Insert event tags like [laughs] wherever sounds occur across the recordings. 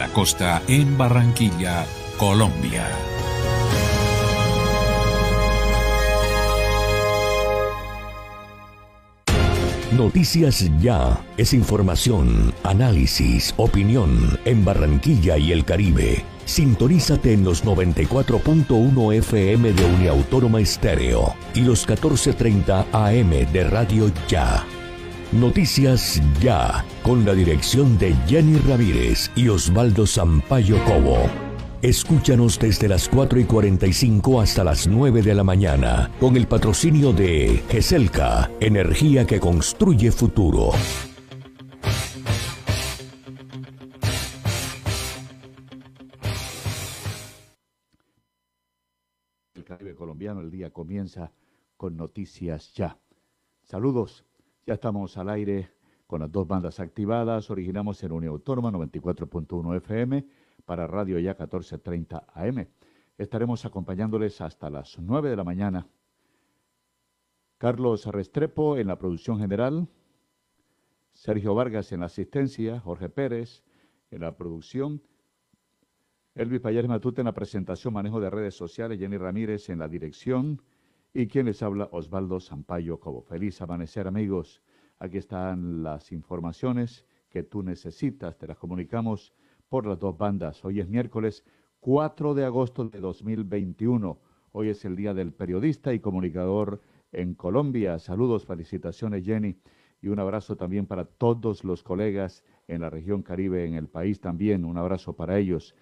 la costa en Barranquilla, Colombia. Noticias Ya es información, análisis, opinión en Barranquilla y el Caribe. Sintonízate en los 94.1 FM de Uniautónoma Estéreo y los 14.30 AM de Radio Ya. Noticias Ya, con la dirección de Jenny Ramírez y Osvaldo Sampaio Cobo. Escúchanos desde las 4 y 45 hasta las 9 de la mañana, con el patrocinio de GESELCA, energía que construye futuro. El Caribe colombiano, el día comienza con noticias ya. Saludos, ya estamos al aire con las dos bandas activadas. Originamos en Unión Autónoma 94.1 FM para Radio Ya 1430 AM. Estaremos acompañándoles hasta las 9 de la mañana. Carlos Restrepo en la producción general, Sergio Vargas en la asistencia, Jorge Pérez en la producción, Elvis Payares Matute en la presentación, manejo de redes sociales, Jenny Ramírez en la dirección y quien les habla, Osvaldo Sampaio Cobo. Feliz amanecer amigos. Aquí están las informaciones que tú necesitas, te las comunicamos por las dos bandas. Hoy es miércoles 4 de agosto de 2021. Hoy es el Día del Periodista y Comunicador en Colombia. Saludos, felicitaciones Jenny y un abrazo también para todos los colegas en la región Caribe, en el país también. Un abrazo para ellos.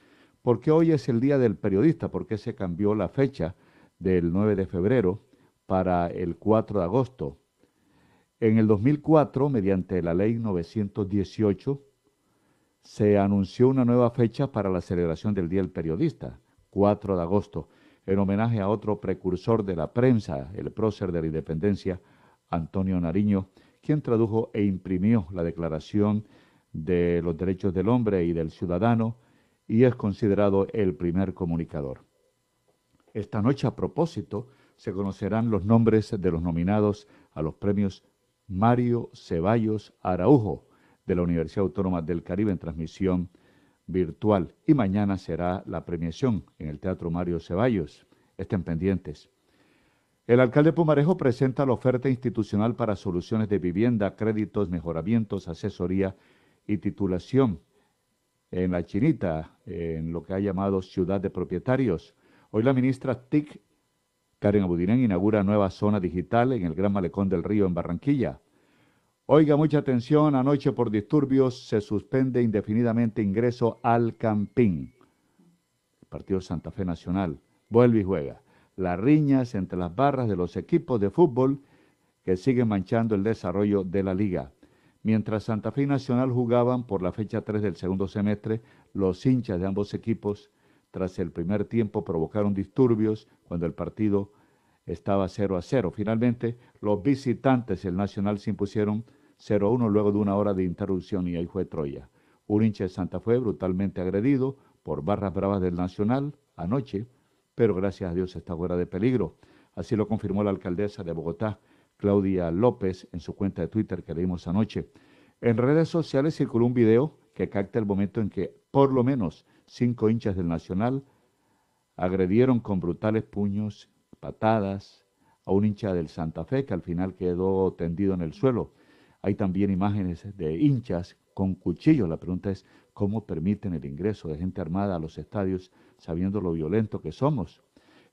¿Por qué hoy es el Día del Periodista? ¿Por qué se cambió la fecha del 9 de febrero para el 4 de agosto? En el 2004, mediante la ley 918, se anunció una nueva fecha para la celebración del Día del Periodista, 4 de agosto, en homenaje a otro precursor de la prensa, el prócer de la independencia, Antonio Nariño, quien tradujo e imprimió la Declaración de los Derechos del Hombre y del Ciudadano y es considerado el primer comunicador. Esta noche, a propósito, se conocerán los nombres de los nominados a los premios Mario Ceballos Araujo, de la Universidad Autónoma del Caribe en transmisión virtual. Y mañana será la premiación en el Teatro Mario Ceballos. Estén pendientes. El alcalde Pumarejo presenta la oferta institucional para soluciones de vivienda, créditos, mejoramientos, asesoría y titulación en la Chinita, en lo que ha llamado Ciudad de Propietarios. Hoy la ministra TIC, Karen Abudinen, inaugura nueva zona digital en el Gran Malecón del Río en Barranquilla. Oiga, mucha atención, anoche por disturbios se suspende indefinidamente ingreso al Campín. El Partido Santa Fe Nacional vuelve y juega. Las riñas entre las barras de los equipos de fútbol que siguen manchando el desarrollo de la liga. Mientras Santa Fe y Nacional jugaban por la fecha 3 del segundo semestre, los hinchas de ambos equipos, tras el primer tiempo, provocaron disturbios cuando el partido estaba 0 a 0. Finalmente, los visitantes del Nacional se impusieron 0-1 luego de una hora de interrupción y ahí fue Troya. Un hincha de Santa fue brutalmente agredido por barras bravas del Nacional anoche, pero gracias a Dios está fuera de peligro. Así lo confirmó la alcaldesa de Bogotá, Claudia López, en su cuenta de Twitter que leímos anoche. En redes sociales circuló un video que capta el momento en que por lo menos cinco hinchas del Nacional agredieron con brutales puños, patadas, a un hincha del Santa Fe que al final quedó tendido en el suelo. Hay también imágenes de hinchas con cuchillos. La pregunta es, ¿cómo permiten el ingreso de gente armada a los estadios sabiendo lo violento que somos?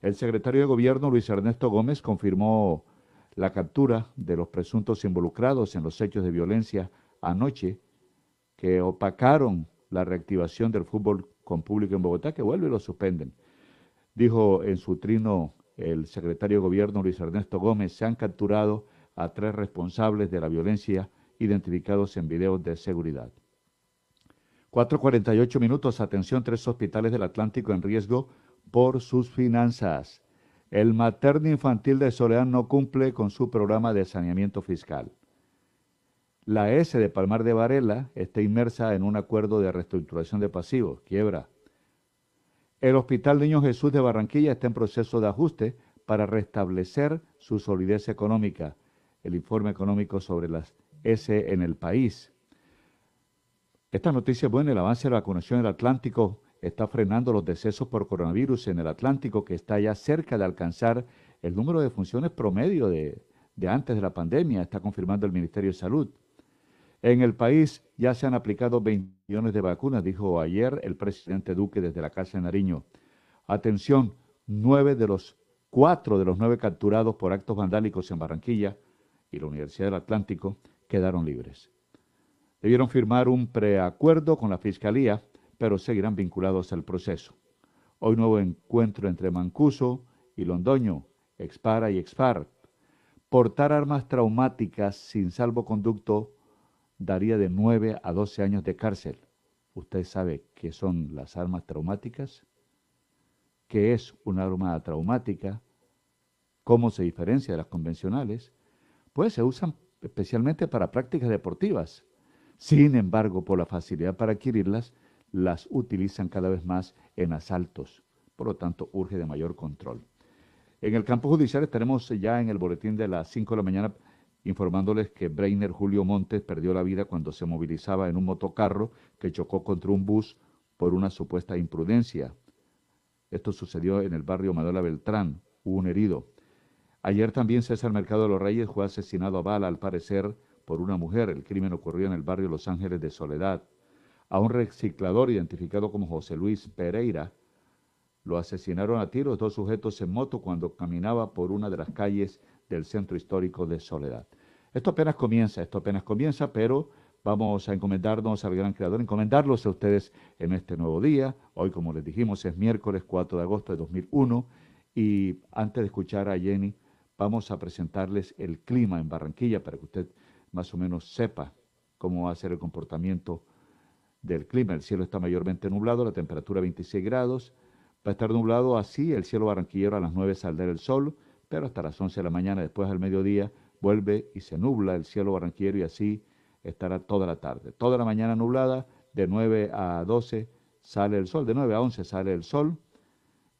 El secretario de Gobierno, Luis Ernesto Gómez, confirmó la captura de los presuntos involucrados en los hechos de violencia anoche que opacaron la reactivación del fútbol con público en Bogotá, que vuelve y lo suspenden. Dijo en su trino el secretario de Gobierno, Luis Ernesto Gómez, se han capturado a tres responsables de la violencia identificados en videos de seguridad. 4.48 minutos, atención, tres hospitales del Atlántico en riesgo por sus finanzas. El materno infantil de Soledad no cumple con su programa de saneamiento fiscal. La S de Palmar de Varela está inmersa en un acuerdo de reestructuración de pasivos, quiebra. El Hospital Niño Jesús de Barranquilla está en proceso de ajuste para restablecer su solidez económica el informe económico sobre las S en el país. Esta noticia es buena, el avance de la vacunación en el Atlántico está frenando los decesos por coronavirus en el Atlántico, que está ya cerca de alcanzar el número de funciones promedio de, de antes de la pandemia, está confirmando el Ministerio de Salud. En el país ya se han aplicado 20 millones de vacunas, dijo ayer el presidente Duque desde la Casa de Nariño. Atención, nueve de los cuatro de los nueve capturados por actos vandálicos en Barranquilla y la Universidad del Atlántico quedaron libres. Debieron firmar un preacuerdo con la Fiscalía, pero seguirán vinculados al proceso. Hoy nuevo encuentro entre Mancuso y Londoño, Expara y Expar. Portar armas traumáticas sin salvoconducto daría de 9 a 12 años de cárcel. ¿Usted sabe qué son las armas traumáticas? ¿Qué es una arma traumática? ¿Cómo se diferencia de las convencionales? Pues se usan especialmente para prácticas deportivas. Sin embargo, por la facilidad para adquirirlas, las utilizan cada vez más en asaltos. Por lo tanto, urge de mayor control. En el campo judicial estaremos ya en el boletín de las 5 de la mañana informándoles que Breiner Julio Montes perdió la vida cuando se movilizaba en un motocarro que chocó contra un bus por una supuesta imprudencia. Esto sucedió en el barrio Manuela Beltrán. Hubo un herido. Ayer también César Mercado de los Reyes fue asesinado a bala, al parecer, por una mujer. El crimen ocurrió en el barrio Los Ángeles de Soledad. A un reciclador identificado como José Luis Pereira lo asesinaron a tiros dos sujetos en moto cuando caminaba por una de las calles del centro histórico de Soledad. Esto apenas comienza, esto apenas comienza, pero vamos a encomendarnos al gran creador, encomendarlos a ustedes en este nuevo día. Hoy, como les dijimos, es miércoles 4 de agosto de 2001 y antes de escuchar a Jenny, vamos a presentarles el clima en Barranquilla para que usted más o menos sepa cómo va a ser el comportamiento del clima. El cielo está mayormente nublado, la temperatura 26 grados. Va a estar nublado así, el cielo barranquillero a las 9 saldrá el sol, pero hasta las 11 de la mañana, después del mediodía, vuelve y se nubla el cielo barranquillero y así estará toda la tarde. Toda la mañana nublada, de 9 a 12 sale el sol, de 9 a 11 sale el sol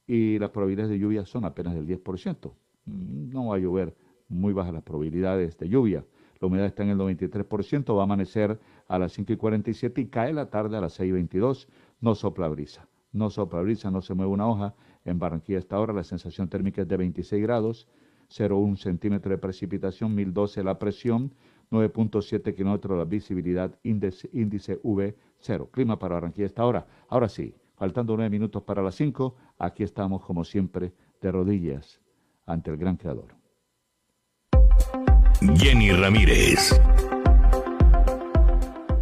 y las probabilidades de lluvia son apenas del 10%. Mm, no va a llover, muy bajas las probabilidades de lluvia. La humedad está en el 93%, va a amanecer a las 5 y 47 y cae la tarde a las 6 y 22. No sopla brisa, no sopla brisa, no se mueve una hoja. En Barranquilla esta hora la sensación térmica es de 26 grados, 0,1 centímetro de precipitación, 1012 la presión, 9.7 kilómetros la visibilidad, índice, índice V0. Clima para Barranquilla esta hora. Ahora sí, faltando 9 minutos para las 5, aquí estamos como siempre de rodillas ante el gran creador. Jenny Ramírez.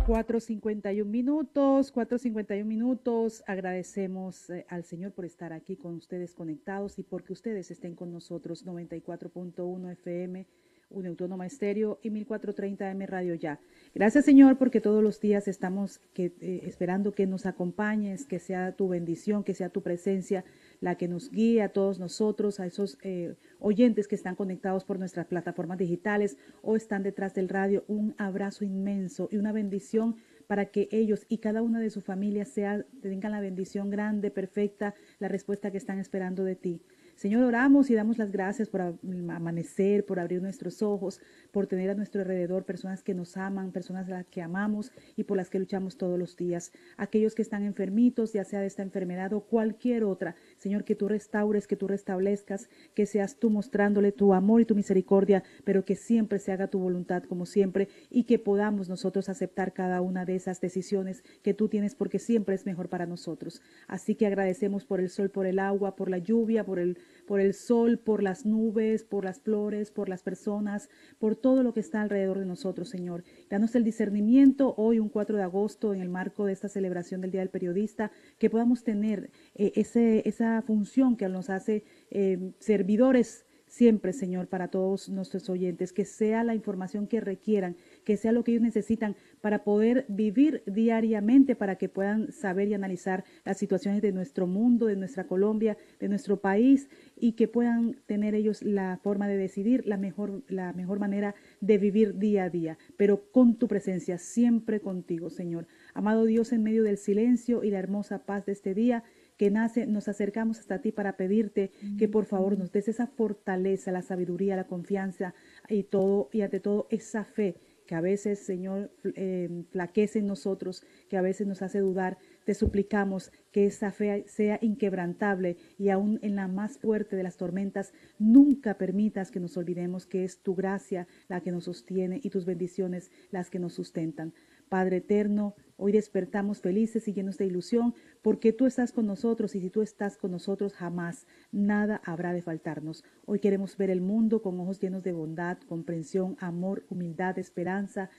4.51 minutos, 4.51 minutos. Agradecemos eh, al Señor por estar aquí con ustedes conectados y porque ustedes estén con nosotros. 94.1 FM, un autónoma estéreo y 1430 M Radio Ya. Gracias Señor porque todos los días estamos que, eh, esperando que nos acompañes, que sea tu bendición, que sea tu presencia la que nos guíe a todos nosotros, a esos eh, oyentes que están conectados por nuestras plataformas digitales o están detrás del radio. Un abrazo inmenso y una bendición para que ellos y cada una de sus familias sea, tengan la bendición grande, perfecta, la respuesta que están esperando de ti. Señor, oramos y damos las gracias por amanecer, por abrir nuestros ojos, por tener a nuestro alrededor personas que nos aman, personas a las que amamos y por las que luchamos todos los días. Aquellos que están enfermitos, ya sea de esta enfermedad o cualquier otra, Señor, que tú restaures, que tú restablezcas, que seas tú mostrándole tu amor y tu misericordia, pero que siempre se haga tu voluntad como siempre y que podamos nosotros aceptar cada una de esas decisiones que tú tienes porque siempre es mejor para nosotros. Así que agradecemos por el sol, por el agua, por la lluvia, por el por el sol, por las nubes, por las flores, por las personas, por todo lo que está alrededor de nosotros, Señor. Danos el discernimiento hoy, un 4 de agosto, en el marco de esta celebración del Día del Periodista, que podamos tener eh, ese, esa función que nos hace eh, servidores siempre, Señor, para todos nuestros oyentes, que sea la información que requieran, que sea lo que ellos necesitan para poder vivir diariamente, para que puedan saber y analizar las situaciones de nuestro mundo, de nuestra Colombia, de nuestro país y que puedan tener ellos la forma de decidir la mejor, la mejor manera de vivir día a día, pero con tu presencia, siempre contigo, Señor. Amado Dios, en medio del silencio y la hermosa paz de este día, que nace, nos acercamos hasta ti para pedirte que por favor nos des esa fortaleza, la sabiduría, la confianza y todo, y ante todo esa fe que a veces, Señor, eh, flaquece en nosotros, que a veces nos hace dudar, te suplicamos que esa fe sea inquebrantable y aún en la más fuerte de las tormentas, nunca permitas que nos olvidemos que es tu gracia la que nos sostiene y tus bendiciones las que nos sustentan. Padre eterno, hoy despertamos felices y llenos de ilusión porque tú estás con nosotros y si tú estás con nosotros jamás nada habrá de faltarnos. Hoy queremos ver el mundo con ojos llenos de bondad, comprensión, amor, humildad, esperanza,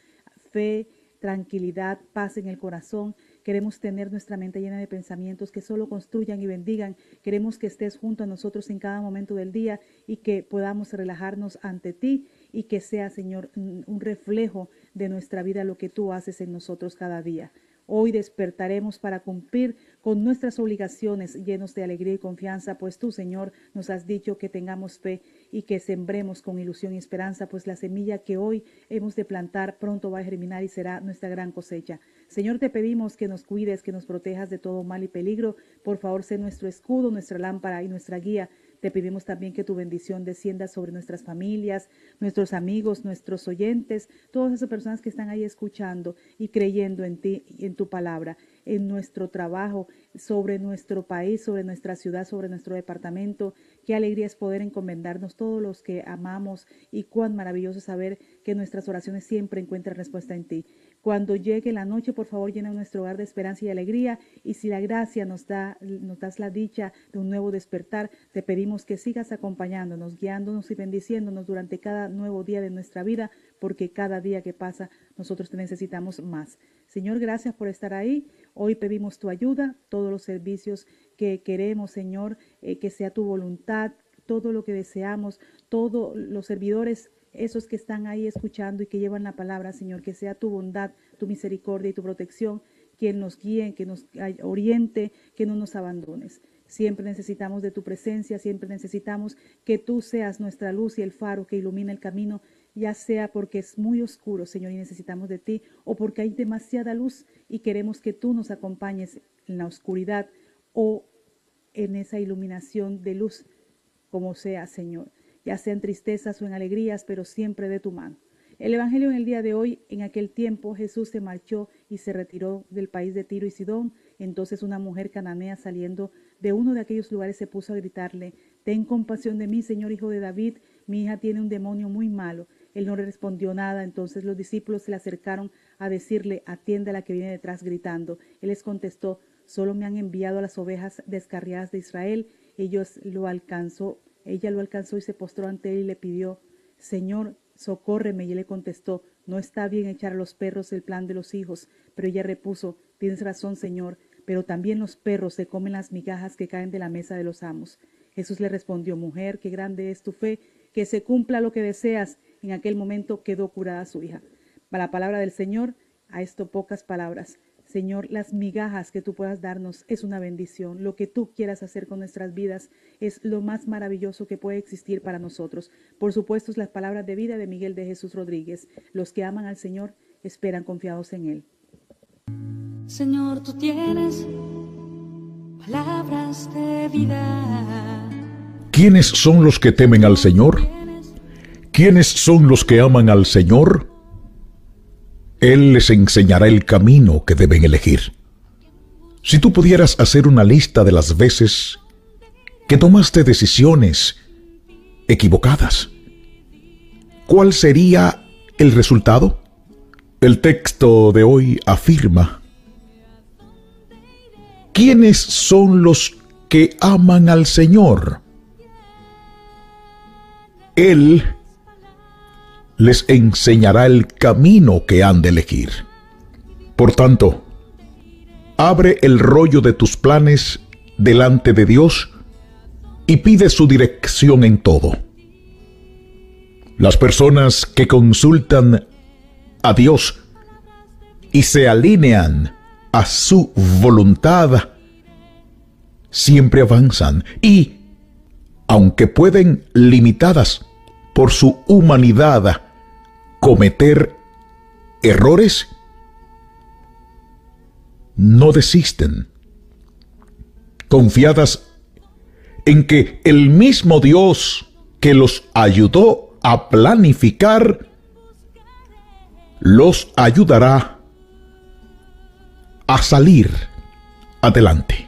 fe, tranquilidad, paz en el corazón. Queremos tener nuestra mente llena de pensamientos que solo construyan y bendigan. Queremos que estés junto a nosotros en cada momento del día y que podamos relajarnos ante ti y que sea, Señor, un reflejo de nuestra vida lo que tú haces en nosotros cada día. Hoy despertaremos para cumplir con nuestras obligaciones llenos de alegría y confianza, pues tú, Señor, nos has dicho que tengamos fe y que sembremos con ilusión y esperanza, pues la semilla que hoy hemos de plantar pronto va a germinar y será nuestra gran cosecha. Señor, te pedimos que nos cuides, que nos protejas de todo mal y peligro. Por favor, sé nuestro escudo, nuestra lámpara y nuestra guía te pedimos también que tu bendición descienda sobre nuestras familias, nuestros amigos, nuestros oyentes, todas esas personas que están ahí escuchando y creyendo en ti en tu palabra, en nuestro trabajo, sobre nuestro país, sobre nuestra ciudad, sobre nuestro departamento. Qué alegría es poder encomendarnos todos los que amamos y cuán maravilloso saber que nuestras oraciones siempre encuentran respuesta en ti. Cuando llegue la noche, por favor, llena nuestro hogar de esperanza y alegría. Y si la gracia nos da, nos das la dicha de un nuevo despertar, te pedimos que sigas acompañándonos, guiándonos y bendiciéndonos durante cada nuevo día de nuestra vida, porque cada día que pasa nosotros te necesitamos más. Señor, gracias por estar ahí. Hoy pedimos tu ayuda, todos los servicios que queremos, Señor, eh, que sea tu voluntad, todo lo que deseamos, todos los servidores esos que están ahí escuchando y que llevan la palabra, Señor, que sea tu bondad, tu misericordia y tu protección quien nos guíe, que nos oriente, que no nos abandones. Siempre necesitamos de tu presencia, siempre necesitamos que tú seas nuestra luz y el faro que ilumina el camino, ya sea porque es muy oscuro, Señor, y necesitamos de ti, o porque hay demasiada luz y queremos que tú nos acompañes en la oscuridad o en esa iluminación de luz, como sea, Señor ya sea en tristezas o en alegrías, pero siempre de tu mano. El Evangelio en el día de hoy, en aquel tiempo Jesús se marchó y se retiró del país de Tiro y Sidón. Entonces una mujer cananea saliendo de uno de aquellos lugares se puso a gritarle, Ten compasión de mí, Señor Hijo de David, mi hija tiene un demonio muy malo. Él no le respondió nada, entonces los discípulos se le acercaron a decirle, atiende a la que viene detrás gritando. Él les contestó, solo me han enviado a las ovejas descarriadas de Israel. Ellos lo alcanzó ella lo alcanzó y se postró ante él y le pidió, Señor, socórreme. Y él le contestó, no está bien echar a los perros el plan de los hijos. Pero ella repuso, tienes razón, Señor, pero también los perros se comen las migajas que caen de la mesa de los amos. Jesús le respondió, mujer, qué grande es tu fe, que se cumpla lo que deseas. En aquel momento quedó curada su hija. Para la palabra del Señor, a esto pocas palabras. Señor, las migajas que tú puedas darnos es una bendición. Lo que tú quieras hacer con nuestras vidas es lo más maravilloso que puede existir para nosotros. Por supuesto, es las palabras de vida de Miguel de Jesús Rodríguez. Los que aman al Señor esperan confiados en Él. Señor, tú tienes palabras de vida. ¿Quiénes son los que temen al Señor? ¿Quiénes son los que aman al Señor? Él les enseñará el camino que deben elegir. Si tú pudieras hacer una lista de las veces que tomaste decisiones equivocadas, ¿cuál sería el resultado? El texto de hoy afirma, ¿quiénes son los que aman al Señor? Él les enseñará el camino que han de elegir. Por tanto, abre el rollo de tus planes delante de Dios y pide su dirección en todo. Las personas que consultan a Dios y se alinean a su voluntad siempre avanzan y, aunque pueden limitadas por su humanidad cometer errores, no desisten, confiadas en que el mismo Dios que los ayudó a planificar los ayudará a salir adelante.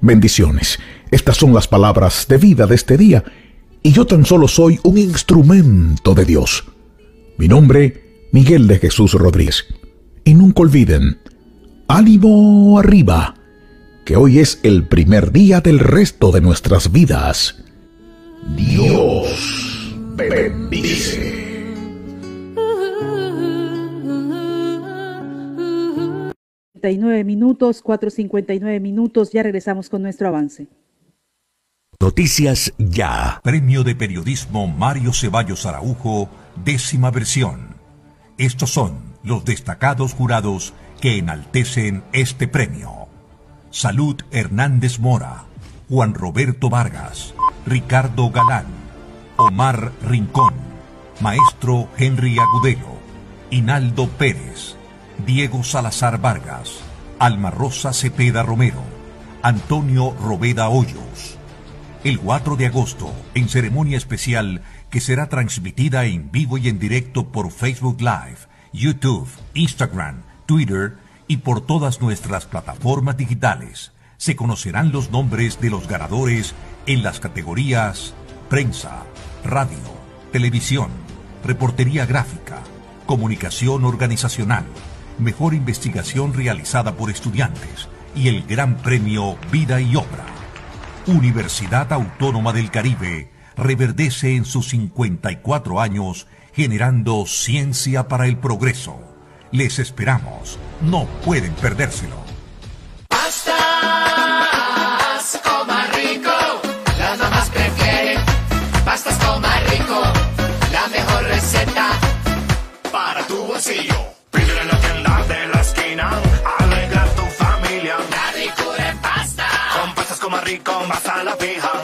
Bendiciones. Estas son las palabras de vida de este día y yo tan solo soy un instrumento de Dios. Mi nombre, Miguel de Jesús Rodríguez. Y nunca olviden, ánimo arriba, que hoy es el primer día del resto de nuestras vidas. Dios bendice. 59 minutos, 4.59 minutos, ya regresamos con nuestro avance. Noticias Ya. Premio de Periodismo Mario Ceballos Araujo, décima versión. Estos son los destacados jurados que enaltecen este premio. Salud Hernández Mora, Juan Roberto Vargas, Ricardo Galán, Omar Rincón, Maestro Henry Agudelo, Hinaldo Pérez, Diego Salazar Vargas, Alma Rosa Cepeda Romero, Antonio Robeda Hoyos. El 4 de agosto, en ceremonia especial que será transmitida en vivo y en directo por Facebook Live, YouTube, Instagram, Twitter y por todas nuestras plataformas digitales, se conocerán los nombres de los ganadores en las categorías prensa, radio, televisión, reportería gráfica, comunicación organizacional, mejor investigación realizada por estudiantes y el Gran Premio Vida y Obra. Universidad Autónoma del Caribe reverdece en sus 54 años generando ciencia para el progreso. Les esperamos, no pueden perdérselo. Pastas rico, las prefieren pastas rico, la mejor receta para tu. Rico vas a la fija.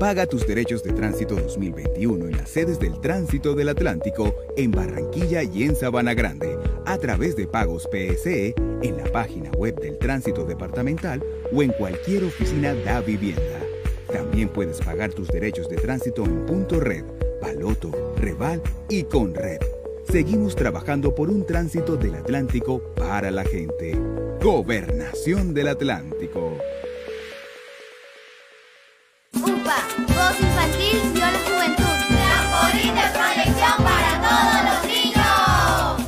Paga tus derechos de tránsito 2021 en las sedes del Tránsito del Atlántico en Barranquilla y en Sabana Grande a través de pagos PSE en la página web del Tránsito Departamental o en cualquier oficina da vivienda. También puedes pagar tus derechos de tránsito en Punto Red, Baloto, Reval y Conred. Seguimos trabajando por un tránsito del Atlántico para la gente. Gobernación del Atlántico.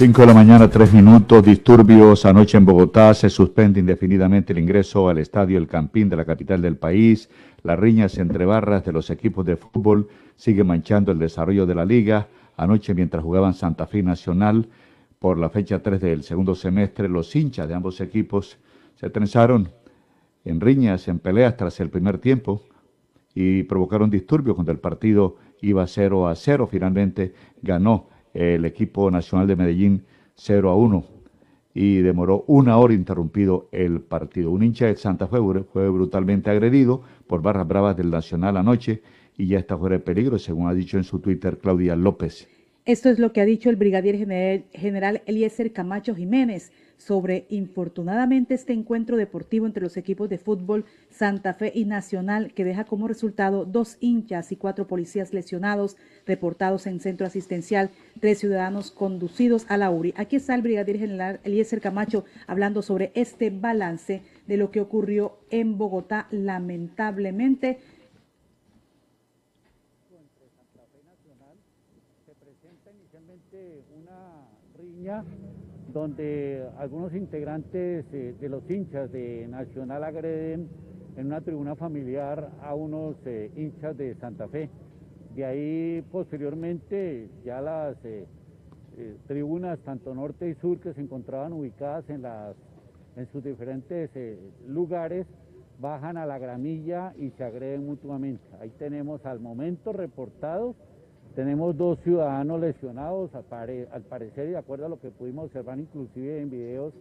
5 de la mañana, 3 minutos. Disturbios anoche en Bogotá. Se suspende indefinidamente el ingreso al estadio El Campín de la capital del país. Las riñas entre barras de los equipos de fútbol siguen manchando el desarrollo de la liga. Anoche, mientras jugaban Santa Fe Nacional, por la fecha 3 del segundo semestre, los hinchas de ambos equipos se trenzaron en riñas, en peleas tras el primer tiempo y provocaron disturbios cuando el partido iba 0 a 0. Finalmente ganó el equipo nacional de Medellín 0 a 1 y demoró una hora interrumpido el partido. Un hincha de Santa Fe fue brutalmente agredido por barras bravas del Nacional anoche y ya está fuera de peligro, según ha dicho en su Twitter Claudia López. Esto es lo que ha dicho el brigadier general Eliezer Camacho Jiménez sobre infortunadamente este encuentro deportivo entre los equipos de fútbol Santa Fe y Nacional que deja como resultado dos hinchas y cuatro policías lesionados reportados en centro asistencial, tres ciudadanos conducidos a la URI. Aquí está el brigadier general Eliezer Camacho hablando sobre este balance de lo que ocurrió en Bogotá lamentablemente donde algunos integrantes eh, de los hinchas de Nacional agreden en una tribuna familiar a unos eh, hinchas de Santa Fe. De ahí posteriormente ya las eh, tribunas tanto norte y sur que se encontraban ubicadas en, las, en sus diferentes lugares bajan a la gramilla y se agreden mutuamente. Ahí tenemos al momento reportados tenemos dos ciudadanos lesionados, al, parecer, y de acuerdo a lo que pudimos observar inclusive en videos,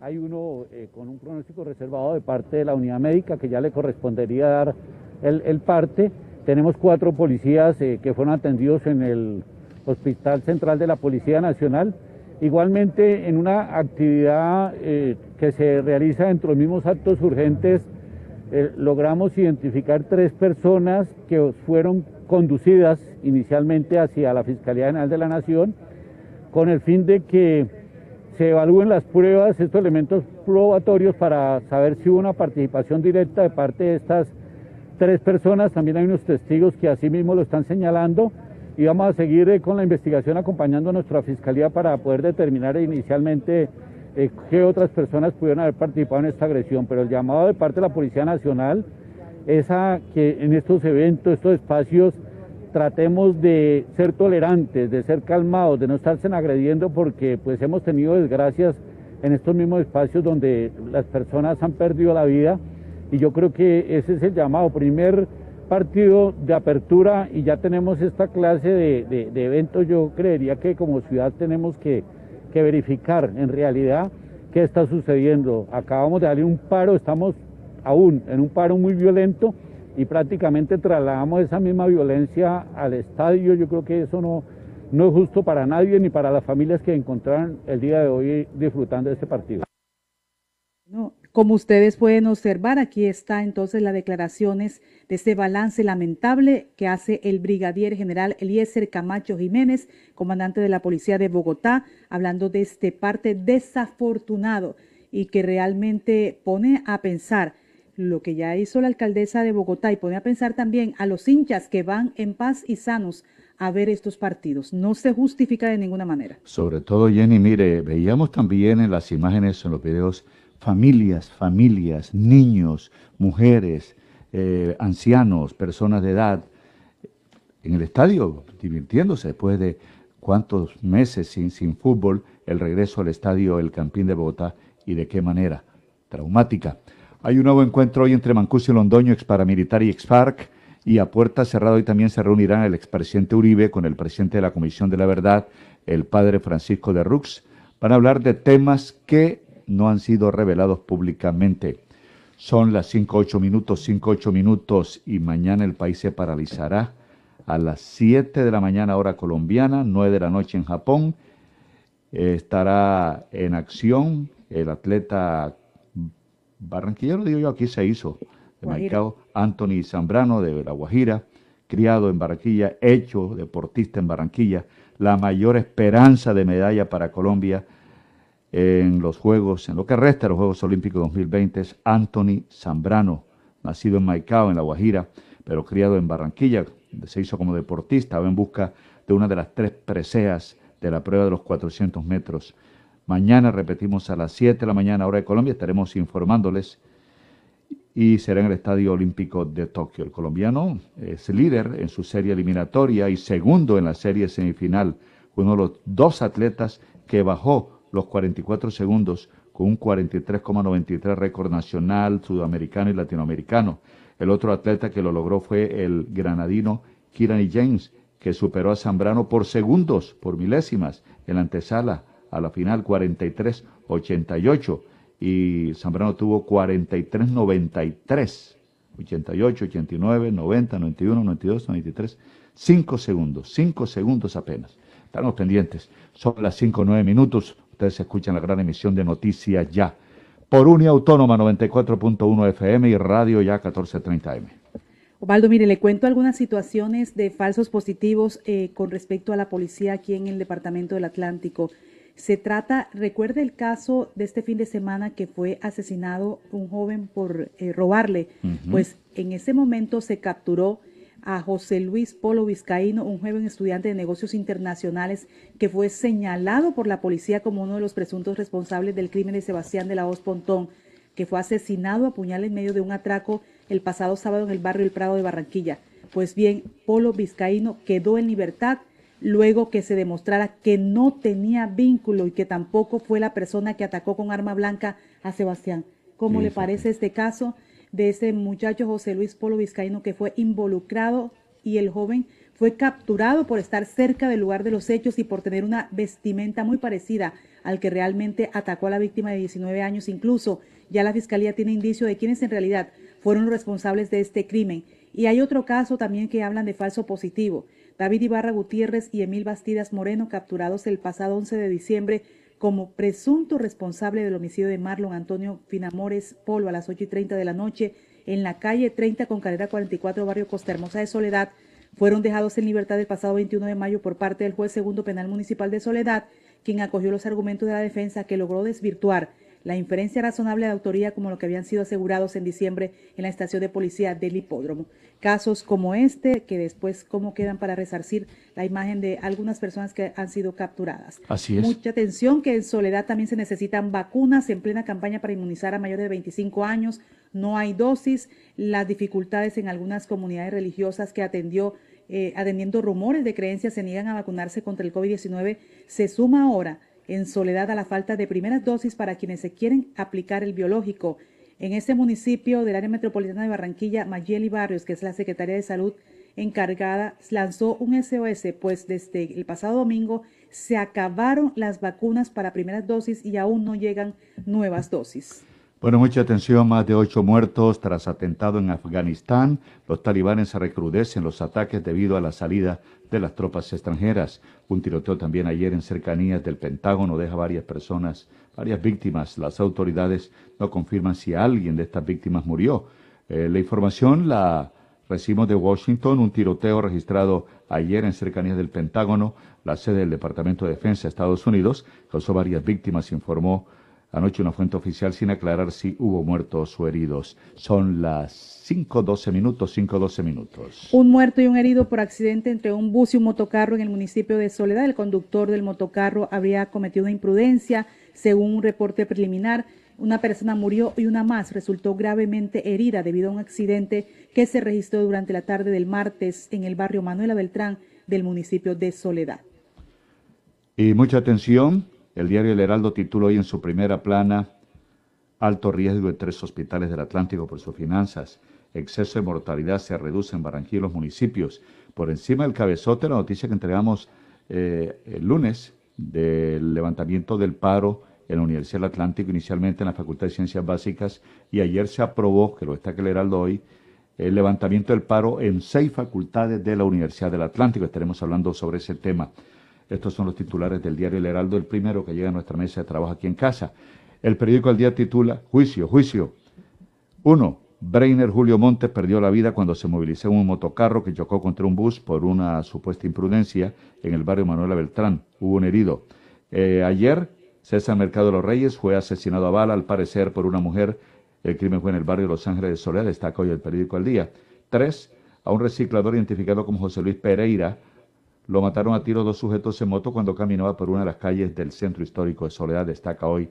hay uno eh, con un pronóstico reservado de parte de la unidad médica que ya le correspondería dar el, parte. Tenemos cuatro policías eh, que fueron atendidos en el Hospital Central de la Policía Nacional. Igualmente, en una actividad eh, que se realiza dentro de los mismos actos urgentes, logramos identificar tres personas que fueron conducidas inicialmente hacia la Fiscalía General de la Nación con el fin de que se evalúen las pruebas, estos elementos probatorios para saber si hubo una participación directa de parte de estas tres personas. También hay unos testigos que así mismo lo están señalando y vamos a seguir eh, con la investigación acompañando a nuestra Fiscalía para poder determinar inicialmente eh, qué otras personas pudieron haber participado en esta agresión. Pero el llamado de parte de la Policía Nacional es que en estos eventos, estos espacios, tratemos de ser tolerantes, de ser calmados, de no estarse agrediendo porque pues hemos tenido desgracias en estos mismos espacios donde las personas han perdido la vida y yo creo que ese es el llamado, primer partido de apertura y ya tenemos esta clase de, eventos, yo creería que como ciudad tenemos que, que verificar en realidad qué está sucediendo. Acabamos de darle un paro, estamos aún en un paro muy violento y prácticamente trasladamos esa misma violencia al estadio. Yo creo que eso no, no es justo para nadie ni para las familias que encontraron el día de hoy disfrutando de este partido. Como ustedes pueden observar, aquí está entonces las declaraciones de este balance lamentable que hace el brigadier general Eliezer Camacho Jiménez, comandante de la Policía de Bogotá, hablando de este parte desafortunado y que realmente pone a pensar lo que ya hizo la alcaldesa de Bogotá y pone a pensar también a los hinchas que van en paz y sanos a ver estos partidos. No se justifica de ninguna manera. Sobre todo, Jenny, mire, veíamos también en las imágenes, en los videos, familias, familias, niños, mujeres, eh, ancianos, personas de edad, en el estadio, divirtiéndose después de cuántos meses sin, sin fútbol, el regreso al estadio El Campín de Bogotá y de qué manera, traumática. Hay un nuevo encuentro hoy entre Mancuso y Londoño, ex paramilitar y ex FARC, y a puerta cerrada hoy también se reunirán el expresidente Uribe con el presidente de la Comisión de la Verdad, el padre Francisco de Rux. Van a hablar de temas que no han sido revelados públicamente. Son las 5, 8 minutos, 5, 8 minutos y mañana el país se paralizará a las 7 de la mañana hora colombiana, 9 de la noche en Japón. estará en acción el atleta Barranquilla, lo digo yo, aquí se hizo de. Maicao, Anthony Zambrano de La Guajira, criado en Barranquilla, hecho deportista en Barranquilla, la mayor esperanza de medalla para Colombia en los Juegos, en lo que resta de los Juegos Olímpicos 2020 es Anthony Zambrano, nacido en Maicao, en La Guajira, pero criado en Barranquilla, donde se hizo como deportista, va en busca de una de las tres preseas de la prueba de los 400 metros. Mañana repetimos a las 7 de la mañana hora de Colombia, estaremos informándoles y será en el Estadio Olímpico de Tokio. El colombiano es líder en su serie eliminatoria y segundo en la serie semifinal, uno de los dos atletas que bajó los 44 segundos con un 43,93 récord nacional, sudamericano y latinoamericano. El otro atleta que lo logró fue el granadino Kirani James, que superó a Zambrano por segundos, por milésimas, en la antesala a la final 43-88 y Zambrano tuvo 43-93, 88, 89, 90, 91, 92, 93, 5 segundos, 5 segundos apenas. Estamos pendientes, son las 5 9 minutos, ustedes escuchan la gran emisión de Noticias Ya, por Unia Autónoma 94.1 FM y Radio Ya 1430 M. Ovaldo, mire, le cuento algunas situaciones de falsos positivos eh, con respecto a la policía aquí en el Departamento del Atlántico. Se trata, recuerde el caso de este fin de semana que fue asesinado un joven por eh, robarle. Pues en ese momento se capturó a José Luis Polo Vizcaíno, un joven estudiante de negocios internacionales que fue señalado por la policía como uno de los presuntos responsables del crimen de Sebastián de la Hoz Pontón, que fue asesinado a puñal en medio de un atraco el pasado sábado en el barrio El Prado de Barranquilla. Pues bien, Polo Vizcaíno quedó en libertad luego que se demostrara que no tenía vínculo y que tampoco fue la persona que atacó con arma blanca a Sebastián. ¿Cómo Sí, le parece este caso de ese muchacho José Luis Polo Vizcaíno que fue involucrado y el joven fue capturado por estar cerca del lugar de los hechos y por tener una vestimenta muy parecida al que realmente atacó a la víctima de 19 años. Incluso ya la fiscalía tiene indicio de quienes en realidad fueron los responsables de este crimen. Y hay otro caso también que hablan de falso positivo. David Ibarra Gutiérrez y Emil Bastidas Moreno, capturados el pasado 11 de diciembre como presunto responsable del homicidio de Marlon Antonio Finamores Polo a las 8 y 30 de la noche en la calle 30 con carrera 44, barrio Costa Hermosa de Soledad, fueron dejados en libertad el pasado 21 de mayo por parte del juez segundo penal municipal de Soledad, quien acogió los argumentos de la defensa que logró desvirtuar la inferencia razonable de autoría como lo que habían sido asegurados en diciembre en la estación de policía del hipódromo. Casos como este, que después cómo quedan para resarcir la imagen de algunas personas que han sido capturadas. Así es. Mucha atención que en Soledad también se necesitan vacunas en plena campaña para inmunizar a mayores de 25 años. No hay dosis, las dificultades en algunas comunidades religiosas que atendió, eh, atendiendo rumores de creencias, se niegan a vacunarse contra el COVID-19. Se suma ahora en Soledad a la falta de primeras dosis para quienes se quieren aplicar el biológico. En este municipio del área metropolitana de Barranquilla, Mayeli Barrios, que es la secretaria de Salud encargada, lanzó un SOS, pues desde el pasado domingo se acabaron las vacunas para primeras dosis y aún no llegan nuevas dosis. Bueno, mucha atención, más de ocho muertos tras atentado en Afganistán. Los talibanes se recrudecen los ataques debido a la salida de las tropas extranjeras. Un tiroteo también ayer en cercanías del Pentágono deja varias personas, varias víctimas. Las autoridades no confirman si alguien de estas víctimas murió. Eh, la información la recibimos de Washington, un tiroteo registrado ayer en cercanías del Pentágono, la sede del Departamento de Defensa de Estados Unidos, causó varias víctimas, informó Anoche una fuente oficial sin aclarar si hubo muertos o heridos. Son las 5.12 minutos, 5.12 minutos. Un muerto y un herido por accidente entre un bus y un motocarro en el municipio de Soledad. El conductor del motocarro habría cometido una imprudencia, según un reporte preliminar. Una persona murió y una más resultó gravemente herida debido a un accidente que se registró durante la tarde del martes en el barrio Manuela Beltrán del municipio de Soledad. Y mucha atención, el diario El Heraldo titula hoy en su primera plana Alto riesgo en tres hospitales del Atlántico por sus finanzas. Exceso de mortalidad se reduce en Barranquilla y los municipios. Por encima del cabezote, la noticia que entregamos eh, el lunes del levantamiento del paro en la Universidad del Atlántico, inicialmente en la Facultad de Ciencias Básicas, y ayer se aprobó, que lo destaca el Heraldo hoy, el levantamiento del paro en seis facultades de la Universidad del Atlántico. Estaremos hablando sobre ese tema. Estos son los titulares del diario El Heraldo, el primero que llega a nuestra mesa de trabajo aquí en casa. El periódico El Día titula Juicio, juicio. Uno, Breiner Julio Montes perdió la vida cuando se movilizó en un motocarro que chocó contra un bus por una supuesta imprudencia en el barrio Manuela Beltrán. Hubo un herido. Eh, ayer, César Mercado de los Reyes fue asesinado a bala, al parecer, por una mujer. El crimen fue en el barrio Los Ángeles de Soledad, destaca hoy el periódico El Día. Tres, a un reciclador identificado como José Luis Pereira. Lo mataron a tiro dos sujetos en moto cuando caminaba por una de las calles del centro histórico de Soledad, destaca hoy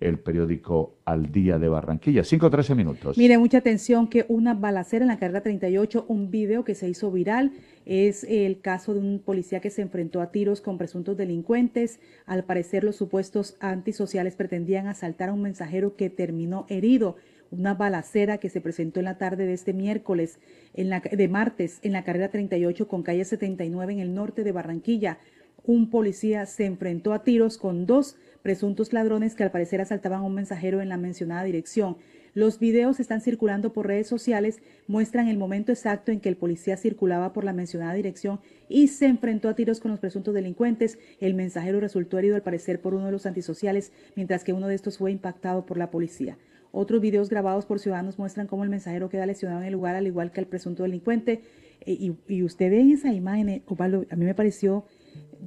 el periódico Al Día de Barranquilla. 5 o 13 minutos. Mire, mucha atención que una balacera en la carrera 38, un video que se hizo viral, es el caso de un policía que se enfrentó a tiros con presuntos delincuentes. Al parecer, los supuestos antisociales pretendían asaltar a un mensajero que terminó herido. Una balacera que se presentó en la tarde de este miércoles, en la, de martes, en la carrera 38 con calle 79 en el norte de Barranquilla. Un policía se enfrentó a tiros con dos presuntos ladrones que al parecer asaltaban a un mensajero en la mencionada dirección. Los videos están circulando por redes sociales, muestran el momento exacto en que el policía circulaba por la mencionada dirección y se enfrentó a tiros con los presuntos delincuentes. El mensajero resultó herido al parecer por uno de los antisociales, mientras que uno de estos fue impactado por la policía. Otros videos grabados por ciudadanos muestran cómo el mensajero queda lesionado en el lugar, al igual que el presunto delincuente. Eh, y, usted ve en esa imagen, eh, a mí me pareció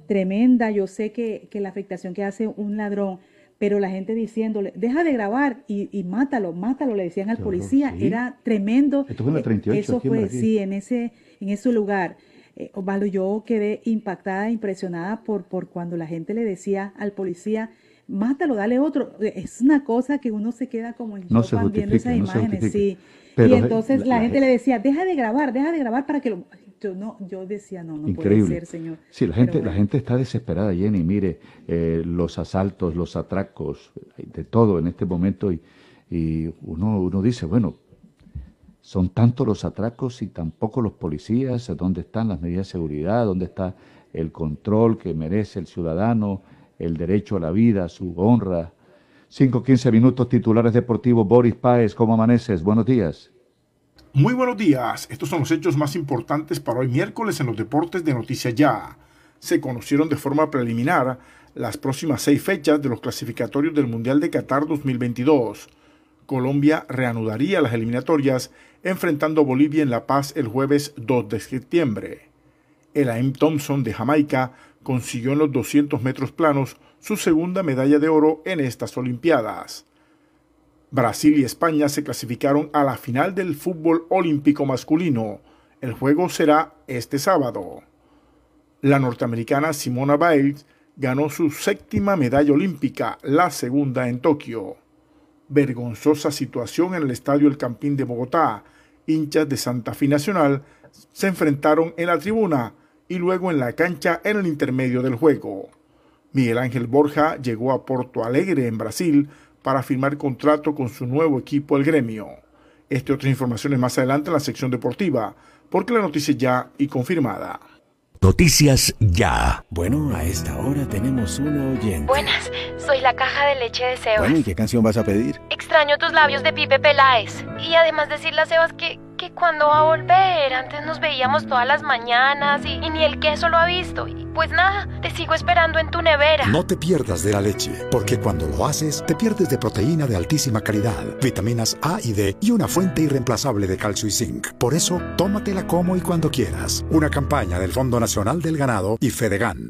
tremenda. Yo sé que, la afectación que hace un ladrón, pero la gente diciéndole, deja de grabar y, mátalo, mátalo, le decían al policía, era tremendo. Esto fue en 38. Eso fue, sí, en ese, en ese lugar. Eh, Osvaldo, yo quedé impactada, impresionada por, por cuando la gente le decía al policía, mátalo, dale otro. Es una cosa que uno se queda como en no viendo esas imágenes, sí. y entonces la, gente le decía, deja de grabar, deja de grabar para que lo yo no, yo decía, no, no puede ser, señor. Sí, la gente, la gente está desesperada, Jenny. Mire, eh, los asaltos, los atracos, de todo en este momento. Y, y uno, uno dice, bueno, son tantos los atracos y tampoco los policías. ¿Dónde están las medidas de seguridad? ¿Dónde está el control que merece el ciudadano? El derecho a la vida, su honra. 5, 15 minutos, titulares deportivos. Boris Páez, ¿cómo amaneces? Buenos días. Muy buenos días, estos son los hechos más importantes para hoy miércoles en los deportes de Noticias Ya. Se conocieron de forma preliminar las próximas seis fechas de los clasificatorios del Mundial de Qatar 2022. Colombia reanudaría las eliminatorias enfrentando a Bolivia en La Paz el jueves 2 de septiembre. Elaim Thompson de Jamaica consiguió en los 200 metros planos su segunda medalla de oro en estas Olimpiadas. Brasil y España se clasificaron a la final del fútbol olímpico masculino. El juego será este sábado. La norteamericana Simona Biles ganó su séptima medalla olímpica, la segunda en Tokio. Vergonzosa situación en el estadio El Campín de Bogotá. Hinchas de Santa Fe Nacional se enfrentaron en la tribuna y luego en la cancha en el intermedio del juego. Miguel Ángel Borja llegó a Porto Alegre, en Brasil, para firmar contrato con su nuevo equipo, el gremio. Este otras informaciones más adelante en la sección deportiva, porque la noticia ya y confirmada. Noticias ya. Bueno, a esta hora tenemos una oyente. Buenas, soy la caja de leche de Sebas. Bueno, ¿y qué canción vas a pedir? Extraño tus labios de Pipe Peláez. Y además decirle a Sebas que que cuando va a volver, antes nos veíamos todas las mañanas y, ni el queso lo ha visto. Pues nada, te sigo esperando en tu nevera. No te pierdas de la leche, porque cuando lo haces, te pierdes de proteína de altísima calidad, vitaminas A y D y una fuente irreemplazable de calcio y zinc. Por eso, tómatela como y cuando quieras. Una campaña del Fondo Nacional del Ganado y Fedegan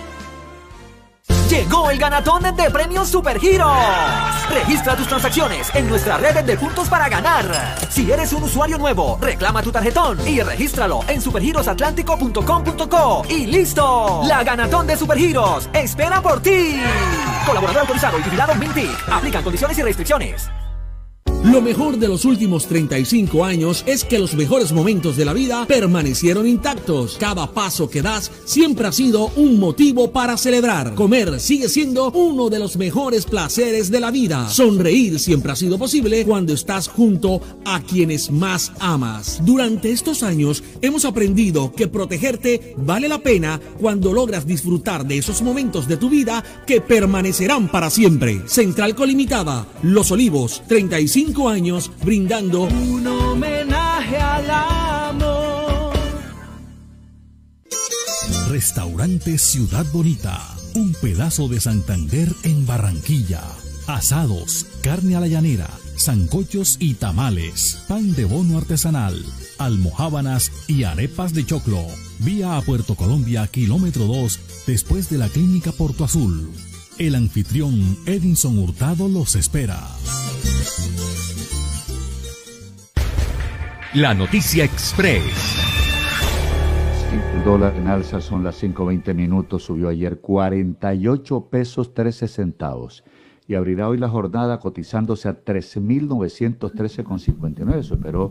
Llegó el ganatón de premios Supergiros. Registra tus transacciones en nuestra red de puntos para ganar. Si eres un usuario nuevo, reclama tu tarjetón y regístralo en supergirosatlántico.com.co y listo. La ganatón de Supergiros espera por ti. Colaborador autorizado y vigilado Mintic. Aplican condiciones y restricciones. Lo mejor de los últimos 35 años es que los mejores momentos de la vida permanecieron intactos. Cada paso que das siempre ha sido un motivo para celebrar. Comer sigue siendo uno de los mejores placeres de la vida. Sonreír siempre ha sido posible cuando estás junto a quienes más amas. Durante estos años hemos aprendido que protegerte vale la pena cuando logras disfrutar de esos momentos de tu vida que permanecerán para siempre. Central Colimitada, Los Olivos, 35 años brindando un homenaje al amor. Restaurante Ciudad Bonita, un pedazo de Santander en Barranquilla. Asados, carne a la llanera, zancochos y tamales, pan de bono artesanal, almohábanas y arepas de choclo. Vía a Puerto Colombia, kilómetro 2, después de la clínica Porto Azul. El anfitrión Edinson Hurtado los espera. La noticia express. El dólar en alza son las 5.20 minutos, subió ayer 48 pesos 13 centavos y abrirá hoy la jornada cotizándose a 13.913,59. Superó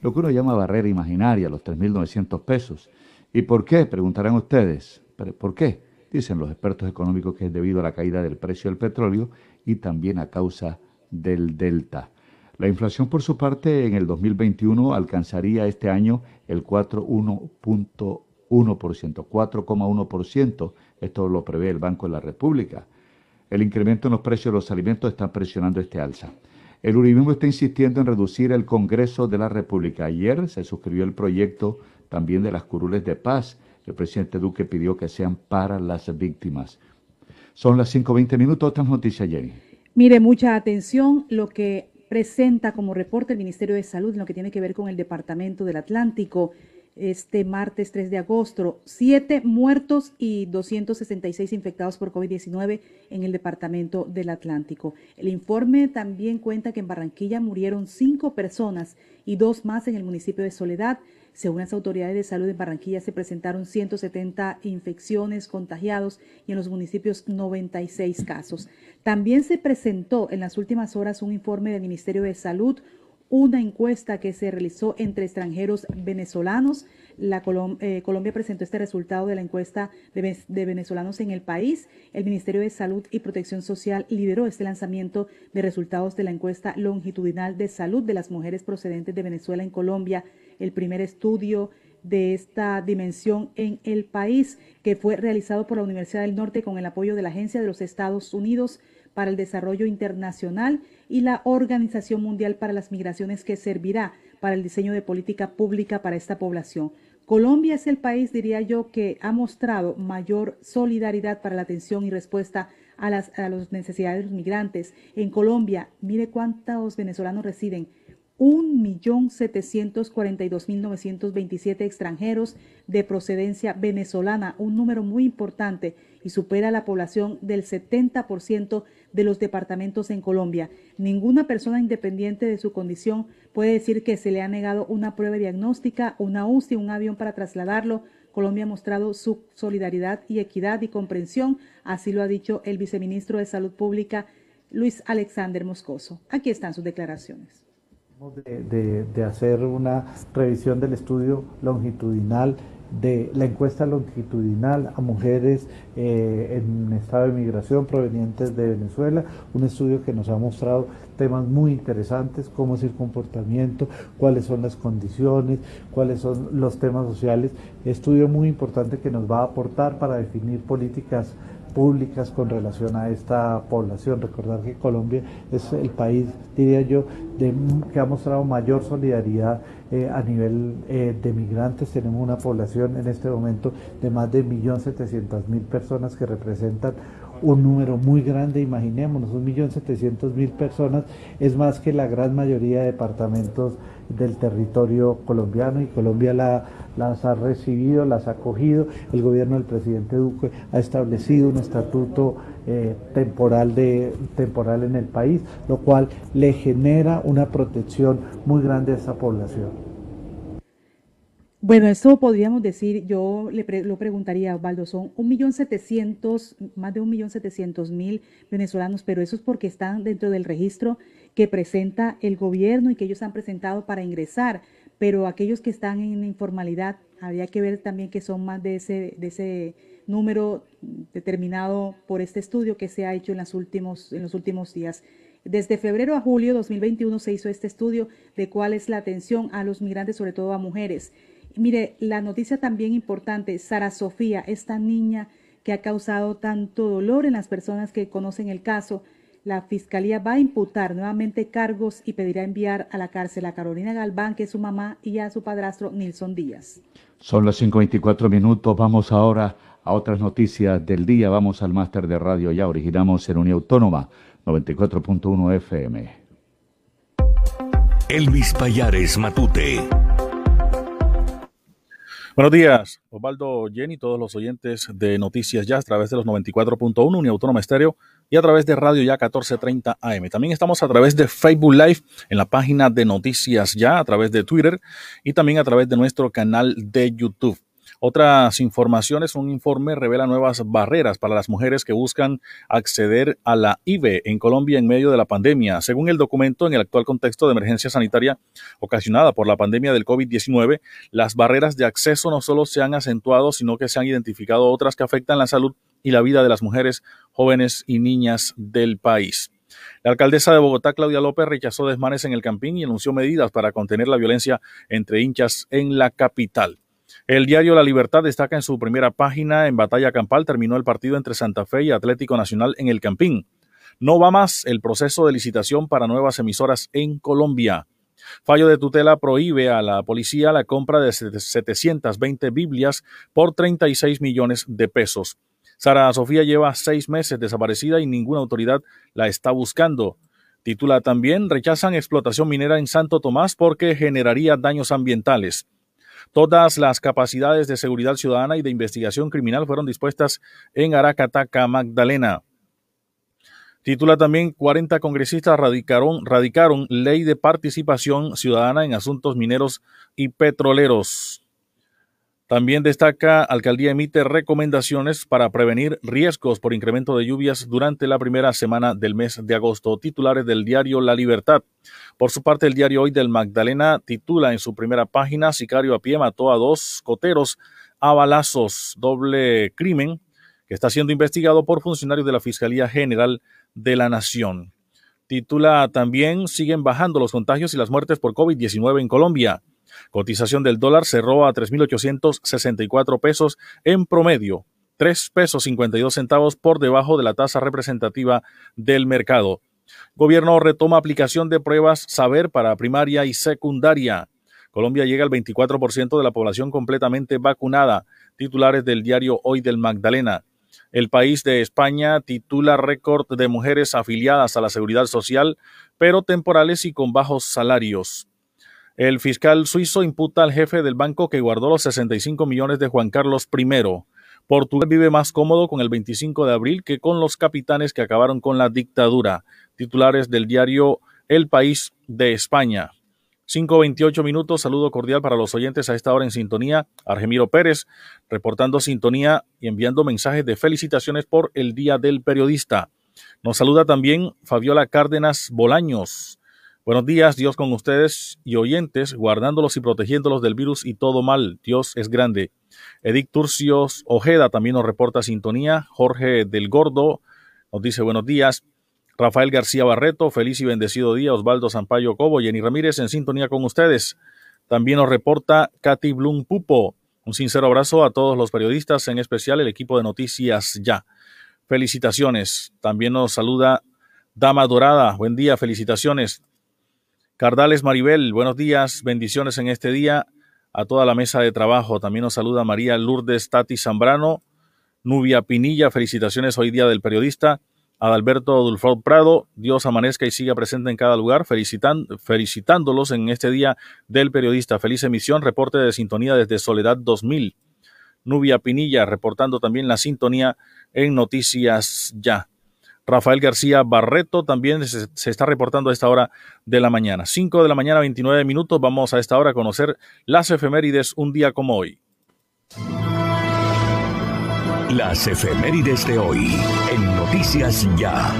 lo que uno llama barrera imaginaria, los 3.900 pesos. ¿Y por qué? Preguntarán ustedes. ¿Por qué? Dicen los expertos económicos que es debido a la caída del precio del petróleo y también a causa del delta. La inflación, por su parte, en el 2021 alcanzaría este año el 4,1%, 4,1%. Esto lo prevé el Banco de la República. El incremento en los precios de los alimentos está presionando este alza. El uribismo está insistiendo en reducir el Congreso de la República. Ayer se suscribió el proyecto también de las curules de paz. El presidente Duque pidió que sean para las víctimas. Son las 5.20 minutos. Otra noticia, Jenny. Mire, mucha atención. Lo que presenta como reporte el Ministerio de Salud en lo que tiene que ver con el Departamento del Atlántico este martes 3 de agosto. Siete muertos y 266 infectados por COVID-19 en el Departamento del Atlántico. El informe también cuenta que en Barranquilla murieron cinco personas y dos más en el municipio de Soledad. Según las autoridades de salud en Barranquilla se presentaron 170 infecciones contagiados y en los municipios 96 casos. También se presentó en las últimas horas un informe del Ministerio de Salud, una encuesta que se realizó entre extranjeros venezolanos. La eh, Colombia presentó este resultado de la encuesta de, de, venezolanos en el país. El Ministerio de Salud y Protección Social lideró este lanzamiento de resultados de la encuesta longitudinal de salud de las mujeres procedentes de Venezuela en Colombia, el primer estudio de esta dimensión en el país, que fue realizado por la Universidad del Norte con el apoyo de la Agencia de los Estados Unidos para el Desarrollo Internacional y la Organización Mundial para las Migraciones, que servirá para el diseño de política pública para esta población. Colombia es el país, diría yo, que ha mostrado mayor solidaridad para la atención y respuesta a las, a las necesidades de los migrantes. En Colombia, mire cuántos venezolanos residen 1.742.927 extranjeros de procedencia venezolana, un número muy importante y supera la población del 70% de los departamentos en Colombia. Ninguna persona independiente de su condición puede decir que se le ha negado una prueba diagnóstica, una UCI, un avión para trasladarlo. Colombia ha mostrado su solidaridad y equidad y comprensión, así lo ha dicho el viceministro de Salud Pública, Luis Alexander Moscoso. Aquí están sus declaraciones. De, hacer una revisión del estudio longitudinal de la encuesta longitudinal a mujeres eh, en estado de migración provenientes de Venezuela, un estudio que nos ha mostrado temas muy interesantes, cómo es el comportamiento, cuáles son las condiciones, cuáles son los temas sociales, estudio muy importante que nos va a aportar para definir políticas públicas con relación a esta población. Recordar que Colombia es el país, diría yo, de, que ha mostrado mayor solidaridad eh, a nivel eh, de migrantes. Tenemos una población en este momento de más de 1.700.000 personas que representan un número muy grande, imaginémonos, 1.700.000 personas es más que la gran mayoría de departamentos del territorio colombiano y Colombia la, las ha recibido, las ha acogido. El gobierno del presidente Duque ha establecido un estatuto eh, temporal, de, temporal en el país, lo cual le genera una protección muy grande a esa población. Bueno, esto podríamos decir, yo le lo preguntaría, Osvaldo, son un millón setecientos, más de un millón setecientos mil venezolanos, pero eso es porque están dentro del registro que presenta el gobierno y que ellos han presentado para ingresar, pero aquellos que están en informalidad, habría que ver también que son más de ese, de ese número determinado por este estudio que se ha hecho en, las en los últimos días. Desde febrero a julio de 2021 se hizo este estudio de cuál es la atención a los migrantes, sobre todo a mujeres. Mire, la noticia también importante, Sara Sofía, esta niña que ha causado tanto dolor en las personas que conocen el caso, la Fiscalía va a imputar nuevamente cargos y pedirá enviar a la cárcel a Carolina Galván, que es su mamá, y a su padrastro Nilson Díaz. Son las 5.24 minutos, vamos ahora a otras noticias del día, vamos al máster de radio ya, originamos en Unión Autónoma 94.1 FM. Elvis Payares Matute. Buenos días, Osvaldo Jenny, todos los oyentes de Noticias Ya a través de los 94.1 Uniautónoma Estéreo y a través de Radio Ya 1430 AM. También estamos a través de Facebook Live en la página de Noticias Ya, a través de Twitter y también a través de nuestro canal de YouTube. Otras informaciones, un informe revela nuevas barreras para las mujeres que buscan acceder a la IVE en Colombia en medio de la pandemia. Según el documento, en el actual contexto de emergencia sanitaria ocasionada por la pandemia del COVID-19, las barreras de acceso no solo se han acentuado, sino que se han identificado otras que afectan la salud y la vida de las mujeres, jóvenes y niñas del país. La alcaldesa de Bogotá, Claudia López, rechazó desmanes en el Campín y anunció medidas para contener la violencia entre hinchas en la capital. El diario La Libertad destaca en su primera página, en batalla campal terminó el partido entre Santa Fe y Atlético Nacional en el Campín. No va más el proceso de licitación para nuevas emisoras en Colombia. Fallo de tutela prohíbe a la policía la compra de 720 Biblias por 36 millones de pesos. Sara Sofía lleva seis meses desaparecida y ninguna autoridad la está buscando. Titula también Rechazan explotación minera en Santo Tomás porque generaría daños ambientales. Todas las capacidades de seguridad ciudadana y de investigación criminal fueron dispuestas en Aracataca, Magdalena. Titula también 40 congresistas radicaron, radicaron ley de participación ciudadana en asuntos mineros y petroleros. También destaca, alcaldía emite recomendaciones para prevenir riesgos por incremento de lluvias durante la primera semana del mes de agosto. Titulares del diario La Libertad. Por su parte, el diario Hoy del Magdalena titula en su primera página, Sicario a pie mató a dos coteros a balazos, doble crimen que está siendo investigado por funcionarios de la Fiscalía General de la Nación. Titula también, siguen bajando los contagios y las muertes por COVID-19 en Colombia. Cotización del dólar cerró a 3.864 pesos en promedio, 3 pesos 52 centavos por debajo de la tasa representativa del mercado. Gobierno retoma aplicación de pruebas saber para primaria y secundaria. Colombia llega al 24% de la población completamente vacunada. Titulares del diario Hoy del Magdalena. El país de España titula récord de mujeres afiliadas a la seguridad social, pero temporales y con bajos salarios. El fiscal suizo imputa al jefe del banco que guardó los 65 millones de Juan Carlos I. Portugal vive más cómodo con el 25 de abril que con los capitanes que acabaron con la dictadura. Titulares del diario El País de España. 5.28 minutos, saludo cordial para los oyentes a esta hora en sintonía. Argemiro Pérez, reportando sintonía y enviando mensajes de felicitaciones por el Día del Periodista. Nos saluda también Fabiola Cárdenas Bolaños, Buenos días, Dios con ustedes y oyentes, guardándolos y protegiéndolos del virus y todo mal. Dios es grande. Edic Turcios Ojeda también nos reporta sintonía. Jorge del Gordo nos dice buenos días. Rafael García Barreto, feliz y bendecido día. Osvaldo Sampaio Cobo, Jenny Ramírez en sintonía con ustedes. También nos reporta Katy Blum Pupo. Un sincero abrazo a todos los periodistas, en especial el equipo de Noticias Ya. Felicitaciones. También nos saluda Dama Dorada. Buen día, felicitaciones. Cardales Maribel, buenos días, bendiciones en este día a toda la mesa de trabajo. También nos saluda María Lourdes Tati Zambrano, Nubia Pinilla, felicitaciones hoy día del periodista. Adalberto Dulfo Prado, Dios amanezca y siga presente en cada lugar, felicitándolos en este día del periodista. Feliz emisión, reporte de sintonía desde Soledad 2000. Nubia Pinilla reportando también la sintonía en Noticias Ya. Rafael García Barreto también se, se, está reportando a esta hora de la mañana. 5 de la mañana, 29 minutos. Vamos a esta hora a conocer las efemérides un día como hoy. Las efemérides de hoy en Noticias Ya.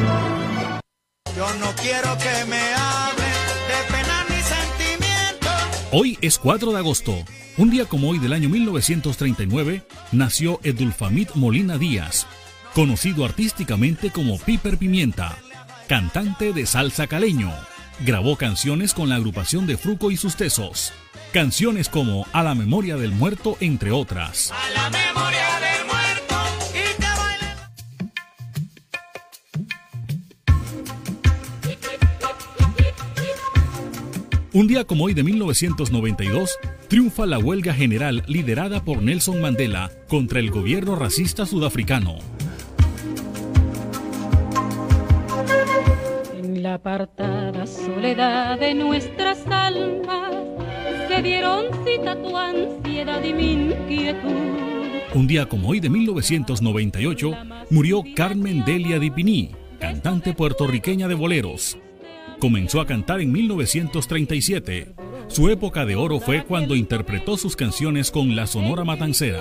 Yo no quiero que me hablen de pena ni sentimientos. Hoy es 4 de agosto. Un día como hoy del año 1939 nació Edulfamid Molina Díaz, conocido artísticamente como Piper Pimienta, cantante de salsa caleño. Grabó canciones con la agrupación de Fruco y sus Tesos. Canciones como A la memoria del muerto, entre otras. A la memoria del muerto y. Un día como hoy de 1992, triunfa la huelga general liderada por Nelson Mandela contra el gobierno racista sudafricano. La apartada soledad de nuestras almas se dieron cita tu ansiedad y mi inquietud. Un día como hoy de 1998 murió Carmen Delia Dipini, cantante puertorriqueña de boleros. Comenzó a cantar en 1937. Su época de oro fue cuando interpretó sus canciones con la Sonora Matancera.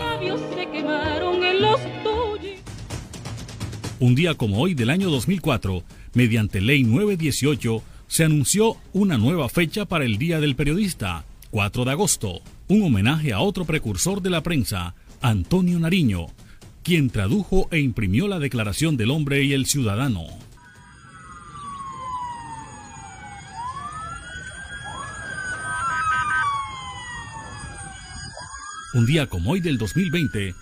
Un día como hoy del año 2004, mediante Ley 918, se anunció una nueva fecha para el Día del Periodista, 4 de agosto, un homenaje a otro precursor de la prensa, Antonio Nariño, quien tradujo e imprimió la Declaración del Hombre y el Ciudadano. Un día como hoy del 2020,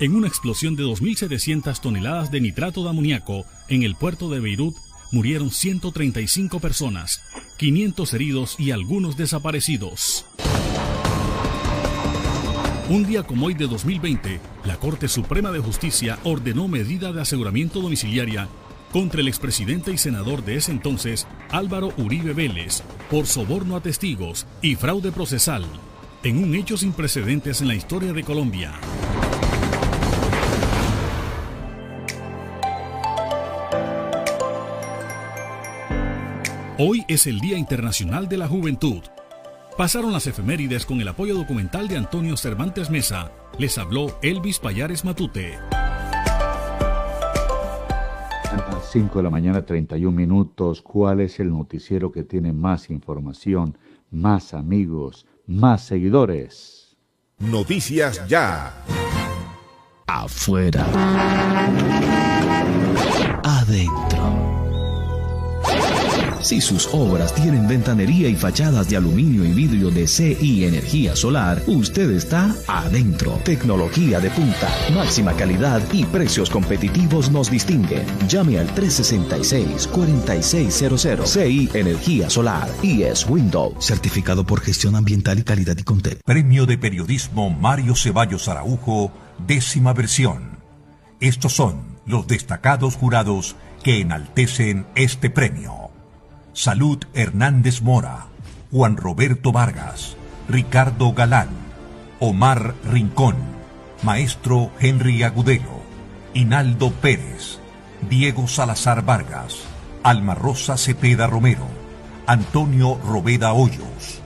en una explosión de 2.700 toneladas de nitrato de amoníaco en el puerto de Beirut, murieron 135 personas, 500 heridos y algunos desaparecidos. Un día como hoy de 2020, la Corte Suprema de Justicia ordenó medida de aseguramiento domiciliaria contra el expresidente y senador de ese entonces, Álvaro Uribe Vélez, por soborno a testigos y fraude procesal, en un hecho sin precedentes en la historia de Colombia. Hoy es el Día Internacional de la Juventud. Pasaron las efemérides con el apoyo documental de Antonio Cervantes Mesa. Les habló Elvis Payares Matute. A las 5 de la mañana, 31 minutos. ¿Cuál es el noticiero que tiene más información, más amigos, más seguidores? Noticias Ya. Afuera. Si sus obras tienen ventanería y fachadas de aluminio y vidrio de CI Energía Solar, usted está adentro. Tecnología de punta, máxima calidad y precios competitivos nos distinguen. Llame al 366-4600 CI Energía Solar y es Windows, certificado por gestión ambiental y calidad y Contec. Premio de Periodismo Mario Ceballos Araujo, décima versión. Estos son los destacados jurados que enaltecen este premio. Salud Hernández Mora, Juan Roberto Vargas, Ricardo Galán, Omar Rincón, Maestro Henry Agudelo, Hinaldo Pérez, Diego Salazar Vargas, Alma Rosa Cepeda Romero, Antonio Robeda Hoyos.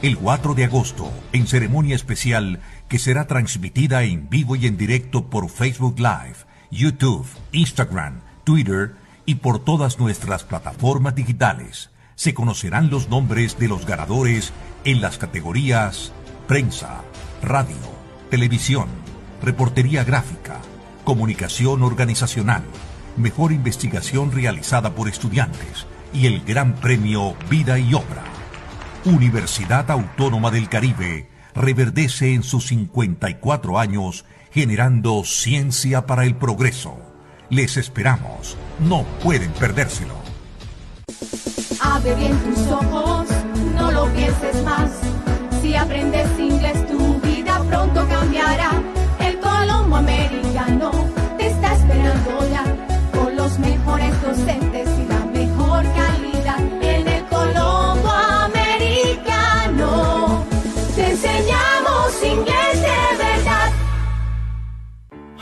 El 4 de agosto, en ceremonia especial que será transmitida en vivo y en directo por Facebook Live, YouTube, Instagram, Twitter y por todas nuestras plataformas digitales se conocerán los nombres de los ganadores en las categorías prensa, radio, televisión, reportería gráfica, comunicación organizacional, mejor investigación realizada por estudiantes y el Gran Premio Vida y Obra. Universidad Autónoma del Caribe reverdece en sus 54 años generando ciencia para el progreso Les esperamos. No pueden perdérselo. Abre bien tus ojos, no lo pienses más. Si aprendes inglés, tu vida pronto cambiará.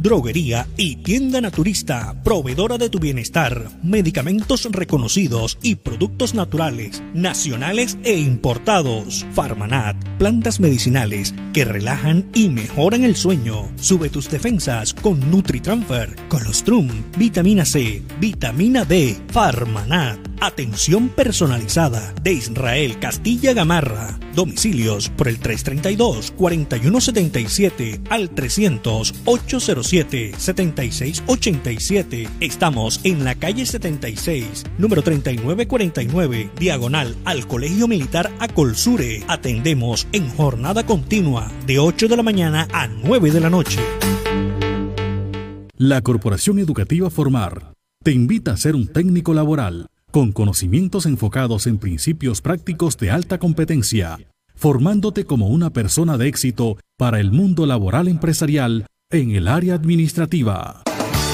droguería y tienda naturista, proveedora de tu bienestar, medicamentos reconocidos y productos naturales, nacionales e importados. Farmanat, plantas medicinales que relajan y mejoran el sueño. Sube tus defensas con NutriTransfer, Colostrum, vitamina C, vitamina D. Farmanat, atención personalizada de Israel Castilla Gamarra. Domicilios por el 332-4177 al 300-807-7687. Estamos en la calle 76, número 3949, diagonal al Colegio Militar Acolsure. Atendemos en jornada continua de 8 de la mañana a 9 de la noche. La Corporación Educativa Formar te invita a ser un técnico laboral con conocimientos enfocados en principios prácticos de alta competencia, formándote como una persona de éxito para el mundo laboral empresarial en el área administrativa.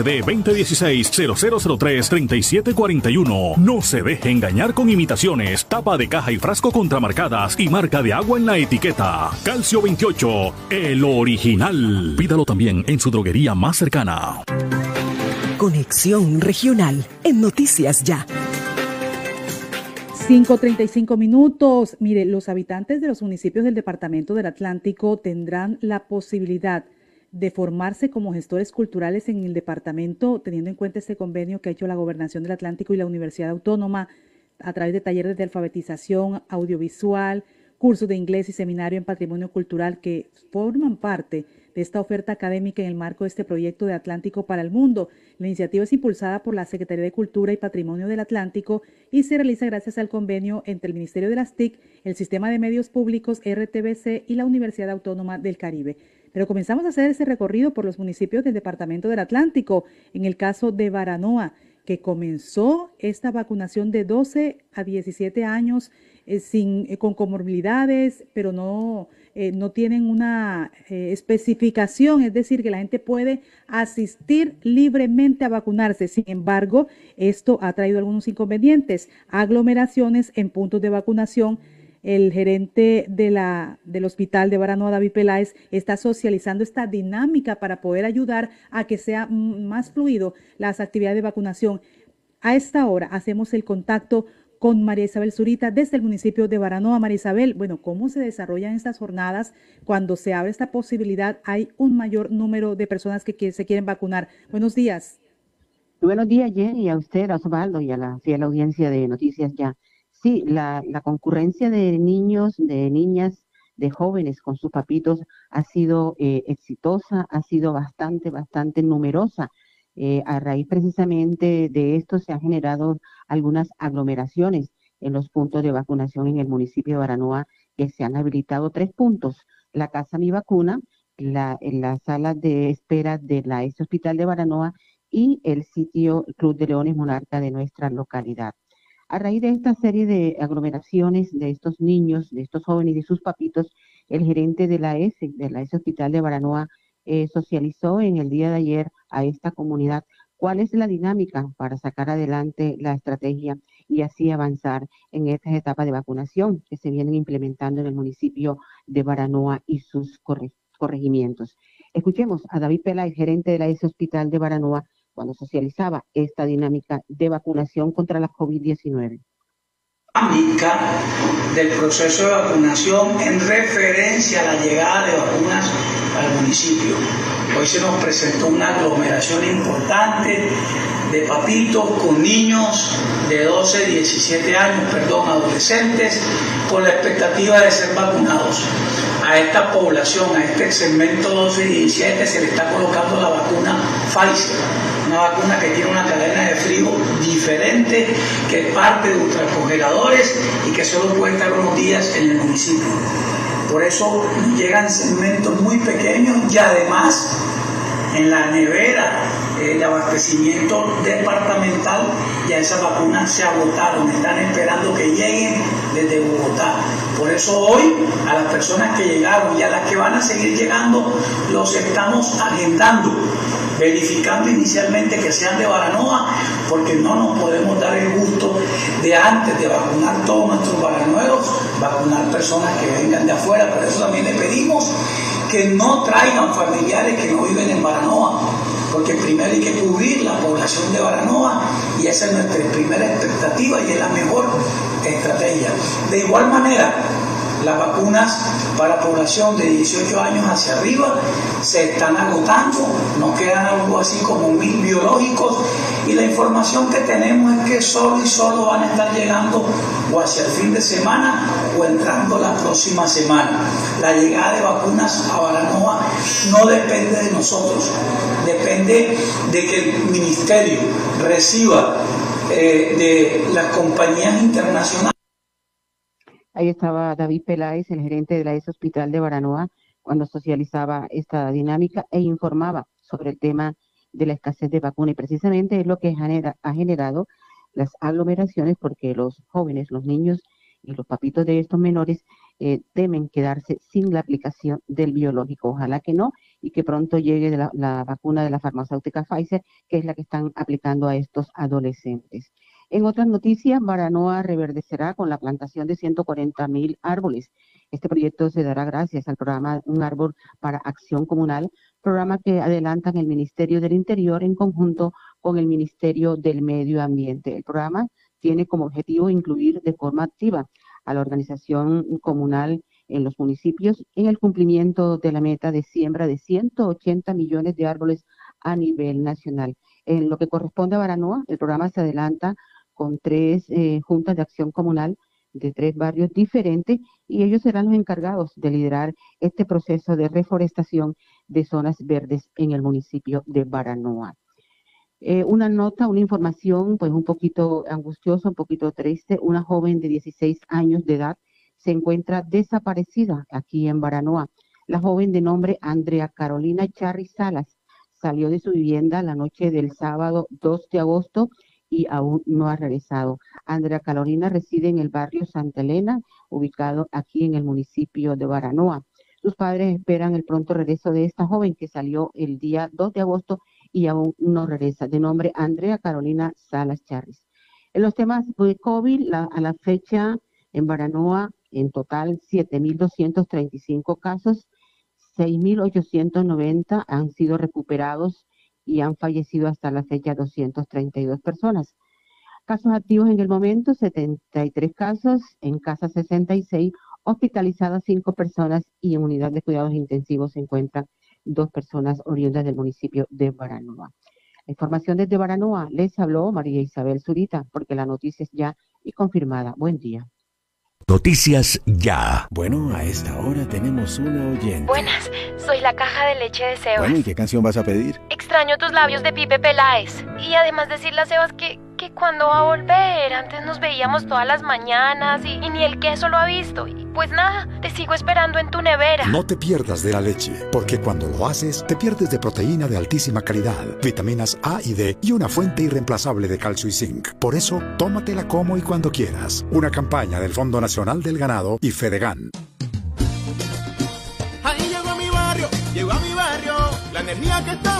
SD 2016-0003-3741. No se deje engañar con imitaciones, tapa de caja y frasco contramarcadas y marca de agua en la etiqueta. Calcio 28, el original. Pídalo también en su droguería más cercana. Conexión Regional en Noticias Ya. 5.35 minutos. Mire, los habitantes de los municipios del Departamento del Atlántico tendrán la posibilidad de formarse como gestores culturales en el departamento, teniendo en cuenta este convenio que ha hecho la Gobernación del Atlántico y la Universidad Autónoma a través de talleres de alfabetización audiovisual, cursos de inglés y seminario en patrimonio cultural que forman parte de esta oferta académica en el marco de este proyecto de Atlántico para el Mundo. La iniciativa es impulsada por la Secretaría de Cultura y Patrimonio del Atlántico y se realiza gracias al convenio entre el Ministerio de las TIC, el Sistema de Medios Públicos RTBC y la Universidad Autónoma del Caribe. Pero comenzamos a hacer ese recorrido por los municipios del Departamento del Atlántico, en el caso de Baranoa, que comenzó esta vacunación de 12 a 17 años eh, sin, eh, con comorbilidades, pero no, eh, no tienen una especificación, es decir, que la gente puede asistir libremente a vacunarse. Sin embargo, esto ha traído algunos inconvenientes, aglomeraciones en puntos de vacunación el gerente de la, del hospital de Baranoa, David Peláez, está socializando esta dinámica para poder ayudar a que sea más fluido las actividades de vacunación. A esta hora hacemos el contacto con María Isabel Zurita desde el municipio de Baranoa. María Isabel, bueno, ¿cómo se desarrollan estas jornadas cuando se abre esta posibilidad? Hay un mayor número de personas que se quieren vacunar. Buenos días. Buenos días, Jenny, a usted, a Osvaldo y a la fiel audiencia de Noticias Ya sí, la, concurrencia de niños, de niñas, de jóvenes con sus papitos ha sido eh, exitosa, ha sido bastante, bastante numerosa. Eh, a raíz precisamente de esto se han generado algunas aglomeraciones en los puntos de vacunación en el municipio de Baranoa, que se han habilitado tres puntos. La Casa Mi Vacuna, la, sala de espera de la S Hospital de Baranoa y el sitio Club de Leones Monarca de nuestra localidad. A raíz de esta serie de aglomeraciones de estos niños, de estos jóvenes y de sus papitos, el gerente de la S, de la S Hospital de Baranoa, eh, socializó en el día de ayer a esta comunidad cuál es la dinámica para sacar adelante la estrategia y así avanzar en estas etapas de vacunación que se vienen implementando en el municipio de Baranoa y sus corregimientos. Escuchemos a David Peláez, gerente de la S Hospital de Baranoa, cuando socializaba esta dinámica de vacunación contra la COVID-19 del proceso de vacunación en referencia a la llegada de vacunas al municipio. Hoy se nos presentó una aglomeración importante de papitos con niños de 12, 17 años, perdón, adolescentes, con la expectativa de ser vacunados. A esta población, a este segmento 12 y 17, se le está colocando la vacuna Pfizer, una vacuna que tiene una cadena de frío diferente, que parte de ultracongeladores y que solo puede estar unos días en el municipio. Por eso llegan segmentos muy pequeños y además en la nevera eh, de abastecimiento departamental ya esas vacunas se agotaron, están esperando que lleguen desde Bogotá. Por eso hoy a las personas que llegaron y a las que van a seguir llegando los estamos agendando verificando inicialmente que sean de Baranoa, porque no nos podemos dar el gusto de antes de vacunar todos nuestros baranuevos, vacunar personas que vengan de afuera. Por eso también le pedimos que no traigan familiares que no viven en Baranoa, porque primero hay que cubrir la población de Baranoa y esa es nuestra primera expectativa y es la mejor estrategia. De igual manera, las vacunas para población de 18 años hacia arriba se están agotando, nos quedan algo así como mil biológicos y la información que tenemos es que solo y solo van a estar llegando o hacia el fin de semana o entrando la próxima semana. La llegada de vacunas a Baranoa no depende de nosotros, depende de que el ministerio reciba eh, de las compañías internacionales Ahí estaba David Peláez, el gerente de la ES Hospital de Baranoa, cuando socializaba esta dinámica e informaba sobre el tema de la escasez de vacuna y precisamente es lo que ha generado las aglomeraciones porque los jóvenes, los niños y los papitos de estos menores eh, temen quedarse sin la aplicación del biológico. Ojalá que no y que pronto llegue la, la vacuna de la farmacéutica Pfizer, que es la que están aplicando a estos adolescentes. En otras noticias, Baranoa reverdecerá con la plantación de 140 mil árboles. Este proyecto se dará gracias al programa Un Árbol para Acción Comunal, programa que adelantan el Ministerio del Interior en conjunto con el Ministerio del Medio Ambiente. El programa tiene como objetivo incluir de forma activa a la organización comunal en los municipios en el cumplimiento de la meta de siembra de 180 millones de árboles a nivel nacional. En lo que corresponde a Baranoa, el programa se adelanta con tres eh, juntas de acción comunal de tres barrios diferentes y ellos serán los encargados de liderar este proceso de reforestación de zonas verdes en el municipio de Baranoa. Eh, una nota, una información pues un poquito angustiosa, un poquito triste. Una joven de 16 años de edad se encuentra desaparecida aquí en Baranoa. La joven de nombre Andrea Carolina Charri Salas salió de su vivienda la noche del sábado 2 de agosto y aún no ha regresado. Andrea Carolina reside en el barrio Santa Elena, ubicado aquí en el municipio de Baranoa. Sus padres esperan el pronto regreso de esta joven que salió el día 2 de agosto y aún no regresa, de nombre Andrea Carolina Salas Charris. En los temas de COVID, a la fecha en Baranoa, en total 7.235 casos, 6.890 han sido recuperados y han fallecido hasta la fecha 232 personas. Casos activos en el momento, 73 casos, en casa 66, hospitalizadas 5 personas y en unidad de cuidados intensivos se encuentran dos personas oriundas del municipio de Baranoa. La información desde Baranoa les habló María Isabel Zurita, porque la noticia es ya y confirmada. Buen día. Noticias ya. Bueno, a esta hora tenemos una oyente. Buenas, soy la caja de leche de Sebas. Bueno, ¿y qué canción vas a pedir? Extraño tus labios de Pipe Peláez. Y además decirle a Sebas que que cuando va a volver, antes nos veíamos todas las mañanas y, ni el queso lo ha visto. Y pues nada, te sigo esperando en tu nevera. No te pierdas de la leche, porque cuando lo haces, te pierdes de proteína de altísima calidad, vitaminas A y D y una fuente irreemplazable de calcio y zinc. Por eso, tómatela como y cuando quieras. Una campaña del Fondo Nacional del Ganado y Fedegan. Ahí llegó a mi barrio, llegó a mi barrio, la energía que con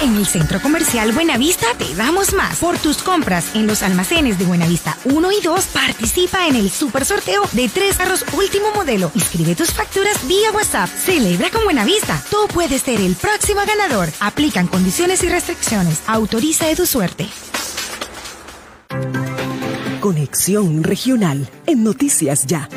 En el Centro Comercial Buenavista te damos más. Por tus compras en los almacenes de Buenavista 1 y 2, participa en el super sorteo de tres carros último modelo. Inscribe tus facturas vía WhatsApp. Celebra con Buenavista. Tú puedes ser el próximo ganador. Aplican condiciones y restricciones. Autoriza de tu suerte. Conexión Regional en Noticias Ya.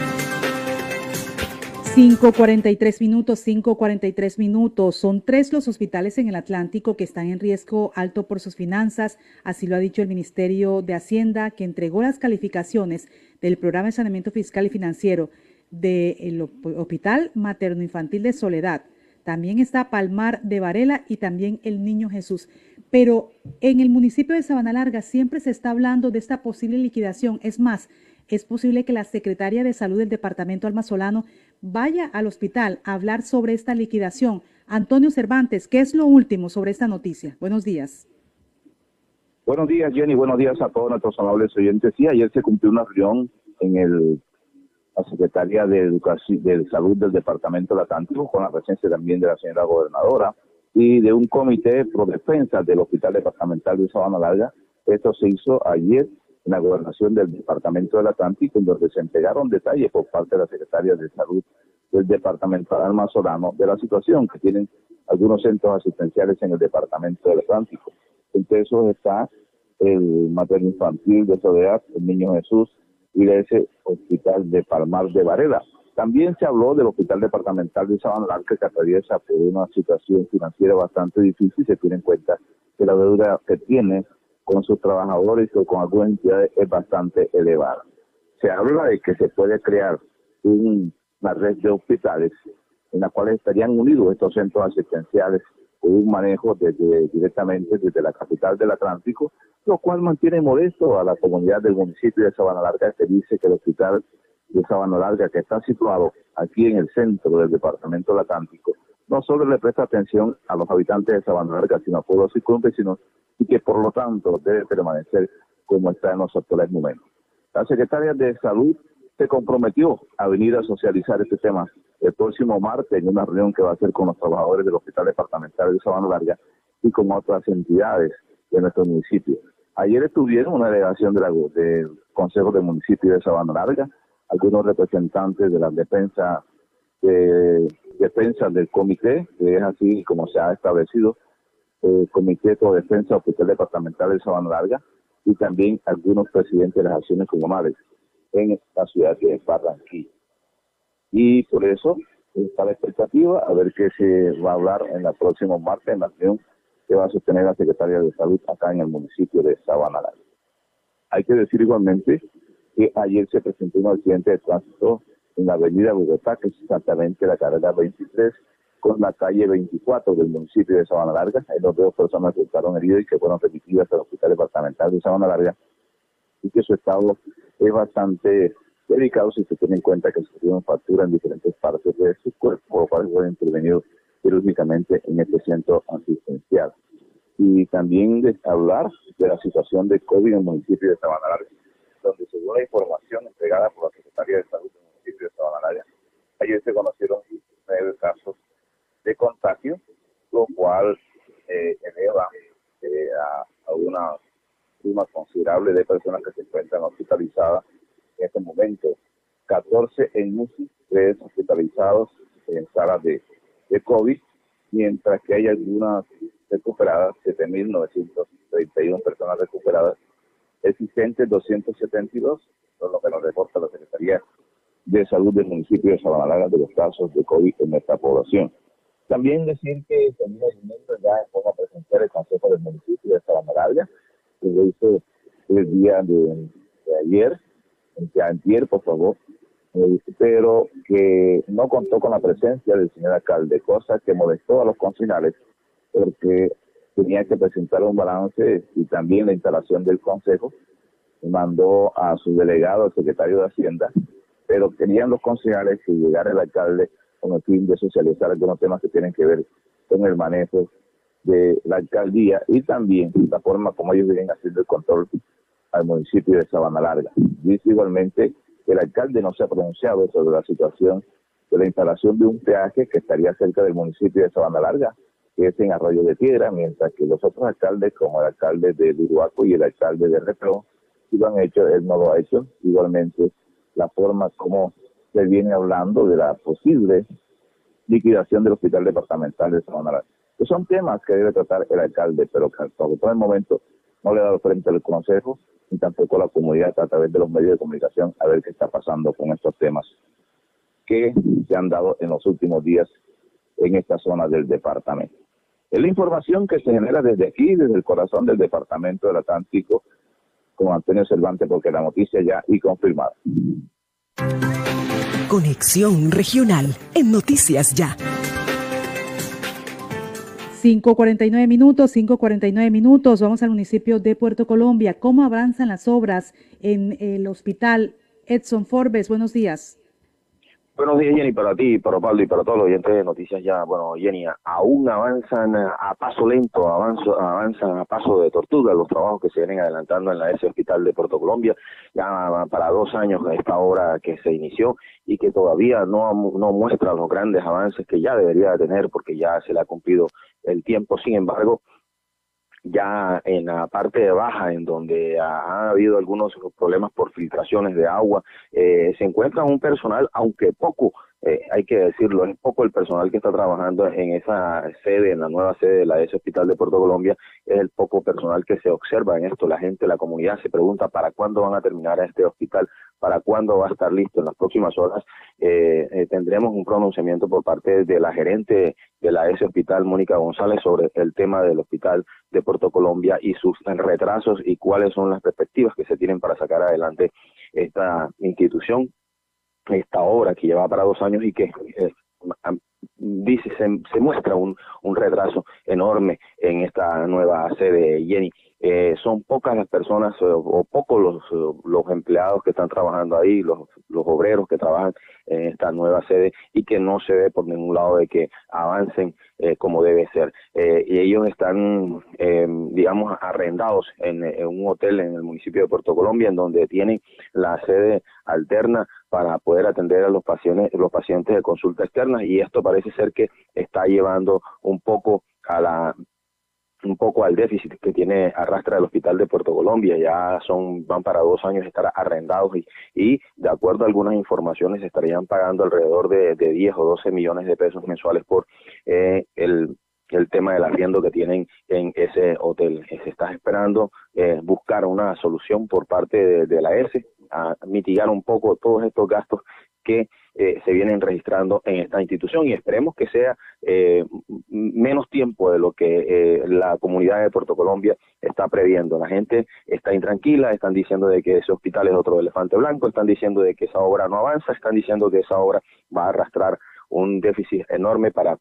5.43 minutos, 5.43 minutos. Son tres los hospitales en el Atlántico que están en riesgo alto por sus finanzas. Así lo ha dicho el Ministerio de Hacienda, que entregó las calificaciones del Programa de Saneamiento Fiscal y Financiero del Hospital Materno Infantil de Soledad. También está Palmar de Varela y también el Niño Jesús. Pero en el municipio de Sabana Larga siempre se está hablando de esta posible liquidación. Es más, es posible que la secretaria de Salud del Departamento Almazolano vaya al hospital a hablar sobre esta liquidación. Antonio Cervantes, ¿qué es lo último sobre esta noticia? Buenos días. Buenos días, Jenny. Buenos días a todos nuestros amables oyentes. Sí, ayer se cumplió una reunión en el, la Secretaría de Educación, de Salud del Departamento de Atlántico, con la presencia también de la señora gobernadora y de un comité pro defensa del Hospital Departamental de Sabana Larga. Esto se hizo ayer en la gobernación del Departamento del Atlántico, en donde se entregaron detalles por parte de la Secretaria de Salud del Departamento de Almazorano de la situación que tienen algunos centros asistenciales en el Departamento del Atlántico. Entre esos está el materno infantil de Soledad, el Niño Jesús y ese hospital de Palmar de Varela. También se habló del hospital departamental de Sabana que atraviesa por una situación financiera bastante difícil. Se tiene en cuenta que la deuda que tiene con sus trabajadores o con algunas entidades es bastante elevada. Se habla de que se puede crear una red de hospitales en la cual estarían unidos estos centros asistenciales con un manejo desde, directamente desde la capital del Atlántico, lo cual mantiene molesto a la comunidad del municipio de Sabana Larga que dice que el hospital de Sabana Larga, que está situado aquí en el centro del departamento del Atlántico, no solo le presta atención a los habitantes de Sabana Larga, sino a pueblos circunvecinos y que por lo tanto debe permanecer como está en los actuales momentos. La secretaria de Salud se comprometió a venir a socializar este tema el próximo martes en una reunión que va a hacer con los trabajadores del Hospital Departamental de Sabana Larga y con otras entidades de nuestro municipio. Ayer estuvieron una delegación de del Consejo de Municipio de Sabana Larga, algunos representantes de la defensa de defensa del comité, que es así como se ha establecido eh, Comité de Defensa Oficial Departamental de Sabana Larga y también algunos presidentes de las acciones comunales en esta ciudad de Barranquilla. Y por eso está la expectativa a ver qué se va a hablar en la próxima martes en la reunión que va a sostener la Secretaría de Salud acá en el municipio de Sabana Larga. Hay que decir igualmente que ayer se presentó un accidente de tránsito en la avenida Bogotá, que es exactamente la carrera 23, con la calle 24 del municipio de Sabana Larga. Hay dos, personas estaban heridas y que fueron remitidas al Hospital Departamental de Sabana Larga y que su estado es bastante delicado si se tiene en cuenta que sufrieron fractura en diferentes partes de su cuerpo, por lo cual fueron intervenidos quirúrgicamente en este centro asistencial. Y también de hablar de la situación de COVID en el municipio de Sabana Larga, donde según la información entregada por la Secretaría de Salud del municipio de Sabana Larga, ayer se conocieron nueve casos de contagio, lo cual eh, eleva eh, a, una suma considerable de personas que se encuentran hospitalizadas en este momento. 14 en UCI, 3 hospitalizados en salas de, de COVID, mientras que hay algunas recuperadas, 7.931 personas recuperadas, existentes 272, son lo que nos reporta la Secretaría de Salud del municipio de Sabana de los casos de COVID en esta población. También decir que también movimiento ya en forma presencial el Consejo del Municipio de Sabana que lo hizo el día de, ayer, de ayer, por favor, eh, pero que no contó con la presencia del señor alcalde, cosa que molestó a los confinales, porque tenía que presentar un balance y también la instalación del consejo, mandó a su delegado, el secretario de Hacienda, pero querían los concejales que llegara el alcalde con el fin de socializar algunos temas que tienen que ver con el manejo de la alcaldía y también la forma como ellos vienen haciendo el control al municipio de Sabana Larga. Dice igualmente que el alcalde no se ha pronunciado sobre la situación de la instalación de un peaje que estaría cerca del municipio de Sabana Larga, que es en Arroyo de Piedra, mientras que los otros alcaldes, como el alcalde de Uruguaco y el alcalde de Repró, sí lo han hecho, él no lo ha hecho. Igualmente, la forma como se viene hablando de la posible liquidación del hospital departamental de Larga. Que son temas que debe tratar el alcalde, pero que por el momento no le ha dado frente al consejo ni tampoco la comunidad a través de los medios de comunicación a ver qué está pasando con estos temas que se han dado en los últimos días en esta zona del departamento. Es la información que se genera desde aquí, desde el corazón del departamento del Atlántico, con Antonio Cervantes, porque la noticia ya y confirmada. Conexión Regional en Noticias Ya. 5.49 minutos, 5.49 minutos. Vamos al municipio de Puerto Colombia. ¿Cómo avanzan las obras en el hospital Edson Forbes? Buenos días. Buenos días, Jenny, para ti, para Pablo y para todos los oyentes de Noticias Ya. Bueno, Jenny, aún avanzan a paso lento, avanzan a paso de tortuga los trabajos que se vienen adelantando en la S Hospital de Puerto Colombia. Ya para dos años esta obra que se inició y que todavía no, no muestra los grandes avances que ya debería tener porque ya se le ha cumplido el tiempo. Sin embargo, ya en la parte baja, en donde ha, habido algunos problemas por filtraciones de agua, eh, se encuentra un personal, aunque poco, eh, hay que decirlo, es poco el personal que está trabajando en esa sede, en la nueva sede de la S Hospital de Puerto Colombia, es el poco personal que se observa en esto. La gente, la comunidad se pregunta para cuándo van a terminar este hospital, para cuándo va a estar listo. En las próximas horas eh, eh, tendremos un pronunciamiento por parte de la gerente de la S Hospital, Mónica González, sobre el tema del hospital de Puerto Colombia y sus retrasos y cuáles son las perspectivas que se tienen para sacar adelante esta institución esta obra que lleva para dos años y que eh, dice se, muestra un, un, retraso enorme en esta nueva sede Jenny. Eh, son pocas las personas o pocos los, los empleados que están trabajando ahí, los, los obreros que trabajan en esta nueva sede y que no se ve por ningún lado de que avancen eh, como debe ser. Eh, y ellos están, eh, digamos, arrendados en, un hotel en el municipio de Puerto Colombia, en donde tienen la sede alterna para poder atender a los pacientes, los pacientes de consulta externa y esto parece ser que está llevando un poco a la un poco al déficit que tiene arrastra el hospital de Puerto Colombia. Ya son van para dos años estar arrendados y, y de acuerdo a algunas informaciones estarían pagando alrededor de, de 10 o 12 millones de pesos mensuales por eh, el el tema del arriendo que tienen en ese hotel. Se está esperando eh, buscar una solución por parte de, de la S a mitigar un poco todos estos gastos que eh, se vienen registrando en esta institución y esperemos que sea eh, menos tiempo de lo que eh, la comunidad de Puerto Colombia está previendo. La gente está intranquila, están diciendo de que ese hospital es otro elefante blanco, están diciendo de que esa obra no avanza, están diciendo que esa obra va a arrastrar un déficit enorme para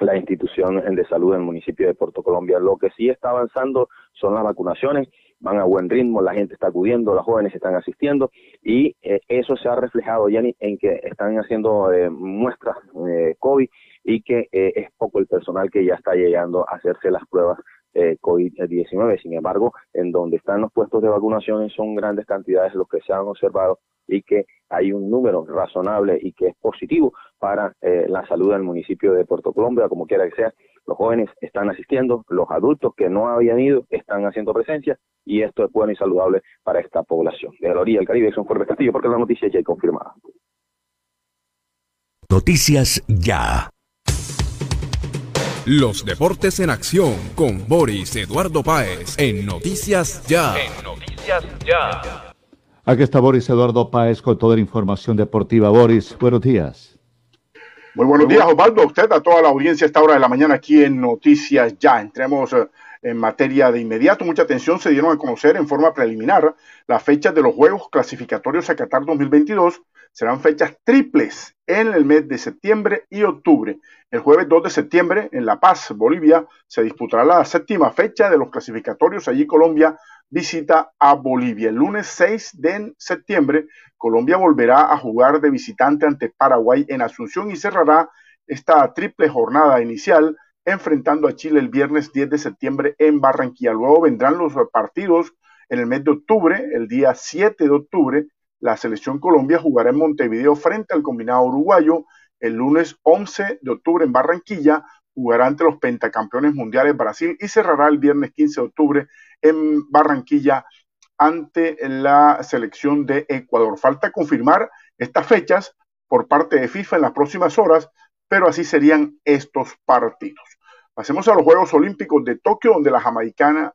la institución de salud del municipio de Puerto Colombia. Lo que sí está avanzando son las vacunaciones van a buen ritmo, la gente está acudiendo, los jóvenes están asistiendo y eh, eso se ha reflejado, ya en que están haciendo eh, muestras eh, COVID y que es poco el personal que ya está llegando a hacerse las pruebas COVID-19. Sin embargo, en donde están los puestos de vacunación son grandes cantidades los que se han observado y que hay un número razonable y que es positivo para la salud del municipio de Puerto Colombia, como quiera que sea. Los jóvenes están asistiendo, los adultos que no habían ido están haciendo presencia y esto es bueno y saludable para esta población. De la orilla del Caribe, son Jorge Castillo, porque la noticia ya es confirmada. Noticias ya. Los deportes en acción con Boris Eduardo Páez en Noticias Ya. En Noticias Ya. Aquí está Boris Eduardo Páez con toda la información deportiva. Boris, buenos días. Muy buenos días, Osvaldo, a usted, a toda la audiencia a esta hora de la mañana aquí en Noticias Ya. Entremos eh, en materia de inmediato. Mucha atención se dieron a conocer en forma preliminar las fechas de los Juegos Clasificatorios a Qatar 2022. Serán fechas triples en el mes de septiembre y octubre. El jueves 2 de septiembre en La Paz, Bolivia, se disputará la séptima fecha de los clasificatorios. Allí Colombia visita a Bolivia. El lunes 6 de septiembre, Colombia volverá a jugar de visitante ante Paraguay en Asunción y cerrará esta triple jornada inicial enfrentando a Chile el viernes 10 de septiembre en Barranquilla. Luego vendrán los partidos en el mes de octubre, el día 7 de octubre, la selección Colombia jugará en Montevideo frente al combinado uruguayo. El lunes 11 de octubre en Barranquilla jugará ante los pentacampeones mundiales Brasil y cerrará el viernes 15 de octubre en Barranquilla ante la selección de Ecuador. Falta confirmar estas fechas por parte de FIFA en las próximas horas, pero así serían estos partidos. Pasemos a los Juegos Olímpicos de Tokio, donde la jamaicana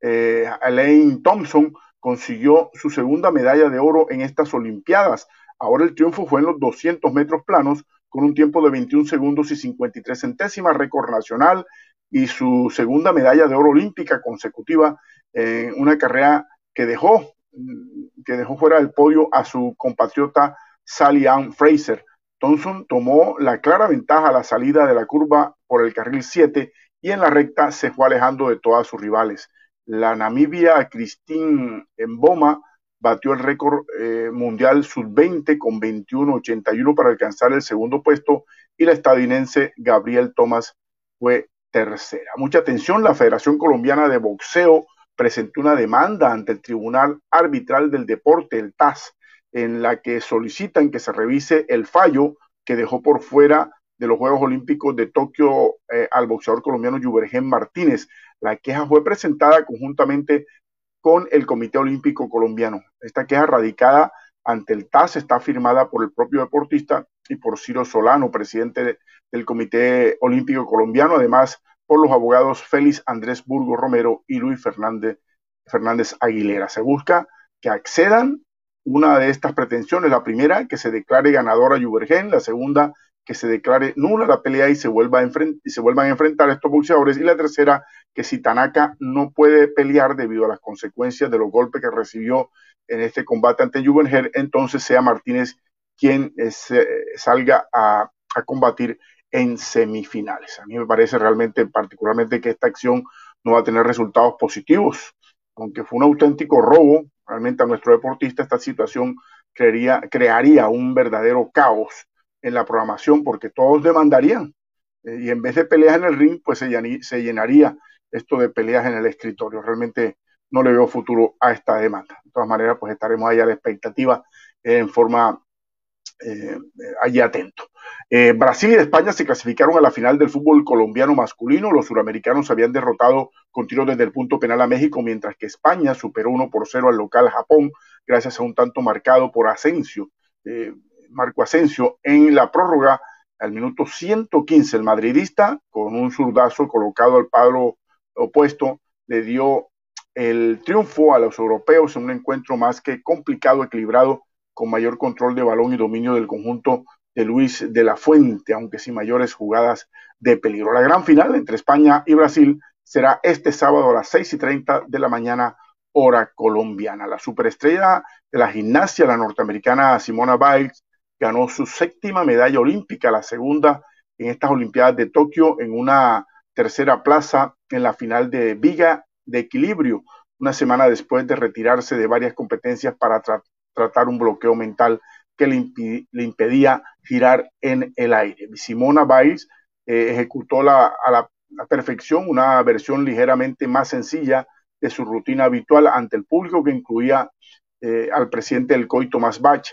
eh, Elaine Thompson consiguió su segunda medalla de oro en estas Olimpiadas. Ahora el triunfo fue en los 200 metros planos con un tiempo de 21 segundos y 53 centésimas, récord nacional, y su segunda medalla de oro olímpica consecutiva en una carrera que dejó, que dejó fuera del podio a su compatriota Sally Ann Fraser. Thompson tomó la clara ventaja a la salida de la curva por el carril 7 y en la recta se fue alejando de todas sus rivales. La Namibia Christine Mboma batió el récord eh, mundial sub-20 con 21.81 para alcanzar el segundo puesto y la estadounidense Gabriel Thomas fue tercera. Mucha atención, la Federación Colombiana de Boxeo presentó una demanda ante el Tribunal Arbitral del Deporte, el TAS, en la que solicitan que se revise el fallo que dejó por fuera de los Juegos Olímpicos de Tokio eh, al boxeador colombiano Yubergen Martínez. La queja fue presentada conjuntamente con el Comité Olímpico Colombiano. Esta queja radicada ante el TAS está firmada por el propio deportista y por Ciro Solano, presidente del Comité Olímpico Colombiano, además por los abogados Félix Andrés Burgo Romero y Luis Fernández, Fernández Aguilera. Se busca que accedan una de estas pretensiones. La primera, que se declare ganadora Yubergen, la segunda, que se declare nula la pelea y se, vuelva a y se vuelvan a enfrentar estos boxeadores. Y la tercera, que si Tanaka no puede pelear debido a las consecuencias de los golpes que recibió en este combate ante Juvenher, entonces sea Martínez quien eh, salga a, a combatir en semifinales. A mí me parece realmente, particularmente, que esta acción no va a tener resultados positivos, aunque fue un auténtico robo realmente a nuestro deportista, esta situación crearía, crearía un verdadero caos en la programación porque todos demandarían. Eh, y en vez de peleas en el ring, pues se, llenaría esto de peleas en el escritorio. Realmente no le veo futuro a esta demanda. De todas maneras, pues estaremos ahí a la expectativa en forma eh, allí atento. Eh, Brasil y España se clasificaron a la final del fútbol colombiano masculino. Los suramericanos habían derrotado con tiros desde el punto penal a México, mientras que España superó 1 por 0 al local Japón, gracias a un tanto marcado por Asensio. Marco Asensio en la prórroga al minuto 115. El madridista, con un zurdazo colocado al palo opuesto, le dio el triunfo a los europeos en un encuentro más que complicado, equilibrado, con mayor control de balón y dominio del conjunto de Luis de la Fuente, aunque sin mayores jugadas de peligro. La gran final entre España y Brasil será este sábado a las 6 y 30 de la mañana, hora colombiana. La superestrella de la gimnasia, la norteamericana Simona Biles, ganó su séptima medalla olímpica, la segunda en estas Olimpiadas de Tokio, en una tercera plaza en la final de Viga de Equilibrio, una semana después de retirarse de varias competencias para tratar un bloqueo mental que le, impedía girar en el aire. Simona Biles eh, ejecutó la, a la, perfección una versión ligeramente más sencilla de su rutina habitual ante el público que incluía eh, al presidente del COI, Tomás Bach,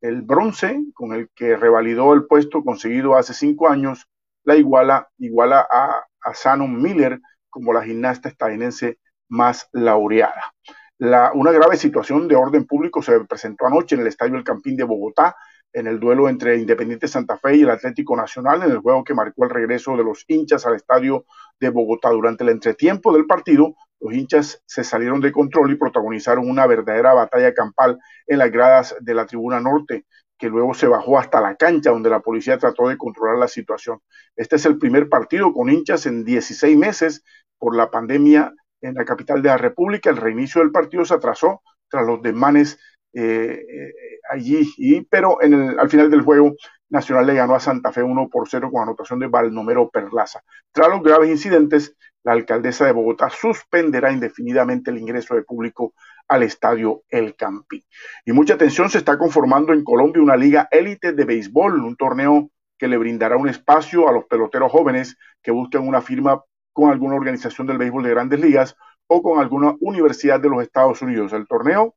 el bronce con el que revalidó el puesto conseguido hace cinco años, la iguala, iguala a, a Shannon Miller como la gimnasta estadounidense más laureada. La, una grave situación de orden público se presentó anoche en el Estadio El Campín de Bogotá, en el duelo entre Independiente Santa Fe y el Atlético Nacional, en el juego que marcó el regreso de los hinchas al Estadio de Bogotá. Durante el entretiempo del partido, los hinchas se salieron de control y protagonizaron una verdadera batalla campal en las gradas de la tribuna norte, que luego se bajó hasta la cancha donde la policía trató de controlar la situación. Este es el primer partido con hinchas en 16 meses por la pandemia en la capital de la República. El reinicio del partido se atrasó tras los desmanes eh, eh, allí, y, pero en el, al final del juego Nacional le ganó a Santa Fe 1 por 0 con anotación de Balnomero Perlaza. Tras los graves incidentes, la alcaldesa de Bogotá suspenderá indefinidamente el ingreso de público al estadio El Campín. Y mucha atención se está conformando en Colombia una liga élite de béisbol, un torneo que le brindará un espacio a los peloteros jóvenes que buscan una firma con alguna organización del béisbol de grandes ligas o con alguna universidad de los Estados Unidos. El torneo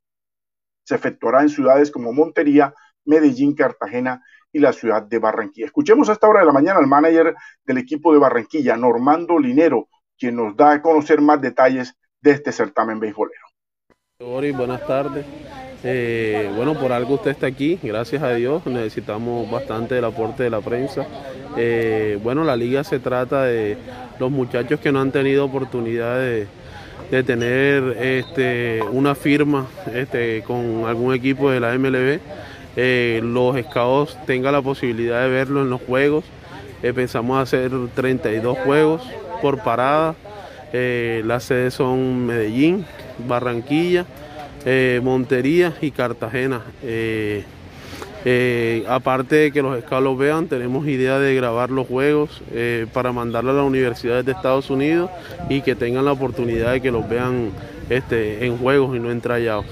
se efectuará en ciudades como Montería, Medellín, Cartagena y la ciudad de Barranquilla. Escuchemos a esta hora de la mañana al manager del equipo de Barranquilla, Normando Linero, quien nos da a conocer más detalles de este certamen beisbolero. buenas tardes. Eh, bueno, por algo usted está aquí, gracias a Dios. Necesitamos bastante el aporte de la prensa. Eh, bueno, la liga se trata de los muchachos que no han tenido oportunidad de, tener este, una firma este, con algún equipo de la MLB eh, los scouts tengan la posibilidad de verlo en los juegos. Pensamos hacer 32 juegos por parada. Las sedes son Medellín, Barranquilla, Montería y Cartagena. aparte de que los scouts los vean, tenemos idea de grabar los juegos para mandarlo a las universidades de Estados Unidos y que tengan la oportunidad de que los vean este, en juegos y no en trayados.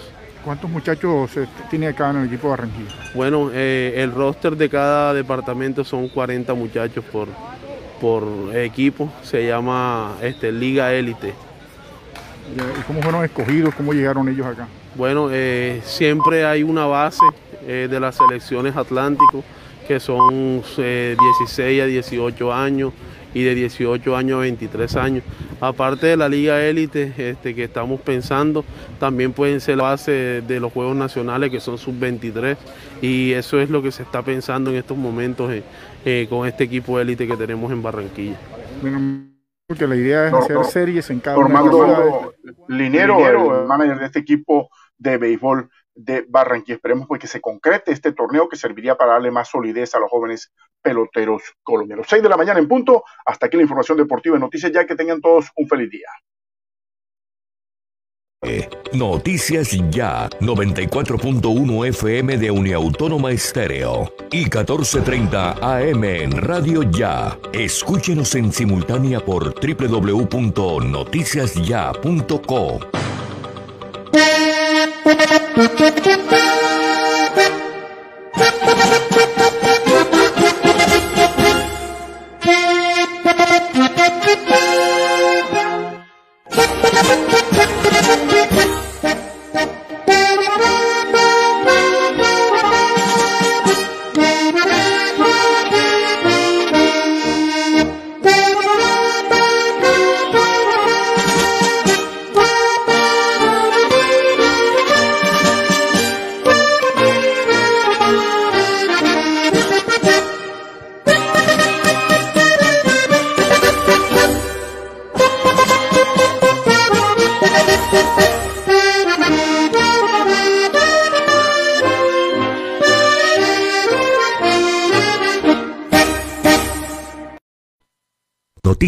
¿Cuántos muchachos eh, tiene acá en el equipo de Barranquilla? Bueno, eh, el roster de cada departamento son 40 muchachos por, por equipo. Se llama este, Liga Élite. ¿Y cómo fueron escogidos? ¿Cómo llegaron ellos acá? Bueno, eh, siempre hay una base de las selecciones Atlántico que son 16 a 18 años y de 18 años a 23 años. Aparte de la liga élite este, que estamos pensando, también pueden ser la base de los Juegos Nacionales que son sub-23 y eso es lo que se está pensando en estos momentos eh, eh, con este equipo élite que tenemos en Barranquilla. porque la idea es hacer series en cada Formando Linero, el manager de este equipo de béisbol de Barranquilla. Esperemos pues que se concrete este torneo que serviría para darle más solidez a los jóvenes peloteros colombianos. 6 de la mañana en punto. Hasta aquí la información deportiva y noticias ya que tengan todos un feliz día. Noticias Ya, 94.1 FM de Uniautónoma Estéreo y 14.30 AM en Radio Ya. Escúchenos en simultánea por www.noticiasya.co. Thank you.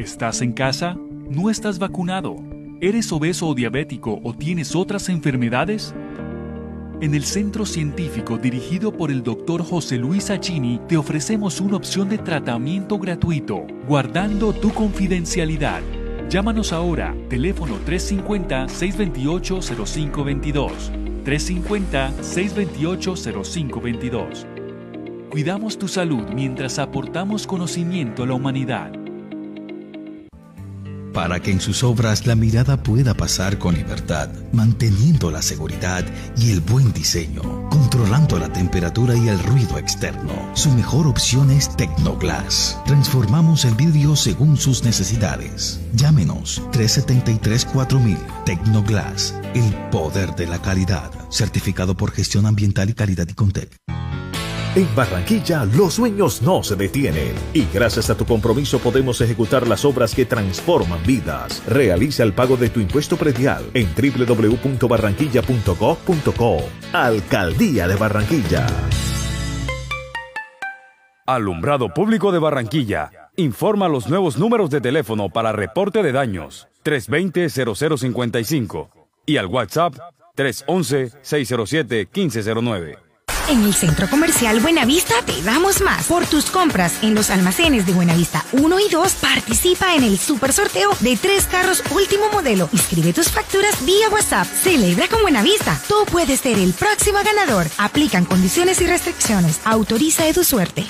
¿Estás en casa? ¿No estás vacunado? ¿Eres obeso o diabético o tienes otras enfermedades? En el centro científico dirigido por el Dr. José Luis Achini te ofrecemos una opción de tratamiento gratuito, guardando tu confidencialidad. Llámanos ahora, teléfono 350-628-0522 350-628-0522. Cuidamos tu salud mientras aportamos conocimiento a la humanidad para que en sus obras la mirada pueda pasar con libertad, manteniendo la seguridad y el buen diseño, controlando la temperatura y el ruido externo. Su mejor opción es Tecnoglass. Transformamos el vidrio según sus necesidades. Llámenos 373-4000 Tecnoglass, el poder de la calidad. Certificado por gestión ambiental y calidad y Contec. En Barranquilla los sueños no se detienen y gracias a tu compromiso podemos ejecutar las obras que transforman vidas. Realiza el pago de tu impuesto predial en www.barranquilla.gov.co. Alcaldía de Barranquilla. Alumbrado Público de Barranquilla. Informa los nuevos números de teléfono para reporte de daños 320-0055 y al WhatsApp 311-607-1509. En el Centro Comercial Buenavista te damos más. Por tus compras en los almacenes de Buenavista 1 y 2, participa en el super sorteo de tres carros último modelo. Inscribe tus facturas vía WhatsApp. Celebra con Buenavista. Tú puedes ser el próximo ganador. Aplican condiciones y restricciones. Autoriza de tu suerte.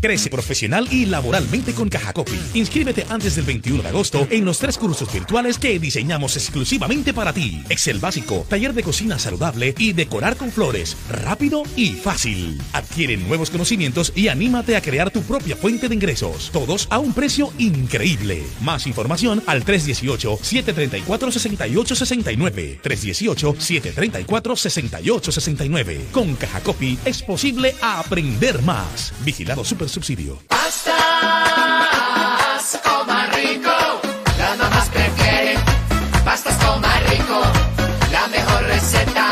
Crece profesional y laboralmente con Caja Copy. Inscríbete antes del 21 de agosto en los tres cursos virtuales que diseñamos exclusivamente para ti. Excel básico, taller de cocina saludable y decorar con flores. Rápido y fácil. Adquiere nuevos conocimientos y anímate a crear tu propia fuente de ingresos. Todos a un precio increíble. Más información al 318-734-6869. 318-734-6869. Con Caja Copy es posible aprender más. Vigilado Super subsidio. Pastas coma rico, las mamás prefieren. Pastas coma rico, la mejor receta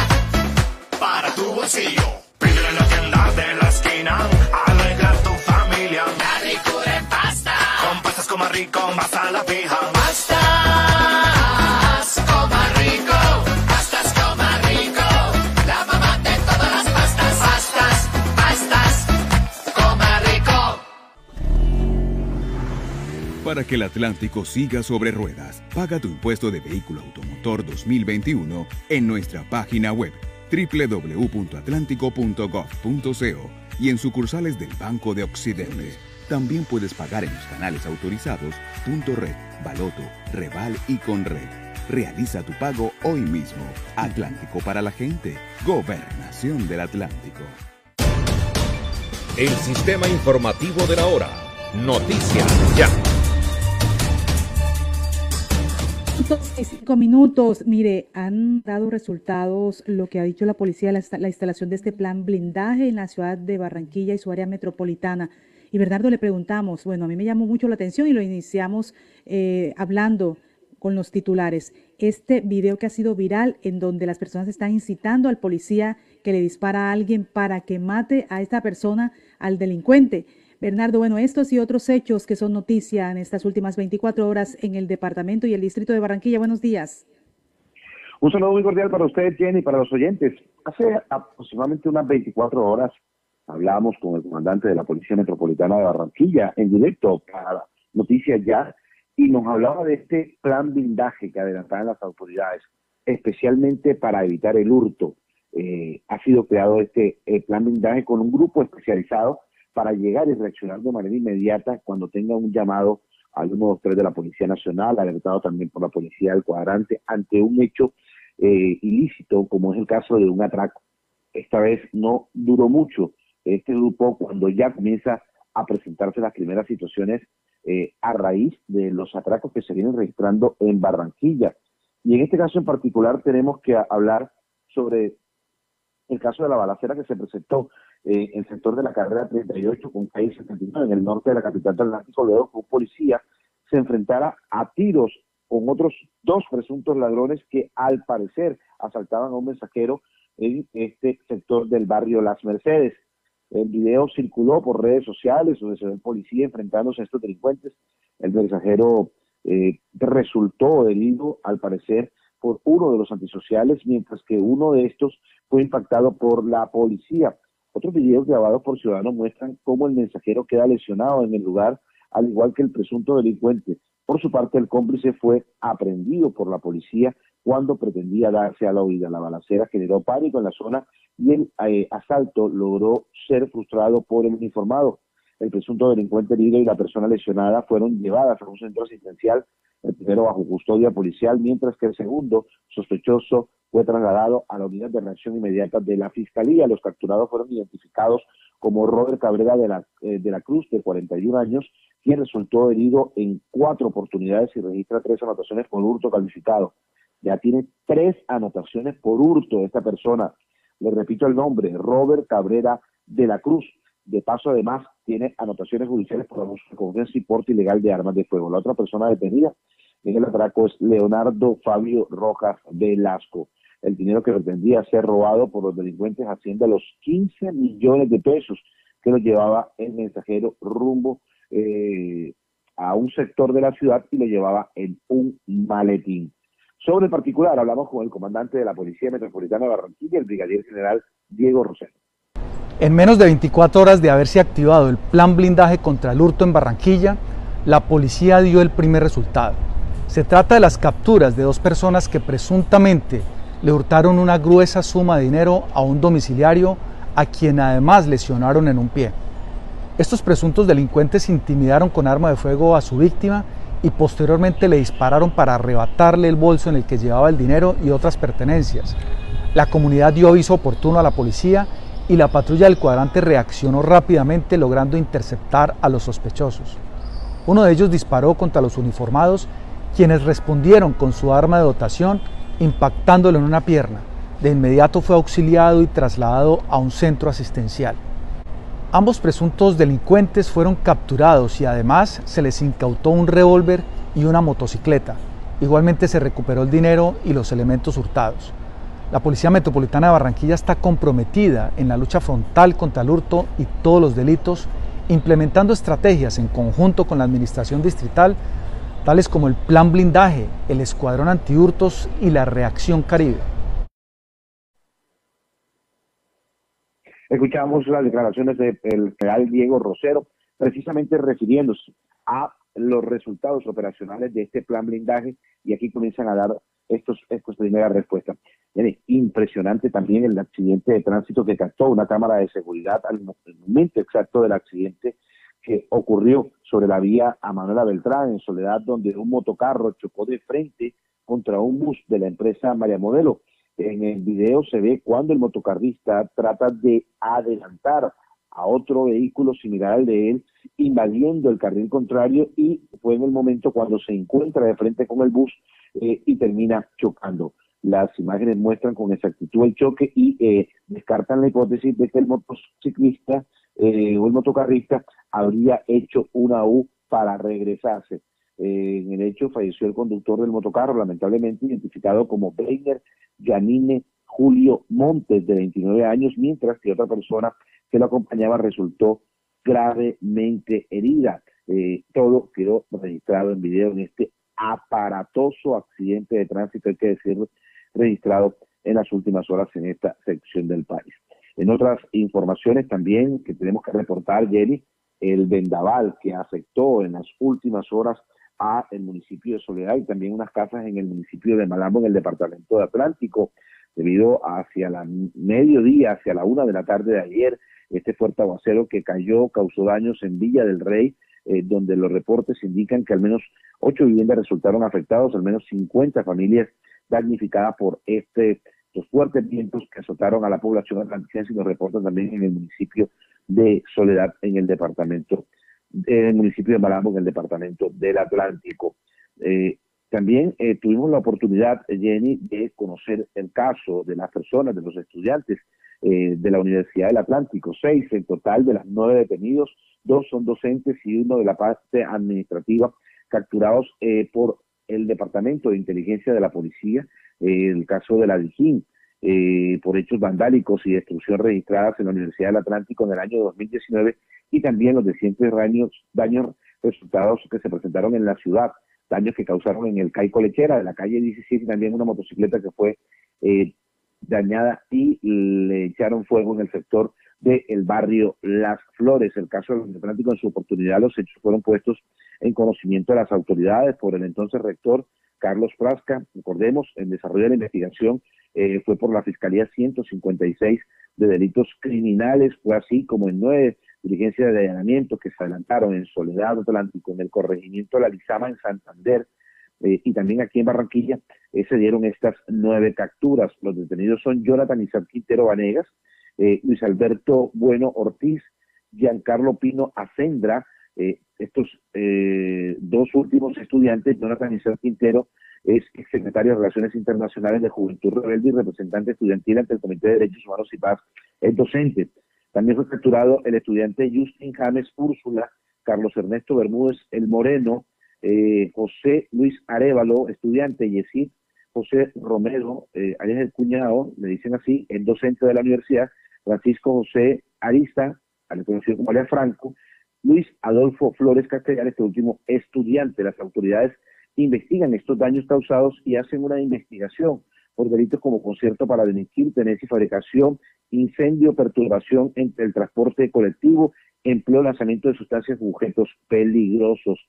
para tu bolsillo. Pídele en la tienda de la esquina, alegra tu familia. La ricura en pasta. Con pastas coma rico, más a la fija. Para que el Atlántico siga sobre ruedas, paga tu impuesto de vehículo automotor 2021 en nuestra página web www.atlántico.gov.co y en sucursales del Banco de Occidente. También puedes pagar en los canales autorizados Punto Red, Baloto, Reval y Conred. Realiza tu pago hoy mismo. Atlántico para la gente. Gobernación del Atlántico. El sistema informativo de la hora. Noticias ya. Cinco minutos. Mire, han dado resultados lo que ha dicho la policía, la, la, instalación de este plan blindaje en la ciudad de Barranquilla y su área metropolitana. Y Bernardo le preguntamos, bueno, a mí me llamó mucho la atención y lo iniciamos eh, hablando con los titulares. Este video que ha sido viral en donde las personas están incitando al policía que le dispara a alguien para que mate a esta persona, al delincuente. Bernardo, bueno, estos y otros hechos que son noticia en estas últimas 24 horas en el departamento y el distrito de Barranquilla. Buenos días. Un saludo muy cordial para usted, Jenny, y para los oyentes. Hace aproximadamente unas 24 horas hablamos con el comandante de la Policía Metropolitana de Barranquilla en directo para Noticias Ya y nos hablaba de este plan blindaje que adelantaban las autoridades, especialmente para evitar el hurto. Eh, ha sido creado este eh, plan blindaje con un grupo especializado para llegar y reaccionar de manera inmediata cuando tenga un llamado al 123 de la Policía Nacional, alertado también por la Policía del Cuadrante, ante un hecho eh, ilícito, como es el caso de un atraco. Esta vez no duró mucho este grupo cuando ya comienza a presentarse las primeras situaciones eh, a raíz de los atracos que se vienen registrando en Barranquilla. Y en este caso en particular tenemos que hablar sobre el caso de la balacera que se presentó eh, el sector de la carrera 38 con calle 79 en el norte de la capital del Atlántico, luego un policía se enfrentara a tiros con otros dos presuntos ladrones que al parecer asaltaban a un mensajero en este sector del barrio Las Mercedes. El video circuló por redes sociales donde se ve el policía enfrentándose a estos delincuentes. El mensajero eh, resultó herido, al parecer, por uno de los antisociales, mientras que uno de estos fue impactado por la policía. Otros videos grabados por ciudadanos muestran cómo el mensajero queda lesionado en el lugar, al igual que el presunto delincuente. Por su parte, el cómplice fue aprendido por la policía cuando pretendía darse a la huida. La balacera generó pánico en la zona y el eh, asalto logró ser frustrado por el uniformado. El presunto delincuente herido y la persona lesionada fueron llevadas a un centro asistencial, el primero bajo custodia policial, mientras que el segundo sospechoso fue trasladado a la unidad de reacción inmediata de la Fiscalía. Los capturados fueron identificados como Robert Cabrera de la, eh, de la Cruz, de 41 años, quien resultó herido en cuatro oportunidades y registra tres anotaciones por hurto calificado. Ya tiene tres anotaciones por hurto esta persona. Le repito el nombre, Robert Cabrera de la Cruz. De paso, además, tiene anotaciones judiciales por abuso de confianza y porte ilegal de armas de fuego. La otra persona detenida en el atraco es Leonardo Fabio Rojas Velasco el dinero que pretendía ser robado por los delincuentes asciende a los 15 millones de pesos que lo llevaba el mensajero rumbo eh, a un sector de la ciudad y lo llevaba en un maletín. Sobre el particular, hablamos con el comandante de la Policía Metropolitana de Barranquilla, el brigadier general Diego Rosero. En menos de 24 horas de haberse activado el plan blindaje contra el hurto en Barranquilla, la policía dio el primer resultado. Se trata de las capturas de dos personas que presuntamente le hurtaron una gruesa suma de dinero a un domiciliario a quien además lesionaron en un pie. Estos presuntos delincuentes intimidaron con arma de fuego a su víctima y posteriormente le dispararon para arrebatarle el bolso en el que llevaba el dinero y otras pertenencias. La comunidad dio aviso oportuno a la policía y la patrulla del cuadrante reaccionó rápidamente logrando interceptar a los sospechosos. Uno de ellos disparó contra los uniformados, quienes respondieron con su arma de dotación impactándolo en una pierna. De inmediato fue auxiliado y trasladado a un centro asistencial. Ambos presuntos delincuentes fueron capturados y además se les incautó un revólver y una motocicleta. Igualmente se recuperó el dinero y los elementos hurtados. La Policía Metropolitana de Barranquilla está comprometida en la lucha frontal contra el hurto y todos los delitos, implementando estrategias en conjunto con la Administración Distrital tales como el Plan Blindaje, el Escuadrón Antihurtos y la Reacción Caribe. Escuchamos las declaraciones del general Diego Rosero, precisamente refiriéndose a los resultados operacionales de este plan blindaje y aquí comienzan a dar estos, estos primeras respuestas. Impresionante también el accidente de tránsito que captó una cámara de seguridad al momento exacto del accidente que ocurrió sobre la vía a Manuela Beltrán, en Soledad, donde un motocarro chocó de frente contra un bus de la empresa María Modelo. En el video se ve cuando el motocarrista trata de adelantar a otro vehículo similar al de él, invadiendo el carril contrario y fue en el momento cuando se encuentra de frente con el bus eh, y termina chocando. Las imágenes muestran con exactitud el choque y eh, descartan la hipótesis de que el motociclista eh, o el motocarrista habría hecho una U para regresarse. Eh, en el hecho falleció el conductor del motocarro, lamentablemente identificado como Breiner Janine Julio Montes, de 29 años, mientras que otra persona que lo acompañaba resultó gravemente herida. Eh, todo quedó registrado en video en este aparatoso accidente de tránsito, hay que decirlo, registrado en las últimas horas en esta sección del país. En otras informaciones también que tenemos que reportar, Jenny, el vendaval que afectó en las últimas horas a el municipio de Soledad y también unas casas en el municipio de Malambo, en el departamento de Atlántico, debido hacia la mediodía, hacia la una de la tarde de ayer, este fuerte aguacero que cayó causó daños en Villa del Rey, eh, donde los reportes indican que al menos ocho viviendas resultaron afectadas, al menos 50 familias damnificadas por este los fuertes vientos que azotaron a la población atlanticense y nos reportan también en el municipio de Soledad, en el departamento, en el municipio de Malambo, en el departamento del Atlántico. Eh, también eh, tuvimos la oportunidad, Jenny, de conocer el caso de las personas, de los estudiantes eh, de la Universidad del Atlántico. Seis en total de las nueve detenidos, dos son docentes y uno de la parte administrativa, capturados por el Departamento de Inteligencia de la Policía, el caso de la Dijín, eh, por hechos vandálicos y destrucción registradas en la Universidad del Atlántico en el año 2019 y también los recientes daños, daños resultados que se presentaron en la ciudad, daños que causaron en el Caico Lechera de la calle 17 y también una motocicleta que fue eh, dañada y le echaron fuego en el sector del barrio Las Flores. El caso del Atlántico, en su oportunidad, los hechos fueron puestos en conocimiento de las autoridades por el entonces rector Carlos Frasca, recordemos, el desarrollo de la investigación eh, fue por la Fiscalía 156 de delitos criminales, fue así como en nueve diligencias de allanamiento que se adelantaron en Soledad Atlántico, en el corregimiento de la Lizama en Santander eh, y también aquí en Barranquilla, eh, se dieron estas nueve capturas. Los detenidos son Jonathan Isaac Quintero Vanegas, Luis Alberto Bueno Ortiz, Giancarlo Pino Acendra, estos dos últimos estudiantes, Jonathan Isaac Quintero es secretario de Relaciones Internacionales de Juventud Rebelde y representante estudiantil ante el Comité de Derechos Humanos y Paz. Es docente. También fue capturado el estudiante Justin James Úrsula, Carlos Ernesto Bermúdez El Moreno, eh, José Luis Arevalo, estudiante, Yesid José Romero, eh, es el cuñado, le dicen así, el docente de la universidad, Francisco José Arista, al conocido como Alea Franco, Luis Adolfo Flores Castellar, este último estudiante. Las autoridades investigan estos daños causados y hacen una investigación por delitos como concierto para delinquir, tenencia y fabricación, incendio, perturbación entre el transporte colectivo, empleo, lanzamiento de sustancias u objetos peligrosos.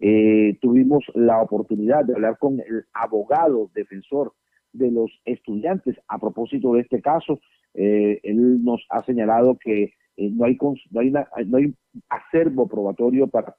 Eh, tuvimos la oportunidad de hablar con el abogado defensor de los estudiantes a propósito de este caso. Eh, él nos ha señalado que eh, no, hay, no, hay no hay acervo probatorio para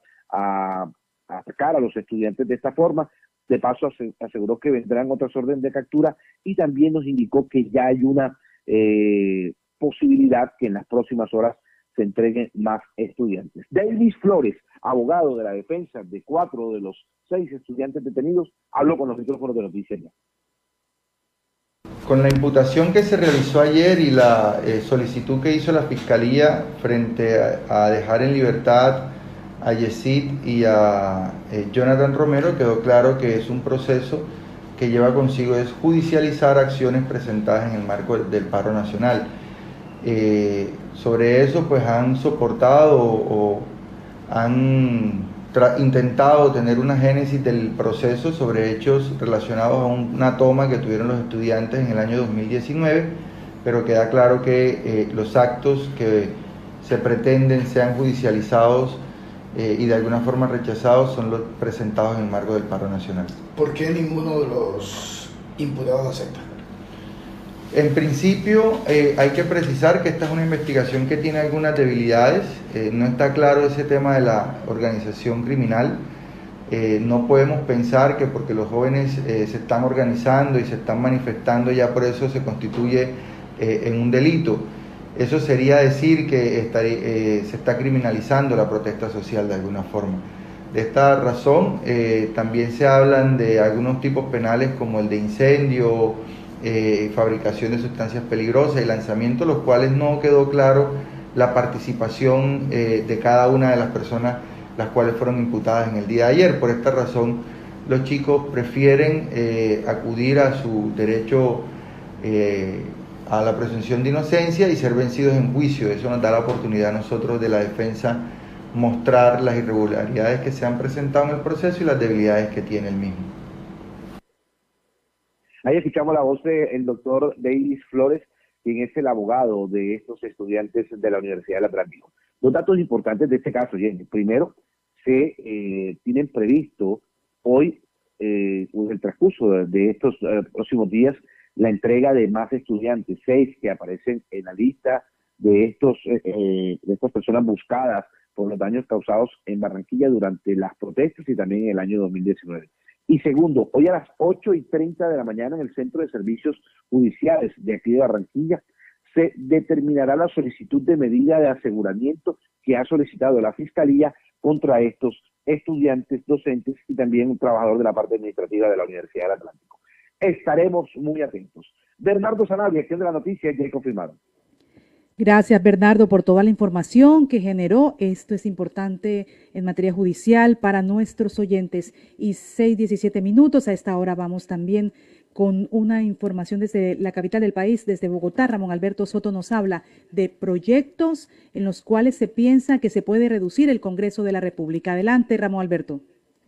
atacar a los estudiantes de esta forma. De paso, aseguró que vendrán otras órdenes de captura y también nos indicó que ya hay una eh, posibilidad que en las próximas horas se entreguen más estudiantes. Davis Flores, abogado de la defensa de cuatro de los seis estudiantes detenidos, habló con los micrófonos de noticias. Con la imputación que se realizó ayer y la eh, solicitud que hizo la Fiscalía frente a dejar en libertad a Yesid y a eh, Jonathan Romero, quedó claro que es un proceso que lleva consigo judicializar acciones presentadas en el marco del paro nacional. Eh, sobre eso pues han soportado o, han intentado tener una génesis del proceso sobre hechos relacionados a una toma que tuvieron los estudiantes en el año 2019, pero queda claro que eh, los actos que se pretenden sean judicializados eh, y de alguna forma rechazados son los presentados en el marco del paro nacional. ¿Por qué ninguno de los imputados acepta? En principio eh, hay que precisar que esta es una investigación que tiene algunas debilidades, eh, no está claro ese tema de la organización criminal, no podemos pensar que porque los jóvenes se están organizando y se están manifestando ya por eso se constituye en un delito. Eso sería decir que eh, se está criminalizando la protesta social de alguna forma. De esta razón, eh, también se hablan de algunos tipos penales como el de incendio, eh, fabricación de sustancias peligrosas y lanzamiento, los cuales no quedó claro la participación de cada una de las personas las cuales fueron imputadas en el día de ayer. Por esta razón, los chicos prefieren acudir a su derecho a la presunción de inocencia y ser vencidos en juicio. Eso nos da la oportunidad a nosotros de la defensa mostrar las irregularidades que se han presentado en el proceso y las debilidades que tiene el mismo. Ahí escuchamos la voz del doctor Davis Flores, quien es el abogado de estos estudiantes de la Universidad del Atlántico. Dos datos importantes de este caso, Jenny. Primero, se eh, tienen previsto hoy, eh, en el transcurso de, estos eh, próximos días, la entrega de más estudiantes, seis que aparecen en la lista de estos eh, eh, de estas personas buscadas por los daños causados en Barranquilla durante las protestas y también en el año 2019. Y segundo, hoy a las 8 y 30 de la mañana en el Centro de Servicios Judiciales de aquí de Barranquilla se determinará la solicitud de medida de aseguramiento que ha solicitado la Fiscalía contra estos estudiantes, docentes y también un trabajador de la parte administrativa de la Universidad del Atlántico estaremos muy atentos. Bernardo Sanabria, que es de la noticia, ya confirmado. Gracias, Bernardo, por toda la información que generó. Esto es importante en materia judicial para nuestros oyentes. Y 6, 17 minutos. A esta hora vamos también con una información desde la capital del país, desde Bogotá. Ramón Alberto Soto nos habla de proyectos en los cuales se piensa que se puede reducir el Congreso de la República. Adelante, Ramón Alberto.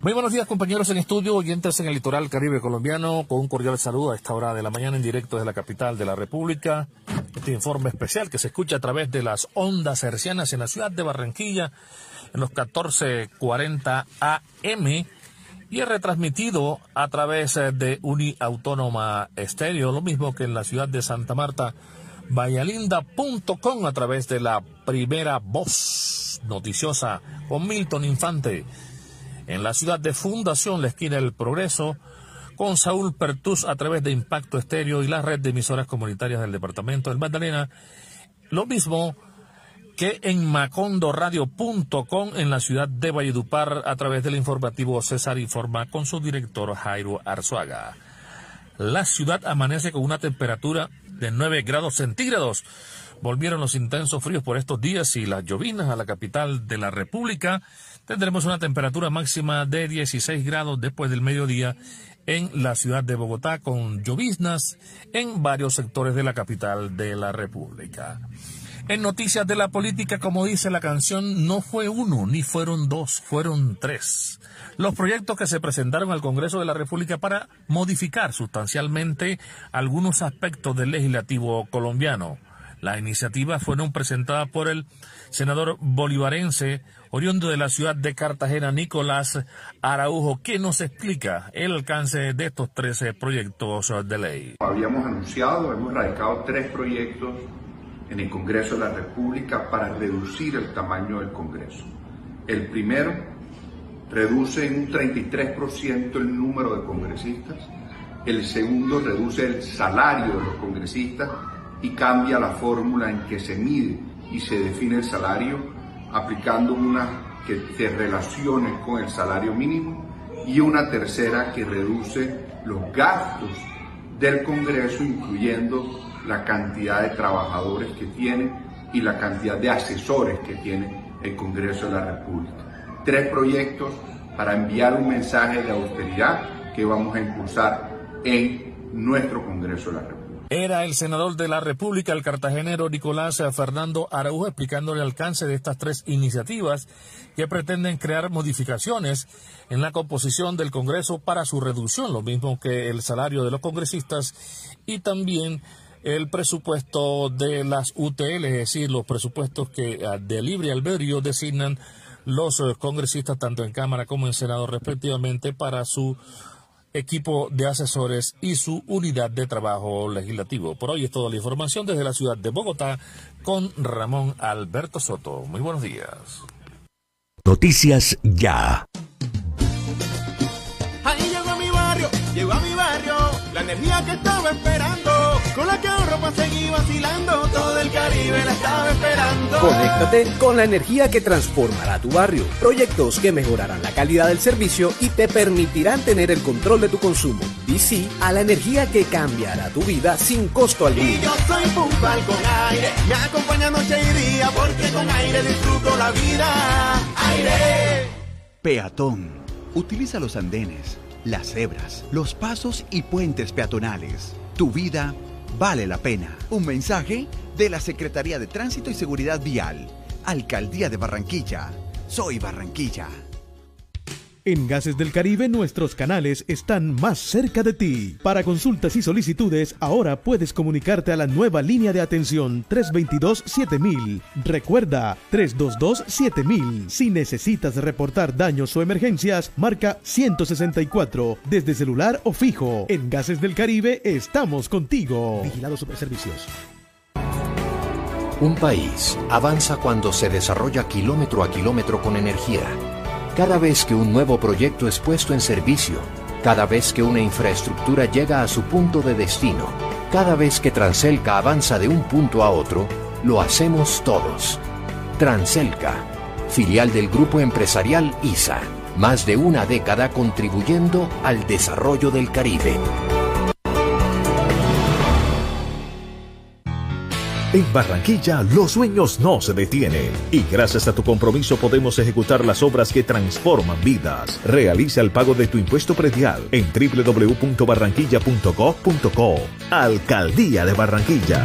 Muy buenos días compañeros en estudio, oyentes en el litoral caribe colombiano, con un cordial saludo a esta hora de la mañana en directo desde la capital de la República. Este informe especial que se escucha a través de las ondas hercianas en la ciudad de Barranquilla, en los 1440 AM y es retransmitido a través eh, de Uniautónoma Estéreo, lo mismo que en la ciudad de Santa Marta, vallalinda.com a través de la primera voz noticiosa con Milton Infante. En la ciudad de Fundación, la esquina del Progreso, con Saúl Pertus a través de Impacto Estéreo y la red de emisoras comunitarias del departamento del Magdalena. Lo mismo que en macondoradio.com en la ciudad de Valledupar a través del informativo César Informa con su director Jairo Arzuaga. La ciudad amanece con una temperatura de 9 grados centígrados. Volvieron los intensos fríos por estos días y las llovinas a la capital de la República. Tendremos una temperatura máxima de 16 grados después del mediodía en la ciudad de Bogotá con lloviznas en varios sectores de la capital de la República. En noticias de la política, como dice la canción, no fue uno, ni fueron dos, fueron tres. Los proyectos que se presentaron al Congreso de la República para modificar sustancialmente algunos aspectos del legislativo colombiano. Las iniciativas fueron presentadas por el senador bolivarense oriundo de la ciudad de Cartagena, Nicolás Araujo, que nos explica el alcance de estos 13 proyectos de ley. Habíamos anunciado, hemos radicado tres proyectos en el Congreso de la República para reducir el tamaño del Congreso. El primero reduce en un 33% el número de congresistas. El segundo reduce el salario de los congresistas y cambia la fórmula en que se mide y se define el salario aplicando una que se relacione con el salario mínimo y una tercera que reduce los gastos del Congreso, incluyendo la cantidad de trabajadores que tiene y la cantidad de asesores que tiene el Congreso de la República. Tres proyectos para enviar un mensaje de austeridad que vamos a impulsar en nuestro Congreso de la República. Era el senador de la República, el cartagenero Nicolás Fernando Araujo, explicando el alcance de estas tres iniciativas que pretenden crear modificaciones en la composición del Congreso para su reducción, lo mismo que el salario de los congresistas y también el presupuesto de las UTL, es decir, los presupuestos que ah, de libre albedrío designan los eh, congresistas tanto en Cámara como en Senado respectivamente para su equipo de asesores y su unidad de trabajo legislativo. Por hoy es toda la información desde la ciudad de Bogotá con Ramón Alberto Soto. Muy buenos días. Noticias ya. Ahí llegó a mi barrio, llegó a mi barrio, la energía que estaba esperando con la que ahorro para seguir vacilando, todo el Caribe la estaba esperando. Conéctate con la energía que transformará tu barrio. Proyectos que mejorarán la calidad del servicio y te permitirán tener el control de tu consumo. Y sí, a la energía que cambiará tu vida sin costo alguno. Y yo soy Pumpal con aire, me acompaña noche y día porque con aire disfruto la vida. Aire. Peatón. Utiliza los andenes, las cebras, los pasos y puentes peatonales. Tu vida vale la pena. Un mensaje de la Secretaría de Tránsito y Seguridad Vial, Alcaldía de Barranquilla. Soy Barranquilla. En Gases del Caribe nuestros canales están más cerca de ti. Para consultas y solicitudes, ahora puedes comunicarte a la nueva línea de atención 322-7000. Recuerda, 322-7000. Si necesitas reportar daños o emergencias, marca 164 desde celular o fijo. En Gases del Caribe estamos contigo. Vigilado Superservicios. Un país avanza cuando se desarrolla kilómetro a kilómetro con energía cada vez que un nuevo proyecto es puesto en servicio, cada vez que una infraestructura llega a su punto de destino, cada vez que Transelca avanza de un punto a otro, lo hacemos todos. Transelca, filial del grupo empresarial ISA, más de una década contribuyendo al desarrollo del Caribe. En Barranquilla los sueños no se detienen y gracias a tu compromiso podemos ejecutar las obras que transforman vidas. Realiza el pago de tu impuesto predial en www.barranquilla.gov.co. Alcaldía de Barranquilla.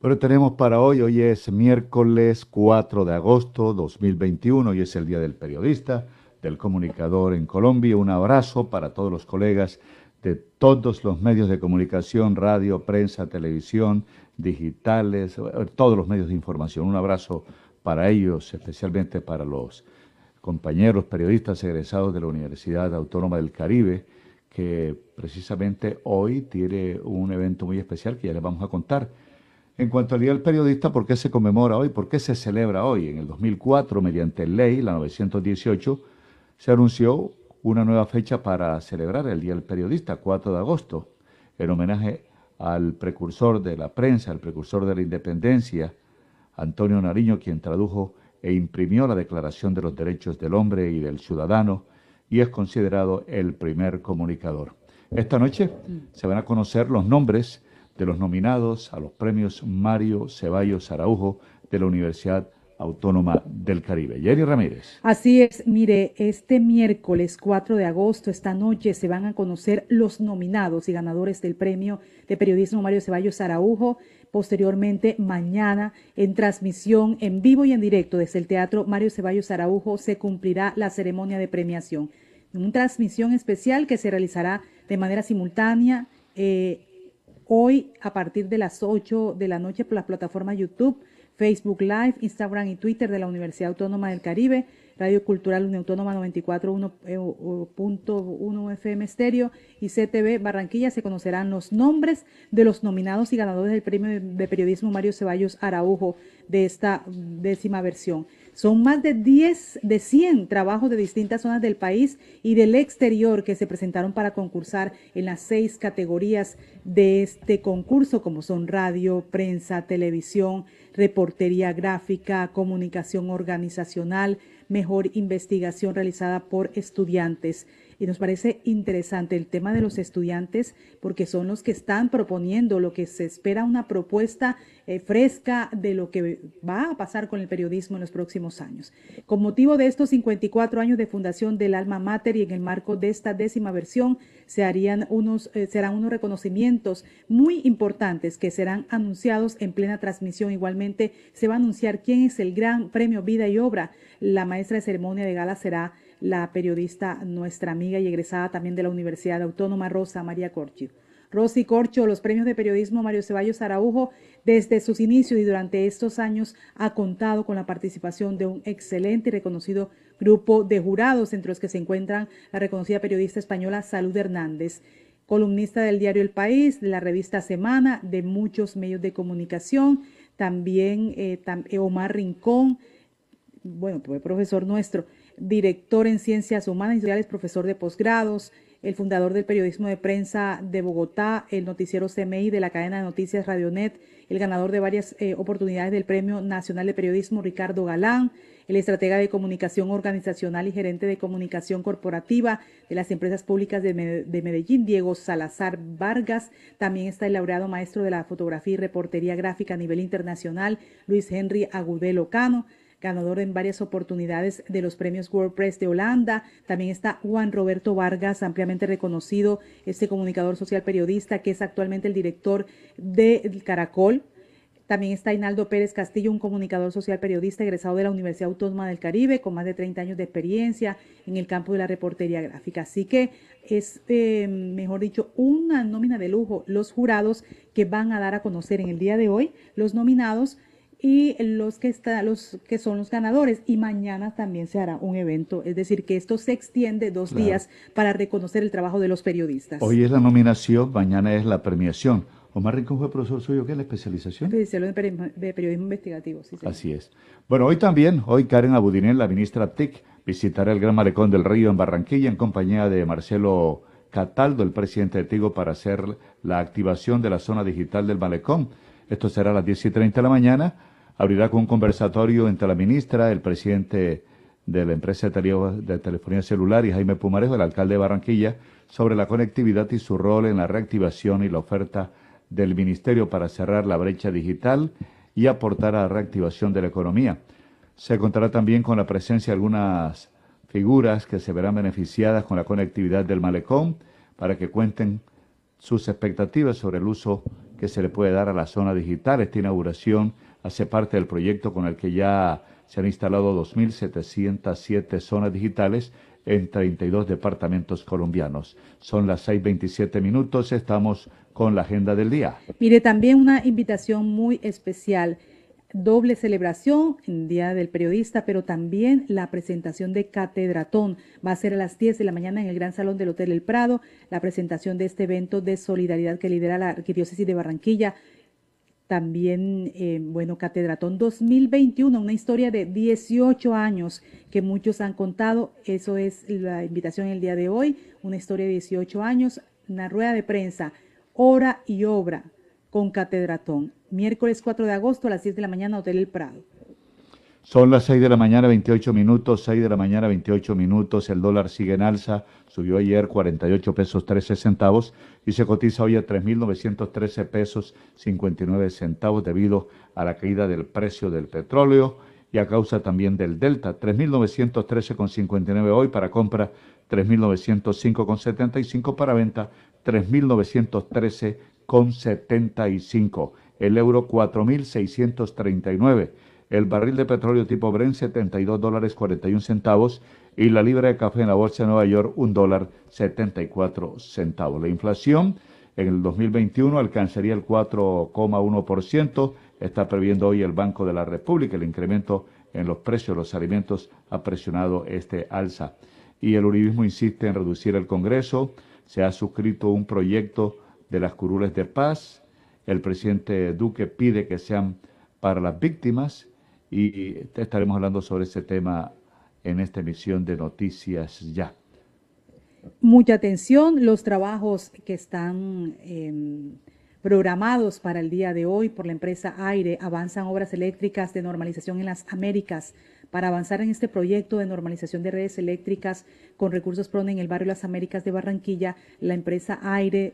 Bueno, tenemos para hoy, hoy es miércoles 4 de agosto 2021, hoy es el Día del Periodista, del Comunicador en Colombia. Un abrazo para todos los colegas de todos los medios de comunicación, radio, prensa, televisión, digitales, todos los medios de información. Un abrazo para ellos, especialmente para los compañeros periodistas egresados de la Universidad Autónoma del Caribe, que precisamente hoy tiene un evento muy especial que ya les vamos a contar en cuanto al Día del Periodista, ¿por qué se conmemora hoy? ¿Por qué se celebra hoy? En el 2004, mediante ley, la 918, se anunció una nueva fecha para celebrar el Día del Periodista, 4 de agosto, en homenaje al precursor de la prensa, al precursor de la independencia, Antonio Nariño, quien tradujo e imprimió la Declaración de los Derechos del Hombre y del Ciudadano y es considerado el primer comunicador. Esta noche se van a conocer los nombres de los nominados a los premios Mario Ceballos Araujo de la Universidad Autónoma del Caribe. Jenny Ramírez. Así es, mire, este miércoles 4 de agosto, esta noche, se van a conocer los nominados y ganadores del premio de periodismo Mario Ceballos Araujo. Posteriormente, mañana, en transmisión en vivo y en directo desde el Teatro Mario Ceballos Araujo, se cumplirá la ceremonia de premiación. Una transmisión especial que se realizará de manera simultánea eh, hoy a partir de las 8 de la noche por las plataformas YouTube, Facebook Live, Instagram y Twitter de la Universidad Autónoma del Caribe, Radio Cultural Unión Autónoma 94.1 FM Estéreo y CTV Barranquilla se conocerán los nombres de los nominados y ganadores del Premio de Periodismo Mario Ceballos Araujo de esta décima versión. Son más de 10, de 100 trabajos de distintas zonas del país y del exterior que se presentaron para concursar en las seis categorías de este concurso, como son radio, prensa, televisión, reportería gráfica, comunicación organizacional, mejor investigación realizada por estudiantes y nos parece interesante el tema de los estudiantes porque son los que están proponiendo lo que se espera una propuesta eh, fresca de lo que va a pasar con el periodismo en los próximos años. Con motivo de estos 54 años de fundación del Alma Mater y en el marco de esta décima versión, se harían unos, eh, serán unos reconocimientos muy importantes que serán anunciados en plena transmisión. Igualmente se va a anunciar quién es el gran premio Vida y Obra. La maestra de ceremonia de gala será la periodista, nuestra amiga y egresada también de la Universidad Autónoma, Rosa María Corcho. Rosy Corcho, los premios de periodismo Mario Ceballos Araujo, desde sus inicios y durante estos años ha contado con la participación de un excelente y reconocido grupo de jurados, entre los que se encuentran la reconocida periodista española Salud Hernández, columnista del diario El País, de la revista Semana, de muchos medios de comunicación, también eh, Omar Rincón, bueno, fue profesor nuestro, director en Ciencias Humanas y Sociales, profesor de posgrados, el fundador del periodismo de prensa de Bogotá, el noticiero CMI de la cadena de noticias Radionet, el ganador de varias eh, oportunidades del Premio Nacional de Periodismo Ricardo Galán, el estratega de comunicación organizacional y gerente de comunicación corporativa de las empresas públicas de, Medellín, Diego Salazar Vargas. También está el laureado maestro de la fotografía y reportería gráfica a nivel internacional, Luis Henry Agudelo Cano ganador en varias oportunidades de los premios WordPress de Holanda. También está Juan Roberto Vargas, ampliamente reconocido, este comunicador social periodista que es actualmente el director de Caracol. También está Hinaldo Pérez Castillo, un comunicador social periodista egresado de la Universidad Autónoma del Caribe, con más de 30 años de experiencia en el campo de la reportería gráfica. Así que es, eh, mejor dicho, una nómina de lujo los jurados que van a dar a conocer en el día de hoy los nominados y los que, está, los que son los ganadores. Y mañana también se hará un evento, es decir, que esto se extiende dos días para reconocer el trabajo de los periodistas. Hoy es la nominación, mañana es la premiación. Omar Rincón fue profesor suyo, ¿qué es la especialización? Especialización de periodismo investigativo, sí. Así es. Bueno, hoy también, hoy Karen Abudinel, la ministra TIC, visitará el Gran Malecón del Río en Barranquilla en compañía de Marcelo Cataldo, el presidente de Tigo, para hacer la activación de la zona digital del malecón Esto será a las 10 y 30 de la mañana. Abrirá con un conversatorio entre la ministra, el presidente de la empresa de telefonía celular y Jaime Pumarejo, el alcalde de Barranquilla, sobre la conectividad y su rol en la reactivación y la oferta del ministerio para cerrar la brecha digital y aportar a la reactivación de la economía. Se contará también con la presencia de algunas figuras que se verán beneficiadas con la conectividad del malecón para que cuenten sus expectativas sobre el uso que se le puede dar a la zona digital. Esta inauguración hace parte del proyecto con el que ya se han instalado 2.707 zonas digitales en 32 departamentos colombianos. Son las 6.27 minutos, estamos con la agenda del día. Mire, también una invitación muy especial doble celebración en Día del Periodista, pero también la presentación de Catedratón. Va a ser a las 10 de la mañana en el Gran Salón del Hotel El Prado, la presentación de este evento de solidaridad que lidera la Arquidiócesis de Barranquilla. También, eh, bueno, Catedratón 2021, una historia de 18 años que muchos han contado. Eso es la invitación el día de hoy, una historia de 18 años, una rueda de prensa, hora y obra con Catedratón. Miércoles 4 de agosto a las 10 de la mañana, Hotel El Prado. Son las 6 de la mañana, 28 minutos, 6 de la mañana, 28 minutos. El dólar sigue en alza, subió ayer 48 pesos 13 centavos y se cotiza hoy a 3.913 pesos 59 centavos debido a la caída del precio del petróleo y a causa también del Delta. 3.913,59 hoy para compra, 3.905,75 para venta, 3.913 con 75, el euro 4.639, el barril de petróleo tipo Brent 72 dólares 41 centavos y la libra de café en la bolsa de Nueva York un dólar 74 centavos. La inflación en el 2021 alcanzaría el 4,1%, está previendo hoy el Banco de la República, el incremento en los precios de los alimentos ha presionado este alza. Y el uribismo insiste en reducir el Congreso, se ha suscrito un proyecto de las curules de paz. El presidente Duque pide que sean para las víctimas y estaremos hablando sobre ese tema en esta emisión de Noticias Ya. Mucha atención, los trabajos que están em, programados para el día de hoy por la empresa Aire avanzan obras eléctricas de normalización en las Américas. Para avanzar en este proyecto de normalización de redes eléctricas con recursos PRONE en el barrio Las Américas de Barranquilla, la empresa Aire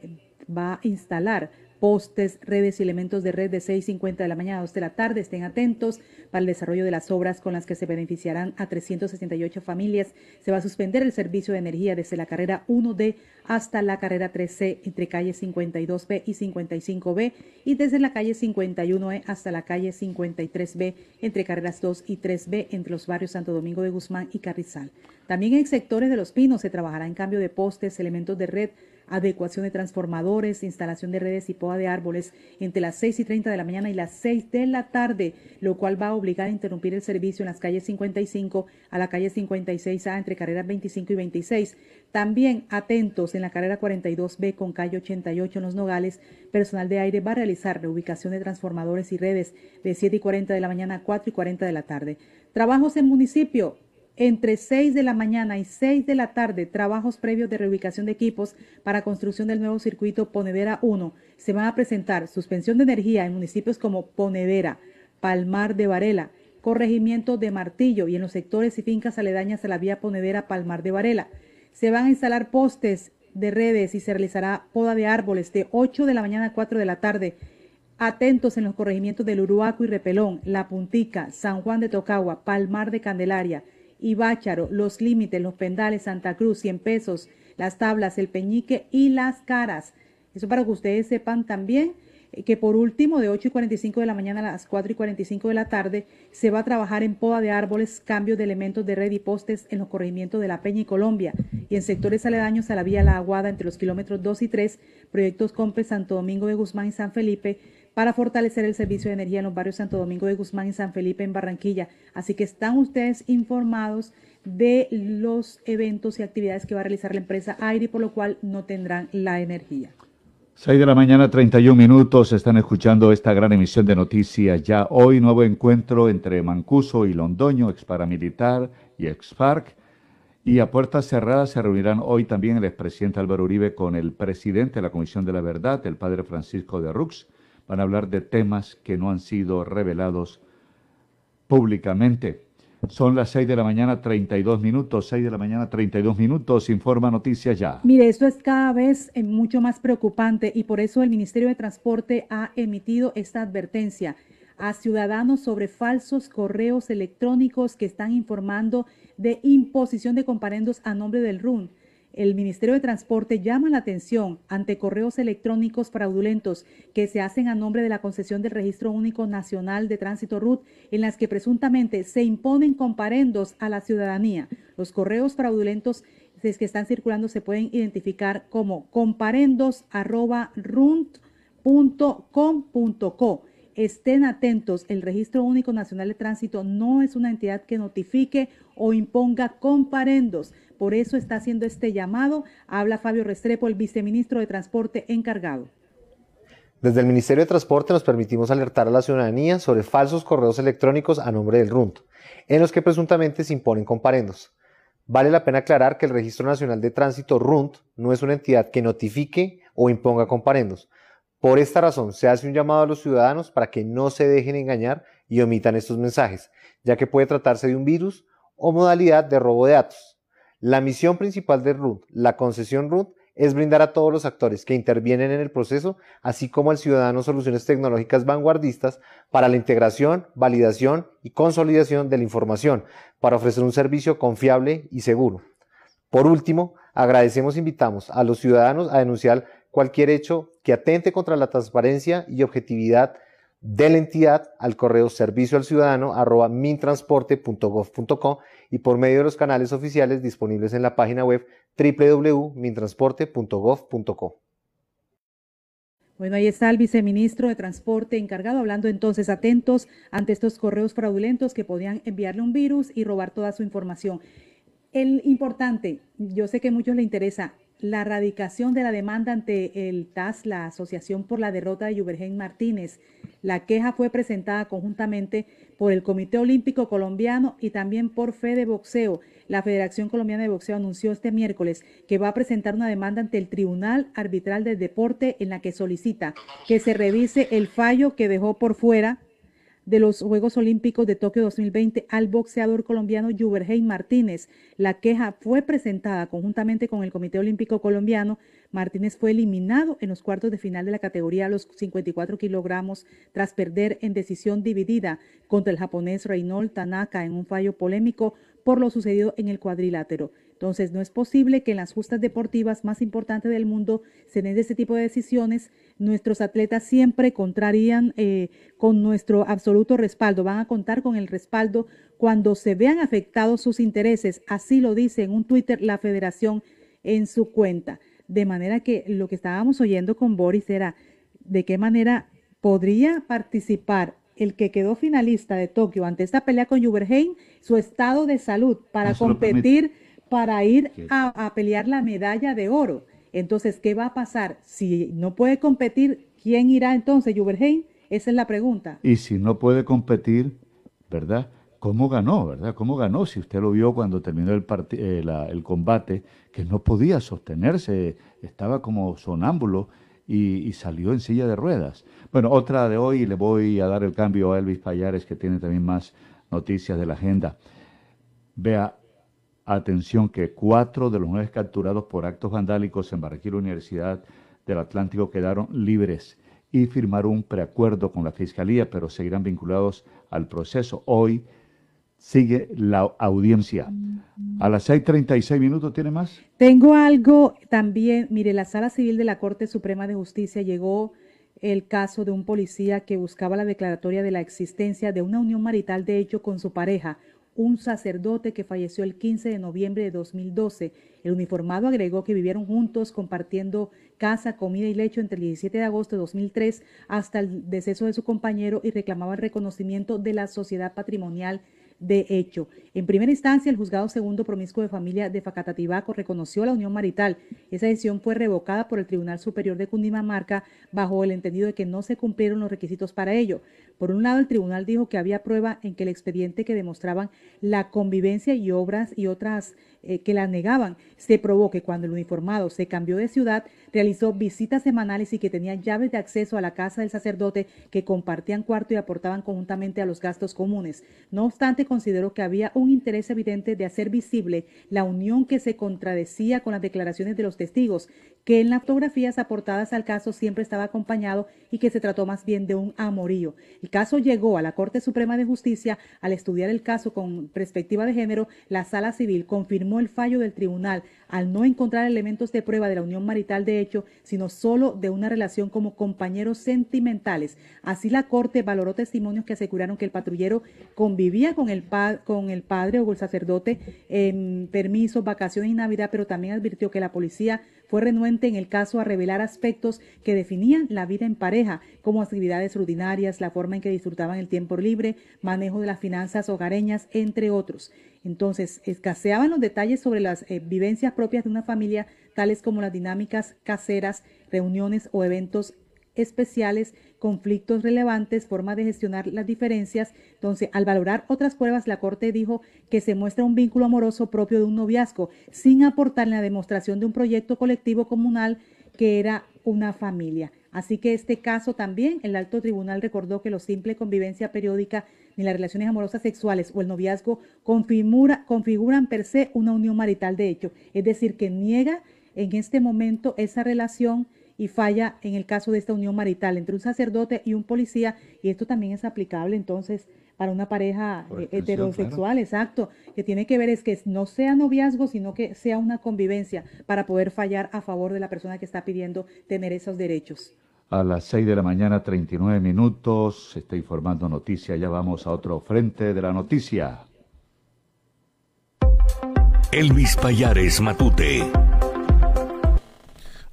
va a instalar postes, redes y elementos de red de 6.50 de la mañana a 2 de la tarde. Estén atentos para el desarrollo de las obras con las que se beneficiarán a 368 familias. Se va a suspender el servicio de energía desde la carrera 1D hasta la carrera 3C entre calle 52B y 55B y desde la calle 51E hasta la calle 53B entre carreras 2 y 3B entre los barrios Santo Domingo de Guzmán y Carrizal. También en sectores de Los Pinos se trabajará en cambio de postes, elementos de red, adecuación de transformadores, instalación de redes y poda de árboles entre las 6 y 30 de la mañana y las 6 de la tarde, lo cual va a obligar a interrumpir el servicio en las calles 55 a la calle 56A entre carreras 25 y 26. También atentos en la carrera 42B con calle 88 en Los Nogales, personal de aire va a realizar reubicación de transformadores y redes de 7 y 40 de la mañana a 4 y 40 de la tarde. Trabajos en municipio, entre 6 de la mañana y 6 de la tarde, trabajos previos de reubicación de equipos para construcción del nuevo circuito Ponedera 1. Se van a presentar suspensión de energía en municipios como Ponedera, Palmar de Varela, Corregimiento de Martillo y en los sectores y fincas aledañas a la vía Ponedera Palmar de Varela. Se van a instalar postes de redes y se realizará poda de árboles de 8 de la mañana a 4 de la tarde. Atentos en los corregimientos del Uruaco y Repelón, La Puntica, San Juan de Tocagua, Palmar de Candelaria, y Bácharo, los límites, los pendales, Santa Cruz, 100 pesos, las tablas, el peñique y las caras. Eso para que ustedes sepan también eh, que por último de 8 y 45 de la mañana a las 4 y 45 de la tarde se va a trabajar en poda de árboles, cambio de elementos de red y postes en los corregimientos de La Peña y Colombia y en sectores aledaños a la vía La Aguada entre los kilómetros 2 y 3, proyectos Compre Santo Domingo de Guzmán y San Felipe, para fortalecer el servicio de energía en los barrios Santo Domingo de Guzmán y San Felipe en Barranquilla. Así que están ustedes informados de los eventos y actividades que va a realizar la empresa Aire, por lo cual no tendrán la energía. 6 de la mañana, 31 minutos. Están escuchando esta gran emisión de noticias. Ya hoy, nuevo encuentro entre Mancuso y Londoño, ex paramilitar y ex FARC. Y a puertas cerradas se reunirán hoy también el expresidente Álvaro Uribe con el presidente de la Comisión de la Verdad, el padre Francisco de Rux van a hablar de temas que no han sido revelados públicamente. Son las 6 de la mañana, 32 minutos, 6 de la mañana, 32 minutos, informa Noticias Ya. Mire, esto es cada vez eh, mucho más preocupante y por eso el Ministerio de Transporte ha emitido esta advertencia a ciudadanos sobre falsos correos electrónicos que están informando de imposición de comparendos a nombre del RUN. El Ministerio de Transporte llama la atención ante correos electrónicos fraudulentos que se hacen a nombre de la concesión del Registro Único Nacional de Tránsito RUT, en las que presuntamente se imponen comparendos a la ciudadanía. Los correos fraudulentos que están circulando se pueden identificar como comparendos.runt.com.co estén atentos, el Registro Único Nacional de Tránsito no es una entidad que notifique o imponga comparendos. Por eso está haciendo este llamado. Habla Fabio Restrepo, el viceministro de Transporte encargado. Desde el Ministerio de Transporte nos permitimos alertar a la ciudadanía sobre falsos correos electrónicos a nombre del RUNT, en los que presuntamente se imponen comparendos. Vale la pena aclarar que el Registro Nacional de Tránsito RUNT no es una entidad que notifique o imponga comparendos. Por esta razón, se hace un llamado a los ciudadanos para que no se dejen engañar y omitan estos mensajes, ya que puede tratarse de un virus o modalidad de robo de datos. La misión principal de RUT, la concesión RUT, es brindar a todos los actores que intervienen en el proceso, así como al ciudadano soluciones tecnológicas vanguardistas para la integración, validación y consolidación de la información, para ofrecer un servicio confiable y seguro. Por último, agradecemos e invitamos a los ciudadanos a denunciar cualquier hecho que atente contra la transparencia y objetividad de la entidad al correo servicio al ciudadano arroba mintransporte.gov.co y por medio de los canales oficiales disponibles en la página web www.mintransporte.gov.co. Bueno, ahí está el viceministro de Transporte encargado hablando entonces atentos ante estos correos fraudulentos que podían enviarle un virus y robar toda su información. El importante, yo sé que a muchos le interesa, la radicación de la demanda ante el TAS, la Asociación por la Derrota de Yubergen Martínez. La queja fue presentada conjuntamente por el Comité Olímpico Colombiano y también por Fede Boxeo. La Federación Colombiana de Boxeo anunció este miércoles que va a presentar una demanda ante el Tribunal Arbitral del Deporte en la que solicita que se revise el fallo que dejó por fuera de los Juegos Olímpicos de Tokio 2020 al boxeador colombiano Juberheim Martínez. La queja fue presentada conjuntamente con el Comité Olímpico Colombiano. Martínez fue eliminado en los cuartos de final de la categoría a los 54 kilogramos tras perder en decisión dividida contra el japonés Reynold Tanaka en un fallo polémico por lo sucedido en el cuadrilátero. Entonces, no es posible que en las justas deportivas más importantes del mundo se den este tipo de decisiones. Nuestros atletas siempre contrarían eh, con nuestro absoluto respaldo, van a contar con el respaldo cuando se vean afectados sus intereses. Así lo dice en un Twitter la federación en su cuenta. De manera que lo que estábamos oyendo con Boris era de qué manera podría participar el que quedó finalista de Tokio ante esta pelea con Juberheim, su estado de salud para competir para ir a, pelear la medalla de oro. Entonces, ¿qué va a pasar? Si no puede competir, ¿quién irá entonces, Juberheim? Esa es la pregunta. Y si no puede competir, ¿verdad? ¿Cómo ganó, verdad? ¿Cómo ganó? Si usted lo vio cuando terminó el, eh, el combate, que no podía sostenerse, estaba como sonámbulo y, y, salió en silla de ruedas. Bueno, otra de hoy, le voy a dar el cambio a Elvis Payares, que tiene también más noticias de la agenda. Vea, Atención que cuatro de los nueve capturados por actos vandálicos en Barranquilla Universidad del Atlántico quedaron libres y firmaron un preacuerdo con la Fiscalía, pero seguirán vinculados al proceso. Hoy sigue la audiencia. A las 6.36 minutos, ¿tiene más? Tengo algo también. Mire, la Sala Civil de la Corte Suprema de Justicia llegó el caso de un policía que buscaba la declaratoria de la existencia de una unión marital de hecho con su pareja, un sacerdote que falleció el 15 de noviembre de 2012. El uniformado agregó que vivieron juntos compartiendo casa, comida y lecho entre el 17 de agosto de 2003 hasta el deceso de su compañero y reclamaba el reconocimiento de la sociedad patrimonial de hecho. En primera instancia, el juzgado segundo promiscuo de familia de Facatatibaco reconoció la unión marital. Esa decisión fue revocada por el Tribunal Superior de Cundinamarca bajo el entendido de que no se cumplieron los requisitos para ello. Por un lado, el tribunal dijo que había prueba en que el expediente que demostraban la convivencia y obras y otras eh, que la negaban. Se probó que cuando el uniformado se cambió de ciudad, realizó visitas semanales y que tenía llaves de acceso a la casa del sacerdote que compartían cuarto y aportaban conjuntamente a los gastos comunes. No obstante, consideró que había un interés evidente de hacer visible la unión que se contradecía con las declaraciones de los testigos, que en las fotografías aportadas al caso siempre estaba acompañado y que se trató más bien de un amorío. El caso llegó a la Corte Suprema de Justicia. Al estudiar el caso con perspectiva de género, la Sala Civil confirmó el fallo del tribunal al no encontrar elementos de prueba de la unión marital de hecho, sino solo de una relación como compañeros sentimentales. Así la Corte valoró testimonios que aseguraron que el patrullero convivía con el, con el padre o el sacerdote en permisos, vacaciones y Navidad, pero también advirtió que la policía fue renuente en el caso a revelar aspectos que definían la vida en pareja, como actividades rutinarias, la forma en que disfrutaban el tiempo libre, manejo de las finanzas hogareñas, entre otros. Entonces, escaseaban los detalles sobre las eh, vivencias propias de una familia, tales como las dinámicas caseras, reuniones o eventos especiales, conflictos relevantes, formas de gestionar las diferencias. Entonces, al valorar otras pruebas, la Corte dijo que se muestra un vínculo amoroso propio de un noviazgo, sin aportar la demostración de un proyecto colectivo comunal que era una familia. Así que este caso también, el alto tribunal recordó que la simple convivencia periódica ni las relaciones amorosas sexuales o el noviazgo configura, configuran per se una unión marital de hecho. Es decir, que niega en este momento esa relación y falla en el caso de esta unión marital entre un sacerdote y un policía, y esto también es aplicable entonces para una pareja eh, heterosexual, exacto, que tiene que ver es que no sea noviazgo, sino que sea una convivencia para poder fallar a favor de la persona que está pidiendo tener esos derechos. A las 6 de la mañana, 39 minutos, se está informando noticia, ya vamos a otro frente de la noticia. Elvis Payares Matute.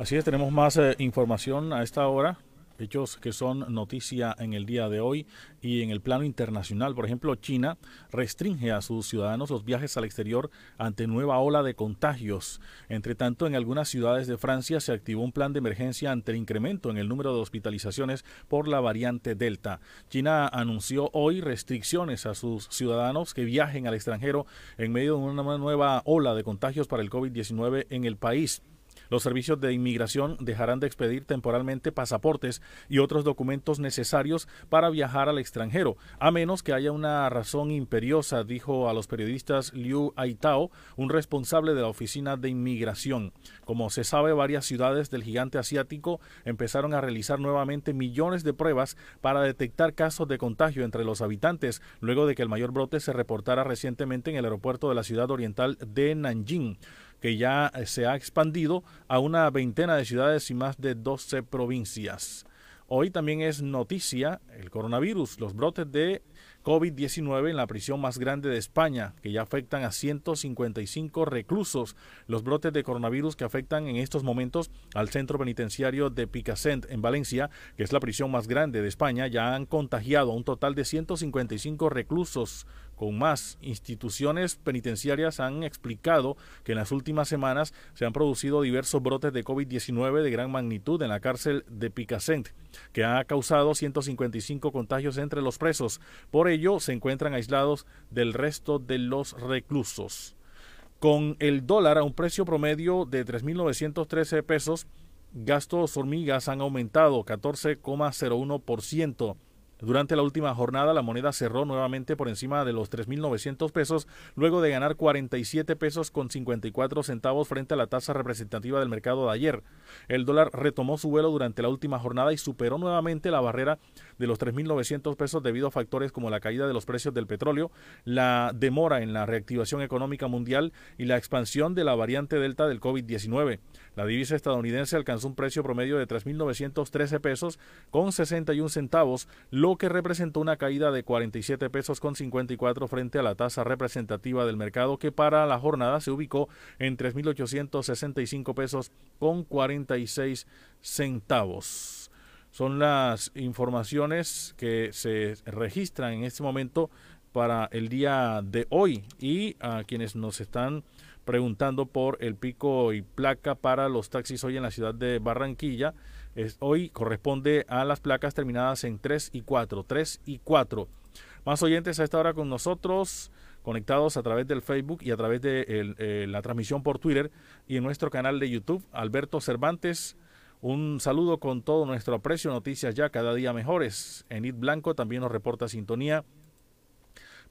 Así es, tenemos más eh, información a esta hora hechos que son noticia en el día de hoy y en el plano internacional. Por ejemplo, China restringe a sus ciudadanos los viajes al exterior ante nueva ola de contagios. Entre tanto, en algunas ciudades de Francia se activó un plan de emergencia ante el incremento en el número de hospitalizaciones por la variante Delta. China anunció hoy restricciones a sus ciudadanos que viajen al extranjero en medio de una nueva ola de contagios para el COVID-19 en el país. Los servicios de inmigración dejarán de expedir temporalmente pasaportes y otros documentos necesarios para viajar al extranjero, a menos que haya una razón imperiosa, dijo a los periodistas Liu Aitao, un responsable de la Oficina de Inmigración. Como se sabe, varias ciudades del gigante asiático empezaron a realizar nuevamente millones de pruebas para detectar casos de contagio entre los habitantes, luego de que el mayor brote se reportara recientemente en el aeropuerto de la ciudad oriental de Nanjing que ya eh, se ha expandido a una veintena de ciudades y más de 12 provincias. Hoy también es noticia el coronavirus, los brotes de COVID-19 en la prisión más grande de España, que ya afectan a 155 reclusos. Los brotes de coronavirus que afectan en estos momentos al centro penitenciario de Picassent en Valencia, que es la prisión más grande de España, ya han contagiado a un total de 155 reclusos con más instituciones penitenciarias han explicado que en las últimas semanas se han producido diversos brotes de COVID-19 de gran magnitud en la cárcel de Picassent, que ha causado 155 contagios entre los presos. Por ello, se encuentran aislados del resto de los reclusos. Con el dólar a un precio promedio de 3.913 pesos, gastos hormigas han aumentado 14,01%. Durante la última jornada la moneda cerró nuevamente por encima de los 3.900 pesos luego de ganar 47 pesos con 54 centavos frente a la tasa representativa del mercado de ayer. El dólar retomó su vuelo durante la última jornada y superó nuevamente la barrera de los 3.900 pesos debido a factores como la caída de los precios del petróleo, la demora en la reactivación económica mundial y la expansión de la variante Delta del COVID-19. La divisa estadounidense alcanzó un precio promedio de 3.913 pesos con 61 centavos, lo que representó una caída de 47 pesos con 54 frente a la tasa representativa del mercado que para la jornada se ubicó en 3.865 pesos con 46 centavos. Son las informaciones que se registran en este momento para el día de hoy y a quienes nos están preguntando por el pico y placa para los taxis hoy en la ciudad de Barranquilla. Hoy corresponde a las placas terminadas en 3 y 4. 3 y 4. Más oyentes a esta hora con nosotros, conectados a través del Facebook y a través de eh, la transmisión por Twitter y en nuestro canal de YouTube. Alberto Cervantes, un saludo con todo nuestro aprecio. Noticias ya cada día mejores. Enid Blanco también nos reporta sintonía.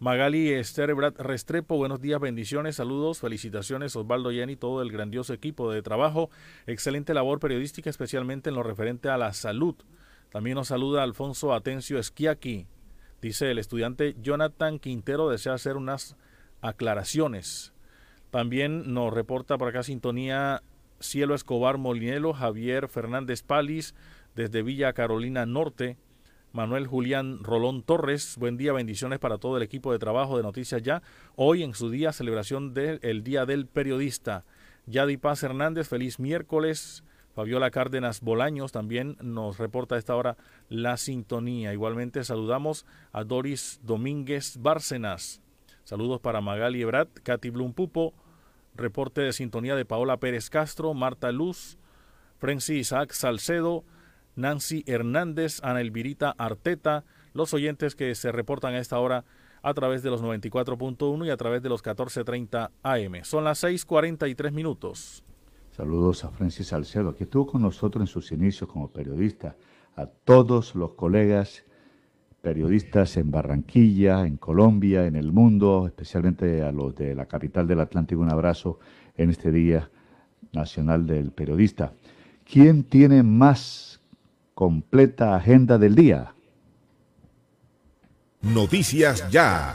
Magali Esther Restrepo, buenos días, bendiciones, saludos, felicitaciones, Osvaldo Jenny, todo el grandioso equipo de trabajo, excelente labor periodística, especialmente en lo referente a la salud. También nos saluda Alfonso Atencio Esquiaqui. Dice el estudiante Jonathan Quintero desea hacer unas aclaraciones. También nos reporta por acá sintonía Cielo Escobar Molinelo, Javier Fernández Palis, desde Villa Carolina Norte. Manuel Julián Rolón Torres. Buen día, bendiciones para todo el equipo de trabajo de Noticias Ya. Hoy en su día, celebración del Día del Periodista. Yadi Paz Hernández, feliz miércoles. Fabiola Cárdenas Bolaños también nos reporta a esta hora la sintonía. Igualmente saludamos a Doris Domínguez Bárcenas. Saludos para Magali Ebrat, Katy Blum Pupo. Reporte de sintonía de Paola Pérez Castro, Marta Luz, Francis Isaac Salcedo, Nancy Hernández, Ana Elvirita Arteta, los oyentes que se reportan a esta hora a través de los 94.1 y a través de los 14.30 AM. Son las 6.43 minutos. Saludos a Francis Salcedo, que estuvo con nosotros en sus inicios como periodista, a todos los colegas periodistas en Barranquilla, en Colombia, en el mundo, especialmente a los de la capital del Atlántico, un abrazo en este Día Nacional del Periodista. ¿Quién tiene más completa agenda del día. Noticias Ya.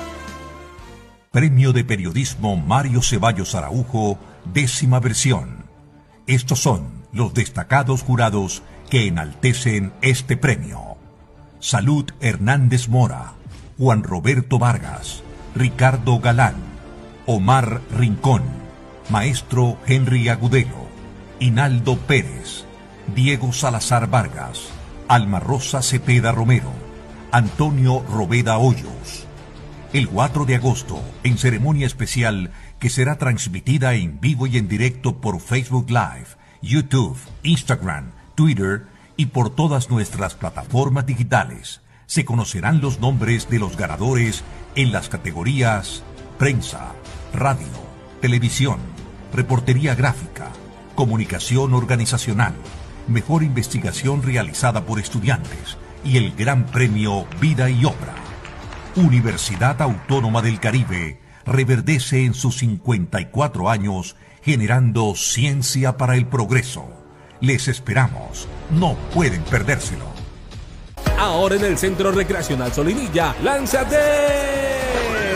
Premio de Periodismo Mario Ceballos Araujo, décima versión. Estos son los destacados jurados que enaltecen este premio. Salud Hernández Mora, Juan Roberto Vargas, Ricardo Galán, Omar Rincón, Maestro Henry Agudelo, Hinaldo Pérez, Diego Salazar Vargas, Alma Rosa Cepeda Romero, Antonio Robeda Hoyos, el 4 de agosto, en ceremonia especial que será transmitida en vivo y en directo por Facebook Live, YouTube, Instagram, Twitter y por todas nuestras plataformas digitales. Se conocerán los nombres de los ganadores en las categorías prensa, radio, televisión, reportería gráfica, comunicación organizacional, mejor investigación realizada por estudiantes y el Gran Premio Vida y Obra. Universidad Autónoma del Caribe reverdece en sus 54 años generando ciencia para el progreso. Les esperamos. No pueden perdérselo. Ahora en el Centro Recreacional Solinilla, lánzate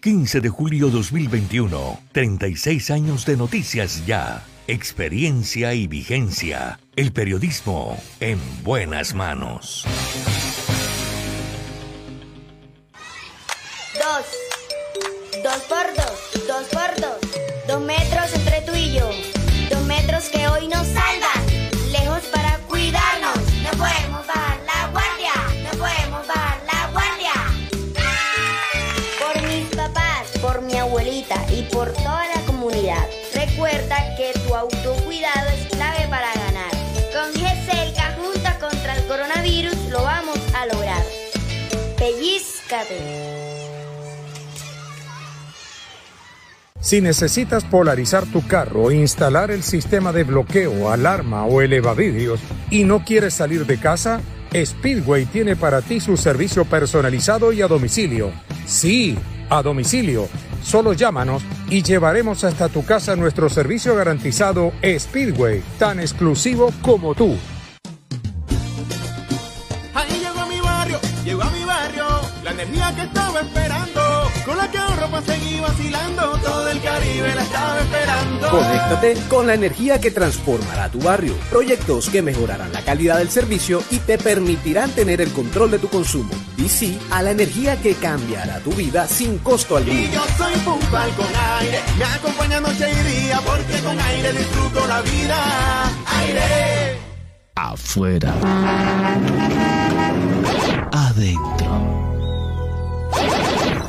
15 de julio 2021, 36 años de noticias ya, experiencia y vigencia, el periodismo en buenas manos. Dos, dos por dos, dos por dos, tu autocuidado es clave para ganar. Con GESELCA juntos contra el coronavirus lo vamos a lograr. Pellizcate. Si necesitas polarizar tu carro, instalar el sistema de bloqueo, alarma o elevavidrios y no quieres salir de casa, Speedway tiene para ti su servicio personalizado y a domicilio. Sí, a domicilio. Solo llámanos y llevaremos hasta tu casa nuestro servicio garantizado Speedway, tan exclusivo como tú. Ahí llegó mi barrio, llegó a mi barrio, la energía que estaba esperando, con la que ahorro para seguir vacilando, todo el Caribe la estaba esperando. Conéctate con la energía que transformará tu barrio. Proyectos que mejorarán la calidad del servicio y te permitirán tener el control de tu consumo. Y sí a la energía que cambiará tu vida sin costo alguno. Y yo soy puntual con aire, me acompaña noche y día, porque con aire disfruto la vida. Aire. Afuera. Adentro.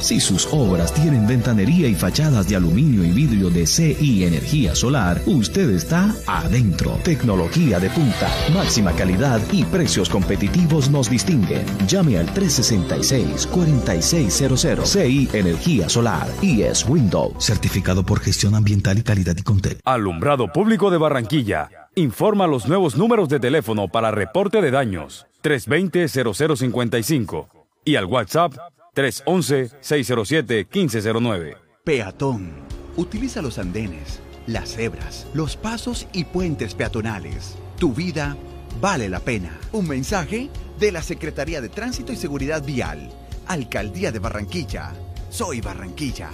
Si sus obras tienen ventanería y fachadas de aluminio y vidrio de CI Energía Solar, usted está adentro. Tecnología de punta, máxima calidad y precios competitivos nos distinguen. Llame al 366-4600 CI Energía Solar y es Window. Certificado por gestión ambiental y calidad y Contel. Alumbrado Público de Barranquilla. Informa los nuevos números de teléfono para reporte de daños. 320-0055 y al WhatsApp 311-607-1509. Peatón. Utiliza los andenes, las cebras, los pasos y puentes peatonales. Tu vida vale la pena. Un mensaje de la Secretaría de Tránsito y Seguridad Vial. Alcaldía de Barranquilla. Soy Barranquilla.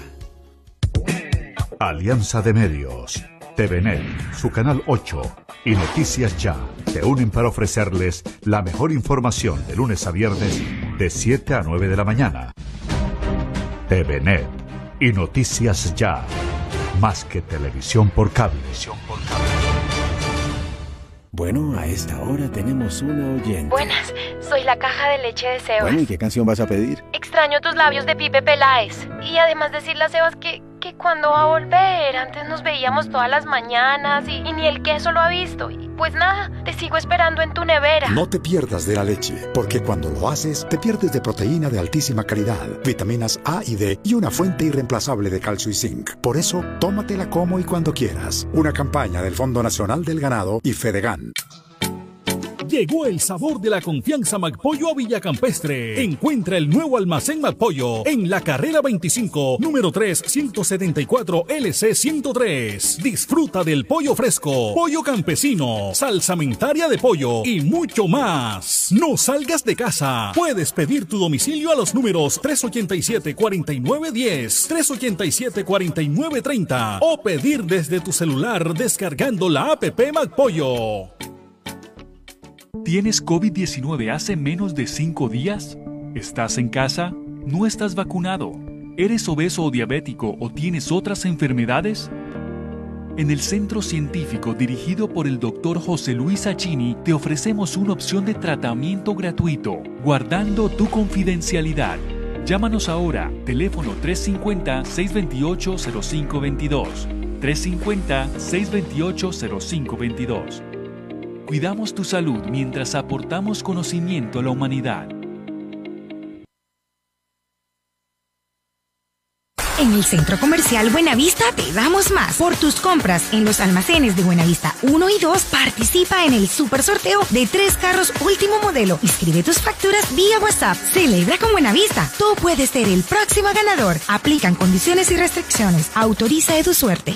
Alianza de Medios, TVNet, su canal 8 y Noticias Ya te unen para ofrecerles la mejor información de lunes a viernes de 7 a 9 de la mañana. TVNet y Noticias Ya, más que televisión por cable. Bueno, a esta hora tenemos una oyente. Buenas, soy la caja de leche de Sebas. Bueno, ¿y qué canción vas a pedir? Extraño tus labios de Pipe Peláez. Y además decirle a Sebas que, que cuando va a volver, antes nos veíamos todas las mañanas y, y ni el queso lo ha visto. Y pues nada, te sigo esperando en tu nevera. No te pierdas de la leche, porque cuando lo haces, te pierdes de proteína de altísima calidad, vitaminas A y D y una fuente irreemplazable de calcio y zinc. Por eso, tómatela como y cuando quieras. Una campaña del Fondo Nacional del Ganado y Fedegan. Llegó el sabor de la confianza McPollo a Villacampestre. Encuentra el nuevo almacén McPollo en la carrera 25, número 3, 174 LC 103. Disfruta del pollo fresco, pollo campesino, salsamentaria de pollo y mucho más. No salgas de casa. Puedes pedir tu domicilio a los números 387-4910, 387-4930 o pedir desde tu celular descargando la app McPollo. ¿Tienes COVID-19 hace menos de 5 días? ¿Estás en casa? ¿No estás vacunado? ¿Eres obeso o diabético o tienes otras enfermedades? En el centro científico dirigido por el Dr. José Luis Achini te ofrecemos una opción de tratamiento gratuito, guardando tu confidencialidad. Llámanos ahora, teléfono 350-628-0522. 350-628-0522. Cuidamos tu salud mientras aportamos conocimiento a la humanidad. En el Centro Comercial Buenavista te damos más. Por tus compras en los almacenes de Buenavista 1 y 2, participa en el super sorteo de tres carros último modelo. Inscribe tus facturas vía WhatsApp. Celebra con Buenavista. Tú puedes ser el próximo ganador. Aplican condiciones y restricciones. Autoriza de tu suerte.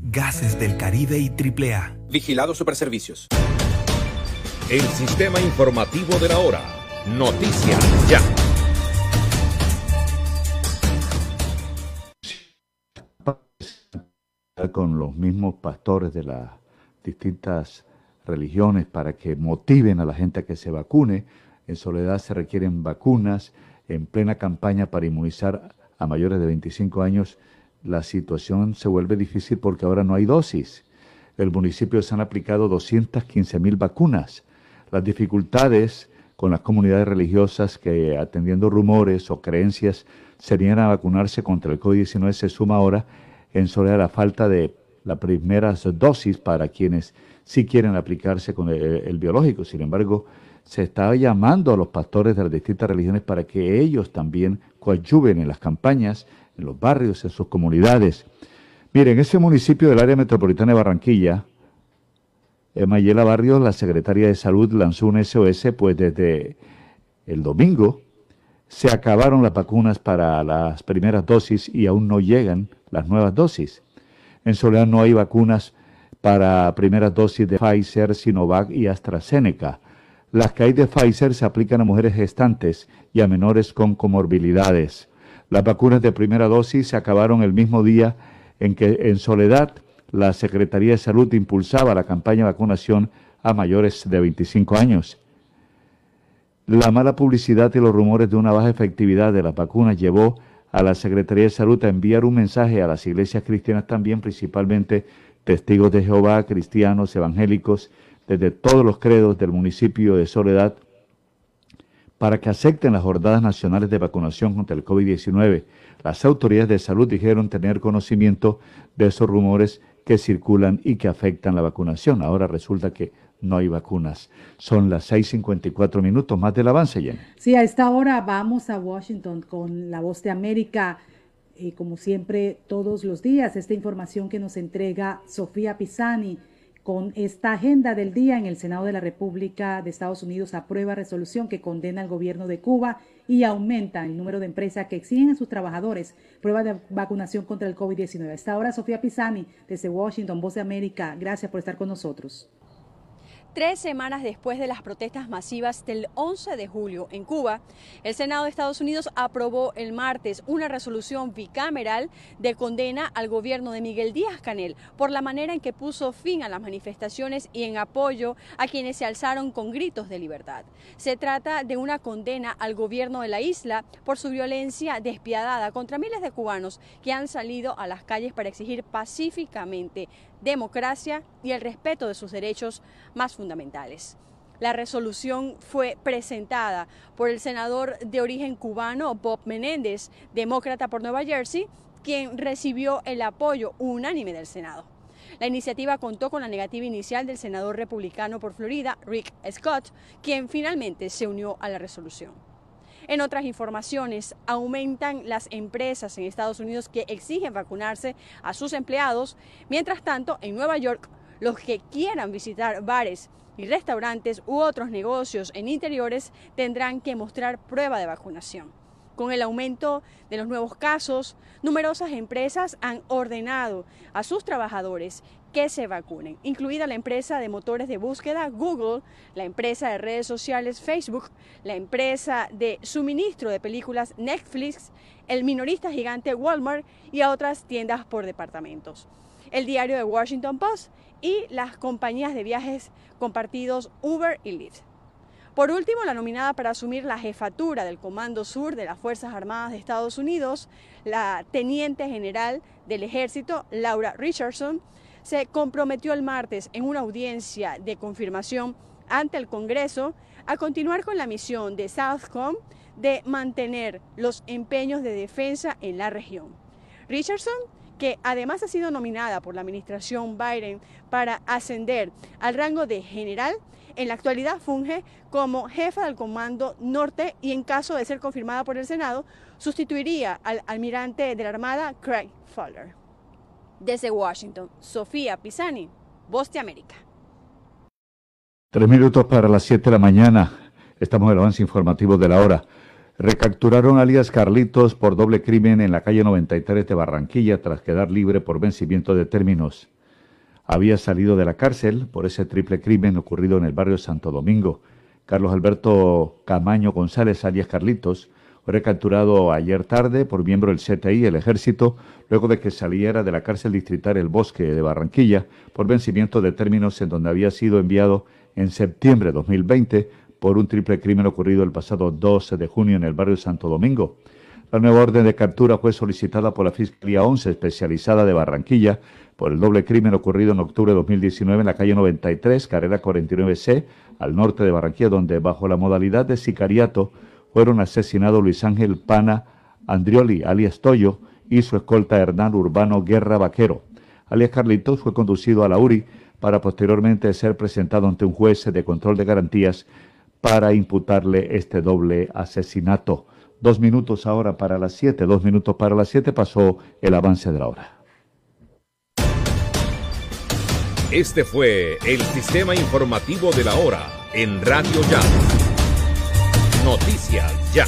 Gases del Caribe y AAA. Vigilado Superservicios. El sistema informativo de la hora. Noticias ya. Con los mismos pastores de las distintas religiones para que motiven a la gente a que se vacune. En Soledad se requieren vacunas. En plena campaña para inmunizar a mayores de 25 años, la situación se vuelve difícil porque ahora no hay dosis. El municipio se han aplicado 215 mil vacunas. Las dificultades con las comunidades religiosas que atendiendo rumores o creencias serían a vacunarse contra el COVID-19 se suma ahora en Soledad la falta de las primeras dosis para quienes si quieren aplicarse con el, biológico. Sin embargo, se está llamando a los pastores de las distintas religiones para que ellos también coadyuven en las campañas, en los barrios, en sus comunidades. Miren, ese municipio del área metropolitana de Barranquilla, Mayela Barrios, la secretaria de Salud lanzó un SOS, pues desde el domingo se acabaron las vacunas para las primeras dosis y aún no llegan las nuevas dosis. En Soledad no hay vacunas para primeras dosis de Pfizer, Sinovac y AstraZeneca. Las que hay de Pfizer se aplican a mujeres gestantes y a menores con comorbilidades. Las vacunas de primera dosis se acabaron el mismo día en que en Soledad la Secretaría de Salud impulsaba la campaña de vacunación a mayores de 25 años. La mala publicidad y los rumores de una baja efectividad de las vacunas llevó a la Secretaría de Salud a enviar un mensaje a las iglesias cristianas también, principalmente testigos de Jehová, cristianos, evangélicos, desde todos los credos del municipio de Soledad, para que acepten las jornadas nacionales de vacunación contra el COVID-19. Las autoridades de salud dijeron tener conocimiento de esos rumores que circulan y que afectan la vacunación. Ahora resulta que no hay vacunas. Son las 6.54 minutos más del avance, Jenny. Sí, a esta hora vamos a Washington con la voz de América como siempre todos los días, esta información que nos entrega Sofía Pisani con esta agenda del día en el Senado de la República de Estados Unidos aprueba resolución que condena al gobierno de Cuba y aumenta el número de empresas que exigen a sus trabajadores pruebas de vacunación contra el COVID-19. A esta hora, Sofía Pisani, desde Washington, Voz de América, gracias por estar con nosotros. Tres semanas después de las protestas masivas del 11 de julio en Cuba, el Senado de Estados Unidos aprobó el martes una resolución bicameral de condena al gobierno de Miguel Díaz Canel por la manera en que puso fin a las manifestaciones y en apoyo a quienes se alzaron con gritos de libertad. Se trata de una condena al gobierno de la isla por su violencia despiadada contra miles de cubanos que han salido a las calles para exigir pacíficamente democracia y el respeto de sus derechos más fundamentales. La resolución fue presentada por el senador de origen cubano Bob Menéndez, demócrata por Nueva Jersey, quien recibió el apoyo unánime del Senado. La iniciativa contó con la negativa inicial del senador republicano por Florida, Rick Scott, quien finalmente se unió a la resolución. En otras informaciones, aumentan las empresas en Estados Unidos que exigen vacunarse a sus empleados. Mientras tanto, en Nueva York, los que quieran visitar bares y restaurantes u otros negocios en interiores tendrán que mostrar prueba de vacunación. Con el aumento de los nuevos casos, numerosas empresas han ordenado a sus trabajadores que se vacunen, incluida la empresa de motores de búsqueda Google, la empresa de redes sociales Facebook, la empresa de suministro de películas Netflix, el minorista gigante Walmart y a otras tiendas por departamentos. El diario de Washington Post y las compañías de viajes compartidos Uber y Lyft. Por último, la nominada para asumir la jefatura del Comando Sur de las Fuerzas Armadas de Estados Unidos, la teniente general del ejército, Laura Richardson, se comprometió el martes en una audiencia de confirmación ante el Congreso a continuar con la misión de Southcom de mantener los empeños de defensa en la región. Richardson, que además ha sido nominada por la administración Biden para ascender al rango de general, en la actualidad funge como jefa del Comando Norte y en caso de ser confirmada por el Senado, sustituiría al almirante de la Armada Craig Fowler. Desde Washington, Sofía Pisani, Voz de América. Tres minutos para las siete de la mañana. Estamos en el avance informativo de la hora. Recapturaron alias Carlitos por doble crimen en la calle 93 de Barranquilla tras quedar libre por vencimiento de términos. Había salido de la cárcel por ese triple crimen ocurrido en el barrio Santo Domingo. Carlos Alberto Camaño González, alias Carlitos, fue recapturado ayer tarde por miembro del CTI, el Ejército, luego de que saliera de la cárcel distrital El Bosque de Barranquilla por vencimiento de términos en donde había sido enviado en septiembre de 2020 por un triple crimen ocurrido el pasado 12 de junio en el barrio Santo Domingo. La nueva orden de captura fue solicitada por la Fiscalía 11 especializada de Barranquilla por el doble crimen ocurrido en octubre de 2019 en la calle 93, carrera 49C, al norte de Barranquilla, donde bajo la modalidad de sicariato fueron asesinados Luis Ángel Pana Andrioli, alias Toyo, y su escolta Hernán Urbano Guerra Vaquero. Alias Carlitos fue conducido a la URI para posteriormente ser presentado ante un juez de control de garantías para imputarle este doble asesinato. Dos minutos ahora para las siete, dos minutos para las siete pasó el avance de la hora. Este fue el sistema informativo de la hora en Radio Ya. Noticias Ya.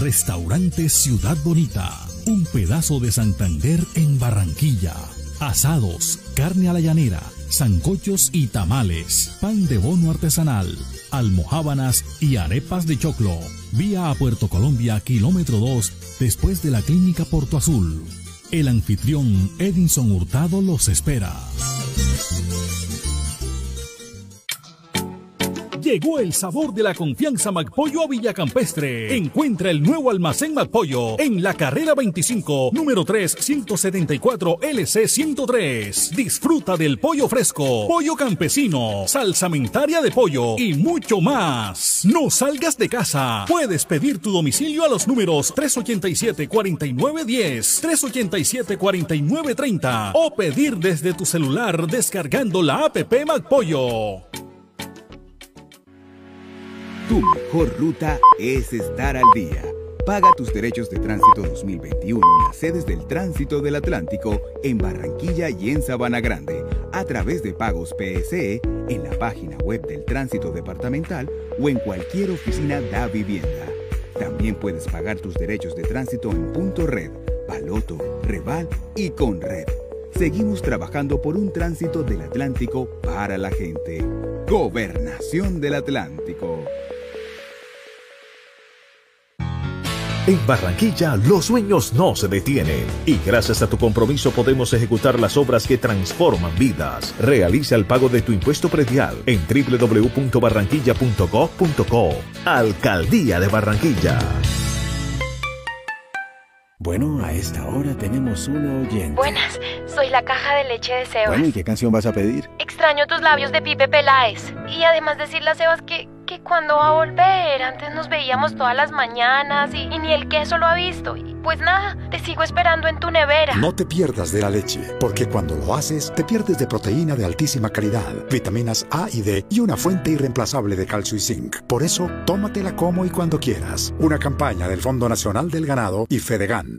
Restaurante Ciudad Bonita, un pedazo de Santander en Barranquilla asados, carne a la llanera, zancochos y tamales, pan de bono artesanal, almohábanas y arepas de choclo. Vía a Puerto Colombia, kilómetro 2, después de la clínica Porto Azul. El anfitrión Edinson Hurtado los espera. Llegó el sabor de la confianza McPollo a Villacampestre. Encuentra el nuevo almacén McPollo en la carrera 25, número 3, 174 LC 103. Disfruta del pollo fresco, pollo campesino, salsamentaria de pollo y mucho más. No salgas de casa. Puedes pedir tu domicilio a los números 387-4910, 387-4930 o pedir desde tu celular descargando la app McPollo. Tu mejor ruta es estar al día. Paga tus derechos de tránsito 2021 en las sedes del Tránsito del Atlántico en Barranquilla y en Sabana Grande a través de pagos PSE en la página web del Tránsito Departamental o en cualquier oficina da vivienda. También puedes pagar tus derechos de tránsito en Punto Red, Baloto, Reval y Conred. Seguimos trabajando por un tránsito del Atlántico para la gente. Gobernación del Atlántico. En Barranquilla los sueños no se detienen y gracias a tu compromiso podemos ejecutar las obras que transforman vidas. Realiza el pago de tu impuesto predial en www.barranquilla.gov.co. Alcaldía de Barranquilla. Bueno, a esta hora tenemos una oyente. Buenas, soy la caja de leche de Sebas. Bueno, ¿y qué canción vas a pedir? Extraño tus labios de Pipe Peláez. Y además decirle a Sebas que, cuando va a volver, antes nos veíamos todas las mañanas y, ni el queso lo ha visto. Pues nada, te sigo esperando en tu nevera. No te pierdas de la leche, porque cuando lo haces, te pierdes de proteína de altísima calidad, vitaminas A y D y una fuente irreemplazable de calcio y zinc. Por eso, tómatela como y cuando quieras. Una campaña del Fondo Nacional del Ganado y Fedegan.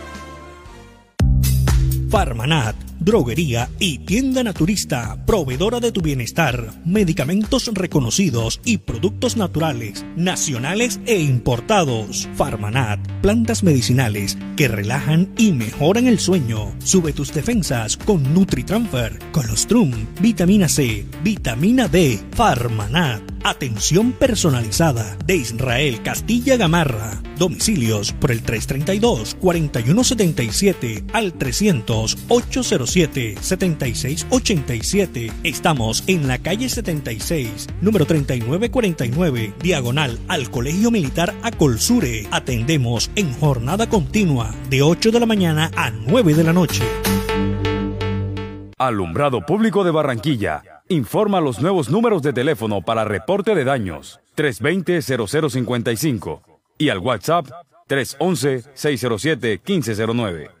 Farmanat droguería y tienda naturista, proveedora de tu bienestar, medicamentos reconocidos y productos naturales, nacionales e importados. Farmanat, plantas medicinales que relajan y mejoran el sueño. Sube tus defensas con NutriTransfer, Colostrum, vitamina C, vitamina D, Farmanat. Atención personalizada de Israel Castilla Gamarra. Domicilios por el 332-4177 al 300-807-7687. Estamos en la calle 76, número 3949, diagonal al Colegio Militar Acolsure. Atendemos en jornada continua de 8 de la mañana a 9 de la noche. Alumbrado Público de Barranquilla informa los nuevos números de teléfono para reporte de daños 320-0055 y al WhatsApp 311-607-1509.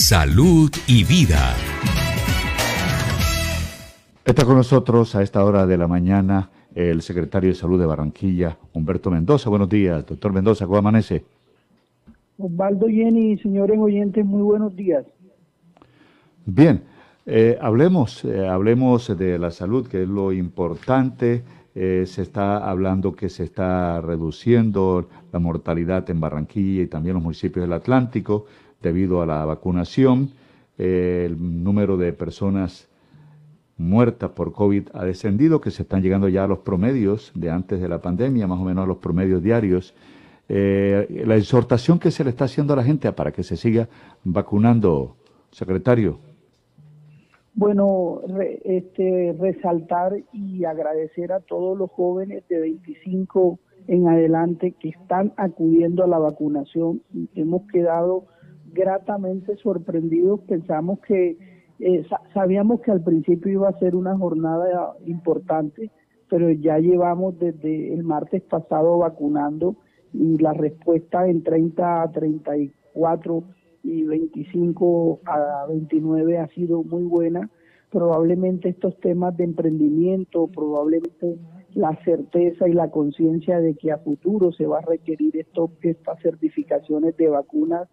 Salud y vida. Está con nosotros a esta hora de la mañana el secretario de Salud de Barranquilla, Humberto Mendoza. Buenos días, doctor Mendoza, ¿cómo amanece? Osvaldo Jenny, señores oyentes, muy buenos días. Bien, eh, hablemos, eh, hablemos de la salud, que es lo importante. Eh, se está hablando que se está reduciendo la mortalidad en Barranquilla y también los municipios del Atlántico debido a la vacunación. el número de personas muertas por COVID ha descendido, que se están llegando ya a los promedios de antes de la pandemia, más o menos a los promedios diarios. Eh, la exhortación que se le está haciendo a la gente para que se siga vacunando, secretario. Bueno, este, resaltar y agradecer a todos los jóvenes de 25 en adelante que están acudiendo a la vacunación. Hemos quedado gratamente sorprendidos. Pensamos que, eh, sabíamos que al principio iba a ser una jornada importante, pero ya llevamos desde el martes pasado vacunando y la respuesta en 30 a 34 y 25 a 29 ha sido muy buena. Probablemente estos temas de emprendimiento, probablemente la certeza y la conciencia de que a futuro se va a requerir esto, estas certificaciones de vacunas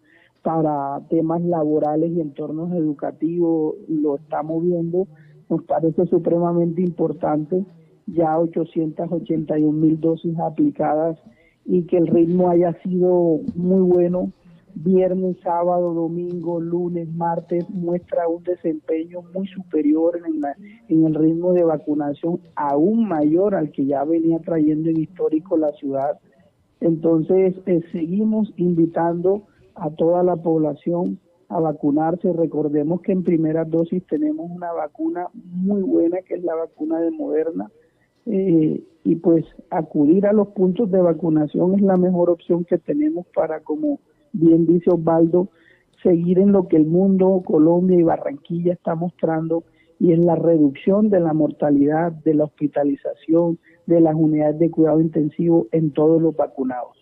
para temas laborales y entornos educativos, lo estamos viendo, nos parece supremamente importante, ya 881 mil dosis aplicadas y que el ritmo haya sido muy bueno. Viernes, sábado, domingo, lunes, martes muestra un desempeño muy superior en, en el ritmo de vacunación, aún mayor al que ya venía trayendo en histórico la ciudad. Entonces, eh, seguimos invitando a toda la población a vacunarse. Recordemos que en primera dosis tenemos una vacuna muy buena, que es la vacuna de Moderna. Eh, y pues acudir a los puntos de vacunación es la mejor opción que tenemos para, como bien dice Osvaldo, seguir en lo que el mundo, Colombia y Barranquilla está mostrando y es la reducción de la mortalidad, de la hospitalización, de las unidades de cuidado intensivo en todos los vacunados.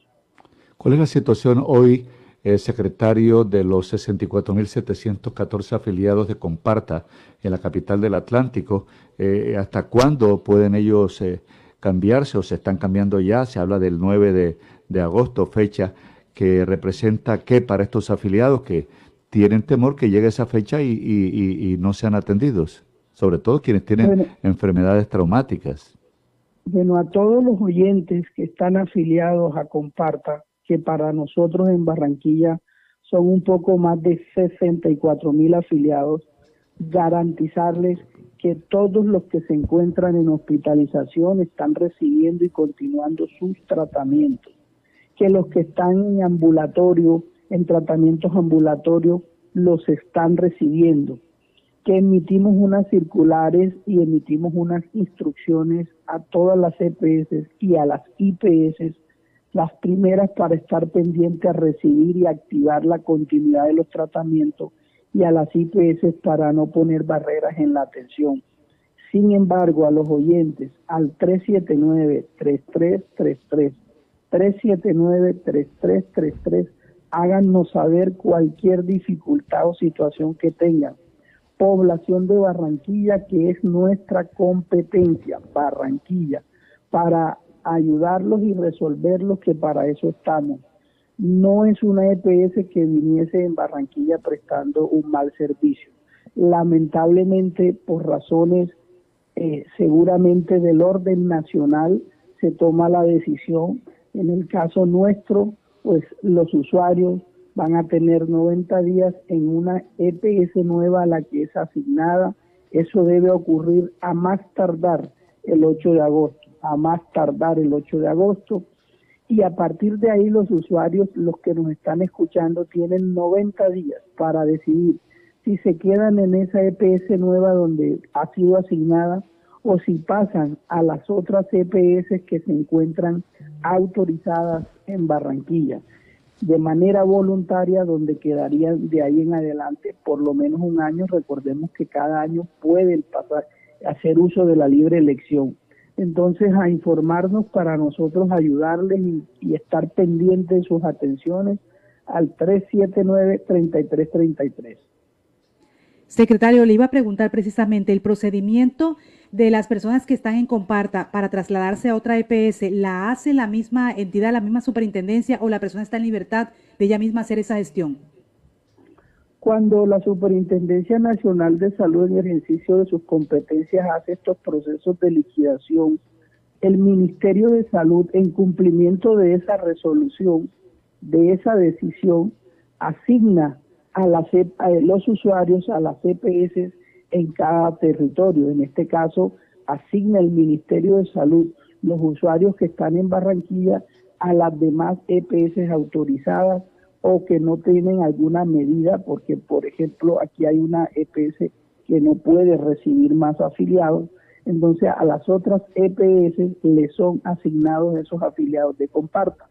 ¿Cuál es la situación hoy, eh, secretario, de los 64.714 afiliados de Comparta en la capital del Atlántico? Eh, ¿Hasta cuándo pueden ellos eh, cambiarse o se están cambiando ya? Se habla del 9 de, agosto, fecha que representa que para estos afiliados que tienen temor que llegue esa fecha y, no sean atendidos, sobre todo quienes tienen enfermedades traumáticas. Bueno, a todos los oyentes que están afiliados a Comparta, que para nosotros en Barranquilla son un poco más de 64 mil afiliados, garantizarles que todos los que se encuentran en hospitalización están recibiendo y continuando sus tratamientos, que los que están en ambulatorio, en tratamientos ambulatorios, los están recibiendo, que emitimos unas circulares y emitimos unas instrucciones a todas las EPS y a las IPS, las primeras para estar pendientes a recibir y activar la continuidad de los tratamientos y a las IPS para no poner barreras en la atención. Sin embargo, a los oyentes al 379-3333, 379-3333, háganos saber cualquier dificultad o situación que tengan. Población de Barranquilla, que es nuestra competencia, Barranquilla, para ayudarlos y resolverlos, que para eso estamos. No es una EPS que viniese en Barranquilla prestando un mal servicio. Lamentablemente, por razones eh, seguramente del orden nacional, se toma la decisión. En el caso nuestro, pues los usuarios van a tener 90 días en una EPS nueva a la que es asignada. Eso debe ocurrir a más tardar el 8 de agosto, a más tardar el 8 de agosto. Y a partir de ahí los usuarios, los que nos están escuchando, tienen 90 días para decidir si se quedan en esa EPS nueva donde ha sido asignada o si pasan a las otras EPS que se encuentran autorizadas en Barranquilla de manera voluntaria donde quedarían de ahí en adelante por lo menos un año. Recordemos que cada año pueden pasar hacer uso de la libre elección. Entonces, a informarnos para nosotros ayudarles y, estar pendientes de sus atenciones al 379-3333. Secretario, le iba a preguntar precisamente el procedimiento de las personas que están en Comparta para trasladarse a otra EPS, ¿la hace la misma entidad, la misma superintendencia o la persona está en libertad de ella misma hacer esa gestión? Cuando la Superintendencia Nacional de Salud en ejercicio de sus competencias hace estos procesos de liquidación, el Ministerio de Salud, en cumplimiento de esa resolución, de esa decisión, asigna a, las, e, a los usuarios a las EPS en cada territorio. En este caso, asigna el Ministerio de Salud los usuarios que están en Barranquilla a las demás EPS autorizadas o que no tienen alguna medida, porque por ejemplo aquí hay una EPS que no puede recibir más afiliados, entonces a las otras EPS le son asignados esos afiliados de Comparta.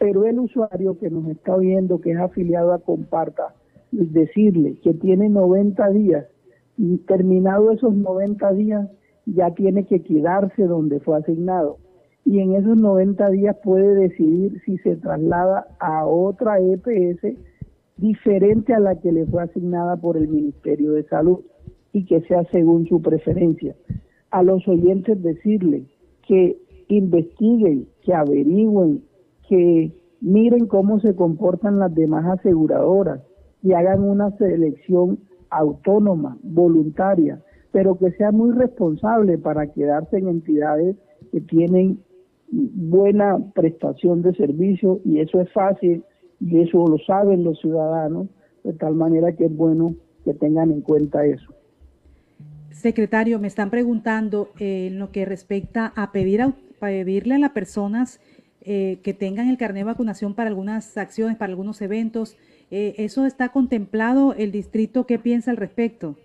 Pero el usuario que nos está oyendo, que es afiliado a Comparta, decirle que tiene 90 días y terminado esos 90 días ya tiene que quedarse donde fue asignado y en esos 90 días puede decidir si se traslada a otra EPS diferente a la que le fue asignada por el Ministerio de Salud y que sea según su preferencia. A los oyentes decirle que investiguen, que averigüen, que miren cómo se comportan las demás aseguradoras y hagan una selección autónoma, voluntaria, pero que sea muy responsable para quedarse en entidades que tienen buena prestación de servicio y eso es fácil y eso lo saben los ciudadanos, de tal manera que es bueno que tengan en cuenta eso. Secretario, me están preguntando eh, en lo que respecta a pedir a, pedirle a las personas eh, que tengan el carnet de vacunación para algunas acciones, para algunos eventos, eh, ¿Eso está contemplado el distrito? ¿Qué piensa al respecto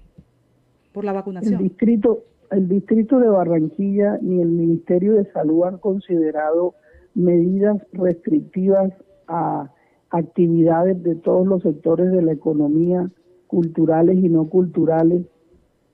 por la vacunación? El distrito, el distrito de Barranquilla ni el Ministerio de Salud han considerado medidas restrictivas a actividades de todos los sectores de la economía, culturales y no culturales,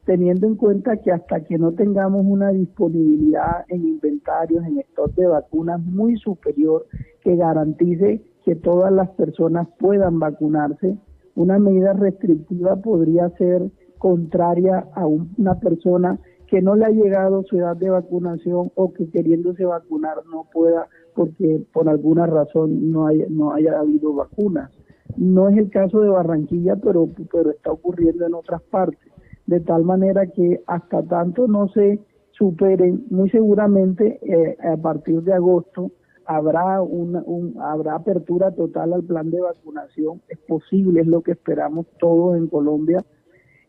teniendo en cuenta que hasta que no tengamos una disponibilidad en inventarios, en stock de vacunas muy superior que garantice que todas las personas puedan vacunarse. Una medida restrictiva podría ser contraria a una persona que no le ha llegado su edad de vacunación o que queriéndose vacunar no pueda porque por alguna razón no haya, no haya habido vacunas. No es el caso de Barranquilla, pero, pero está ocurriendo en otras partes. De tal manera que hasta tanto no se superen, muy seguramente eh, a partir de agosto habrá una un, habrá apertura total al plan de vacunación, es posible, es lo que esperamos todos en Colombia,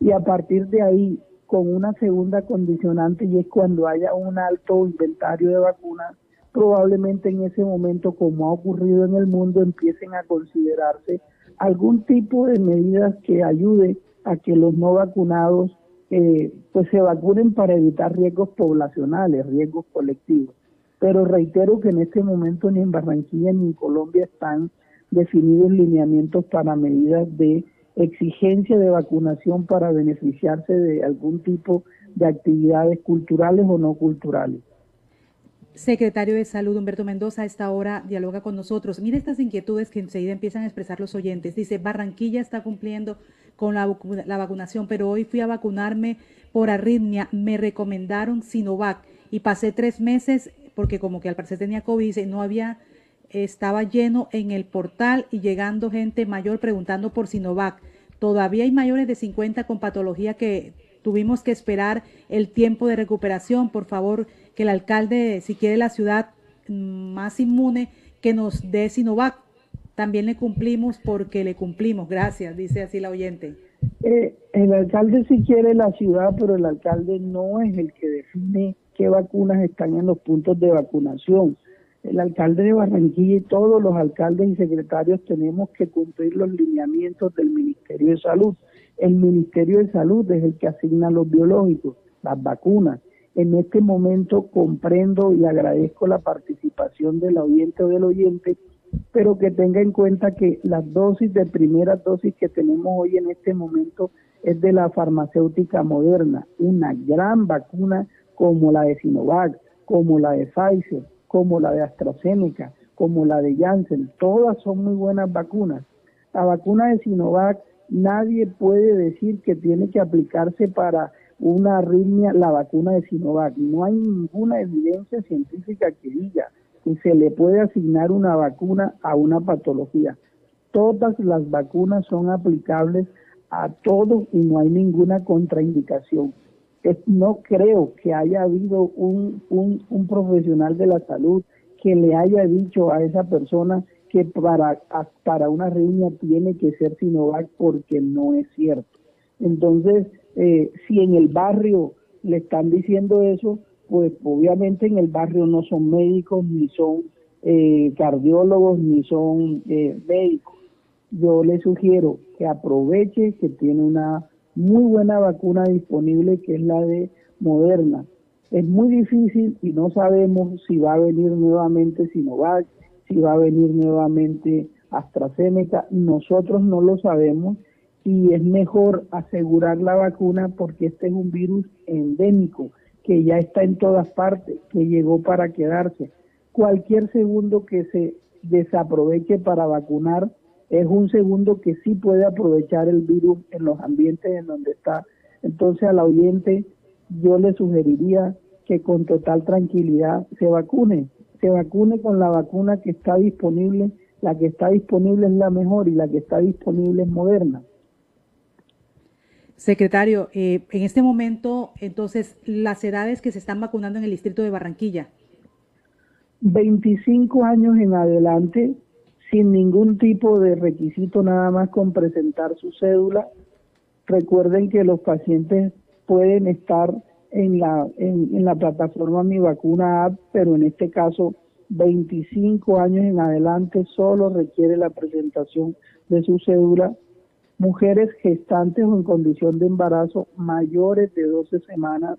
y a partir de ahí, con una segunda condicionante, y es cuando haya un alto inventario de vacunas, probablemente en ese momento, como ha ocurrido en el mundo, empiecen a considerarse algún tipo de medidas que ayude a que los no vacunados eh, pues se vacunen para evitar riesgos poblacionales, riesgos colectivos. Pero reitero que en este momento ni en Barranquilla ni en Colombia están definidos lineamientos para medidas de exigencia de vacunación para beneficiarse de algún tipo de actividades culturales o no culturales. Secretario de Salud Humberto Mendoza a esta hora dialoga con nosotros. Mire estas inquietudes que enseguida empiezan a expresar los oyentes. Dice, Barranquilla está cumpliendo con la, vacunación, pero hoy fui a vacunarme por arritmia. Me recomendaron Sinovac y pasé tres meses porque como que al parecer tenía COVID, dice, no había, estaba lleno en el portal y llegando gente mayor preguntando por Sinovac. Todavía hay mayores de 50 con patología que tuvimos que esperar el tiempo de recuperación. Por favor, que el alcalde, si quiere la ciudad más inmune, que nos dé Sinovac. También le cumplimos porque le cumplimos. Gracias, dice así la oyente. Eh, el alcalde sí quiere la ciudad, pero el alcalde no es el que define qué vacunas están en los puntos de vacunación. El alcalde de Barranquilla y todos los alcaldes y secretarios tenemos que cumplir los lineamientos del Ministerio de Salud. El Ministerio de Salud es el que asigna los biológicos, las vacunas en este momento comprendo y agradezco la participación del oyente o del oyente, pero que tenga en cuenta que las dosis de primera dosis que tenemos hoy en este momento es de la farmacéutica moderna, una gran vacuna como la de Sinovac, como la de Pfizer, como la de AstraZeneca, como la de Janssen, todas son muy buenas vacunas. La vacuna de Sinovac nadie puede decir que tiene que aplicarse para una arritmia la vacuna de Sinovac. No hay ninguna evidencia científica que diga que se le puede asignar una vacuna a una patología. Todas las vacunas son aplicables a todos y no hay ninguna contraindicación. No creo que haya habido un, un, profesional de la salud que le haya dicho a esa persona que para, para una arritmia tiene que ser Sinovac porque no es cierto. Entonces, eh, si en el barrio le están diciendo eso, pues obviamente en el barrio no son médicos, ni son eh, cardiólogos, ni son eh, médicos. Yo le sugiero que aproveche que tiene una muy buena vacuna disponible, que es la de Moderna. Es muy difícil y no sabemos si va a venir nuevamente Sinovac, si va a venir nuevamente AstraZeneca. Nosotros no lo sabemos y es mejor asegurar la vacuna porque este es un virus endémico que ya está en todas partes, que llegó para quedarse. Cualquier segundo que se desaproveche para vacunar es un segundo que sí puede aprovechar el virus en los ambientes en donde está. Entonces al oyente yo le sugeriría que con total tranquilidad se vacune, se vacune con la vacuna que está disponible, la que está disponible es la mejor y la que está disponible es moderna. Secretario, eh, en este momento, entonces, las edades que se están vacunando en el distrito de Barranquilla. 25 años en adelante, sin ningún tipo de requisito, nada más con presentar su cédula. Recuerden que los pacientes pueden estar en la, en, la plataforma Mi Vacuna App, pero en este caso 25 años en adelante solo requiere la presentación de su cédula mujeres gestantes o en condición de embarazo mayores de 12 semanas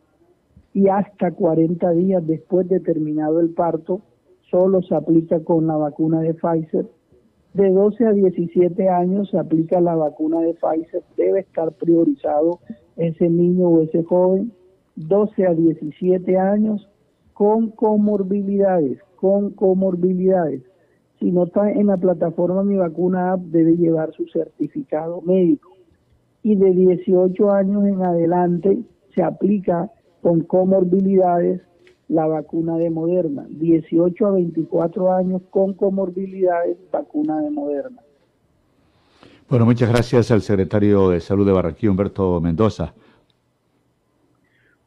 y hasta 40 días después de terminado el parto, solo se aplica con la vacuna de Pfizer. De 12 a 17 años se aplica la vacuna de Pfizer, debe estar priorizado ese niño o ese joven. 12 a 17 años con comorbilidades, con comorbilidades si no está en la plataforma Mi Vacuna App, debe llevar su certificado médico. Y de 18 años en adelante se aplica con comorbilidades la vacuna de Moderna. 18 a 24 años con comorbilidades, vacuna de Moderna. Bueno, muchas gracias al secretario de Salud de Barranquilla, Humberto Mendoza.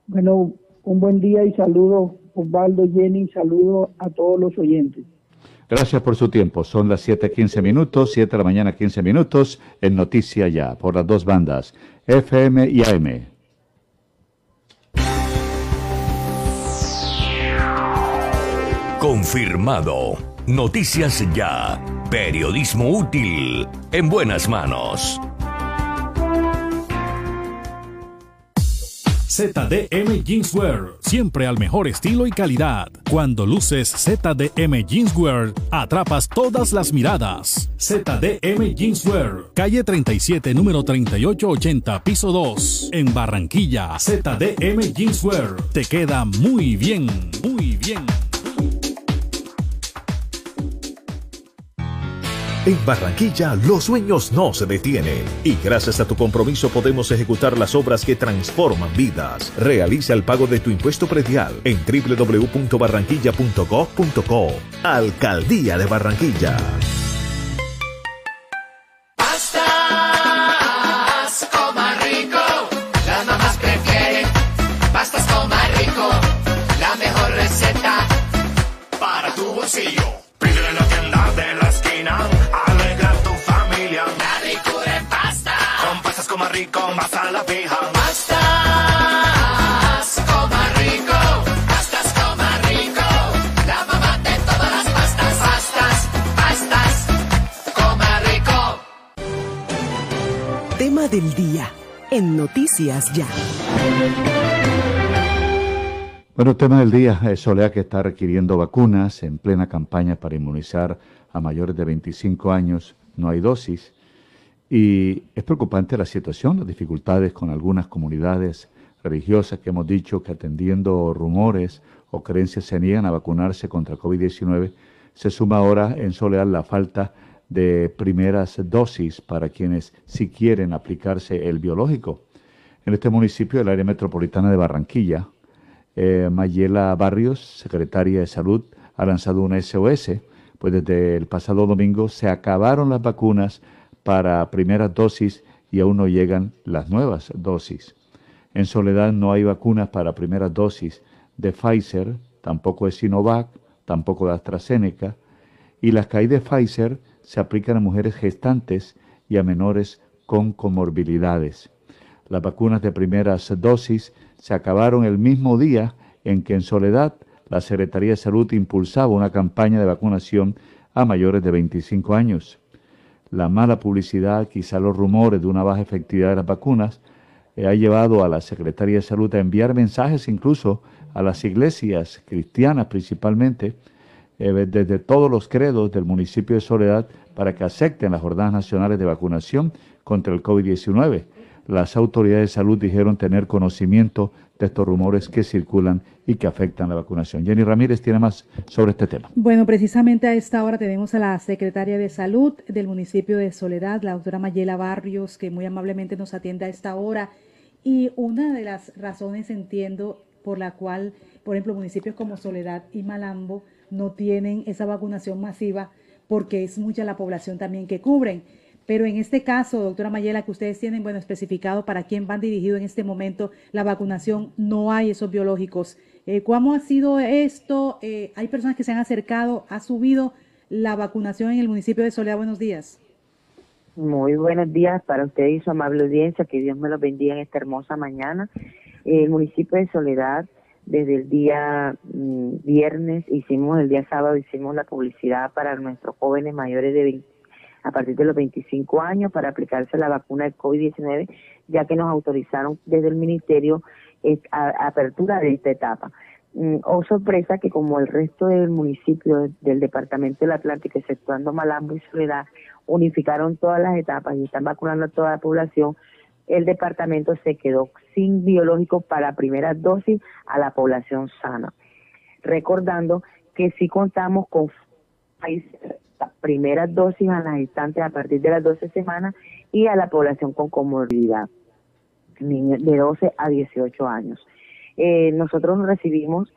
Bueno, un buen día y saludo, Osvaldo, Jenny, saludo a todos los oyentes. Gracias por su tiempo. Son las 7:15 minutos, 7 de la mañana 15 minutos, en Noticia Ya, por las dos bandas, FM y AM. Confirmado. Noticias Ya. Periodismo útil. En buenas manos. ZDM Jeanswear, siempre al mejor estilo y calidad. Cuando luces ZDM Jeanswear, atrapas todas las miradas. ZDM Jeanswear, calle 37, número 3880, piso 2, en Barranquilla. ZDM Jeanswear, te queda muy bien, muy bien. En Barranquilla los sueños no se detienen y gracias a tu compromiso podemos ejecutar las obras que transforman vidas. Realiza el pago de tu impuesto predial en www.barranquilla.gov.co. Alcaldía de Barranquilla. Rico, vas a la fija. Pastas coma rico, pastas coma rico, la mamá de todas las pastas. Pastas, pastas, coma rico. Tema del día en Noticias Ya. Bueno, tema del día, eh, Soledad que está requiriendo vacunas en plena campaña para inmunizar a mayores de 25 años, no hay dosis. Y es preocupante la situación, las dificultades con algunas comunidades religiosas que hemos dicho que atendiendo rumores o creencias se niegan a vacunarse contra COVID-19. Se suma ahora en Soledad la falta de primeras dosis para quienes sí quieren aplicarse el biológico. En este municipio del área metropolitana de Barranquilla, eh, Mayela Barrios, secretaria de Salud, ha lanzado una SOS, pues desde el pasado domingo se acabaron las vacunas para primeras dosis y aún no llegan las nuevas dosis. En Soledad no hay vacunas para primeras dosis de Pfizer, tampoco de Sinovac, tampoco de AstraZeneca, y las que hay de Pfizer se aplican a mujeres gestantes y a menores con comorbilidades. Las vacunas de primeras dosis se acabaron el mismo día en que en Soledad la Secretaría de Salud impulsaba una campaña de vacunación a mayores de 25 años. La mala publicidad, quizá los rumores de una baja efectividad de las vacunas, eh, ha llevado a la Secretaría de Salud a enviar mensajes incluso a las iglesias cristianas principalmente, eh, desde todos los credos del municipio de Soledad, para que acepten las jornadas nacionales de vacunación contra el COVID-19 las autoridades de salud dijeron tener conocimiento de estos rumores que circulan y que afectan la vacunación. Jenny Ramírez tiene más sobre este tema. Bueno, precisamente a esta hora tenemos a la secretaria de salud del municipio de Soledad, la doctora Mayela Barrios, que muy amablemente nos atiende a esta hora. Y una de las razones, entiendo, por la cual, por ejemplo, municipios como Soledad y Malambo no tienen esa vacunación masiva, porque es mucha la población también que cubren. Pero en este caso, doctora Mayela, que ustedes tienen, bueno, especificado para quién van dirigido en este momento la vacunación, no hay esos biológicos. Eh, ¿Cómo ha sido esto? Eh, hay personas que se han acercado, ha subido la vacunación en el municipio de Soledad. Buenos días. Muy buenos días para usted y su amable audiencia. Que Dios me los bendiga en esta hermosa mañana. El municipio de Soledad, desde el día mm, viernes, hicimos, el día sábado, hicimos la publicidad para nuestros jóvenes mayores de 20 a partir de los 25 años para aplicarse la vacuna de COVID-19, ya que nos autorizaron desde el Ministerio eh, apertura de esta etapa. Mm, oh sorpresa que como el resto del municipio del departamento del Atlántico, exceptuando Malambo y Soledad, unificaron todas las etapas y están vacunando a toda la población, el departamento se quedó sin biológicos para primera dosis a la población sana. Recordando que sí contamos con primeras dosis a las gestantes a partir de las 12 semanas y a la población con comorbilidad, niños de 12 a 18 años. Eh, nosotros recibimos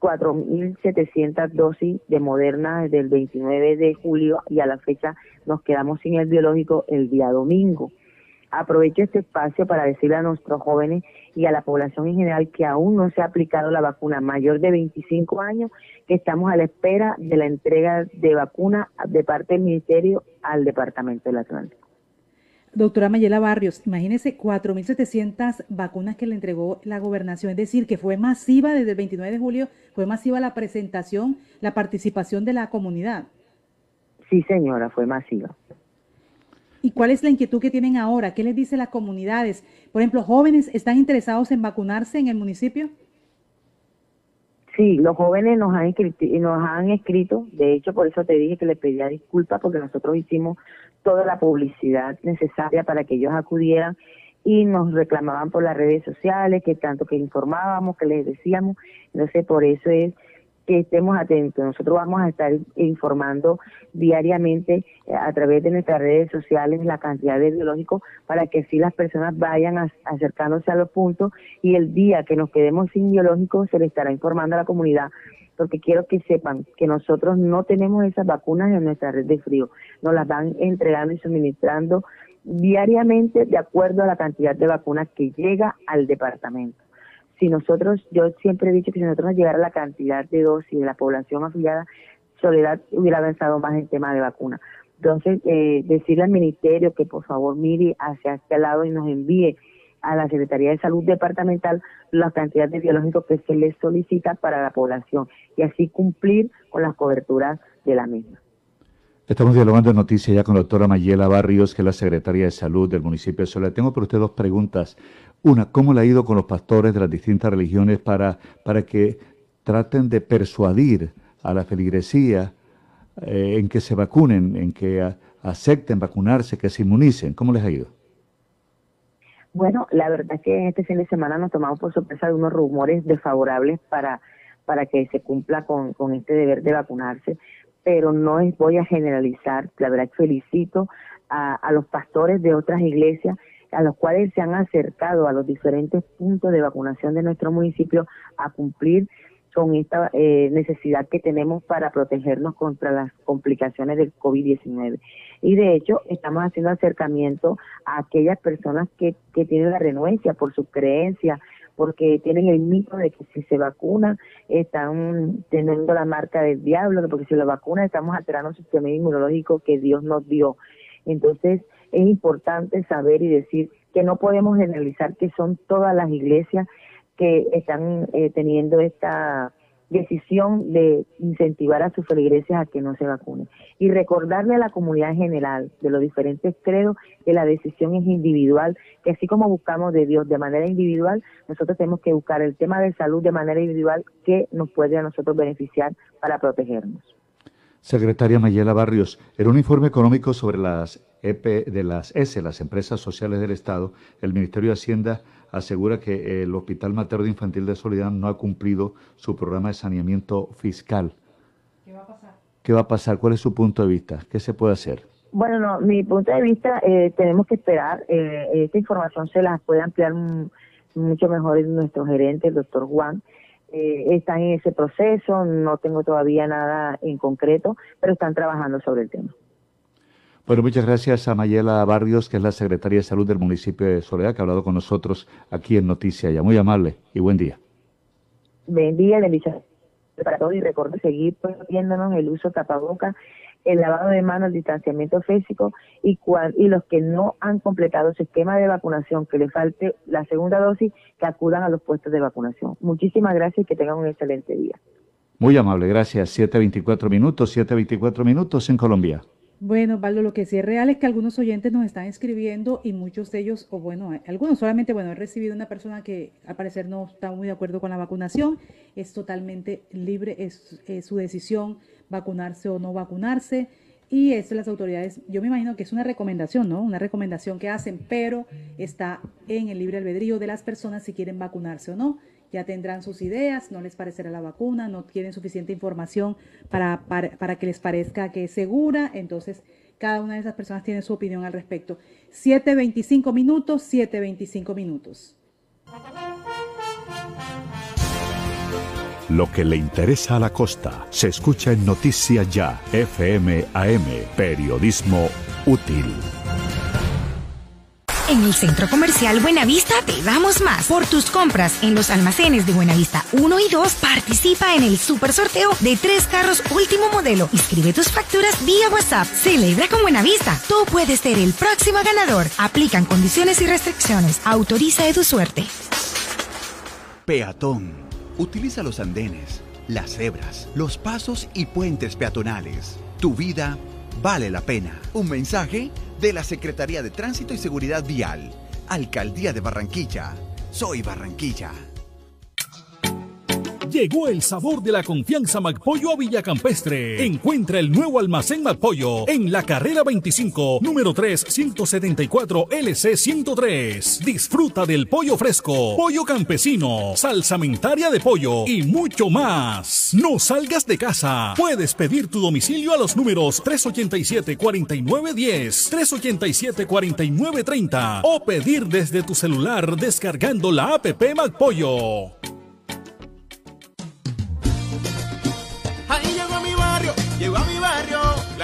4.700 dosis de Moderna desde el 29 de julio y a la fecha nos quedamos sin el biológico el día domingo. Aprovecho este espacio para decirle a nuestros jóvenes y a la población en general que aún no se ha aplicado la vacuna mayor de 25 años, que estamos a la espera de la entrega de vacuna de parte del Ministerio al Departamento del Atlántico. Doctora Mayela Barrios, imagínese 4.700 vacunas que le entregó la gobernación, es decir, que fue masiva desde el 29 de julio, fue masiva la presentación, la participación de la comunidad. Sí, señora, fue masiva. ¿Y cuál es la inquietud que tienen ahora? ¿Qué les dice las comunidades? Por ejemplo, jóvenes están interesados en vacunarse en el municipio. Sí, los jóvenes nos han, escrito, nos han escrito, de hecho por eso te dije que les pedía disculpas porque nosotros hicimos toda la publicidad necesaria para que ellos acudieran y nos reclamaban por las redes sociales, que tanto que informábamos, que les decíamos, entonces por eso es que estemos atentos. Nosotros vamos a estar informando diariamente eh, a través de nuestras redes sociales la cantidad de biológicos para que así las personas vayan acercándose a los puntos y el día que nos quedemos sin biológicos se le estará informando a la comunidad porque quiero que sepan que nosotros no tenemos esas vacunas en nuestra red de frío, nos las van entregando y suministrando diariamente de acuerdo a la cantidad de vacunas que llega al departamento si nosotros, yo siempre he dicho que si nosotros nos llegara la cantidad de dosis de la población afiliada, Soledad hubiera avanzado más en tema de vacuna. Entonces, eh, decirle al ministerio que por favor mire hacia este lado y nos envíe a la Secretaría de Salud Departamental la cantidad de biológicos que se les solicita para la población y así cumplir con las coberturas de la misma. Estamos dialogando en noticias ya con la doctora Mayela Barrios, que es la secretaria de Salud del municipio de Soledad. Tengo para usted dos preguntas. Una, ¿cómo le ha ido con los pastores de las distintas religiones para, para que traten de persuadir a la feligresía eh, en que se vacunen, en que acepten vacunarse, que se inmunicen? ¿Cómo les ha ido? Bueno, la verdad es que este fin de semana nos tomamos por sorpresa de unos rumores desfavorables para, para que se cumpla con, con este deber de vacunarse pero no voy a generalizar, la verdad felicito a, a los pastores de otras iglesias a los cuales se han acercado a los diferentes puntos de vacunación de nuestro municipio a cumplir con esta eh, necesidad que tenemos para protegernos contra las complicaciones del COVID-19. Y de hecho, estamos haciendo acercamiento a aquellas personas que, que tienen la renuencia por su creencia, porque tienen el mito de que si se vacunan están teniendo la marca del diablo, porque si la vacunan estamos alterando el sistema inmunológico que Dios nos dio. Entonces es importante saber y decir que no podemos generalizar que son todas las iglesias que están eh, teniendo esta decisión de incentivar a sus feligreses a que no se vacunen. Y recordarle a la comunidad en general de los diferentes credos que la decisión es individual, que así como buscamos de Dios de manera individual, nosotros tenemos que buscar el tema de salud de manera individual que nos puede a nosotros beneficiar para protegernos. Secretaria Mayela Barrios, en un informe económico sobre las EP de las S, las empresas sociales del Estado, el Ministerio de Hacienda asegura que el Hospital Materno Infantil de Soledad no ha cumplido su programa de saneamiento fiscal. ¿Qué va a pasar? ¿Qué va a pasar? ¿Cuál es su punto de vista? ¿Qué se puede hacer? Bueno, no, mi punto de vista, eh, tenemos que esperar. Eh, esta información se la puede ampliar mucho mejor nuestro gerente, el doctor Juan. Eh, están en ese proceso, no tengo todavía nada en concreto, pero están trabajando sobre el tema. Bueno, muchas gracias a Mayela Barrios, que es la secretaria de Salud del municipio de Soledad, que ha hablado con nosotros aquí en Noticia Ya. Muy amable y buen día. Buen día, bendiciones para todos y recuerden seguir viéndonos el uso tapaboca, el lavado de manos, el distanciamiento físico y, y los que no han completado su esquema de vacunación, que les falte la segunda dosis, que acudan a los puestos de vacunación. Muchísimas gracias y que tengan un excelente día. Muy amable, gracias. 7.24 minutos, 7.24 minutos en Colombia. Bueno, Valdo, lo que sí es real es que algunos oyentes nos están escribiendo y muchos de ellos, o bueno, algunos solamente, bueno, he recibido una persona que al parecer no está muy de acuerdo con la vacunación, es totalmente libre, es, su decisión vacunarse o no vacunarse y es las autoridades, yo me imagino que es una recomendación, ¿no? Una recomendación que hacen, pero está en el libre albedrío de las personas si quieren vacunarse o no ya tendrán sus ideas, no les parecerá la vacuna, no tienen suficiente información para, para, que les parezca que es segura, entonces cada una de esas personas tiene su opinión al respecto. 7.25 minutos, 7.25 minutos. Lo que le interesa a la costa se escucha en Noticias Ya, FM AM, periodismo útil. En el Centro Comercial Buenavista te damos más. Por tus compras en los almacenes de Buenavista 1 y 2, participa en el super sorteo de tres carros último modelo. Inscribe tus facturas vía WhatsApp. Celebra con Buenavista. Tú puedes ser el próximo ganador. Aplican condiciones y restricciones. Autoriza de tu suerte. Peatón. Utiliza los andenes, las cebras, los pasos y puentes peatonales. Tu vida vale la pena. Un mensaje de la Secretaría de Tránsito y Seguridad Vial. Alcaldía de Barranquilla. Soy Barranquilla. Llegó el sabor de la confianza McPollo a Villacampestre. Encuentra el nuevo almacén McPollo en la carrera 25, número 3, 174 LC 103. Disfruta del pollo fresco, pollo campesino, salsamentaria de pollo y mucho más. No salgas de casa. Puedes pedir tu domicilio a los números 387-4910, 387-4930 o pedir desde tu celular descargando la app McPollo.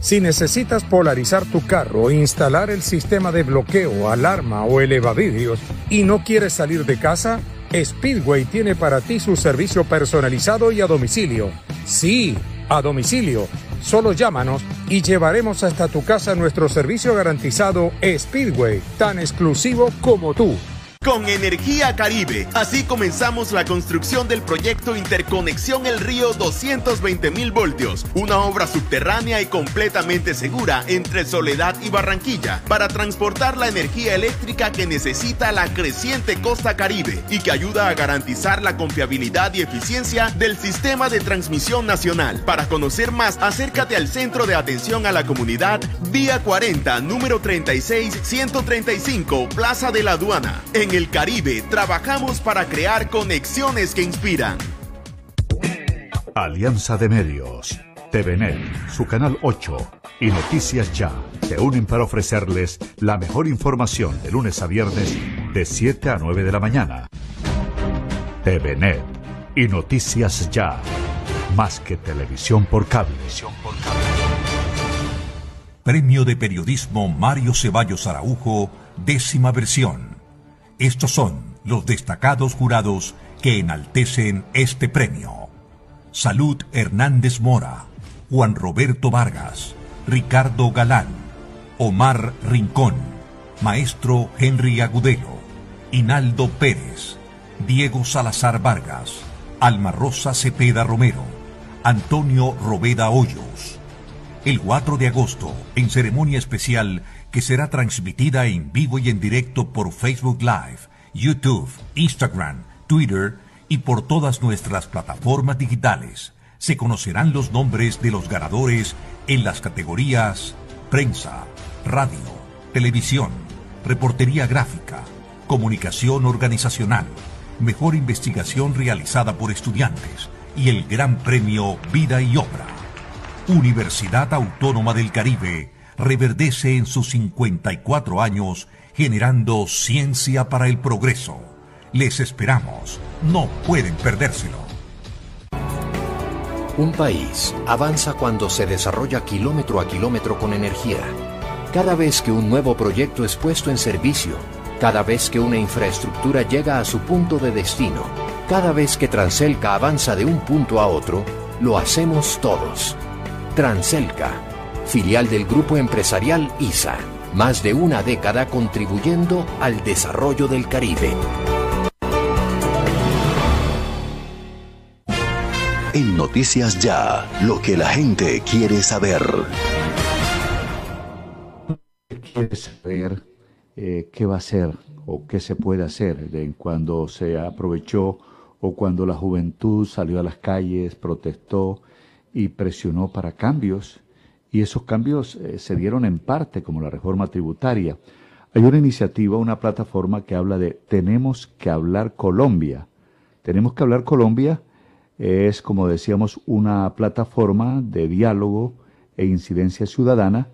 Si necesitas polarizar tu carro instalar el sistema de bloqueo, alarma o elevavidrios y no quieres salir de casa, Speedway tiene para ti su servicio personalizado y a domicilio. Sí, a domicilio. Solo llámanos y llevaremos hasta tu casa nuestro servicio garantizado Speedway, tan exclusivo como tú. Con Energía Caribe, así comenzamos la construcción del proyecto Interconexión El Río 220 mil voltios, una obra subterránea y completamente segura entre Soledad y Barranquilla para transportar la energía eléctrica que necesita la creciente costa caribe y que ayuda a garantizar la confiabilidad y eficiencia del sistema de transmisión nacional. Para conocer más, acércate al Centro de Atención a la Comunidad Vía 40, número 36 135, Plaza de la Aduana. El Caribe trabajamos para crear conexiones que inspiran. Alianza de Medios, TVNet, su canal 8 y Noticias Ya se unen para ofrecerles la mejor información de lunes a viernes de 7 a 9 de la mañana. TVNet y Noticias Ya, más que televisión por cable. Premio de Periodismo Mario Ceballos Araujo, décima versión. Estos son los destacados jurados que enaltecen este premio. Salud Hernández Mora, Juan Roberto Vargas, Ricardo Galán, Omar Rincón, Maestro Henry Agudelo, Hinaldo Pérez, Diego Salazar Vargas, Alma Rosa Cepeda Romero, Antonio Robeda Hoyos. El 4 de agosto, en ceremonia especial que será transmitida en vivo y en directo por Facebook Live, YouTube, Instagram, Twitter y por todas nuestras plataformas digitales, se conocerán los nombres de los ganadores en las categorías prensa, radio, televisión, reportería gráfica, comunicación organizacional, mejor investigación realizada por estudiantes y el Gran Premio Vida y Obra. Universidad Autónoma del Caribe reverdece en sus 54 años generando ciencia para el progreso. Les esperamos. No pueden perdérselo. Un país avanza cuando se desarrolla kilómetro a kilómetro con energía. Cada vez que un nuevo proyecto es puesto en servicio, cada vez que una infraestructura llega a su punto de destino, cada vez que Transelca avanza de un punto a otro, lo hacemos todos. Transelca, filial del grupo empresarial ISA, más de una década contribuyendo al desarrollo del Caribe. En Noticias Ya, lo que la gente quiere saber. quiere saber eh, qué va a hacer o qué se puede hacer de cuando se aprovechó o cuando la juventud salió a las calles, protestó y presionó para cambios. Y esos cambios eh, se dieron en parte como la reforma tributaria. Hay una iniciativa, una plataforma que habla de Tenemos que hablar Colombia. Tenemos que hablar Colombia es, como decíamos, una plataforma de diálogo e incidencia ciudadana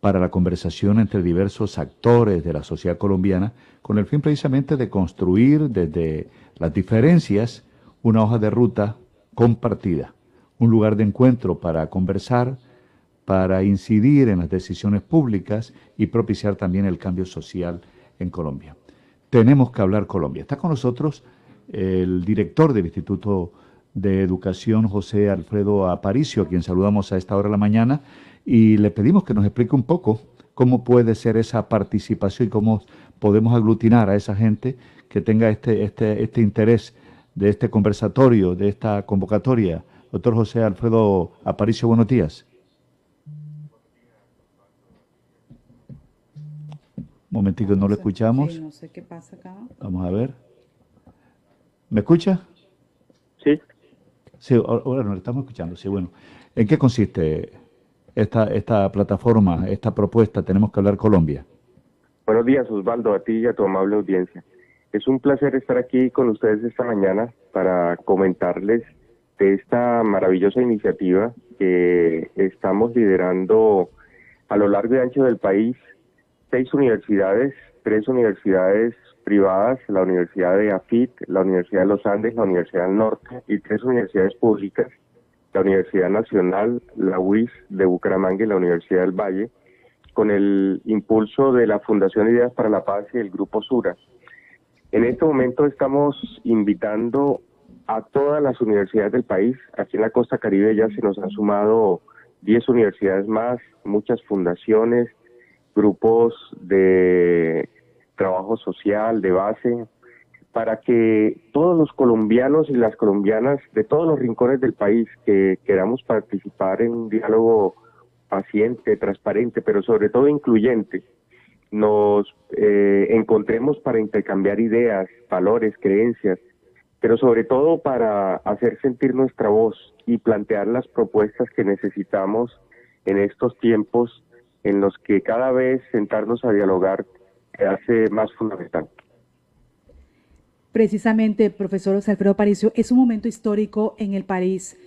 para la conversación entre diversos actores de la sociedad colombiana con el fin precisamente de construir desde las diferencias una hoja de ruta compartida, un lugar de encuentro para conversar, para incidir en las decisiones públicas y propiciar también el cambio social en Colombia. Tenemos que hablar Colombia. Está con nosotros el director del Instituto de Educación, José Alfredo Aparicio, a quien saludamos a esta hora de la mañana, y le pedimos que nos explique un poco cómo puede ser esa participación y cómo podemos aglutinar a esa gente que tenga este, este, este interés de este conversatorio, de esta convocatoria. Doctor José Alfredo Aparicio, buenos días. Un momentito, no lo escuchamos. no sé qué pasa acá. Vamos a ver. ¿Me escucha? Sí. Sí, ahora nos estamos escuchando. Sí, bueno. ¿En qué consiste esta, esta plataforma, esta propuesta? Tenemos que hablar Colombia. Buenos días, Osvaldo, a ti y a tu amable audiencia. Es un placer estar aquí con ustedes esta mañana para comentarles de esta maravillosa iniciativa que estamos liderando a lo largo y ancho del país. Seis universidades, tres universidades privadas, la Universidad de AFIT, la Universidad de los Andes, la Universidad del Norte y tres universidades públicas, la Universidad Nacional, la UIS de Bucaramanga y la Universidad del Valle, con el impulso de la Fundación Ideas para la Paz y el Grupo Sura. En este momento estamos invitando a todas las universidades del país. Aquí en la costa caribe ya se nos han sumado 10 universidades más, muchas fundaciones, grupos de trabajo social, de base, para que todos los colombianos y las colombianas de todos los rincones del país que queramos participar en un diálogo paciente, transparente, pero sobre todo incluyente, nos eh, encontremos para intercambiar ideas, valores, creencias, pero sobre todo para hacer sentir nuestra voz y plantear las propuestas que necesitamos en estos tiempos en los que cada vez sentarnos a dialogar se hace más fundamental. Precisamente, profesor Alfredo Paricio, es un momento histórico en el país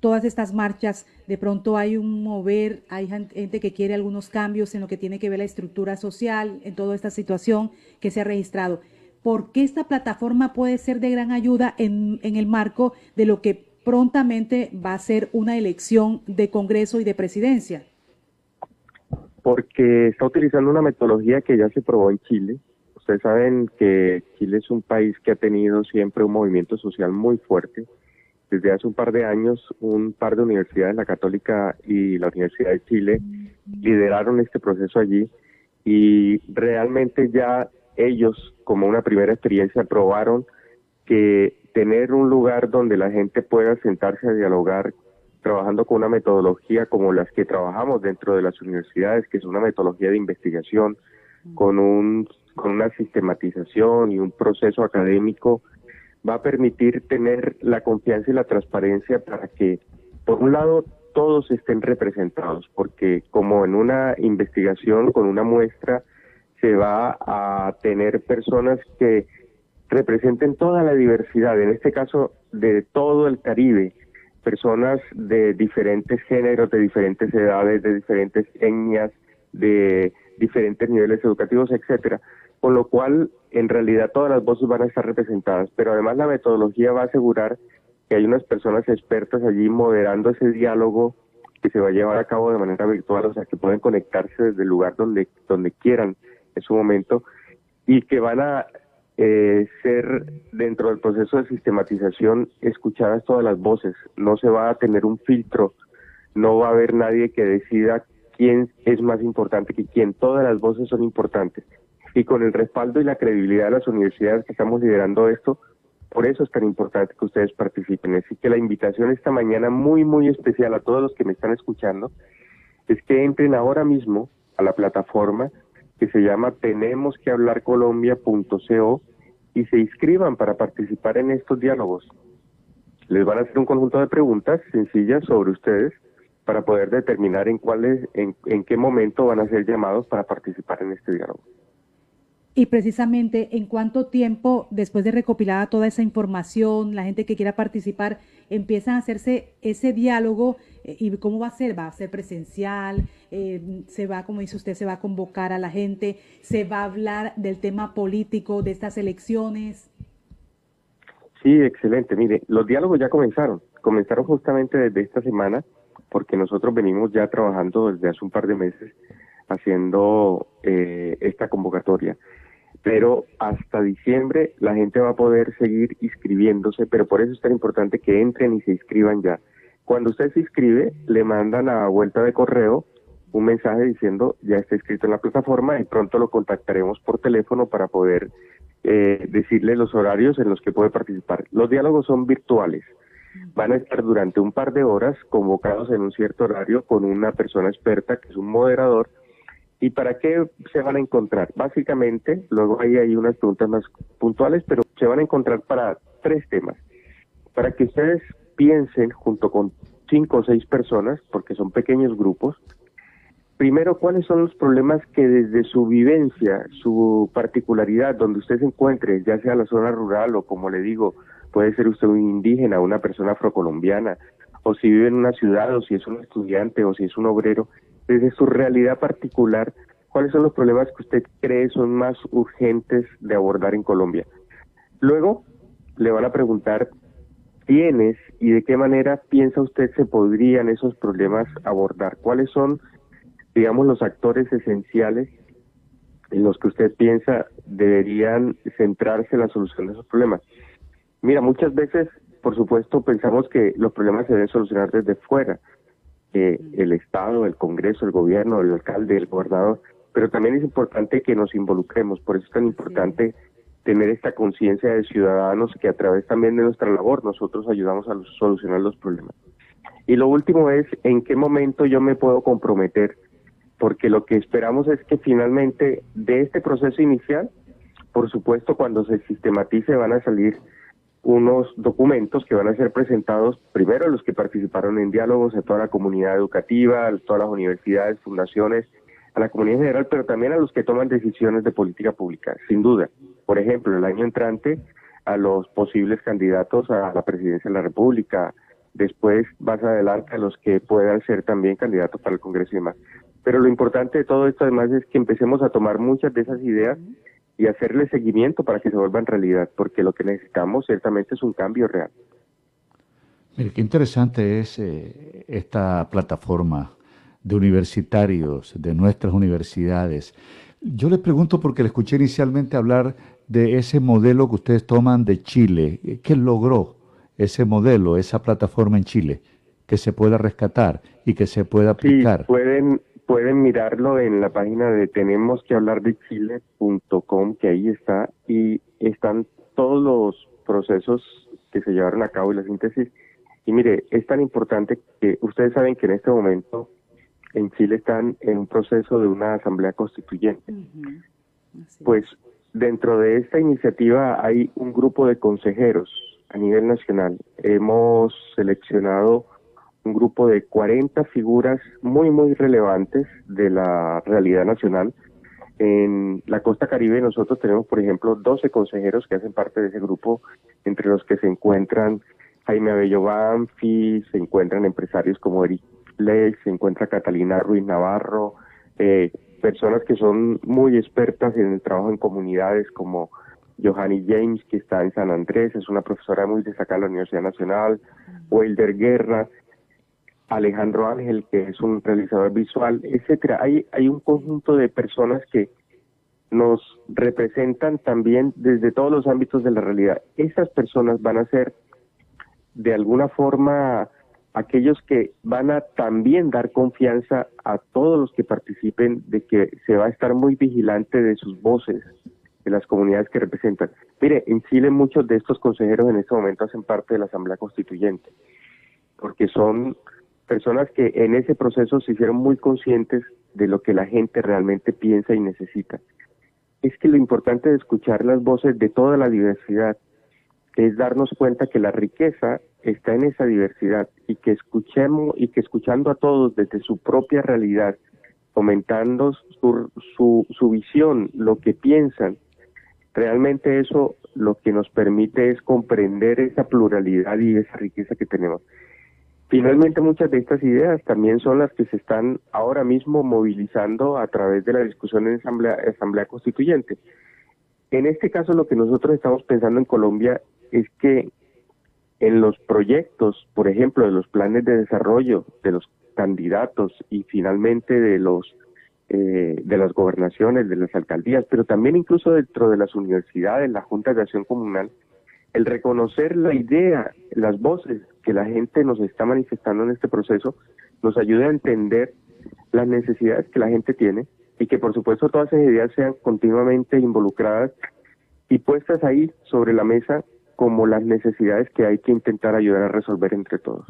todas estas marchas, de pronto hay un mover, hay gente que quiere algunos cambios en lo que tiene que ver la estructura social, en toda esta situación que se ha registrado. ¿Por qué esta plataforma puede ser de gran ayuda en, en el marco de lo que prontamente va a ser una elección de Congreso y de presidencia? Porque está utilizando una metodología que ya se probó en Chile. Ustedes saben que Chile es un país que ha tenido siempre un movimiento social muy fuerte desde hace un par de años, un par de universidades, la Católica y la Universidad de Chile, lideraron este proceso allí y realmente ya ellos, como una primera experiencia, probaron que tener un lugar donde la gente pueda sentarse a dialogar trabajando con una metodología como las que trabajamos dentro de las universidades, que es una metodología de investigación, con, un, con una sistematización y un proceso académico va a permitir tener la confianza y la transparencia para que, por un lado, todos estén representados, porque como en una investigación con una muestra se va a tener personas que representen toda la diversidad, en este caso de todo el Caribe, personas de diferentes géneros, de diferentes edades, de diferentes etnias, de diferentes niveles educativos, etcétera, con lo cual en realidad todas las voces van a estar representadas, pero además la metodología va a asegurar que hay unas personas expertas allí moderando ese diálogo que se va a llevar a cabo de manera virtual, o sea, que pueden conectarse desde el lugar donde, donde quieran en su momento y que van a eh, ser dentro del proceso de sistematización escuchadas todas las voces, no se va a tener un filtro, no va a haber nadie que decida quién es más importante que quién, todas las voces son importantes. Y con el respaldo y la credibilidad de las universidades que estamos liderando esto, por eso es tan importante que ustedes participen. Así que la invitación esta mañana muy, muy especial a todos los que me están escuchando es que entren ahora mismo a la plataforma que se llama tenemos que hablar colombia.co y se inscriban para participar en estos diálogos. Les van a hacer un conjunto de preguntas sencillas sobre ustedes para poder determinar en cuáles, en, en qué momento van a ser llamados para participar en este diálogo. Y precisamente en cuánto tiempo, después de recopilada toda esa información, la gente que quiera participar, empieza a hacerse ese diálogo eh, y cómo va a ser, va a ser presencial, eh, se va, como dice usted, se va a convocar a la gente, se va a hablar del tema político de estas elecciones. Sí, excelente. Mire, los diálogos ya comenzaron, comenzaron justamente desde esta semana, porque nosotros venimos ya trabajando desde hace un par de meses haciendo eh, esta convocatoria. Pero hasta diciembre la gente va a poder seguir inscribiéndose, pero por eso es tan importante que entren y se inscriban ya. Cuando usted se inscribe, le mandan a vuelta de correo un mensaje diciendo ya está inscrito en la plataforma y pronto lo contactaremos por teléfono para poder eh, decirle los horarios en los que puede participar. Los diálogos son virtuales. Van a estar durante un par de horas convocados en un cierto horario con una persona experta que es un moderador. ¿Y para qué se van a encontrar? Básicamente, luego ahí hay unas preguntas más puntuales, pero se van a encontrar para tres temas. Para que ustedes piensen junto con cinco o seis personas, porque son pequeños grupos, primero, ¿cuáles son los problemas que desde su vivencia, su particularidad, donde usted se encuentre, ya sea la zona rural o como le digo, puede ser usted un indígena, una persona afrocolombiana, o si vive en una ciudad, o si es un estudiante, o si es un obrero, desde su realidad particular, ¿cuáles son los problemas que usted cree son más urgentes de abordar en Colombia? Luego, le van a preguntar quiénes y de qué manera piensa usted se podrían esos problemas abordar, cuáles son digamos, los actores esenciales en los que usted piensa deberían centrarse en la solución de esos problemas. Mira, muchas veces, por supuesto, pensamos que los problemas se deben solucionar desde fuera, que el Estado, el Congreso, el gobierno, el alcalde, el gobernador, pero también es importante que nos involucremos, por eso es tan importante tener esta conciencia de ciudadanos que a través también de nuestra labor nosotros ayudamos a solucionar los problemas. Y lo último es en qué momento yo me puedo comprometer porque lo que esperamos es que finalmente de este proceso inicial, por supuesto, cuando se sistematice van a salir unos documentos que van a ser presentados primero a los que participaron en diálogos, a toda la comunidad educativa, a todas las universidades, fundaciones, a la comunidad general, pero también a los que toman decisiones de política pública, sin duda. Por ejemplo, el año entrante a los posibles candidatos a la presidencia de la República, después más adelante a los que puedan ser también candidatos para el Congreso y demás. Pero lo importante de todo esto además es que empecemos a tomar muchas de esas ideas y hacerle seguimiento para que se vuelvan realidad, porque lo que necesitamos ciertamente es un cambio real. Mire, qué interesante es eh, esta plataforma de universitarios de nuestras universidades. Yo le pregunto porque le escuché inicialmente hablar de ese modelo que ustedes toman de Chile. ¿Qué logró ese modelo, esa plataforma en Chile, que se pueda rescatar y que se pueda aplicar? Sí, pueden, pueden mirarlo en la página de tenemos que hablar de chile.com, que ahí está, y están todos los procesos que se llevaron a cabo y la síntesis. Y mire, es tan importante que ustedes saben que en este momento en Chile están en un proceso de una asamblea constituyente. Pues dentro de esta iniciativa hay un grupo de consejeros a nivel nacional. Hemos seleccionado un grupo de 40 figuras muy, muy relevantes de la realidad nacional. En la costa caribe nosotros tenemos, por ejemplo, 12 consejeros que hacen parte de ese grupo, entre los que se encuentran Jaime Abello Banfi, se encuentran empresarios como Eric Flex, se encuentra Catalina Ruiz Navarro, eh, personas que son muy expertas en el trabajo en comunidades como Johanny James, que está en San Andrés, es una profesora muy destacada en la Universidad Nacional, Wilder Guerra, Alejandro Ángel, que es un realizador visual, etcétera. Hay, hay un conjunto de personas que nos representan también desde todos los ámbitos de la realidad. Esas personas van a ser de alguna forma aquellos que van a también dar confianza a todos los que participen de que se va a estar muy vigilante de sus voces, de las comunidades que representan. Mire, en Chile muchos de estos consejeros en este momento hacen parte de la Asamblea Constituyente, porque son personas que en ese proceso se hicieron muy conscientes de lo que la gente realmente piensa y necesita. Es que lo importante de escuchar las voces de toda la diversidad es darnos cuenta que la riqueza está en esa diversidad y que escuchemos y que escuchando a todos desde su propia realidad, comentando su, su, su visión, lo que piensan, realmente eso lo que nos permite es comprender esa pluralidad y esa riqueza que tenemos. Finalmente, muchas de estas ideas también son las que se están ahora mismo movilizando a través de la discusión en asamblea, asamblea constituyente. En este caso, lo que nosotros estamos pensando en Colombia es que en los proyectos, por ejemplo, de los planes de desarrollo de los candidatos y finalmente de los eh, de las gobernaciones, de las alcaldías, pero también incluso dentro de las universidades, las juntas de acción comunal, el reconocer la idea, las voces que la gente nos está manifestando en este proceso, nos ayuda a entender las necesidades que la gente tiene y que por supuesto todas esas ideas sean continuamente involucradas y puestas ahí sobre la mesa como las necesidades que hay que intentar ayudar a resolver entre todos.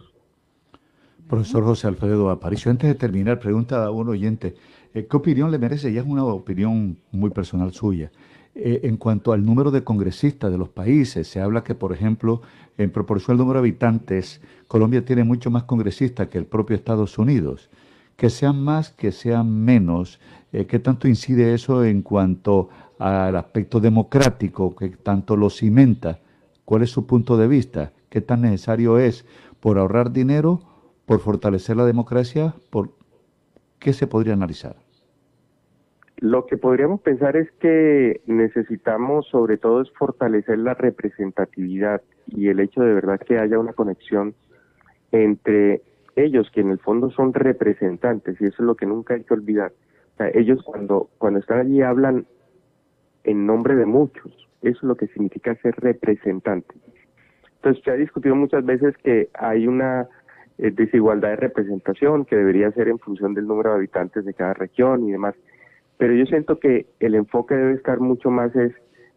Profesor José Alfredo Aparicio, antes de terminar, pregunta a un oyente, eh, ¿qué opinión le merece? Ya es una opinión muy personal suya. Eh, en cuanto al número de congresistas de los países, se habla que, por ejemplo, en proporción al número de habitantes, Colombia tiene mucho más congresistas que el propio Estados Unidos. Que sean más, que sean menos, eh, ¿qué tanto incide eso en cuanto al aspecto democrático, que tanto lo cimenta? ¿Cuál es su punto de vista? ¿Qué tan necesario es por ahorrar dinero, por fortalecer la democracia? ¿Por qué se podría analizar? Lo que podríamos pensar es que necesitamos sobre todo es fortalecer la representatividad y el hecho de verdad que haya una conexión entre ellos que en el fondo son representantes y eso es lo que nunca hay que olvidar. ellos cuando cuando están allí hablan en nombre de muchos. Eso es lo que significa ser representante. Entonces se ha discutido muchas veces que hay una eh, desigualdad de representación que debería ser en función del número de habitantes de cada región y demás. Pero yo siento que el enfoque debe estar mucho más es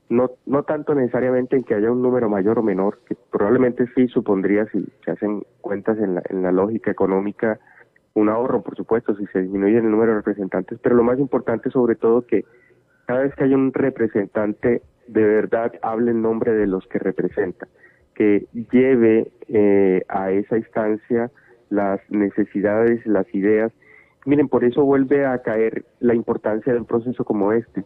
no no tanto necesariamente en que haya un número mayor o menor, que probablemente sí supondría si se hacen cuentas en la, en la lógica económica un ahorro, por supuesto, si se disminuye el número de representantes, pero lo más importante sobre todo que cada vez que haya un representante de verdad hable en nombre de los que representa, que lleve eh, a esa instancia las necesidades, las ideas. Miren, por eso vuelve a caer la importancia de un proceso como este,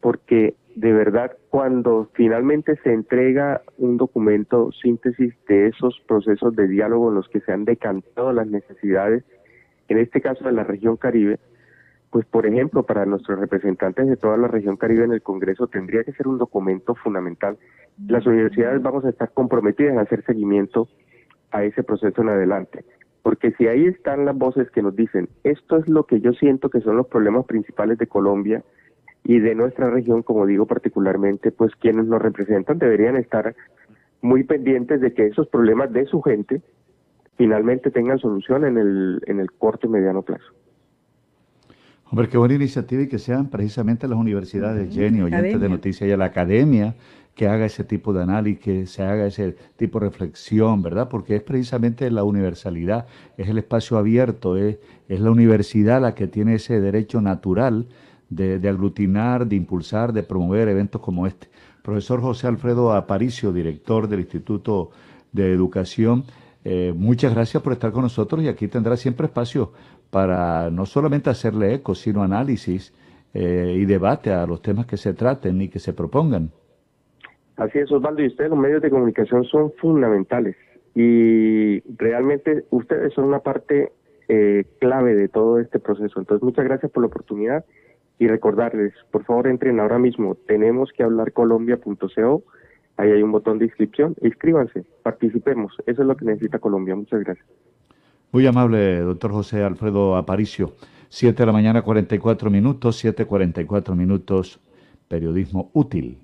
porque de verdad cuando finalmente se entrega un documento síntesis de esos procesos de diálogo en los que se han decantado las necesidades, en este caso de la región Caribe, pues por ejemplo, para nuestros representantes de toda la región Caribe en el Congreso tendría que ser un documento fundamental. Las universidades vamos a estar comprometidas en hacer seguimiento a ese proceso en adelante, porque si ahí están las voces que nos dicen, esto es lo que yo siento que son los problemas principales de Colombia y de nuestra región, como digo particularmente, pues quienes nos representan deberían estar muy pendientes de que esos problemas de su gente finalmente tengan solución en el, en el corto y mediano plazo. Hombre, qué buena iniciativa y que sean precisamente las universidades, Jenny, oyentes de noticias y la academia que haga ese tipo de análisis, que se haga ese tipo de reflexión, ¿verdad? Porque es precisamente la universalidad, es el espacio abierto, es, es la universidad la que tiene ese derecho natural de, de, aglutinar, de impulsar, de promover eventos como este. Profesor José Alfredo Aparicio, director del Instituto de Educación, eh, muchas gracias por estar con nosotros y aquí tendrá siempre espacio para no solamente hacerle eco, sino análisis eh, y debate a los temas que se traten y que se propongan. Así es, Osvaldo, y ustedes los medios de comunicación son fundamentales y realmente ustedes son una parte eh, clave de todo este proceso. Entonces, muchas gracias por la oportunidad y recordarles, por favor, entren ahora mismo, tenemos que hablar colombia.co, ahí hay un botón de inscripción, inscríbanse, participemos, eso es lo que necesita Colombia. Muchas gracias. Muy amable, doctor José Alfredo Aparicio. Siete de la mañana, 44 minutos, siete cuarenta cuatro minutos, periodismo útil.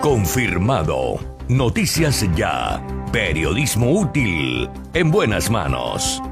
Confirmado. Noticias ya. Periodismo útil. En buenas manos.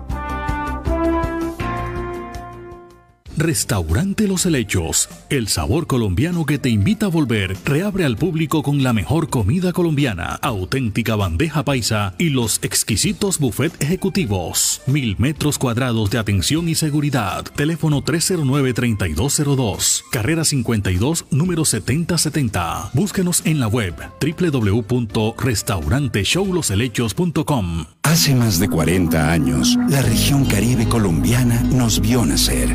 Restaurante Los Helechos, el sabor colombiano que te invita a volver, reabre al público con la mejor comida colombiana, auténtica bandeja paisa y los exquisitos buffet ejecutivos. Mil metros cuadrados de atención y seguridad. Teléfono 309-3202, carrera 52, número 7070. Búsquenos en la web www.restauranteshowloshelechos.com. Hace más de 40 años, la región caribe colombiana nos vio nacer.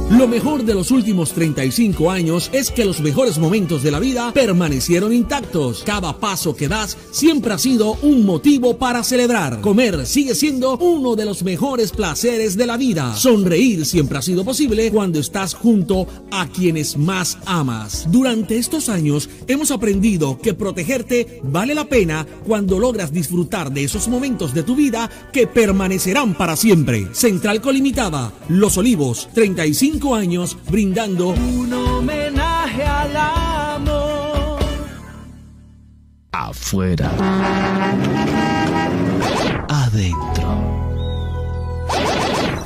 Lo mejor de los últimos 35 años es que los mejores momentos de la vida permanecieron intactos. Cada paso que das siempre ha sido un motivo para celebrar. Comer sigue siendo uno de los mejores placeres de la vida. Sonreír siempre ha sido posible cuando estás junto a quienes más amas. Durante estos años hemos aprendido que protegerte vale la pena cuando logras disfrutar de esos momentos de tu vida que permanecerán para siempre. Central Colimitada, Los Olivos, 35 años brindando un homenaje al amor. Afuera. Adentro.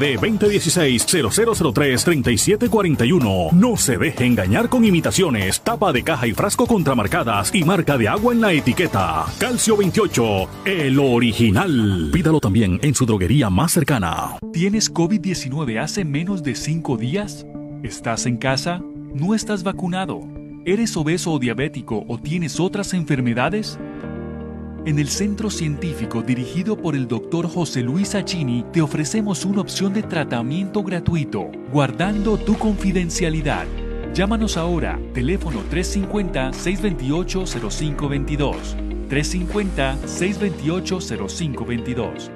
SD 2016-0003-3741. No se deje engañar con imitaciones, tapa de caja y frasco contramarcadas y marca de agua en la etiqueta. Calcio 28, el original. Pídalo también en su droguería más cercana. ¿Tienes COVID-19 hace menos de 5 días? ¿Estás en casa? ¿No estás vacunado? ¿Eres obeso o diabético o tienes otras enfermedades? En el centro científico dirigido por el Dr. José Luis Achini te ofrecemos una opción de tratamiento gratuito, guardando tu confidencialidad. Llámanos ahora, teléfono 350-628-0522. 350-628-0522.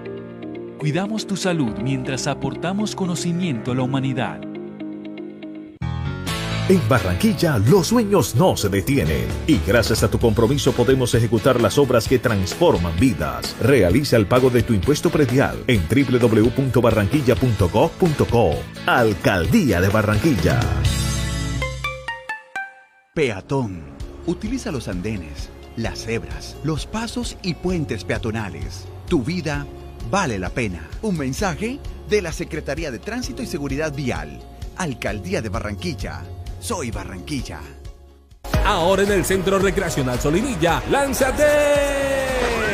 Cuidamos tu salud mientras aportamos conocimiento a la humanidad. En Barranquilla los sueños no se detienen y gracias a tu compromiso podemos ejecutar las obras que transforman vidas. Realiza el pago de tu impuesto predial en www.barranquilla.gov.co. Alcaldía de Barranquilla. Peatón. Utiliza los andenes, las cebras, los pasos y puentes peatonales. Tu vida vale la pena. Un mensaje de la Secretaría de Tránsito y Seguridad Vial. Alcaldía de Barranquilla. Soy Barranquilla. Ahora en el Centro Recreacional Solinilla, lánzate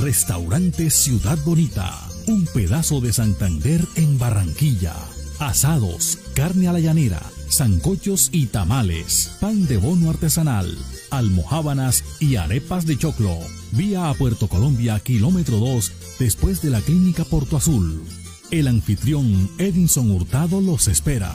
Restaurante Ciudad Bonita, un pedazo de Santander en Barranquilla. Asados, carne a la llanera, zancochos y tamales, pan de bono artesanal, almohábanas y arepas de choclo. Vía a Puerto Colombia, kilómetro 2, después de la clínica Porto Azul. El anfitrión Edinson Hurtado los espera.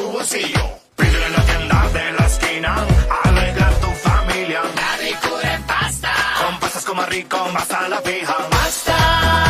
Tu bolsillo. Pídele en la tienda de la esquina, alegra tu familia. La ricura en pasta. Con pastas coma rico, más a la fija. Pastas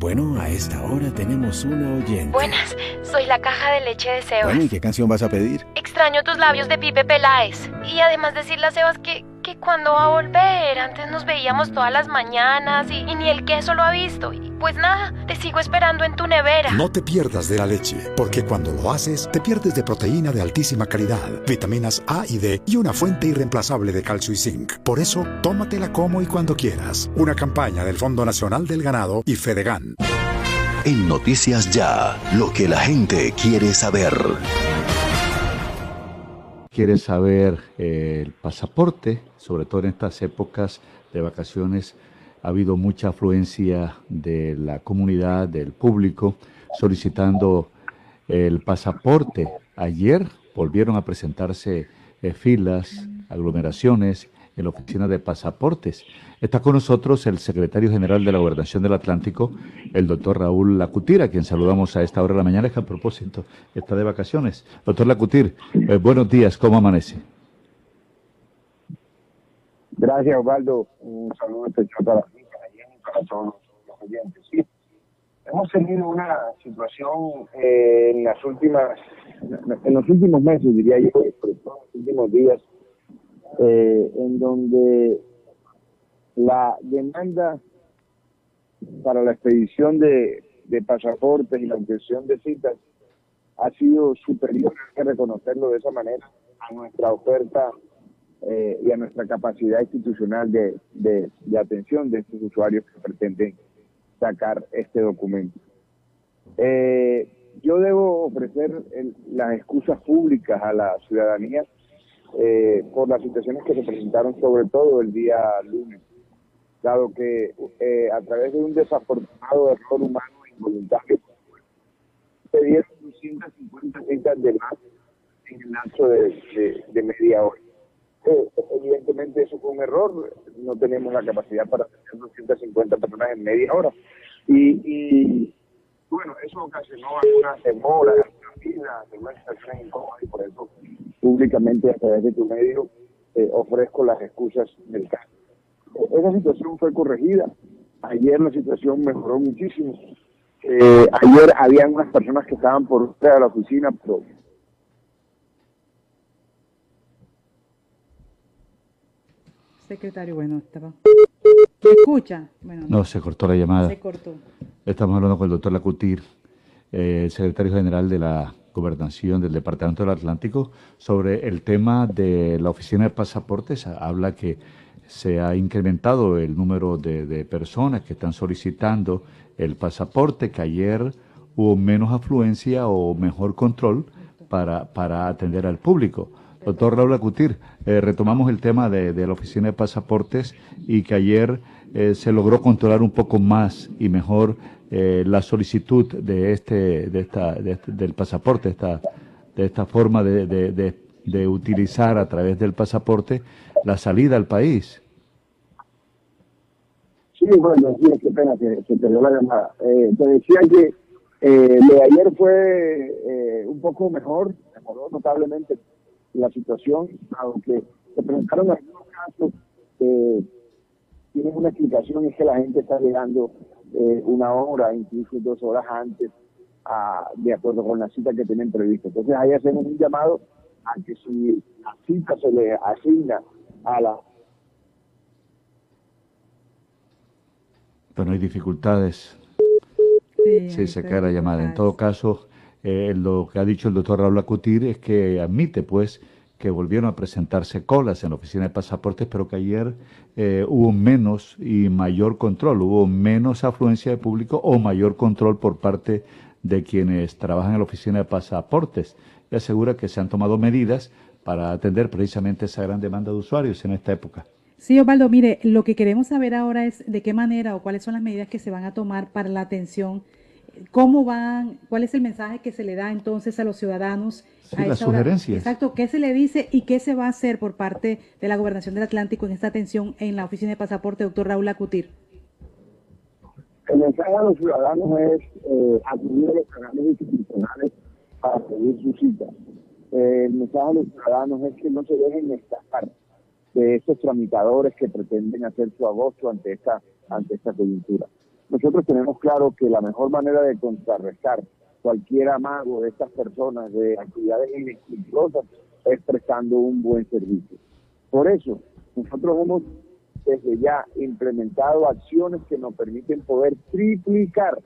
Bueno, a esta hora tenemos una oyente. Buenas, soy la caja de leche de Sebas. Bueno, ¿y qué canción vas a pedir? Extraño tus labios de Pipe Peláez. Y además decirle a Sebas que, que cuando va a volver, antes nos veíamos todas las mañanas y, y ni el queso lo ha visto. Y pues nada, te sigo esperando en tu nevera. No te pierdas de la leche, porque cuando lo haces, te pierdes de proteína de altísima calidad, vitaminas A y D y una fuente irreemplazable de calcio y zinc. Por eso, tómatela como y cuando quieras. Una campaña del Fondo Nacional del Ganado y Fedegan. En Noticias Ya, lo que la gente quiere saber. quiere saber eh, el pasaporte, sobre todo en estas épocas de vacaciones, ha habido mucha afluencia de la comunidad, del público, solicitando el pasaporte. Ayer volvieron a presentarse eh, filas, aglomeraciones en la oficina de pasaportes. Está con nosotros el secretario general de la Gobernación del Atlántico, el doctor Raúl Lacutir, a quien saludamos a esta hora de la mañana, que a propósito está de vacaciones. Doctor Lacutir, eh, buenos días, ¿cómo amanece? Gracias, Osvaldo. Un saludo especial para ti, para Jenny para todos los oyentes. Hemos tenido una situación eh, en las últimas, en los últimos meses, diría yo, en los últimos días, eh, en donde la demanda para la expedición de, de pasaportes y la obtención de citas ha sido superior, hay que reconocerlo de esa manera, a nuestra oferta eh, y a nuestra capacidad institucional de, de, atención de estos usuarios que pretenden sacar este documento. Eh, yo debo ofrecer las excusas públicas a la ciudadanía eh, por las situaciones que se presentaron, sobre todo el día lunes, dado que a través de un desafortunado error humano involuntario se dieron 250 citas de más en el lapso de- de media hora. Eh, evidentemente eso fue un error, no tenemos la capacidad para tener 250 personas en media hora. Y, y, Bueno, eso ocasionó algunas demoras, algunas algunas situaciones incómodas y por eso públicamente a través de tu medio eh, ofrezco las excusas del caso. Esa situación fue corregida. Ayer la situación mejoró muchísimo. Eh, ayer habían unas personas que estaban por fuera de la oficina, pero Secretario, bueno, estaba. ¿Me escucha? Bueno, No, se cortó la llamada. Se cortó. Estamos hablando con el doctor Lacutir, eh, secretario general de la Gobernación del Departamento del Atlántico, sobre el tema de la oficina de pasaportes. Habla que se ha incrementado el número de, de personas que están solicitando el pasaporte, que ayer hubo menos afluencia o mejor control para, para atender al público. Doctor Raúl Acutir, eh, retomamos el tema de, la oficina de pasaportes y que ayer eh, se logró controlar un poco más y mejor eh, la solicitud de este, de esta, de este- del pasaporte, esta, de esta forma de, de- utilizar a través del pasaporte la salida al país. Sí, bueno, sí, qué pena que se perdió la llamada. Eh, te decía que eh, de ayer fue eh, un poco mejor, mejoró notablemente la situación, aunque se presentaron algunos casos que tienen una explicación, es que la gente está llegando eh, una hora, incluso dos horas antes, a- de acuerdo con la cita que tienen prevista. Entonces ahí hacemos un llamado a que si la cita se le asigna a la Pero no hay dificultades. Sí, se cae la llamada. En todo caso, eh, lo que ha dicho el doctor Raúl Acutir es que admite, pues, que volvieron a presentarse colas en la oficina de pasaportes, pero que ayer eh, hubo menos y mayor control, hubo menos afluencia de público o mayor control por parte de quienes trabajan en la oficina de pasaportes. Y asegura que se han tomado medidas para atender precisamente esa gran demanda de usuarios en esta época. Sí, Osvaldo, mire, lo que queremos saber ahora es de qué manera o cuáles son las medidas que se van a tomar para la atención, cómo van, cuál es el mensaje que se le da entonces a los ciudadanos. Sí, a las sugerencias. Exacto, qué se le dice y qué se va a hacer por parte de la Gobernación del Atlántico en esta atención en la oficina de pasaporte, doctor Raúl Acutir. El mensaje a los ciudadanos es eh, acudir a los canales institucionales para pedir su cita. Eh, el mensaje a los ciudadanos es que no se dejen estafar de estos tramitadores que pretenden hacer su agosto ante esta, ante esta coyuntura. Nosotros tenemos claro que la mejor manera de contrarrestar cualquier amago de estas personas de actividades inescrupulosas es prestando un buen servicio. Por eso, nosotros hemos desde ya implementado acciones que nos permiten poder triplicar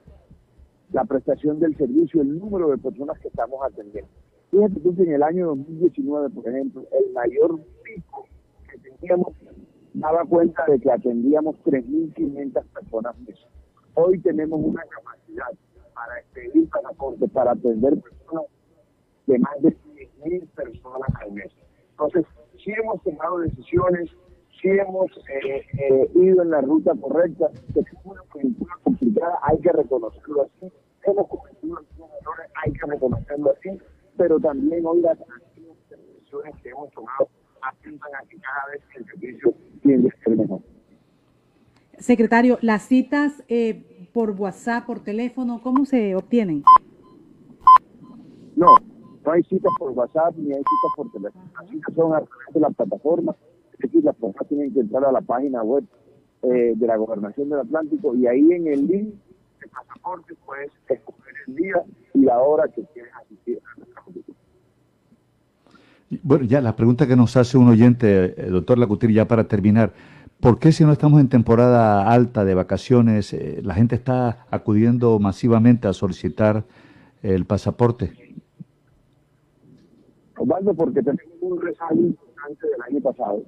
la prestación del servicio, el número de personas que estamos atendiendo. Fíjate tú que en el año 2019, por ejemplo, el mayor pico que teníamos daba cuenta de que atendíamos 3.500 personas mes. Hoy tenemos una capacidad para expedir pasaportes, para atender personas de más de 10.000 personas al mes. Entonces, sí hemos tomado decisiones, sí hemos eh, eh, ido en la ruta correcta, que es una coyuntura complicada, hay que reconocerlo así, hemos cometido algunos errores, hay que reconocerlo así, pero también hoy las decisiones que hemos tomado apuntan a que cada vez el servicio tiende a ser mejor. Secretario, las citas eh, por WhatsApp, por teléfono, ¿cómo se obtienen? No, no hay citas por WhatsApp ni hay citas por teléfono. Las citas son a través de la plataforma. Es decir, las personas tienen que entrar a la página web eh, de la Gobernación del Atlántico y ahí en el link de pasaporte puedes escoger el día y la hora que quieres asistir a nuestra consulta. Bueno, ya la pregunta que nos hace un oyente, eh, doctor Lacutir, ya para terminar, ¿por qué si no estamos en temporada alta de vacaciones, eh, la gente está acudiendo masivamente a solicitar el pasaporte? Osvaldo, porque tenemos un rezago importante del año pasado.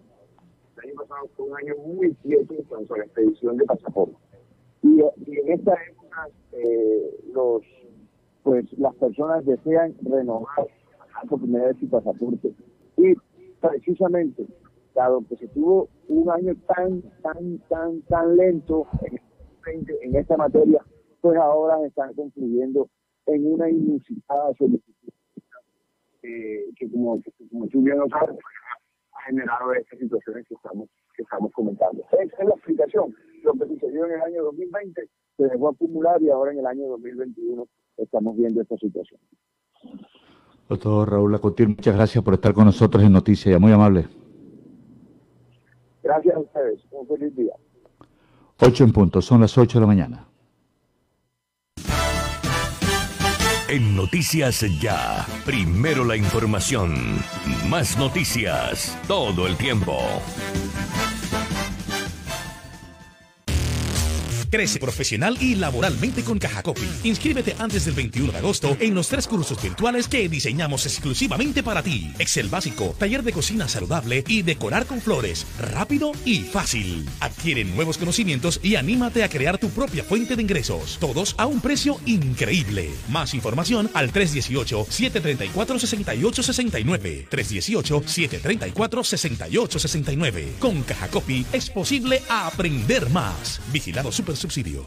El año pasado fue un año muy quieto en cuanto a la expedición de pasaportes. Y, y en esta época, eh, los, pues, las personas desean renovar por primera vez su pasaporte. Y precisamente, dado que se tuvo un año tan, tan, tan, tan lento en, en esta materia, pues ahora están concluyendo en una inusitada solicitud eh, que como, como tú bien lo pues, ha generado estas situaciones que estamos, que estamos comentando. Esa es la explicación. Lo que sucedió en el año 2020 se dejó acumular y ahora en el año 2021 estamos viendo esta situación. Doctor Raúl Lacotir, muchas gracias por estar con nosotros en Noticias, muy amable. Gracias a ustedes, un feliz día. Ocho en punto, son las ocho de la mañana. En Noticias Ya, primero la información, más noticias, todo el tiempo. Crece profesional y laboralmente con Cajacopi. Inscríbete antes del 21 de agosto en los tres cursos virtuales que diseñamos exclusivamente para ti. Excel básico, taller de cocina saludable y decorar con flores. Rápido y fácil. Adquiere nuevos conocimientos y anímate a crear tu propia fuente de ingresos. Todos a un precio increíble. Más información al 318-734-6869. 318-734-6869. Con Cajacopi es posible aprender más. Vigilado Super Subsidio.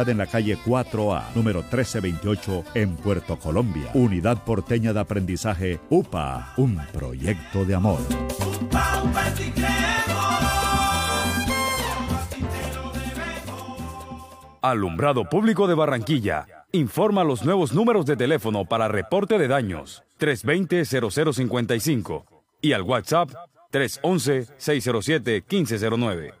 en la calle 4A, número 1328, en Puerto Colombia. Unidad Porteña de Aprendizaje UPA, un proyecto de amor. Alumbrado Público de Barranquilla. Informa los nuevos números de teléfono para reporte de daños 320-0055 y al WhatsApp 311-607-1509.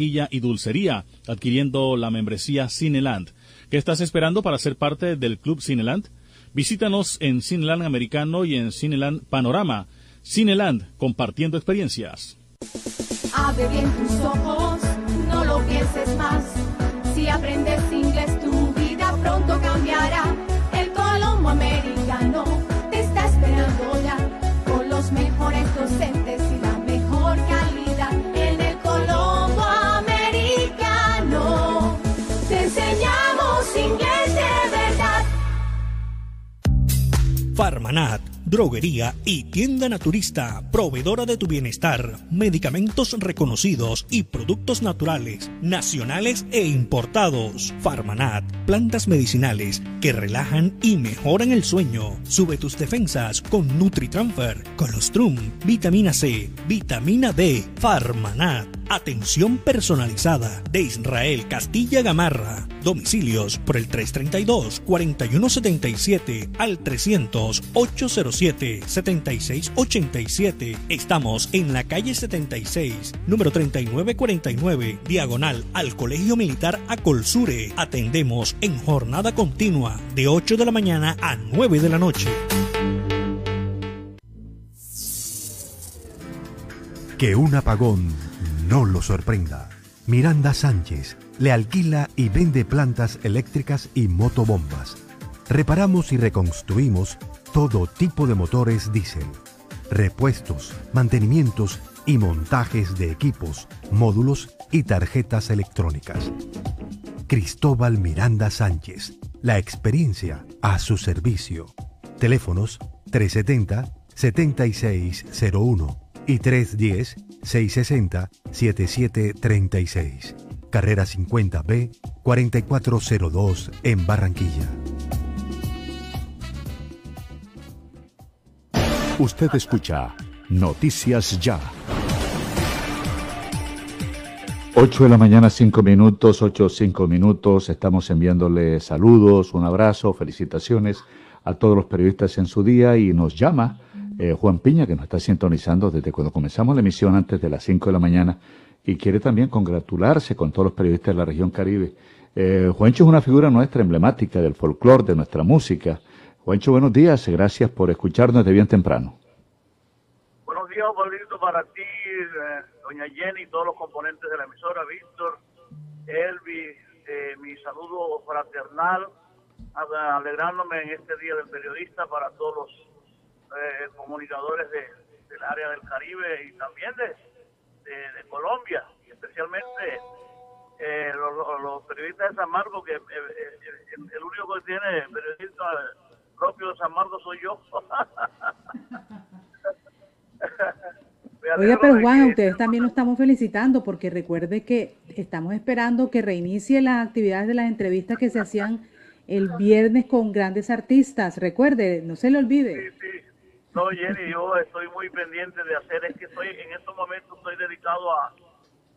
y dulcería, adquiriendo la membresía Cineland. ¿Qué estás esperando para ser parte del Club Cineland? Visítanos en Cineland Americano y en Cineland Panorama. Cineland, compartiendo experiencias. Bien tus ojos, no lo pienses más. Si aprendes inglés, tu vida pronto cambiará. El Colombo Farmanat, droguería y tienda naturista, proveedora de tu bienestar, medicamentos reconocidos y productos naturales, nacionales e importados. Farmanat, plantas medicinales que relajan y mejoran el sueño. Sube tus defensas con NutriTransfer, Colostrum, vitamina C, vitamina D. Farmanat, atención personalizada de Israel Castilla Gamarra. Domicilios por el 332-4177 al 300-807-7687. Estamos en la calle 76, número 3949, diagonal al Colegio Militar Acolsure. Atendemos en jornada continua de 8 de la mañana a 9 de la noche. Que un apagón no lo sorprenda. Miranda Sánchez le alquila y vende plantas eléctricas y motobombas. Reparamos y reconstruimos todo tipo de motores diésel, repuestos, mantenimientos y montajes de equipos, módulos y tarjetas electrónicas. Cristóbal Miranda Sánchez, la experiencia a su servicio. Teléfonos 370-7601 y 310-660-7736. Carrera 50B 4402 en Barranquilla. Usted escucha Noticias Ya. 8 de la mañana, 5 minutos, 8, 5 minutos. Estamos enviándole saludos, un abrazo, felicitaciones a todos los periodistas en su día y nos llama eh, Juan Piña, que nos está sintonizando desde cuando comenzamos la emisión antes de las 5 de la mañana y quiere también congratularse con todos los periodistas de la región Caribe. Eh, Juancho es una figura nuestra emblemática del folclore, de nuestra música. Juancho, buenos días, gracias por escucharnos de bien temprano. Buenos días, Pablito, para ti, eh, doña Jenny, todos los componentes de la emisora, Víctor, Elvi, eh, mi saludo fraternal, alegrándome en este Día del Periodista para todos los eh, comunicadores de, del área del Caribe y también de, Colombia, y especialmente eh, los, periodistas de San Marcos, que el, único que tiene periodista propio de San Marcos soy yo. [laughs] Oiga, pero Juan, a ustedes también lo estamos felicitando porque recuerde que estamos esperando que reinicie las actividades de las entrevistas que se hacían el viernes con grandes artistas. Recuerde, no se le olvide. Sí, sí. No, Jenny, yo estoy muy pendiente de hacer, es que estoy en estos momentos estoy dedicado a,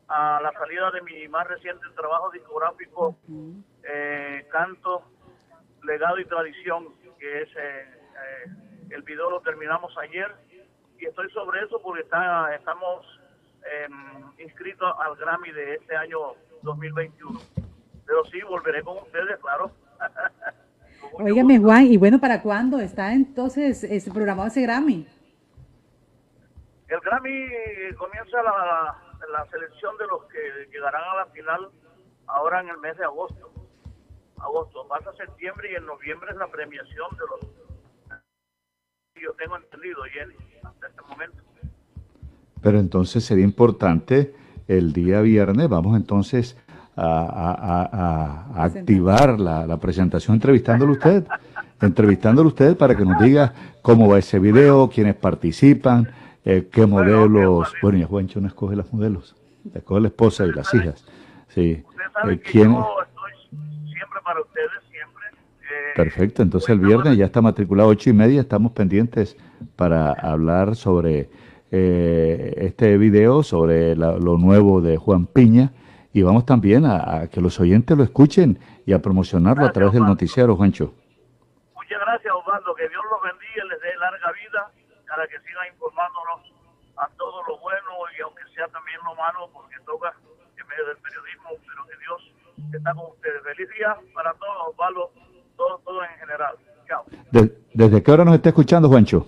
a la salida de mi más reciente trabajo discográfico, eh, Canto, Legado y Tradición, que es, eh, eh, el video lo terminamos ayer y estoy sobre eso porque está, estamos em, inscritos al Grammy de este año 2021. Pero sí, volveré con ustedes, claro. [laughs] Óigame, Juan, y bueno, ¿para cuándo está entonces ese programado ese Grammy? El Grammy comienza la, la selección de los que llegarán a la final ahora en el mes de agosto. Agosto, pasa septiembre y en noviembre es la premiación de los yo tengo entendido, Jenny, hasta este momento. Pero entonces sería importante el día viernes, vamos entonces a, activar la, presentación entrevistándolo usted, entrevistándolo usted para que nos diga cómo va ese video, quiénes participan, eh, qué modelos. Bueno, ya Juancho no escoge los modelos, escoge la esposa y las hijas. Sí. Eh, ¿quién? Yo siempre para ustedes, siempre. Eh, Perfecto, entonces el viernes ya está matriculado ocho y media, estamos pendientes para hablar sobre este video, sobre lo nuevo de Juan Piña y vamos también a, que los oyentes lo escuchen y a promocionarlo a través del noticiero, Juancho. Muchas gracias, Osvaldo. Que Dios los bendiga, les dé larga vida para que sigan informándonos a todo lo bueno y aunque sea también lo malo, porque toca en medio del periodismo, Dios está con ustedes. Feliz día para todos, Osvaldo, todo, todo en general. Chao. ¿Desde qué hora nos está escuchando, Juancho?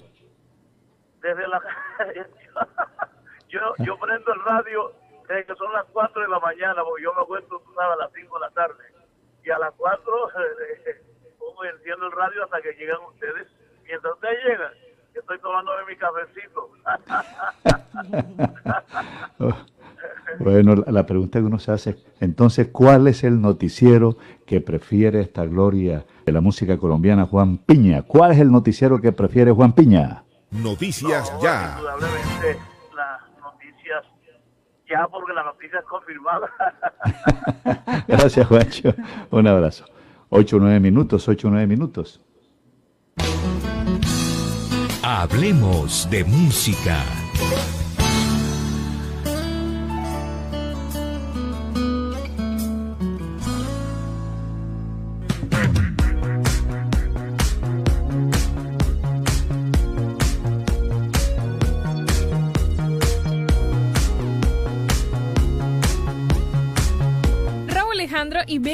Desde la... [laughs] yo, yo prendo el radio que son las 4 de la mañana, porque yo me acuesto a las 5 de la tarde. Y a las 4 [laughs] pongo enciendo el radio hasta que llegan ustedes. Mientras ustedes llegan, estoy tomándome mi cafecito. [laughs] bueno, la pregunta que uno se hace, entonces, ¿cuál es el noticiero que prefiere esta gloria de la música colombiana, Juan Piña? ¿Cuál es el noticiero que prefiere Juan Piña? Noticias ya ya porque la noticia es confirmada. [laughs] Gracias, Juancho. Un abrazo. Ocho o nueve minutos, ocho o nueve minutos. Hablemos de música.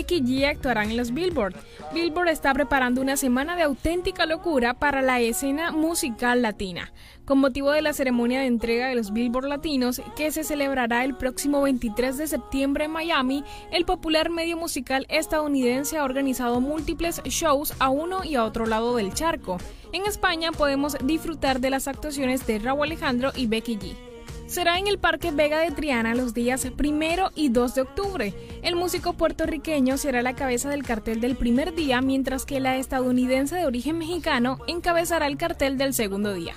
Becky G actuarán en los Billboard. Billboard está preparando una semana de auténtica locura para la escena musical latina, con motivo de la ceremonia de entrega de los Billboard Latinos que se celebrará el próximo 23 de septiembre en Miami. El popular medio musical estadounidense ha organizado múltiples shows a uno y a otro lado del charco. En España podemos disfrutar de las actuaciones de Raúl Alejandro y Becky G será en el Parque Vega de Triana los días primero y 2 de octubre. El músico puertorriqueño será la cabeza del cartel del primer día, mientras que la estadounidense de origen mexicano encabezará el cartel del segundo día.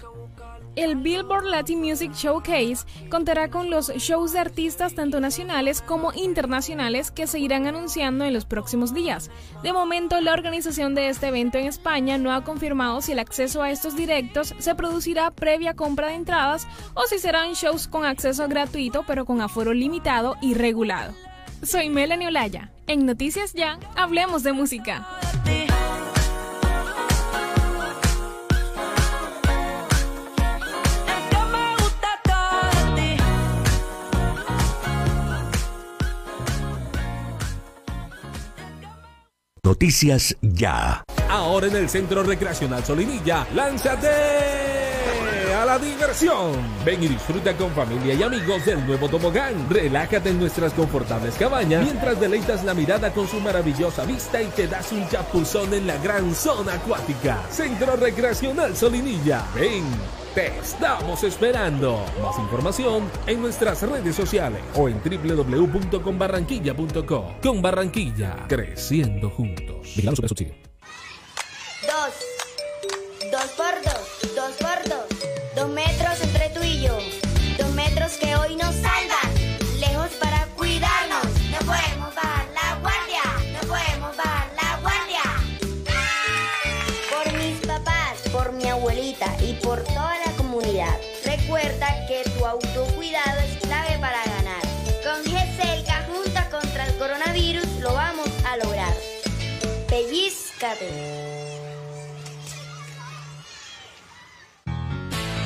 El Billboard Latin Music Showcase contará con los shows de artistas tanto nacionales como internacionales que se irán anunciando en los próximos días. De momento, la organización de este evento en España no ha confirmado si el acceso a estos directos se producirá previa compra de entradas o si serán shows con acceso gratuito pero con aforo limitado y regulado. Soy Melanie Olaya. En Noticias Ya, hablemos de música. Noticias Ya. Ahora en el Centro Recreacional Solinilla, lánzate a la diversión. Ven y disfruta con familia y amigos del nuevo tobogán. Relájate en nuestras confortables cabañas mientras deleitas la mirada con su maravillosa vista y te das un chapuzón en la gran zona acuática. Centro Recreacional Solinilla. Ven. Te estamos esperando. Más información en nuestras redes sociales o en www.conbarranquilla.co. Con Barranquilla, creciendo juntos. Subsidio. Dos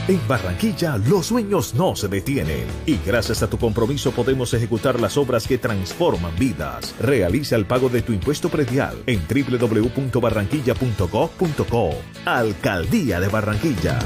En Barranquilla los sueños no se detienen y gracias a tu compromiso podemos ejecutar las obras que transforman vidas. Realiza el pago de tu impuesto predial en www.barranquilla.gov.co. Alcaldía de Barranquilla.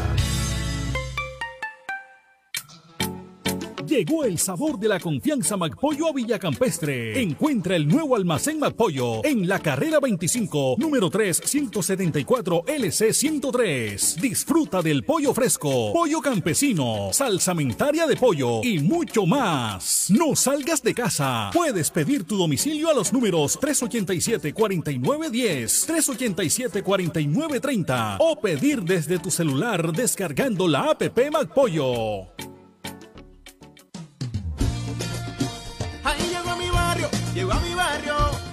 Llegó el sabor de la confianza McPollo a Villa Campestre. Encuentra el nuevo almacén McPollo en la carrera 25, número 3, 174 LC 103. Disfruta del pollo fresco, pollo campesino, salsamentaria de pollo y mucho más. No salgas de casa. Puedes pedir tu domicilio a los números 387-4910, 387-4930 o pedir desde tu celular descargando la app McPollo.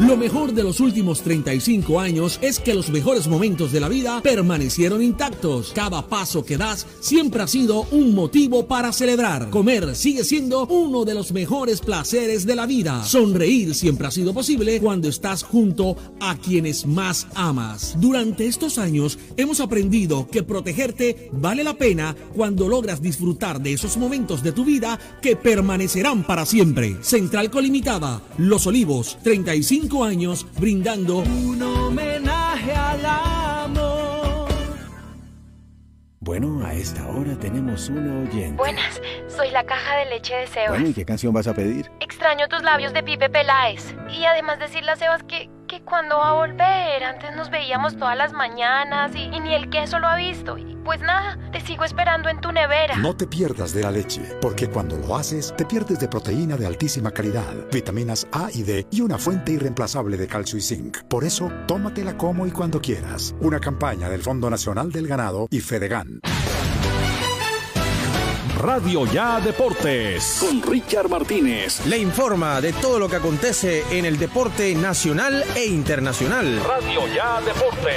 Lo mejor de los últimos 35 años es que los mejores momentos de la vida permanecieron intactos. Cada paso que das siempre ha sido un motivo para celebrar. Comer sigue siendo uno de los mejores placeres de la vida. Sonreír siempre ha sido posible cuando estás junto a quienes más amas. Durante estos años hemos aprendido que protegerte vale la pena cuando logras disfrutar de esos momentos de tu vida que permanecerán para siempre. Central Colimitada, Los Olivos, 35 años brindando un homenaje al amor. Bueno, a esta hora tenemos una oyente. Buenas, soy la caja de leche de Sebas. Bueno, ¿y qué canción vas a pedir? Extraño tus labios de Pipe Peláez. Y además decirle a Sebas que, que cuando va a volver, antes nos veíamos todas las mañanas y, ni el queso lo ha visto. Pues nada, te sigo esperando en tu nevera. No te pierdas de la leche, porque cuando lo haces, te pierdes de proteína de altísima calidad, vitaminas A y D y una fuente irreemplazable de calcio y zinc. Por eso, tómatela como y cuando quieras. Una campaña del Fondo Nacional del Ganado y Fedegan. Radio Ya Deportes con Richard Martínez. Le informa de todo lo que acontece en el deporte nacional e internacional. Radio Ya Deportes.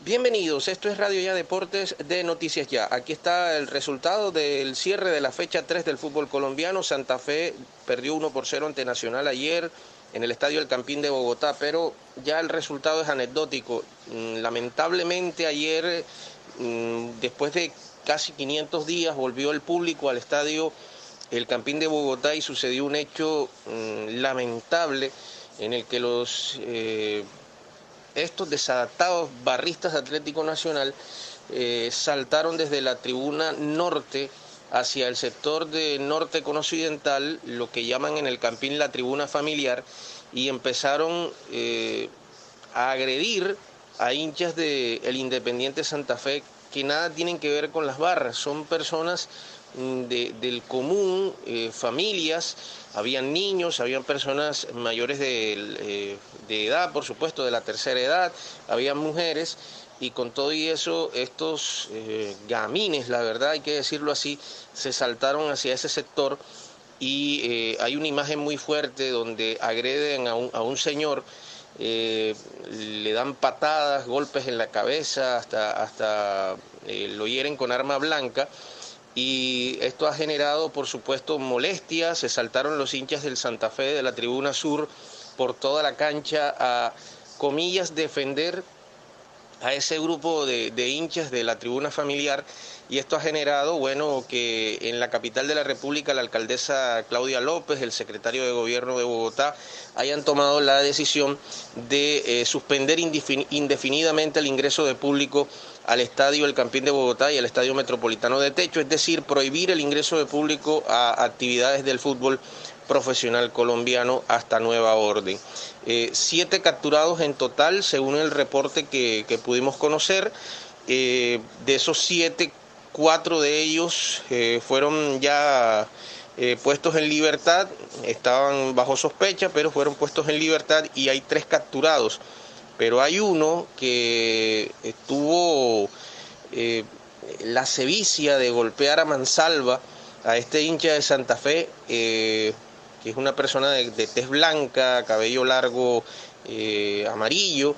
Bienvenidos, esto es Radio Ya Deportes de Noticias Ya. Aquí está el resultado del cierre de la fecha 3 del fútbol colombiano. Santa Fe perdió 1 por 0 ante Nacional ayer en el Estadio El Campín de Bogotá, pero ya el resultado es anecdótico. Mm, Lamentablemente ayer, después de casi 500 días, volvió el público al Estadio El Campín de Bogotá y sucedió un hecho mm, lamentable en el que los... eh, estos desadaptados barristas de Atlético Nacional eh, saltaron desde la tribuna norte hacia el sector de norte con occidental, lo que llaman en el campín la tribuna familiar, y empezaron eh, a agredir a hinchas el Independiente Santa Fe que nada tienen que ver con las barras, son personas mm, de- del común, eh, familias, habían niños, habían personas mayores de, eh, de edad, por supuesto, de la tercera edad, habían mujeres, y con todo y eso, estos eh, gamines, la verdad hay que decirlo así, se saltaron hacia ese sector y hay una imagen muy fuerte donde agreden a un, a un señor eh, le dan patadas, golpes en la cabeza, hasta, hasta eh, lo hieren con arma blanca. Y esto ha generado, por supuesto, molestias. Se saltaron los hinchas del Santa Fe de la tribuna sur por toda la cancha a, comillas, defender a ese grupo de, de hinchas de la tribuna familiar y esto ha generado, bueno, que en la capital de la República la alcaldesa Claudia López, el secretario de Gobierno de Bogotá, hayan tomado la decisión de eh, suspender indefinidamente el ingreso de público al estadio El Campín de Bogotá y al estadio Metropolitano de Techo, es decir, prohibir el ingreso de público a actividades del fútbol profesional colombiano hasta nueva orden. Eh, siete capturados en total, según el reporte que, pudimos conocer. Eh, de esos siete, cuatro de ellos eh, fueron ya eh, puestos en libertad, estaban bajo sospecha, pero fueron puestos en libertad y hay tres capturados. Pero hay uno que tuvo eh, la sevicia de golpear a mansalva a este hincha de Santa Fe, que es una persona de, de tez blanca, cabello largo amarillo,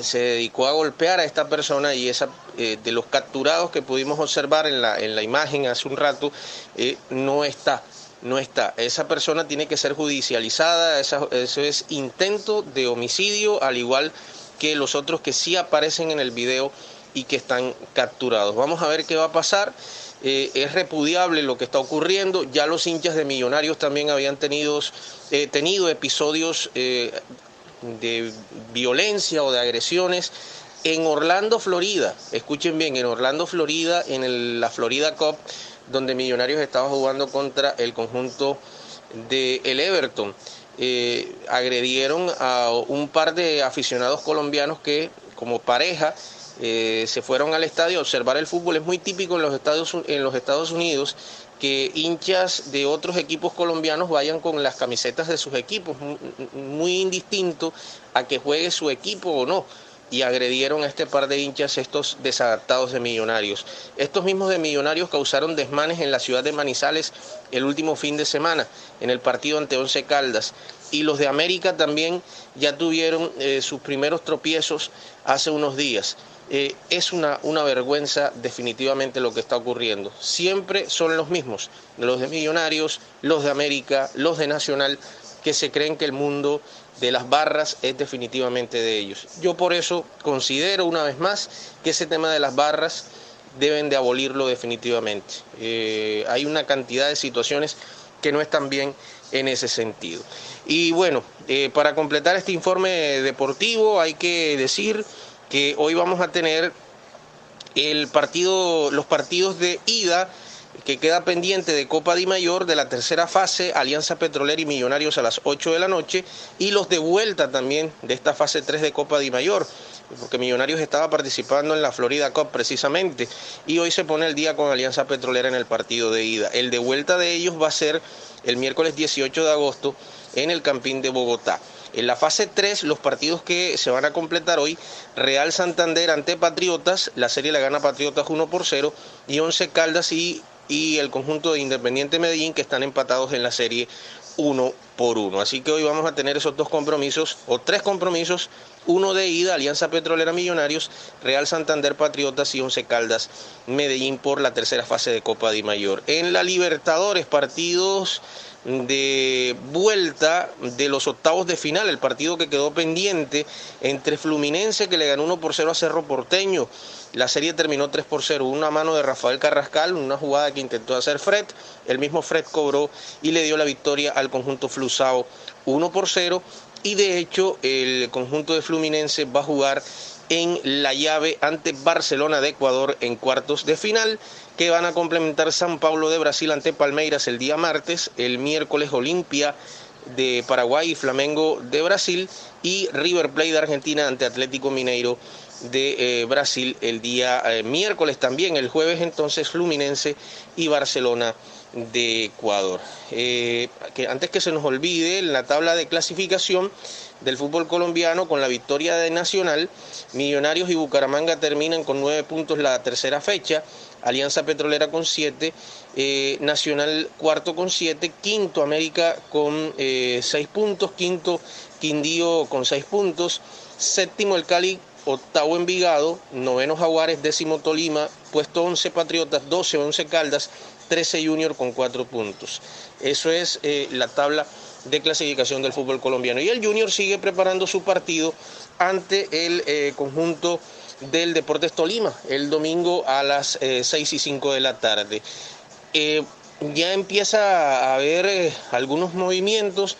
se dedicó a golpear a esta persona y esa eh, de los capturados que pudimos observar en la, en la imagen hace un rato eh, no está no está. Esa persona tiene que ser judicializada, eso es intento de homicidio, al igual que los otros que sí aparecen en el video y que están capturados. Vamos a ver qué va a pasar. Eh, es repudiable lo que está ocurriendo. Ya los hinchas de Millonarios también habían tenido, tenido episodios de violencia o de agresiones en Orlando, Florida. Escuchen bien, en Orlando, Florida, en la Florida Cup, donde Millonarios estaba jugando contra el conjunto de el Everton. Eh, agredieron a un par de aficionados colombianos que como pareja eh, se fueron al estadio a observar el fútbol. Es muy típico en los Estados, en los Estados Unidos que hinchas de otros equipos colombianos vayan con las camisetas de sus equipos, muy indistinto a que juegue su equipo o no. Y agredieron a este par de hinchas estos desadaptados de millonarios. Estos mismos de millonarios causaron desmanes en la ciudad de Manizales el último fin de semana, en el partido ante Once Caldas. Y los de América también ya tuvieron eh, sus primeros tropiezos hace unos días. Eh, es una, una vergüenza definitivamente lo que está ocurriendo. Siempre son los mismos, los de Millonarios, los de América, los de Nacional, que se creen que el mundo de las barras es definitivamente de ellos. Yo por eso considero una vez más que ese tema de las barras deben de abolirlo definitivamente. Eh, hay una cantidad de situaciones que no están bien en ese sentido. Y bueno, eh, para completar este informe deportivo hay que decir que hoy vamos a tener el partido, los partidos de ida que queda pendiente de Copa Di Mayor de la tercera fase, Alianza Petrolera y Millonarios a las 8 de la noche, y los de vuelta también de esta fase 3 de Copa Di Mayor, porque Millonarios estaba participando en la Florida Cup precisamente, y hoy se pone el día con Alianza Petrolera en el partido de ida. El de vuelta de ellos va a ser el miércoles 18 de agosto en el Campín de Bogotá. En la fase 3, los partidos que se van a completar hoy, Real Santander ante Patriotas, la serie la gana Patriotas 1 por 0, y 11 Caldas y, el conjunto de Independiente Medellín que están empatados en la serie 1 por 1. Así que hoy vamos a tener esos dos compromisos, o tres compromisos, uno de ida, Alianza Petrolera Millonarios, Real Santander Patriotas y Once Caldas Medellín por la tercera fase de Copa Di Mayor. En la Libertadores, partidos de vuelta de los octavos de final, el partido que quedó pendiente entre Fluminense que le ganó 1 por 0 a Cerro Porteño. La serie terminó 3 por 0, una mano de Rafael Carrascal, una jugada que intentó hacer Fred, el mismo Fred cobró y le dio la victoria al conjunto Flusao 1 por 0 y de hecho el conjunto de Fluminense va a jugar en la llave ante Barcelona de Ecuador en cuartos de final que van a complementar San Pablo de Brasil ante Palmeiras el día martes, el miércoles Olimpia de Paraguay y Flamengo de Brasil y River Plate de Argentina ante Atlético Mineiro de eh, Brasil el día eh, miércoles también, el jueves entonces Fluminense y Barcelona de Ecuador. Eh, que antes que se nos olvide, en la tabla de clasificación del fútbol colombiano, con la victoria de Nacional, Millonarios y Bucaramanga terminan con nueve puntos la tercera fecha, Alianza Petrolera con siete, eh, Nacional cuarto con siete, quinto América con eh, seis puntos, quinto Quindío con seis puntos, séptimo el Cali, octavo Envigado, noveno Jaguares, décimo Tolima, puesto 11 Patriotas, 12 11 Caldas, 13 Junior con cuatro puntos. Eso es eh, la tabla de clasificación del fútbol colombiano. Y el Junior sigue preparando su partido ante el eh, conjunto del Deportes Tolima el domingo a las 6 eh, y 5 de la tarde. ya empieza a haber algunos movimientos,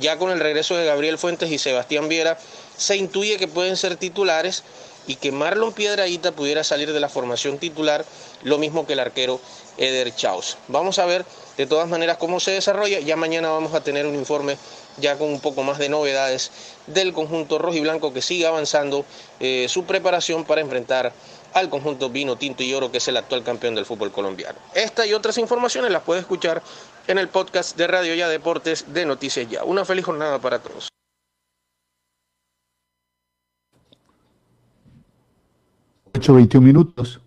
ya con el regreso de Gabriel Fuentes y Sebastián Viera, se intuye que pueden ser titulares y que Marlon Piedraíta pudiera salir de la formación titular, lo mismo que el arquero Eder Chaus. Vamos a ver de todas maneras cómo se desarrolla. Ya mañana vamos a tener un informe ya con un poco más de novedades del conjunto rojo y blanco que sigue avanzando eh, su preparación para enfrentar al conjunto vino, tinto y oro que es el actual campeón del fútbol colombiano. Esta y otras informaciones las puede escuchar en el podcast de Radio Ya Deportes de Noticias Ya. Una feliz jornada para todos. 8, 21 minutos.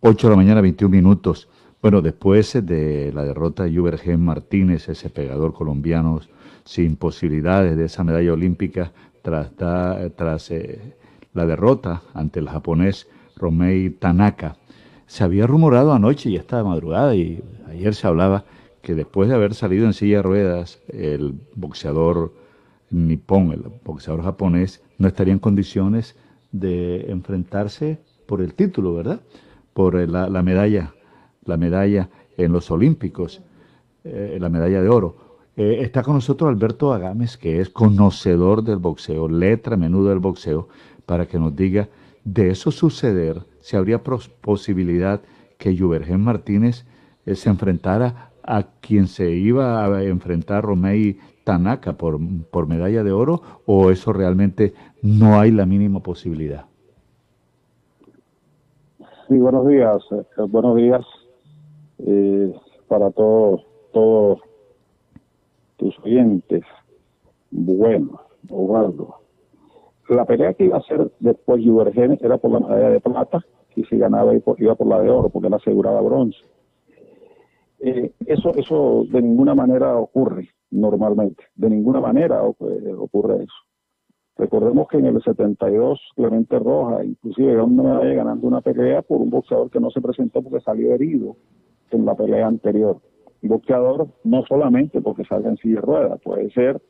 8 de la mañana, 21 minutos. Bueno, después de la derrota de Juvergen Martínez, ese pegador colombiano sin posibilidades de esa medalla olímpica, tras, tras eh, la derrota ante el japonés Romei Tanaka, se había rumorado anoche y esta madrugada y ayer se hablaba que después de haber salido en silla de ruedas, el boxeador nipón, el boxeador japonés, no estaría en condiciones de enfrentarse por el título, ¿verdad? Por eh, la, medalla, la medalla en los Olímpicos, eh, la medalla de oro. Eh, está con nosotros Alberto Agames, que es conocedor del boxeo, letra menudo del boxeo, para que nos diga de eso suceder, si habría posibilidad que Juvergen Martínez se enfrentara a quien se iba a enfrentar Romei Tanaka por, por medalla de oro, o eso realmente no hay la mínima posibilidad. Sí, buenos días. Eh, buenos días eh, para todos todos tus oyentes. Bueno, Osvaldo. La pelea que iba a hacer después Juvergen era por la medalla de plata y si ganaba iba por la de oro porque era aseguraba bronce. Eh, eso, eso de ninguna manera ocurre normalmente. De ninguna manera ocurre eso. Recordemos que en el 72 Clemente Roja inclusive ganó una ganando una pelea por un boxeador que no se presentó porque salió herido en la pelea anterior. Boxeador no solamente porque sale en silla de ruedas, puede ser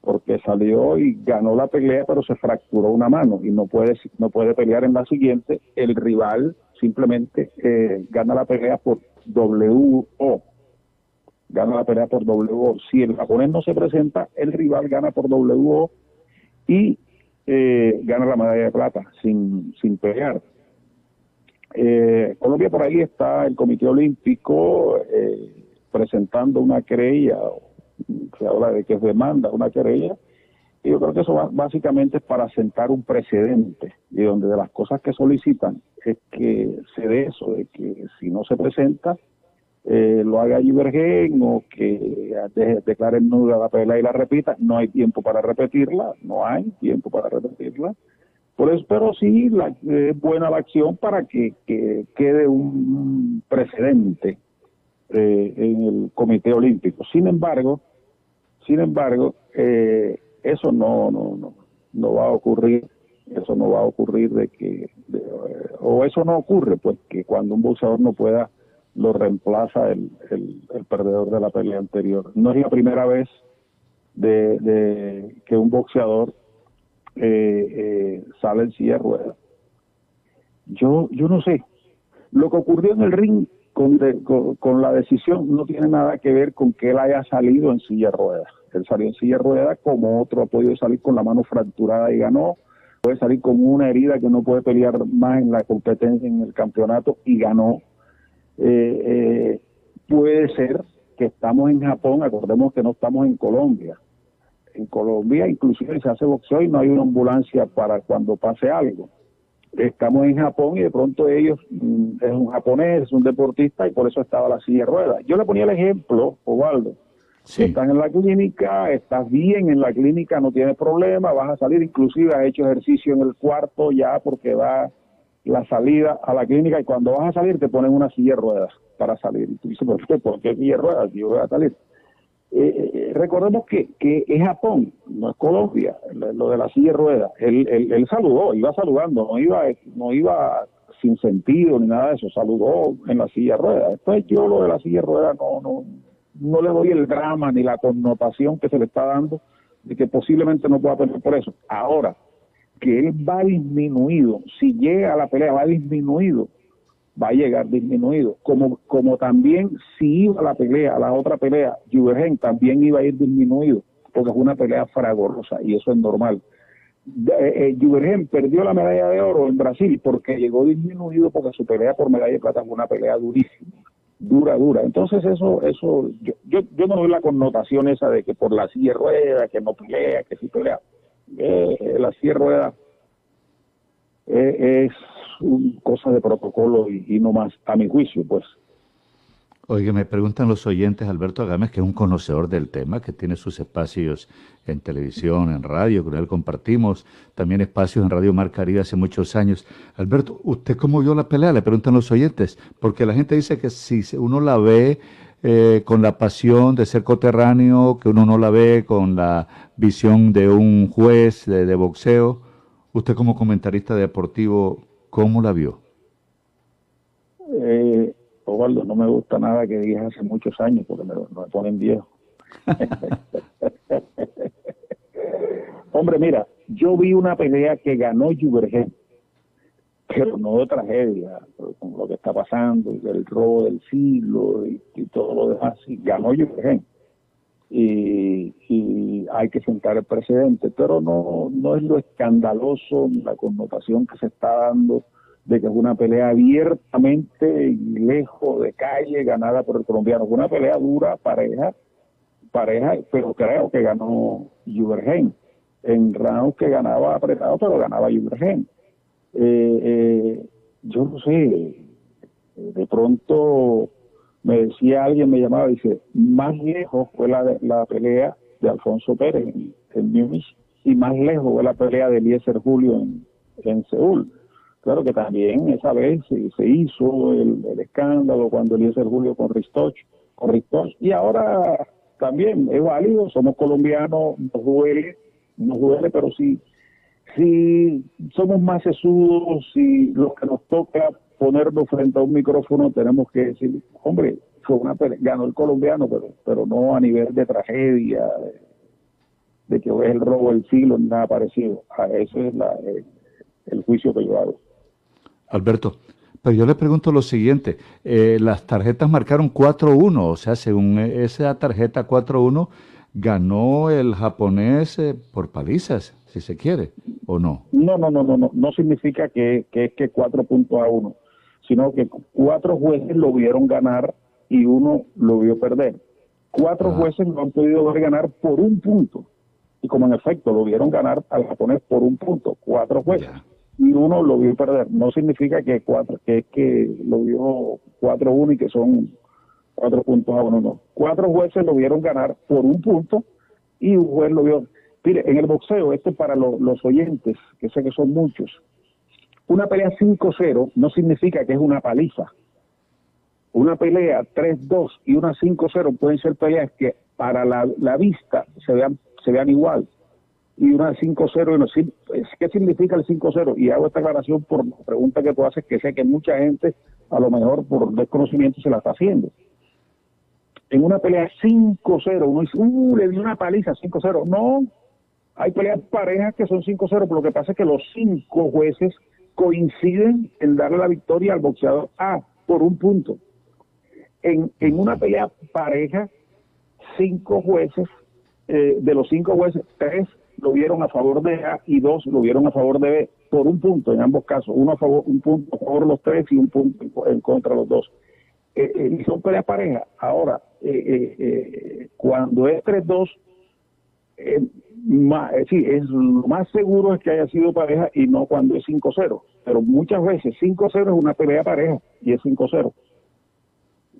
porque salió y ganó la pelea pero se fracturó una mano y no puede, no puede pelear en la siguiente. El rival simplemente eh, gana la pelea por WO. Gana la pelea por WO. Si el japonés no se presenta, el rival gana por WO y eh, gana la medalla de plata sin, sin pelear. Eh, Colombia por ahí está el Comité Olímpico eh, presentando una querella, se habla de que es demanda una querella, y yo creo que eso básicamente es para sentar un precedente, y donde de las cosas que solicitan es que se dé eso, de que si no se presenta, eh, lo haga Ibergen o que declare nula la pelea y la repita. No hay tiempo para repetirla, no hay tiempo para repetirla. Por eso, pero sí la, buena la acción para que, quede un precedente eh, en el Comité Olímpico. Sin embargo, sin embargo, eh, eso no, no, no, no va a ocurrir eso no va a ocurrir de que o eso no ocurre pues que cuando un boxeador no pueda lo reemplaza el, el, perdedor de la pelea anterior. No es la primera vez de, que un boxeador eh, eh, sale en silla de ruedas. Yo, yo no sé. Lo que ocurrió en el ring con, con, la decisión no tiene nada que ver con que él haya salido en silla de ruedas. Él salió en silla de ruedas como otro ha podido salir con la mano fracturada y ganó. Puede salir con una herida que no puede pelear más en la competencia, en el campeonato y ganó eh, eh, puede ser que estamos en Japón, acordemos que no estamos en Colombia. En Colombia inclusive se hace boxeo y no hay una ambulancia para cuando pase algo. Estamos en Japón y de pronto ellos, mm, es un japonés, es un deportista y por eso estaba la silla de ruedas. Yo le ponía el ejemplo, Osvaldo, estás en la clínica, estás bien en la clínica, no tienes problema, vas a salir, inclusive has hecho ejercicio en el cuarto ya porque va la salida a la clínica y cuando vas a salir te ponen una silla de ruedas para salir. Y tú dices, ¿por qué? ¿Por qué silla de ruedas? Yo voy a salir. Eh, eh, recordemos que, que es Japón, no es Colombia, lo de la silla de ruedas. Él, él, saludó, iba saludando, no iba, no iba sin sentido ni nada de eso, saludó en la silla de ruedas. Entonces yo lo de la silla de ruedas no, no, no le doy el drama ni la connotación que se le está dando de que posiblemente no pueda perder por eso. Ahora, que él va disminuido, si llega a la pelea va disminuido, va a llegar disminuido. Como, como también si iba a la pelea, la otra pelea, Juvergen también iba a ir disminuido, porque es una pelea fragorosa y eso es normal. Eh, eh perdió la medalla de oro en Brasil porque llegó disminuido porque su pelea por medalla de plata fue una pelea durísima, dura, dura. Entonces eso, eso, yo, yo, yo no doy la connotación esa de que por la silla rueda, que no pelea, que sí pelea. Eh, la silla rueda eh, es cosa de protocolo y, no más, a mi juicio, pues. Oye, me preguntan los oyentes, Alberto Agames, que es un conocedor del tema, que tiene sus espacios en televisión, en radio, con él compartimos también espacios en Radio Mar Caribe hace muchos años. Alberto, ¿usted cómo vio la pelea? Le preguntan los oyentes, porque la gente dice que si uno la ve eh, con la pasión de ser coterráneo, que uno no la ve con la visión de un juez de boxeo, usted como comentarista deportivo, ¿Cómo la vio? Eh, Osvaldo, no me gusta nada que digas hace muchos años porque me, me ponen viejo. [laughs] Hombre, mira, yo vi una pelea que ganó Juvergen, pero no de tragedia, con lo que está pasando, y el robo del siglo y, todo lo demás, sí, ganó Juvergen. Y, hay que sentar el precedente, pero no, no es lo escandaloso la connotación que se está dando de que es una pelea abiertamente lejos de calle ganada por el colombiano. Fue una pelea dura, pareja, pareja, pero creo que ganó Juvergen. En rounds que ganaba apretado, pero ganaba Juvergen. Eh, eh, yo no sé, de pronto me decía alguien, me llamaba, dice, más lejos fue la, la pelea de Alfonso Pérez en, en Múnich y más lejos fue la pelea de Eliezer Julio en, en Seúl. Claro que también esa vez se, hizo el, escándalo cuando Eliezer Julio con Ristoch, con Ristoch, y ahora también es válido, somos colombianos, nos duele, nos duele, pero si, si somos más sesudos, si los que nos toca ponernos frente a un micrófono tenemos que decir, hombre, fue una ganó el colombiano, pero, pero no a nivel de tragedia, de, que es el robo del siglo, ni nada parecido. A eso es la, el, juicio que yo hago. Alberto, pero yo le pregunto lo siguiente, eh, las tarjetas marcaron 4-1, o sea, según esa tarjeta 4-1, ganó el japonés eh, por palizas, si se quiere, ¿o no? No, no, no, no, no, no significa que, que es que 4 puntos a 1 sino que cuatro jueces lo vieron ganar y uno lo vio perder. Cuatro jueces lo han podido ver ganar por un punto. Y como en efecto lo vieron ganar al japonés por un punto, cuatro jueces. Y uno lo vio perder. No significa que cuatro, que es que lo vio cuatro uno y que son cuatro puntos a uno, no. Cuatro jueces lo vieron ganar por un punto y un juez lo vio. Mire, en el boxeo, esto para los oyentes, que sé que son muchos, una pelea 5-0 no significa que es una paliza. Una pelea 3-2 y una 5-0 pueden ser peleas que para la, vista se vean, se vean igual. Y una 5-0, no, ¿qué significa el 5-0? Y hago esta aclaración por la pregunta que tú haces, que sé que mucha gente, a lo mejor por desconocimiento, se la está haciendo. En una pelea 5-0, uno dice, uh, le dio una paliza 5-0. No, hay peleas parejas que son 5-0, pero lo que pasa es que los cinco jueces coinciden en darle la victoria al boxeador A por un punto. En, en una pelea pareja, cinco jueces, eh, de los cinco jueces, tres lo vieron a favor de A y dos lo vieron a favor de B por un punto en ambos casos, uno a favor, un punto a favor los tres y un punto en, contra los dos. Eh, eh, y son peleas parejas. Ahora, cuando es 3-2, más, sí, es lo más seguro es que haya sido pareja y no cuando es 5-0 pero muchas veces 5-0 es una pelea pareja y es 5-0.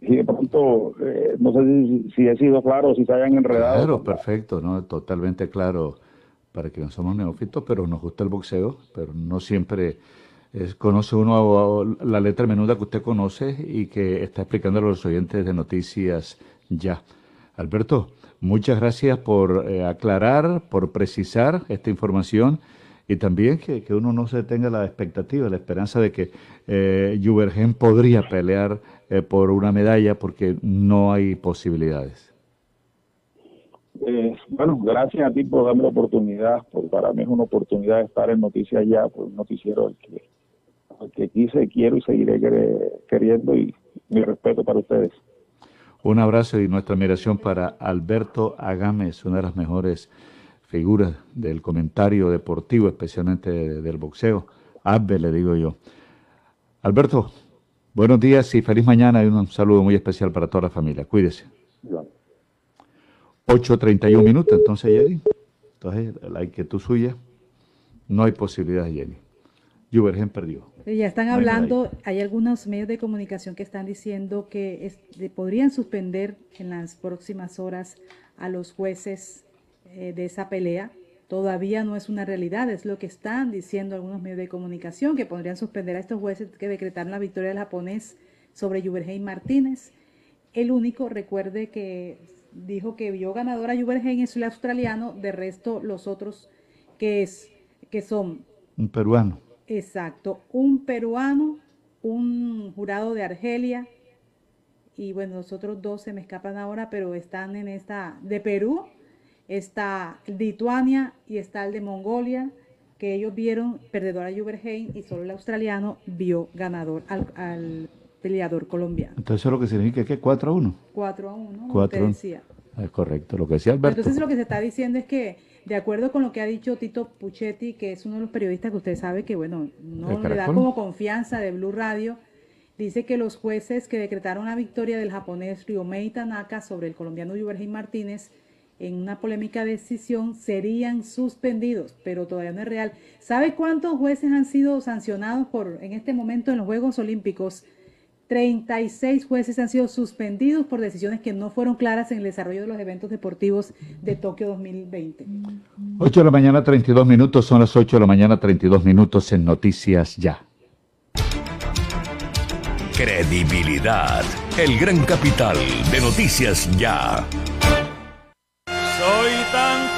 Y de pronto, eh, no sé si, si, he sido claro, si se hayan enredado. Claro, perfecto, ¿no? Totalmente claro para que no somos neófitos, pero nos gusta el boxeo, pero no siempre es, conoce uno la letra menuda que usted conoce y que está explicando a los oyentes de noticias ya. Alberto, muchas gracias por eh, aclarar, por precisar esta información y también que, que, uno no se tenga la expectativa, la esperanza de que eh, Juvergen podría pelear eh, por una medalla porque no hay posibilidades. Eh, bueno, gracias a ti por darme la oportunidad, porque para mí es una oportunidad de estar en Noticias Ya, por un noticiero que, que quise, quiero y seguiré queriendo y mi respeto para ustedes. Un abrazo y nuestra admiración para Alberto Agames, una de las mejores figuras del comentario deportivo, especialmente del boxeo. Abbe, le digo yo. Alberto, buenos días y feliz mañana y un saludo muy especial para toda la familia. Cuídese. 8.31 minutos, entonces, Jenny. Entonces, la inquietud suya, no hay posibilidad, Jenny. Juvergen perdió. Ya están hablando, hay algunos medios de comunicación que están diciendo que podrían suspender en las próximas horas a los jueces eh, de esa pelea. Todavía no es una realidad, es lo que están diciendo algunos medios de comunicación, que podrían suspender a estos jueces que decretaron la victoria del japonés sobre Juvergen Martínez. El único, recuerde que dijo que vio ganador a Juvergen es el australiano, de resto los otros que, es, que son... Un peruano Exacto, un peruano, un jurado de Argelia y bueno, los otros dos se me escapan ahora, pero están en esta de Perú, está Lituania y está el de Mongolia, que ellos vieron perdedor a Juverheim y solo el australiano vio ganador al, peleador colombiano. Entonces eso lo que significa que 4 a 1. 4 a 1, 4 decía. Es correcto, lo que decía Alberto. Entonces lo que se está diciendo es que de acuerdo con lo que ha dicho Tito Puchetti, que es uno de los periodistas que usted sabe que, bueno, no le da como confianza de Blue Radio, dice que los jueces que decretaron la victoria del japonés Ryomei Tanaka sobre el colombiano Yubergen Martínez en una polémica decisión serían suspendidos, pero todavía no es real. ¿Sabe cuántos jueces han sido sancionados por en este momento en los Juegos Olímpicos? 36 jueces han sido suspendidos por decisiones que no fueron claras en el desarrollo de los eventos deportivos de Tokio 2020. 8 de la mañana, 32 minutos, son las 8 de la mañana, 32 minutos en Noticias Ya. Credibilidad, el gran capital de Noticias Ya.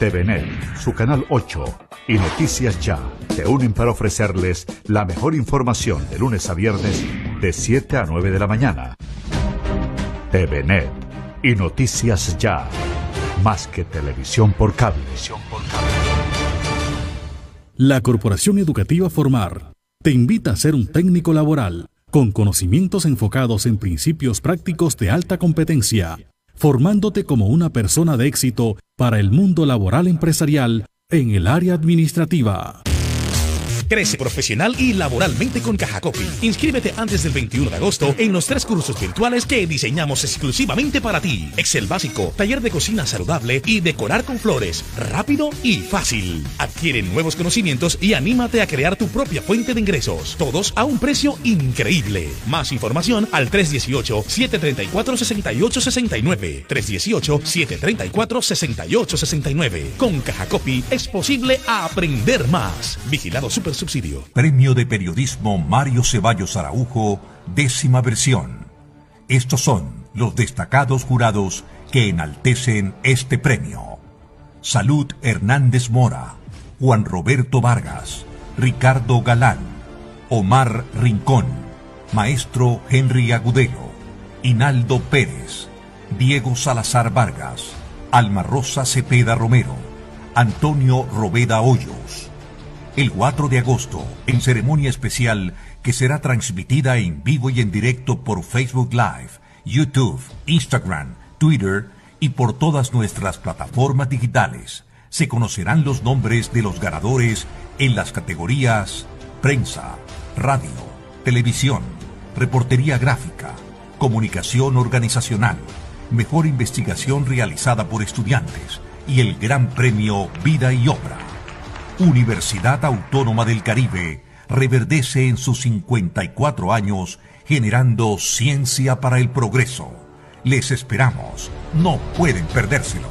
TVNet, su canal 8 y Noticias Ya te unen para ofrecerles la mejor información de lunes a viernes de 7 a 9 de la mañana. TVNet y Noticias Ya, más que televisión por cable. La Corporación Educativa Formar te invita a ser un técnico laboral con conocimientos enfocados en principios prácticos de alta competencia formándote como una persona de éxito para el mundo laboral empresarial en el área administrativa. Crece profesional y laboralmente con Caja Copy. Inscríbete antes del 21 de agosto en los tres cursos virtuales que diseñamos exclusivamente para ti. Excel básico, taller de cocina saludable y decorar con flores. Rápido y fácil. Adquiere nuevos conocimientos y anímate a crear tu propia fuente de ingresos. Todos a un precio increíble. Más información al 318-734-6869. 318-734-6869. Con Caja Copy es posible aprender más. Vigilado Super subsidio. Premio de Periodismo Mario Ceballos Araujo, décima versión. Estos son los destacados jurados que enaltecen este premio. Salud Hernández Mora, Juan Roberto Vargas, Ricardo Galán, Omar Rincón, Maestro Henry Agudelo, Hinaldo Pérez, Diego Salazar Vargas, Alma Rosa Cepeda Romero, Antonio Robeda Hoyos, el 4 de agosto, en ceremonia especial que será transmitida en vivo y en directo por Facebook Live, YouTube, Instagram, Twitter y por todas nuestras plataformas digitales. Se conocerán los nombres de los ganadores en las categorías prensa, radio, televisión, reportería gráfica, comunicación organizacional, mejor investigación realizada por estudiantes y el Gran Premio Vida y Obra. Universidad Autónoma del Caribe reverdece en sus 54 años generando ciencia para el progreso. Les esperamos. No pueden perdérselo.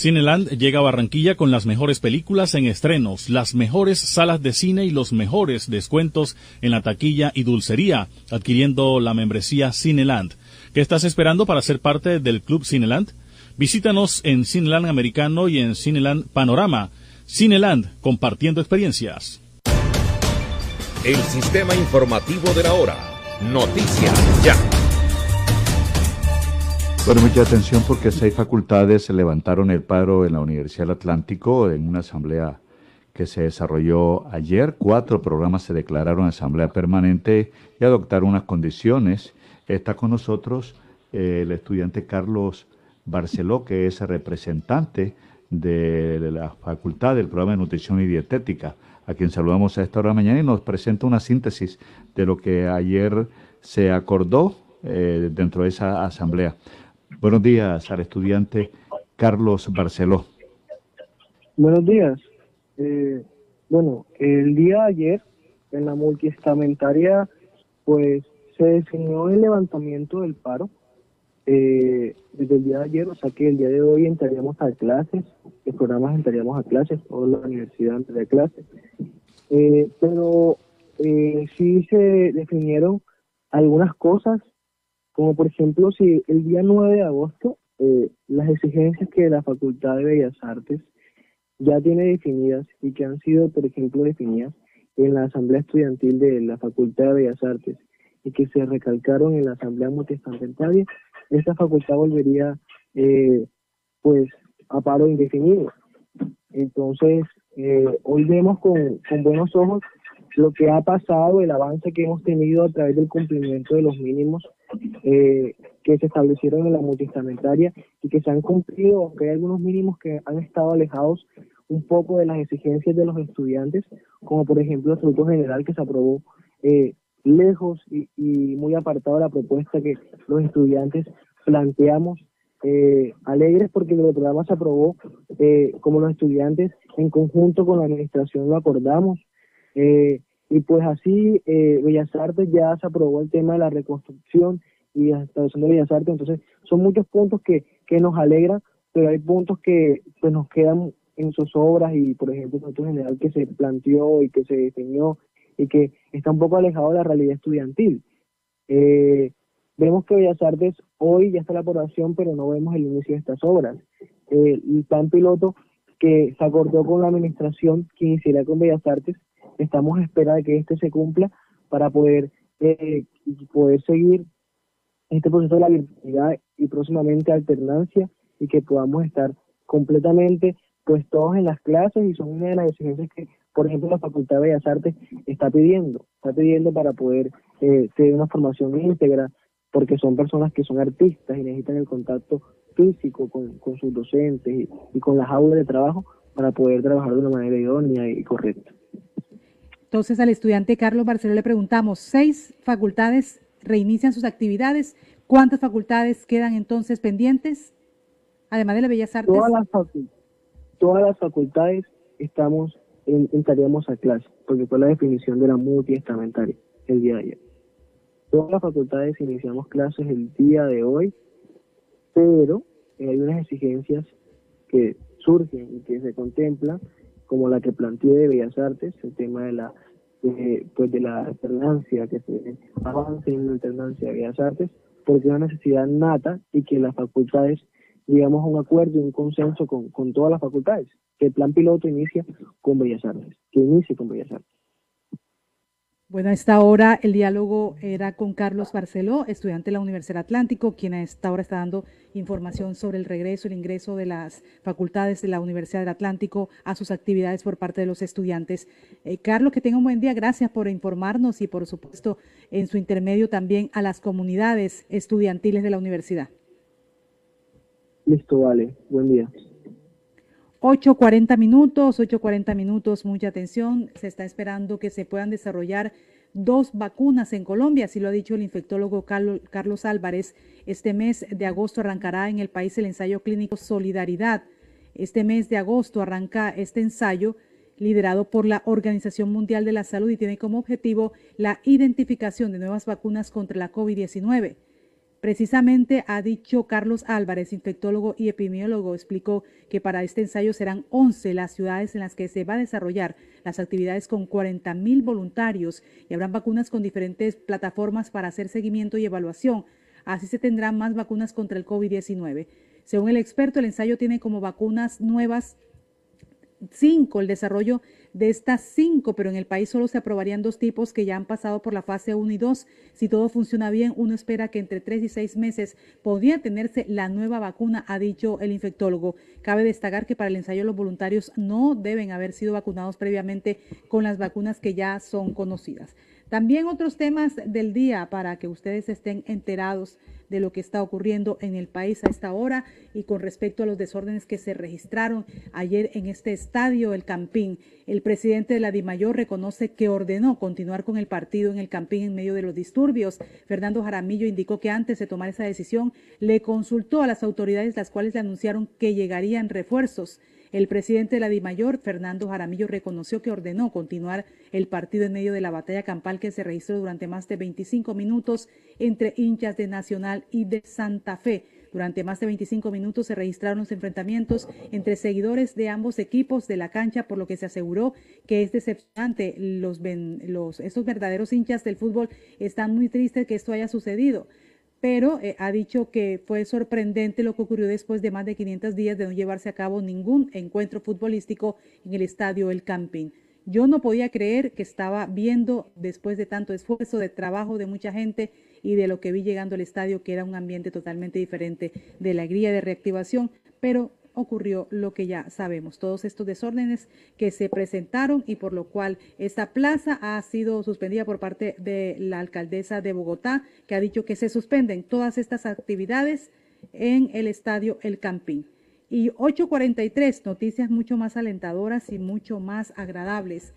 Cineland llega a Barranquilla con las mejores películas en estrenos, las mejores salas de cine y los mejores descuentos en la taquilla y dulcería, adquiriendo la membresía Cineland. ¿Qué estás esperando para ser parte del Club Cineland? Visítanos en Cineland Americano y en Cineland Panorama. Cineland, compartiendo experiencias. El sistema informativo de la hora. Noticias ya. Bueno, mucha atención porque seis facultades se levantaron el paro en la Universidad del Atlántico en una asamblea que se desarrolló ayer. Cuatro programas se declararon asamblea permanente y adoptaron unas condiciones. Está con nosotros eh, el estudiante Carlos Barceló, que es representante de la facultad del programa de nutrición y dietética, a quien saludamos a esta hora de mañana y nos presenta una síntesis de lo que ayer se acordó eh, dentro de esa asamblea. Buenos días al estudiante Carlos Barceló. Buenos días. Eh, bueno, el día de ayer en la multiestamentaria pues se definió el levantamiento del paro eh, desde el día de ayer, o sea que el día de hoy entraríamos a clases, los programas entraríamos a clases, toda la universidad entraría a clases, eh, pero eh, sí se definieron algunas cosas como por ejemplo si el día 9 de agosto eh, las exigencias que la Facultad de Bellas Artes ya tiene definidas y que han sido, por ejemplo, definidas en la Asamblea Estudiantil de la Facultad de Bellas Artes y que se recalcaron en la Asamblea Multistamentaria, esta facultad volvería eh, pues a paro indefinido. Entonces, eh, hoy vemos con buenos ojos lo que ha pasado, el avance que hemos tenido a través del cumplimiento de los mínimos eh, que se establecieron en la multistamentaria y que se han cumplido, aunque hay algunos mínimos que han estado alejados un poco de las exigencias de los estudiantes, como por ejemplo el Estatuto General que se aprobó eh, lejos y, y, muy apartado de la propuesta que los estudiantes planteamos, eh, alegres porque el programa se aprobó eh, como los estudiantes en conjunto con la administración lo acordamos. Eh, y pues así eh, Bellas Artes ya se aprobó el tema de la reconstrucción y la instalación de Bellas Artes, entonces son muchos puntos que, que nos alegran, pero hay puntos que pues nos quedan en sus obras y por ejemplo el punto general que se planteó y que se definió y que está un poco alejado de la realidad estudiantil. Eh, vemos que Bellas Artes hoy ya está la aprobación, pero no vemos el inicio de estas obras. Eh, el plan piloto que se acordó con la administración que iniciará con Bellas Artes estamos a espera de que este se cumpla para poder eh, poder seguir este proceso de la virtualidad y próximamente alternancia y que podamos estar completamente pues todos en las clases y son una de las exigencias que por ejemplo la Facultad de Bellas Artes está pidiendo, está pidiendo para poder eh, tener una formación íntegra porque son personas que son artistas y necesitan el contacto físico con, con sus docentes y, y con las aulas de trabajo para poder trabajar de una manera idónea y correcta. Entonces al estudiante Carlos Barceló le preguntamos, seis facultades reinician sus actividades, ¿cuántas facultades quedan entonces pendientes? Además de la Bellas Artes. Todas las, todas las facultades estamos, en, entraríamos a clase, porque fue la definición de la multiestamentaria el día de ayer. Todas las facultades iniciamos clases el día de hoy, pero hay unas exigencias que surgen y que se contemplan como la que planteé de Bellas Artes, el tema de la pues de la alternancia, que se avance en la alternancia de Bellas Artes, porque es una necesidad nata y que las facultades llegamos a un acuerdo y un consenso con, con todas las facultades, que el plan piloto inicia con Bellas Artes, que inicie con Bellas Artes. Bueno, a esta hora el diálogo era con Carlos Barceló, estudiante de la Universidad Atlántico, quien a esta está dando información sobre el regreso, el ingreso de las facultades de la Universidad del Atlántico a sus actividades por parte de los estudiantes. Eh, Carlos, que tenga un buen día. Gracias por informarnos y, por supuesto, en su intermedio también a las comunidades estudiantiles de la universidad. Listo, vale. Buen día. 8.40 minutos, 8.40 minutos, mucha atención. Se está esperando que se puedan desarrollar dos vacunas en Colombia, así lo ha dicho el infectólogo Carlos Álvarez. Este mes de agosto arrancará en el país el ensayo clínico Solidaridad. Este mes de agosto arranca este ensayo liderado por la Organización Mundial de la Salud y tiene como objetivo la identificación de nuevas vacunas contra la COVID-19. Precisamente ha dicho Carlos Álvarez, infectólogo y epidemiólogo, explicó que para este ensayo serán 11 las ciudades en las que se va a desarrollar las actividades con 40 mil voluntarios y habrán vacunas con diferentes plataformas para hacer seguimiento y evaluación. Así se tendrán más vacunas contra el COVID-19. Según el experto, el ensayo tiene como vacunas nuevas cinco el desarrollo de estas cinco, pero en el país solo se aprobarían dos tipos que ya han pasado por la fase 1 y 2. Si todo funciona bien, uno espera que entre tres y seis meses podría tenerse la nueva vacuna, ha dicho el infectólogo. Cabe destacar que para el ensayo los voluntarios no deben haber sido vacunados previamente con las vacunas que ya son conocidas. También otros temas del día para que ustedes estén enterados de lo que está ocurriendo en el país a esta hora y con respecto a los desórdenes que se registraron ayer en este estadio, el Campín. El presidente de la DIMAYOR reconoce que ordenó continuar con el partido en el Campín en medio de los disturbios. Fernando Jaramillo indicó que antes de tomar esa decisión le consultó a las autoridades las cuales le anunciaron que llegarían refuerzos. El presidente de la DIMAYOR, Fernando Jaramillo, reconoció que ordenó continuar el partido en medio de la batalla campal que se registró durante más de 25 minutos entre hinchas de Nacional y de Santa Fe. Durante más de 25 minutos se registraron los enfrentamientos entre seguidores de ambos equipos de la cancha, por lo que se aseguró que es decepcionante. Los, los, estos verdaderos hinchas del fútbol están muy tristes que esto haya sucedido pero eh, ha dicho que fue sorprendente lo que ocurrió después de más de 500 días de no llevarse a cabo ningún encuentro futbolístico en el estadio El Campín. Yo no podía creer que estaba viendo, después de tanto esfuerzo, de trabajo de mucha gente y de lo que vi llegando al estadio, que era un ambiente totalmente diferente de alegría, de reactivación, pero ocurrió lo que ya sabemos, todos estos desórdenes que se presentaron y por lo cual esta plaza ha sido suspendida por parte de la alcaldesa de Bogotá, que ha dicho que se suspenden todas estas actividades en el estadio El Campín. Y 8.43, noticias mucho más alentadoras y mucho más agradables.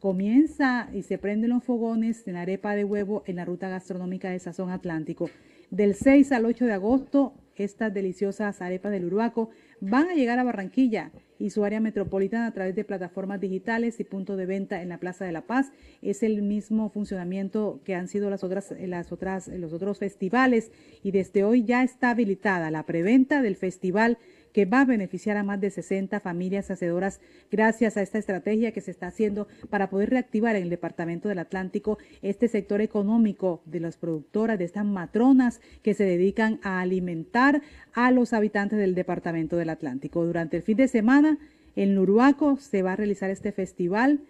Comienza y se prenden los fogones en arepa de huevo en la ruta gastronómica de Sazón Atlántico. Del 6 al 8 de agosto, estas deliciosas arepas del Uruaco van a llegar a Barranquilla y su área metropolitana a través de plataformas digitales y puntos de venta en la Plaza de la Paz. Es el mismo funcionamiento que han sido las otras, las otras, los otros festivales y desde hoy ya está habilitada la preventa del festival que va a beneficiar a más de 60 familias hacedoras gracias a esta estrategia que se está haciendo para poder reactivar en el Departamento del Atlántico este sector económico de las productoras, de estas matronas que se dedican a alimentar a los habitantes del Departamento del Atlántico. Durante el fin de semana en Uruaco se va a realizar este festival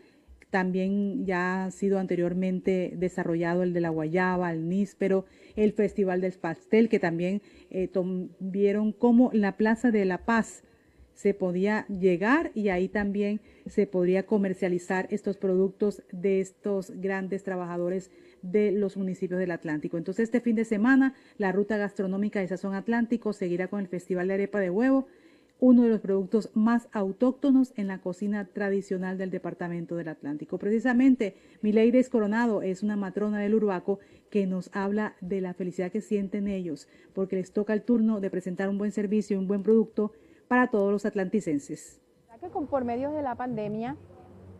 también ya ha sido anteriormente desarrollado el de la guayaba, el níspero, el Festival del Pastel, que también eh, vieron cómo la Plaza de la Paz se podía llegar y ahí también se podría comercializar estos productos de estos grandes trabajadores de los municipios del Atlántico. Entonces, este fin de semana, la ruta gastronómica de Sazón Atlántico seguirá con el Festival de Arepa de Huevo, uno de los productos más autóctonos en la cocina tradicional del departamento del Atlántico. Precisamente, Mileides Coronado es una matrona del Urbaco que nos habla de la felicidad que sienten ellos, porque les toca el turno de presentar un buen servicio y un buen producto para todos los atlanticenses. Por medio de la pandemia,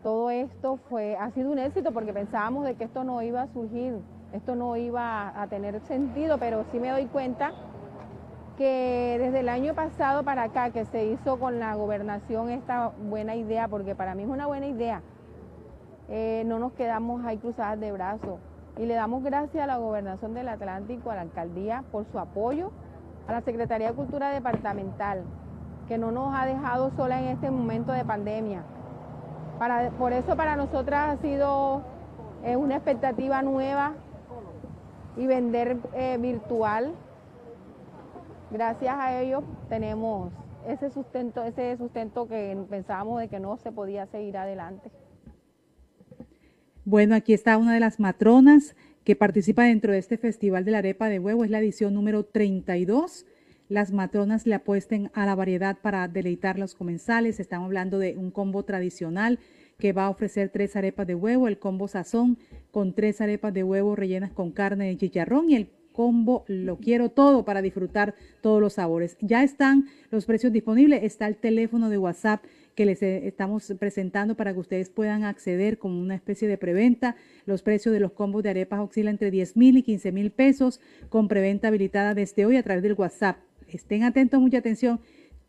todo esto fue, ha sido un éxito porque pensábamos de que esto no iba a surgir, esto no iba a tener sentido, pero sí me doy cuenta que desde el año pasado para acá que se hizo con la gobernación esta buena idea, porque para mí es una buena idea, eh, no nos quedamos ahí cruzadas de brazos. Y le damos gracias a la gobernación del Atlántico, a la alcaldía, por su apoyo, a la Secretaría de Cultura Departamental, que no nos ha dejado sola en este momento de pandemia. Para, por eso para nosotras ha sido eh, una expectativa nueva y vender eh, virtual. Gracias a ellos tenemos ese sustento, ese sustento que pensábamos de que no se podía seguir adelante. Bueno, aquí está una de las matronas que participa dentro de este Festival de la Arepa de Huevo, es la edición número 32. Las matronas le apuesten a la variedad para deleitar los comensales. Estamos hablando de un combo tradicional que va a ofrecer tres arepas de huevo, el combo sazón con tres arepas de huevo rellenas con carne de chicharrón y el combo lo quiero todo para disfrutar todos los sabores. Ya están los precios disponibles, está el teléfono de WhatsApp que les eh, estamos presentando para que ustedes puedan acceder como una especie de preventa. Los precios de los combos de arepas oscilan entre 10 mil y 15 mil pesos con preventa habilitada desde hoy a través del WhatsApp. Estén atentos, mucha atención.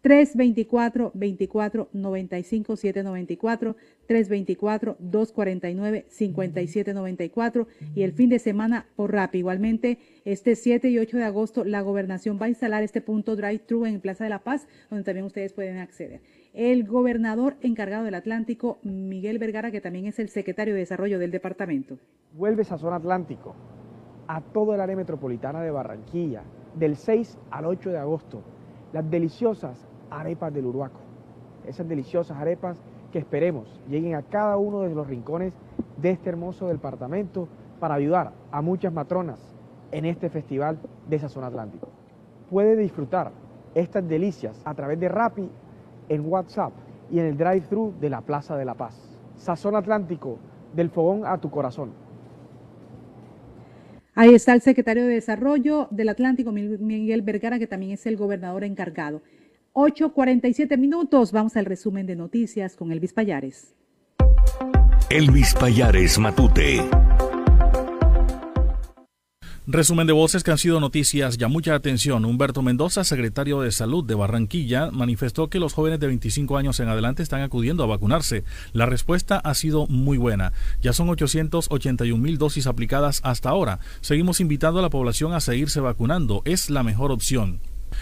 324 24 95 794 324 249 5794 y el fin de semana por RAP. Igualmente, este 7 y 8 de agosto la gobernación va a instalar este punto drive-thru en Plaza de la Paz, donde también ustedes pueden acceder. El gobernador encargado del Atlántico, Miguel Vergara, que también es el secretario de Desarrollo del departamento. Vuelve esa zona Atlántico a todo el área metropolitana de Barranquilla, del 6 al 8 de agosto. Las deliciosas arepas del Uruaco. Esas deliciosas arepas que esperemos lleguen a cada uno de los rincones de este hermoso departamento para ayudar a muchas matronas en este festival de Sazón Atlántico. Puede disfrutar estas delicias a través de Rappi en WhatsApp y en el drive-thru de la Plaza de la Paz. Sazón Atlántico, del fogón a tu corazón. Ahí está el secretario de Desarrollo del Atlántico, Miguel Vergara, que también es el gobernador encargado. 8.47 minutos. Vamos al resumen de noticias con Elvis Payares. Elvis Payares Matute. Resumen de voces que han sido noticias. Ya mucha atención. Humberto Mendoza, secretario de Salud de Barranquilla, manifestó que los jóvenes de 25 años en adelante están acudiendo a vacunarse. La respuesta ha sido muy buena. Ya son 881 mil dosis aplicadas hasta ahora. Seguimos invitando a la población a seguirse vacunando. Es la mejor opción.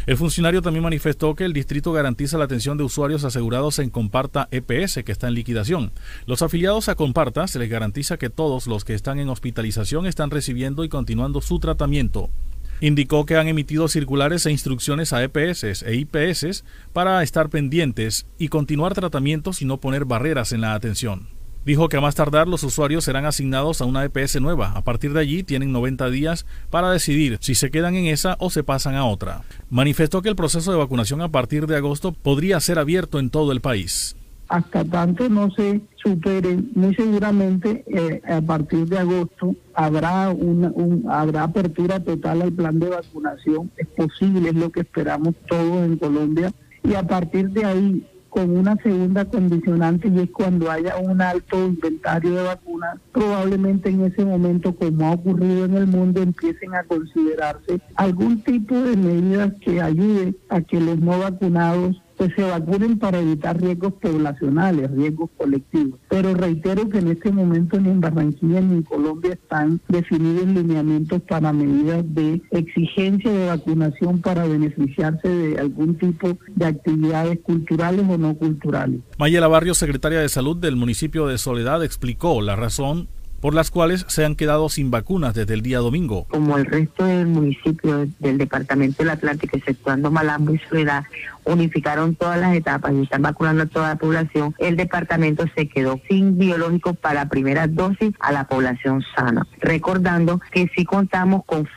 El funcionario también manifestó que el distrito garantiza la atención de usuarios asegurados en Comparta EPS, que está en liquidación. Los afiliados a Comparta se les garantiza que todos los que están en hospitalización están recibiendo y continuando su tratamiento. Indicó que han emitido circulares e instrucciones a EPS e IPS para estar pendientes y continuar tratamientos y no poner barreras en la atención. Dijo que a más tardar los usuarios serán asignados a una EPS nueva. A partir de allí tienen 90 días para decidir si se quedan en esa o se pasan a otra. Manifestó que el proceso de vacunación a partir de agosto podría ser abierto en todo el país. Hasta tanto no se supere, muy seguramente eh, a partir de agosto habrá una habrá apertura total al plan de vacunación. Es posible, es lo que esperamos todos en Colombia. Y a partir de ahí con una segunda condicionante y es cuando haya un alto inventario de vacunas, probablemente en ese momento, como ha ocurrido en el mundo, empiecen a considerarse algún tipo de medidas que ayude a que los no vacunados pues se vacunen para evitar riesgos poblacionales, riesgos colectivos. Pero reitero que en este momento ni en Barranquilla ni en Colombia están definidos lineamientos para medidas de exigencia de vacunación para beneficiarse de algún tipo de actividades culturales o no culturales. Mayela Barrio, secretaria de Salud del municipio de Soledad, explicó la razón por las cuales se han quedado sin vacunas desde el día domingo. Como el resto del municipio del departamento del Atlántico, exceptuando Malambo y Soledad, unificaron todas las etapas y están vacunando a toda la población, el departamento se quedó sin biológicos para primera dosis a la población sana. Recordando que si contamos con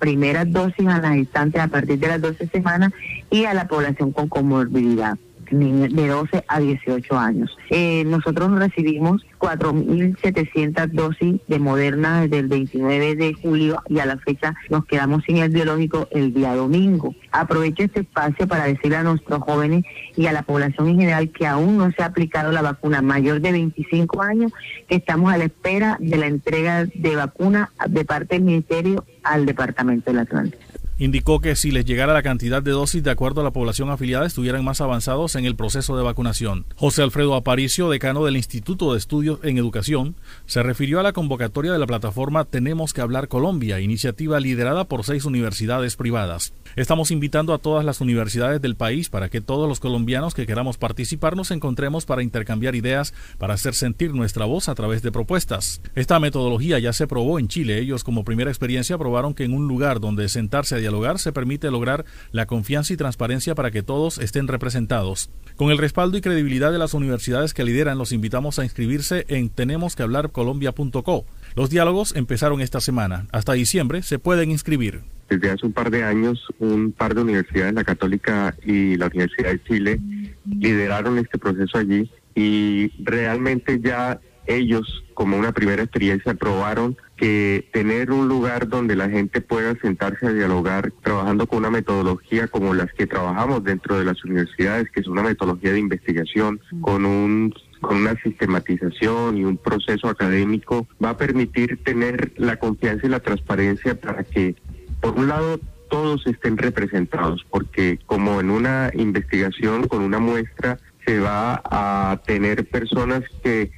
primeras dosis a las instantes a partir de las 12 semanas y a la población con comorbilidad de 12 a 18 años. Eh, nosotros recibimos 4.700 dosis de Moderna desde el 29 de julio y a la fecha nos quedamos sin el biológico el día domingo. Aprovecho este espacio para decirle a nuestros jóvenes y a la población en general que aún no se ha aplicado la vacuna mayor de 25 años, que estamos a la espera de la entrega de vacuna de parte del Ministerio al Departamento del Atlántico. Indicó que si les llegara la cantidad de dosis de acuerdo a la población afiliada estuvieran más avanzados en el proceso de vacunación. José Alfredo Aparicio, decano del Instituto de Estudios en Educación, se refirió a la convocatoria de la plataforma Tenemos que hablar Colombia, iniciativa liderada por seis universidades privadas. Estamos invitando a todas las universidades del país para que todos los colombianos que queramos participar nos encontremos para intercambiar ideas, para hacer sentir nuestra voz a través de propuestas. Esta metodología ya se probó en Chile. Ellos como primera experiencia probaron que en un lugar donde sentarse a se permite lograr la confianza y transparencia para que todos estén representados. Con el respaldo y credibilidad de las universidades que lideran, los invitamos a inscribirse en tenemosquehablarcolombia.co. Los diálogos empezaron esta semana. Hasta diciembre se pueden inscribir desde hace un par de años un par de universidades, la Católica y la Universidad de Chile, lideraron este proceso allí y realmente ya ellos, como una primera experiencia, probaron que tener un lugar donde la gente pueda sentarse a dialogar, trabajando con una metodología como las que trabajamos dentro de las universidades, que es una metodología de investigación, con un con una sistematización y un proceso académico, va a permitir tener la confianza y la transparencia para que por un lado, todos estén representados, porque como en una investigación con una muestra se va a tener personas que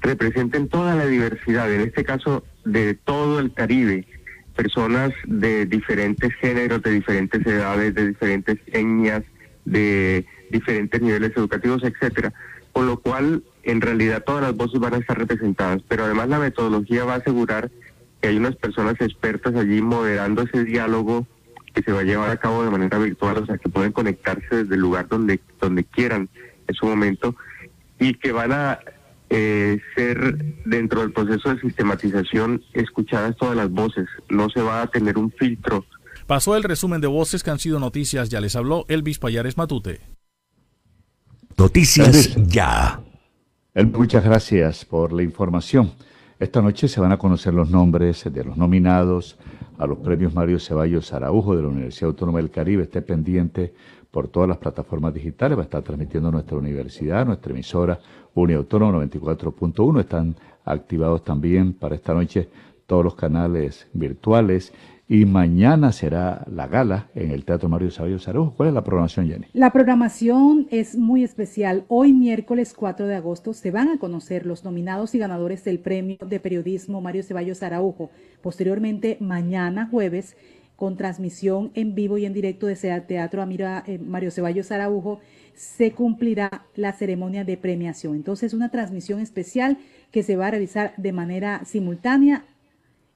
representen toda la diversidad, en este caso de todo el Caribe, personas de diferentes géneros, de diferentes edades, de diferentes etnias, de diferentes niveles educativos, etcétera. Con lo cual, en realidad todas las voces van a estar representadas, pero además la metodología va a asegurar que hay unas personas expertas allí moderando ese diálogo que se va a llevar a cabo de manera virtual, o sea, que pueden conectarse desde el lugar donde, donde quieran en su momento y que van a eh, ser dentro del proceso de sistematización escuchadas todas las voces, no se va a tener un filtro. Pasó el resumen de voces que han sido noticias, ya les habló Elvis Payares Matute. Noticias ya. Muchas gracias por la información. Esta noche se van a conocer los nombres de los nominados a los premios Mario Ceballos Araujo de la Universidad Autónoma del Caribe. Esté pendiente por todas las plataformas digitales. Va a estar transmitiendo nuestra universidad, nuestra emisora Uniautónoma 94.1. Están activados también para esta noche todos los canales virtuales y mañana será la gala en el Teatro Mario Sabio Sarujo. ¿Cuál es la programación, Jenny? La programación es muy especial. Hoy, miércoles 4 de agosto, se van a conocer los nominados y ganadores del Premio de Periodismo Mario Ceballos Araujo. Posteriormente, mañana jueves, con transmisión en vivo y en directo de Teatro Amira, eh, Mario Ceballos Araujo, se cumplirá la ceremonia de premiación. Entonces, una transmisión especial que se va a realizar de manera simultánea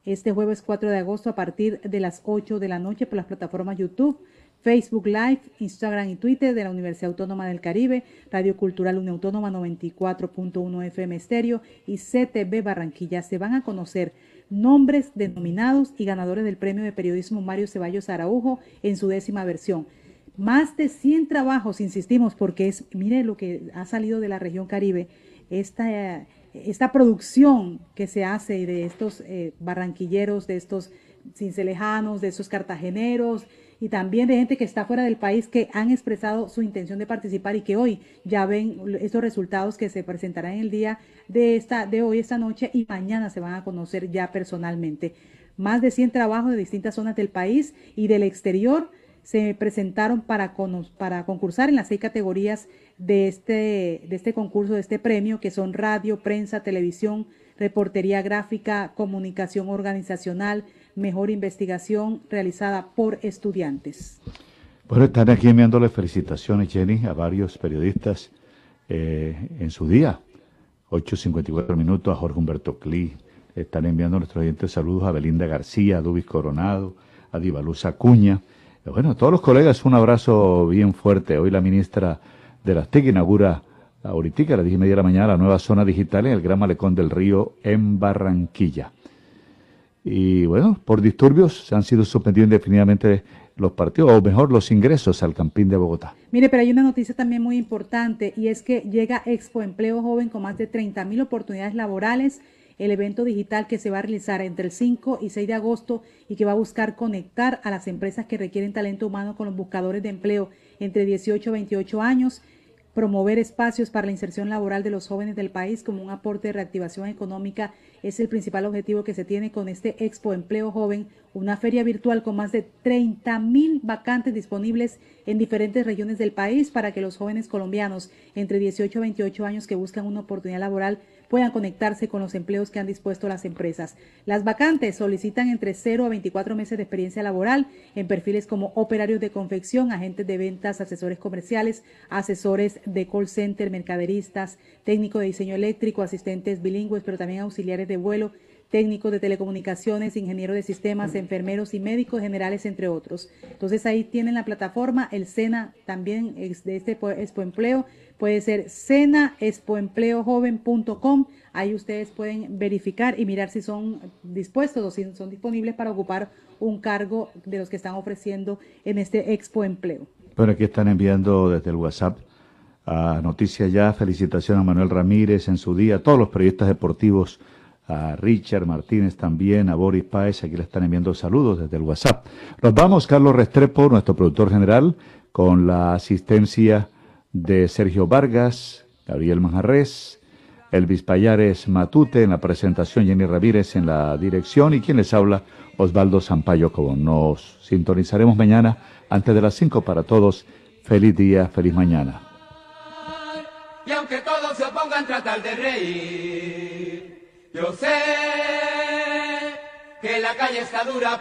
este jueves 4 de agosto a partir de las 8 de la noche por las plataformas YouTube, Facebook Live, Instagram y Twitter de la Universidad Autónoma del Caribe, Radio Cultural Unión Autónoma 94.1 FM Estéreo y CTV Barranquilla. Se van a conocer nombres denominados y ganadores del Premio de Periodismo Mario Ceballos Araujo en su décima versión. Más de 100 trabajos, insistimos, porque es, mire lo que ha salido de la región Caribe, esta esta producción que se hace de estos eh, barranquilleros, de estos cincelejanos, de estos cartageneros y también de gente que está fuera del país que han expresado su intención de participar y que hoy ya ven estos resultados que se presentarán en el día de, esta, de hoy, esta noche y mañana se van a conocer ya personalmente. Más de 100 trabajos de distintas zonas del país y del exterior se presentaron para, para concursar en las seis categorías de este, de este concurso, de este premio, que son radio, prensa, televisión, reportería gráfica, comunicación organizacional, mejor investigación realizada por estudiantes. Bueno, están aquí enviándole felicitaciones, Jenny, a varios periodistas eh, en su día. 8.54 minutos a Jorge Humberto Cli. Están enviando nuestros oyentes saludos a Belinda García, a Dubis Coronado, a Divaluz Acuña. Bueno, todos los colegas un abrazo bien fuerte. Hoy la ministra de las TIC inaugura ahorita a las 10 y media de la mañana la nueva zona digital en el Gran Malecón del Río en Barranquilla. Y bueno, por disturbios se han sido suspendidos indefinidamente los partidos, o mejor, los ingresos al Campín de Bogotá. Mire, pero hay una noticia también muy importante y es que llega Expo Empleo Joven con más de 30 mil oportunidades laborales, el evento digital que se va a realizar entre el 5 y 6 de agosto y que va a buscar conectar a las empresas que requieren talento humano con los buscadores de empleo entre 18 y 28 años promover espacios para la inserción laboral de los jóvenes del país como un aporte de reactivación económica es el principal objetivo que se tiene con este Expo Empleo Joven, una feria virtual con más de 30 mil vacantes disponibles en diferentes regiones del país para que los jóvenes colombianos entre 18 y 28 años que buscan una oportunidad laboral puedan conectarse con los empleos que han dispuesto las empresas. Las vacantes solicitan entre 0 a 24 meses de experiencia laboral en perfiles como operarios de confección, agentes de ventas, asesores comerciales, asesores de call center, mercaderistas, técnico de diseño eléctrico, asistentes bilingües, pero también auxiliares de vuelo, técnicos de telecomunicaciones, ingenieros de sistemas, enfermeros y médicos generales, entre otros. Entonces ahí tienen la plataforma, el SENA también de este Expo Empleo, puede ser cenaexpoempleojoven.com. Ahí ustedes pueden verificar y mirar si son dispuestos o si son disponibles para ocupar un cargo de los que están ofreciendo en este Expo Empleo. Bueno, aquí están enviando desde el WhatsApp Noticias Ya. Felicitación a Manuel Ramírez en su día, a todos los periodistas deportivos, a Richard Martínez también, a Boris Páez. Aquí le están enviando saludos desde el WhatsApp. Nos vamos, Carlos Restrepo, nuestro productor general, con la asistencia de Sergio Vargas, Gabriel Manjarres, Elvis Payares Matute en la presentación, Jenny Ramírez en la dirección y quien les habla, Osvaldo Sampaio Como Nos sintonizaremos mañana antes de las 5 para todos. Feliz día, feliz mañana. Y aunque todos se opongan, tratar de reír. Yo sé que la calle está dura.